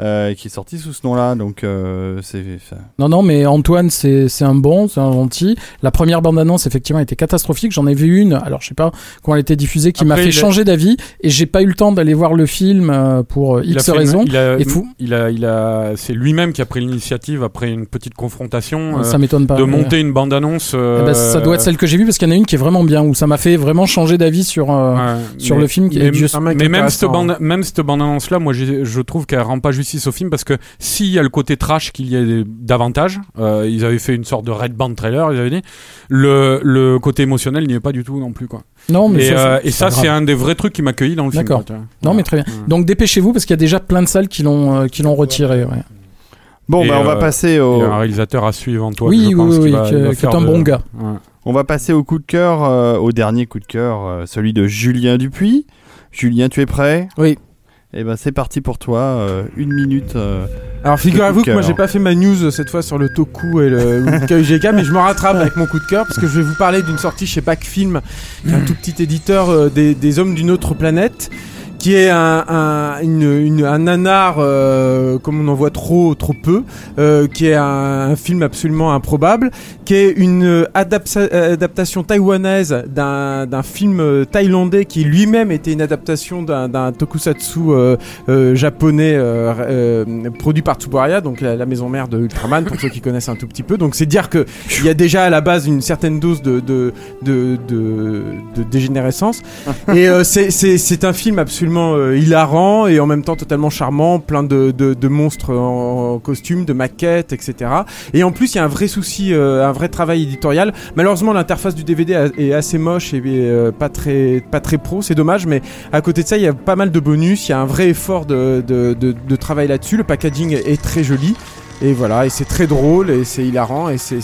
S1: euh, qui est sorti sous ce nom-là. Donc euh, c'est. enfin,
S4: Non, non, mais Antoine, c'est c'est un bon, c'est un gentil. La première bande-annonce, effectivement, était catastrophique. J'en ai vu une, alors je sais pas comment elle était diffusée, qui m'a fait changer d'avis. Et j'ai pas eu le temps d'aller voir le film euh, pour euh, X raisons.
S2: Il a,
S4: Et fou.
S2: il a, il a, c'est lui-même qui a pris l'initiative après une petite confrontation euh,
S4: ça m'étonne pas.
S2: de
S4: mais-
S2: monter une bande-annonce.
S4: Eh ben, ça doit être celle que j'ai vue parce qu'il y en a une qui est vraiment bien, où ça m'a fait vraiment changer d'avis sur, euh,
S2: Ouais,
S4: sur
S2: mais-
S4: le film. Qui
S2: mais,
S4: est
S5: un mec
S2: mais même cette
S5: intéressant.
S2: bande, même cette bande annonce là, moi je trouve qu'elle rend pas justice au film parce que s'il y a le côté trash qu'il y a davantage, euh, ils avaient fait une sorte de red band trailer, ils avaient dit, le, le côté émotionnel n'y est pas du tout non plus quoi.
S4: Non, mais
S2: et
S4: ça,
S2: euh,
S4: c'est-
S2: et ça un des vrais trucs qui m'a accueilli dans le film.
S4: D'accord. Non,
S2: Voilà.
S4: mais très bien.
S2: Ouais.
S4: Donc dépêchez-vous parce qu'il y a déjà plein de salles qui l'ont euh, qui l'ont retiré. ouais.
S1: Bon, bah, on va passer
S2: Il y
S1: au.
S2: a un réalisateur à suivre Antoine.
S4: Oui,
S2: je
S4: oui,
S2: pense,
S4: oui,
S2: qui va- va
S4: est un
S2: de-
S4: bon gars.
S2: Ouais.
S1: On va passer au coup de cœur, euh, au dernier coup de cœur, euh, celui de Julien Dupuis. Julien, tu es prêt?
S5: Oui.
S1: Et ben c'est parti pour toi, euh, une minute. euh,
S5: Alors figurez-vous que moi j'ai pas fait ma news cette fois sur le Toku et le, le KUGK mais je me rattrape avec mon coup de cœur parce que je vais vous parler d'une sortie chez Backfilm qui est un tout petit éditeur euh, des, des hommes d'une autre planète qui est un, un, une, une- un nanar euh, comme on en voit trop trop peu euh, qui est un, un film absolument improbable qui est une euh, adapta- adaptation taïwanaise d'un film thaïlandais qui lui-même était une adaptation d'un tokusatsu euh, japonais produit par Tsuburaya, donc la, la maison mère de Ultraman, pour ceux qui connaissent un tout petit peu. Donc c'est dire que il y a déjà à la base une certaine dose de de de, de, de dégénérescence. Et c'est c'est c'est un film absolument euh, hilarant et en même temps totalement charmant, plein de de, monstres en, costume, de maquettes, etc. Et en plus il y a un vrai souci, euh, un vrai travail éditorial. Malheureusement l'interface du DVD est assez moche et euh, pas très pas très pro, c'est dommage, mais à côté de ça, il y a pas mal de bonus, il y a un vrai effort de, de travail là-dessus, le packaging est très joli. Et voilà, et c'est très drôle, et c'est hilarant, et c'est-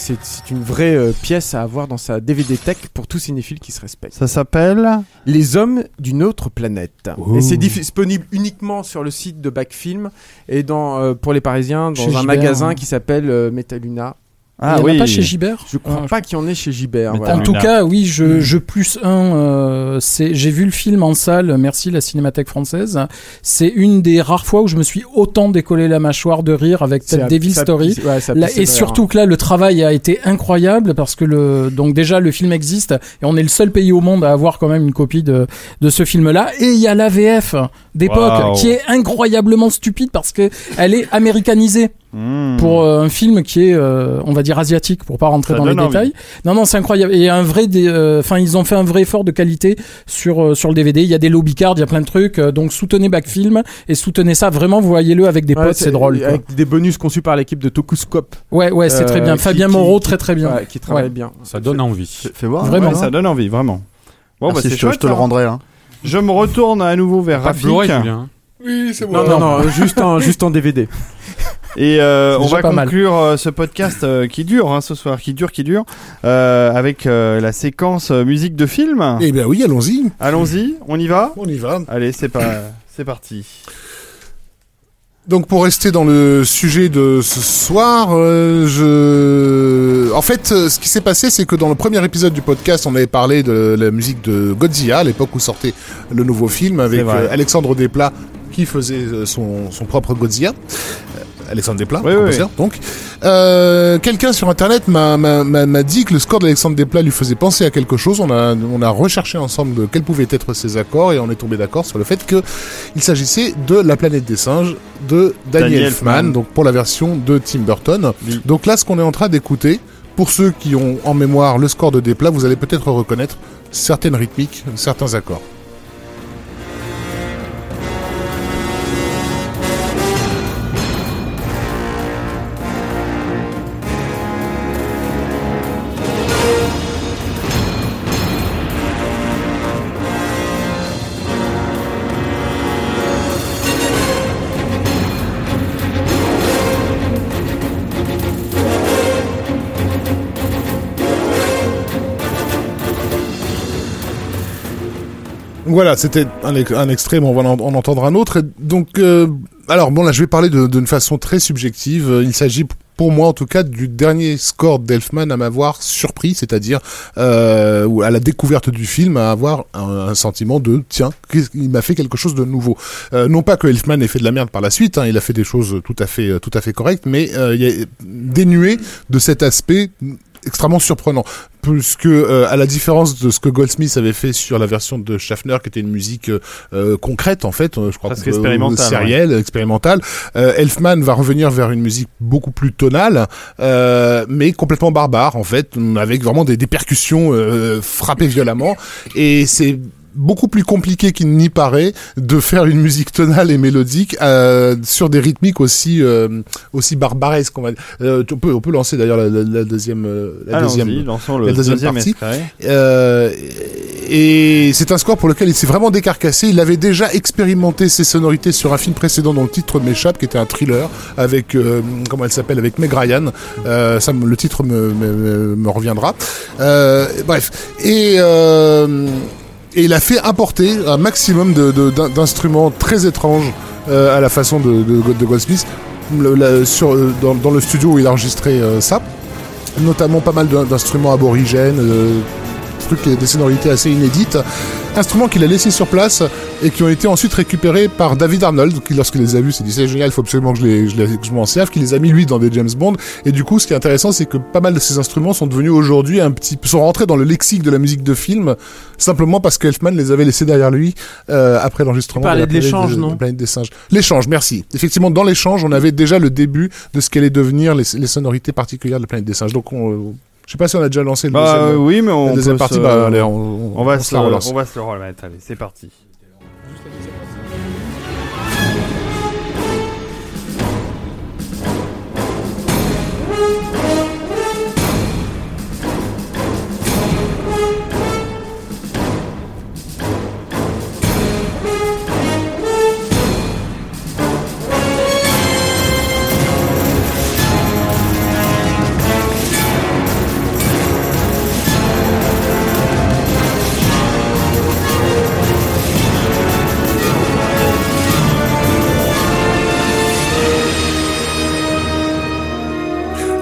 S5: une vraie euh, pièce à avoir dans sa DVD tech pour tout cinéphile qui se respecte.
S1: Ça s'appelle
S5: Les hommes d'une autre planète.
S1: Ouh.
S5: Et c'est disponible uniquement sur le site de Backfilm et dans, euh, pour les Parisiens dans
S4: Chez
S5: un magasin
S4: hein.
S5: qui s'appelle euh, Metaluna.
S1: Ah
S4: Il y en a
S1: oui.
S4: pas chez Gibert
S5: Je crois
S4: Ah,
S5: pas qu'il y en ait chez Gibert. Voilà.
S4: En tout
S1: Luna.
S4: cas, oui, je, je plus un. euh, c'est, j'ai vu le film en salle. Merci la Cinémathèque française. C'est une des rares fois où je me suis autant décollé la mâchoire de rire avec cette Devil
S5: ça
S4: Story.
S5: ouais, ça
S4: Là, et surtout
S5: hein.
S4: que là, le travail a été incroyable parce que le donc déjà le film existe et on est le seul pays au monde à avoir quand même une copie de de ce film-là. Et il y a l'AVF d'époque qui est incroyablement stupide parce que elle est américanisée
S1: Hmm.
S4: pour euh, un film qui est, euh, on va dire, asiatique, pour pas rentrer
S1: Ça
S4: dans les
S1: envie.
S4: détails. Non, non, c'est incroyable. Et un vrai, euh, enfin, ils ont fait un vrai effort de qualité sur euh, sur le DVD. Il y a des lobby cards, il y a plein de trucs. euh, donc soutenez Backfilm et soutenez ça. Vraiment, vous voyez-le avec des
S5: Ouais,
S4: potes, c'est drôle. quoi.
S5: Avec des bonus conçus par l'équipe de Tokuscope.
S4: Ouais, ouais, c'est très bien.
S5: qui-
S4: Fabien
S5: qui-
S4: Moreau,
S5: qui-
S4: très très bien.
S5: ouais, qui travaille
S4: Ouais.
S5: bien.
S2: Ça donne envie.
S3: Fais, voir.
S4: Vraiment.
S1: Ouais, ça donne envie, vraiment. Bon, bah,
S3: Merci,
S1: c'est
S3: je, te-
S1: chouette,
S3: je te le
S1: ça.
S3: rendrai. Hein.
S1: Je me retourne à nouveau vers Rafik.
S6: Oui, c'est
S5: Non, non, non, juste en, juste en DVD.
S1: Et euh, on va
S4: mal.
S1: conclure euh, ce podcast euh, qui dure hein, ce soir, qui dure, qui dure, euh, avec euh, la séquence musique de film.
S6: Eh bien oui, allons-y.
S1: Allons-y, on y va?
S6: On y va.
S1: Allez, c'est pas, c'est parti.
S6: Donc pour rester dans le sujet de ce soir, euh, je... En fait, ce qui s'est passé, c'est que dans le premier épisode du podcast, on avait parlé de la musique de Godzilla, à l'époque où sortait le nouveau film, avec euh, Alexandre Desplat qui faisait son, son propre Godzilla. Alexandre Desplat,
S1: Oui, oui,
S6: compositeur, donc. Euh, Quelqu'un sur Internet m'a- dit que le score d'Alexandre Desplat lui faisait penser à quelque chose. On a, on a recherché ensemble de quels pouvaient être ces accords et on est tombé d'accord sur le fait que il s'agissait de La planète des singes de Danny
S1: Danny
S6: Elfman,
S1: Elfman.
S6: donc pour la version de Tim Burton.
S1: Oui.
S6: Donc là, ce qu'on est en train d'écouter, pour ceux qui ont en mémoire le score de Desplat, vous allez peut-être reconnaître certaines rythmiques, certains accords. Voilà, c'était un, un extrait, on va en, en entendre un autre. Donc, euh, alors bon, là, je vais parler d'une façon très subjective. Euh, Il s'agit, pour moi en tout cas, du dernier score d'Elfman à m'avoir surpris, c'est-à-dire euh, à la découverte du film, à avoir un, sentiment de tiens, il m'a fait quelque chose de nouveau. Euh, non pas que Elfman ait fait de la merde par la suite, hein, il a fait des choses tout à fait, tout à fait correctes, mais il est dénué de cet aspect extrêmement surprenant puisque euh, à la différence de ce que Goldsmith avait fait sur la version de Schaffner qui était une musique euh, euh, concrète en fait euh, je crois que,
S1: expérimentale,
S6: sérielle expérimentale euh, Elfman va revenir vers une musique beaucoup plus tonale euh, mais complètement barbare en fait avec vraiment des, des percussions euh, frappées violemment et c'est beaucoup plus compliqué qu'il n'y paraît de faire une musique tonale et mélodique euh, sur des rythmiques aussi euh, aussi barbaresques on va dire. Euh, on peut on peut lancer d'ailleurs la, la- la deuxième euh, la deuxième
S1: lançons le
S6: la deuxième
S1: deuxième
S6: partie. euh, et c'est un score pour lequel il s'est vraiment décarcassé. Il avait déjà expérimenté ses sonorités sur un film précédent dont le titre m'échappe, qui était un thriller avec euh, comment elle s'appelle avec Meg Ryan. Euh, ça, me- le titre me, me, me- me reviendra. Euh, bref. Et euh, et il a fait importer un maximum d'instruments très étranges euh, à la façon de, de, euh, dans, le studio où il a enregistré euh, ça notamment pas mal d'in- d'instruments aborigènes, euh, trucs, et des sonorités assez inédites, instruments qu'il a laissés sur place et qui ont été ensuite récupérés par David Arnold, qui lorsqu'il les a vus s'est dit c'est génial, il faut absolument que je, les, je, les- que je m'en serve, qui les a mis lui dans des James Bond. Et du coup, ce qui est intéressant, c'est que pas mal de ces instruments sont devenus aujourd'hui un petit, sont rentrés dans le lexique de la musique de film, simplement parce qu'Elfman les avait laissés derrière lui euh, après l'enregistrement. La
S5: de
S6: planète
S5: l'échange, non
S6: de Planète des singes. L'échange, merci. Effectivement, dans l'échange, on avait déjà le début de ce qu'allaient devenir les, les sonorités particulières de la planète des singes. Donc, on, euh, je sais pas si on a déjà lancé le
S1: Bah
S6: deuxième,
S1: euh, oui, mais on
S6: la deuxième partie.
S1: se-
S6: Bah, allez, on,
S1: on va
S6: se
S1: se
S6: la relance.
S1: on va se le remettre. Allez, c'est parti.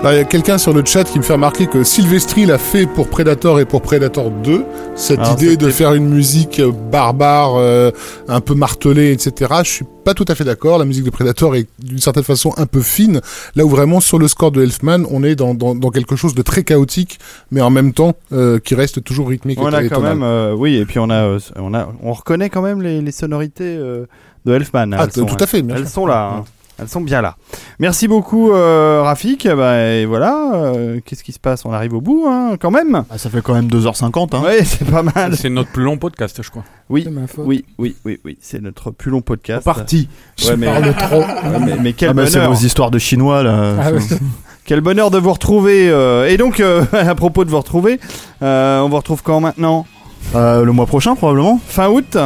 S6: Alors, il y a quelqu'un sur le chat qui me fait remarquer que Sylvestri l'a fait pour Predator et pour Predator 2. Cette
S1: Alors,
S6: idée de faire une musique euh, barbare, euh, un peu martelée, etc. Je suis pas tout à fait d'accord. La musique de Predator est d'une certaine façon un peu fine. Là où vraiment sur le score de Elfman, on est dans, dans, dans quelque chose de très chaotique, mais en même temps euh, qui reste toujours rythmique
S1: On
S6: et,
S1: a quand
S6: tonal.
S1: même, euh, oui, et puis on a, euh, on a, on reconnaît quand même les, les sonorités euh, de Elfman.
S6: Ah,
S1: Elles
S6: tout à fait, bien
S1: Elles
S6: sûr.
S1: sont là. hein. Elles sont bien là. Merci beaucoup, euh, Rafik. Bah, et voilà. euh, Qu'est-ce qui se passe? On arrive au bout, hein, quand même.
S3: Ah, ça fait quand même 2h50. Hein.
S1: Ouais, c'est pas mal.
S2: C'est notre plus long podcast, je crois.
S1: Oui,
S4: C'est ma faute.
S1: oui, oui, oui, oui. C'est notre plus long podcast.
S3: Parti.
S1: Ouais, mais,
S4: parle trop.
S1: Ouais, mais, mais quel
S3: Ah bah, c'est
S1: bonheur.
S3: vos histoires de chinois là.
S4: Ah.
S1: Quel bonheur de vous retrouver. euh, et donc, euh, à propos de vous retrouver, euh, on vous retrouve quand maintenant?
S3: Euh, le mois prochain probablement.
S1: Fin août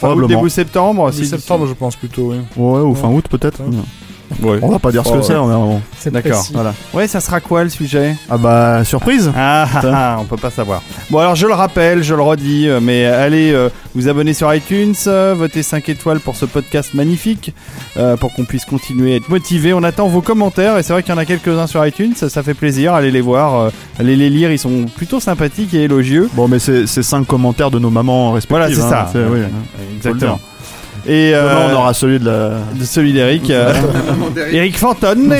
S1: Fin août, début septembre.
S6: Début
S1: si-
S6: septembre, je pense plutôt. Oui.
S3: Ouais, ou fin août peut-être.
S1: Ouais.
S3: On va pas dire ce
S1: Oh,
S3: que c'est,
S1: ouais.
S3: on est vraiment.
S4: C'est
S1: D'accord.
S4: précis.
S3: Voilà.
S1: Ouais, ça sera quoi le sujet?
S3: Ah bah surprise.
S1: Ah, ah, ah, on peut pas savoir. Bon, alors je le rappelle, je le redis, euh, mais allez euh, vous abonner sur iTunes, euh, votez 5 étoiles pour ce podcast magnifique, euh, pour qu'on puisse continuer à être motivé. On attend vos commentaires, et c'est vrai qu'il y en a quelques-uns sur iTunes, ça, ça fait plaisir, allez les voir, euh, allez les lire, ils sont plutôt sympathiques et élogieux.
S3: Bon mais c'est c'est cinq commentaires de nos mamans respectives.
S1: Voilà, c'est
S3: hein.
S1: ça.
S3: C'est- oui.
S1: Exactement. Et
S3: Demain
S1: euh,
S3: on aura celui de la.
S1: de celui d'Eric, euh, Eric Fantone.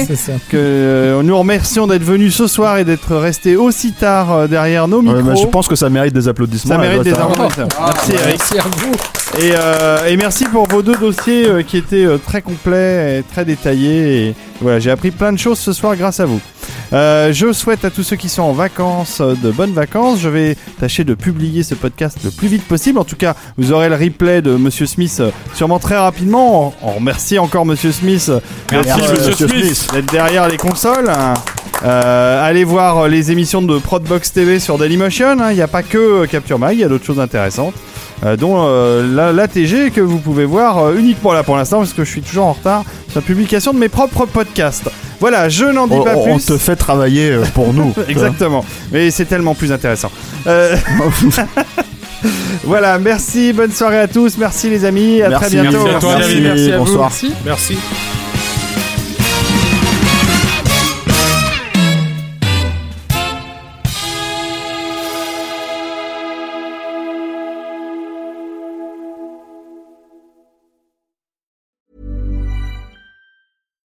S1: Que euh, nous remercions d'être venu ce soir et d'être resté aussi tard euh, derrière nos micros.
S3: Ouais, mais je pense que ça mérite des applaudissements.
S1: Ça mérite des applaudissements. Merci Eric.
S4: Merci à vous.
S1: Et, euh, et merci pour vos deux dossiers euh, qui étaient euh, très complets et très détaillés. Et voilà, j'ai appris plein de choses ce soir grâce à vous. Euh, je souhaite à tous ceux qui sont en vacances euh, de bonnes vacances. Je vais tâcher de publier ce podcast le plus vite possible. En tout cas, vous aurez le replay de Monsieur Smith euh, sûrement très rapidement. On, on remercie encore Monsieur Smith
S2: Merci,
S1: d'être,
S2: Monsieur
S1: euh,
S2: Smith.
S1: d'être derrière les consoles. Euh, allez voir les émissions de Prodbox TV sur Dailymotion. hein. Il n'y a pas que euh, Capture Mag, il y a d'autres choses intéressantes. Euh, dont euh, la, l'ATG que vous pouvez voir euh, uniquement là pour l'instant parce que je suis toujours en retard sur la publication de mes propres podcasts. Voilà, je n'en dis
S3: On,
S1: pas
S3: on
S1: plus.
S3: te fait travailler pour nous.
S1: Exactement, mais c'est tellement plus intéressant. Voilà, merci, bonne soirée à tous, merci les amis, à
S3: Merci,
S1: très bientôt.
S2: merci à toi,
S3: Merci,
S2: David.
S4: Merci à vous.
S3: bonsoir.
S4: Merci.
S6: Merci.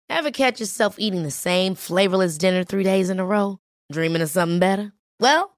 S8: Ever catch yourself eating the same flavorless dinner three days in a row? Dreaming of something better? Well,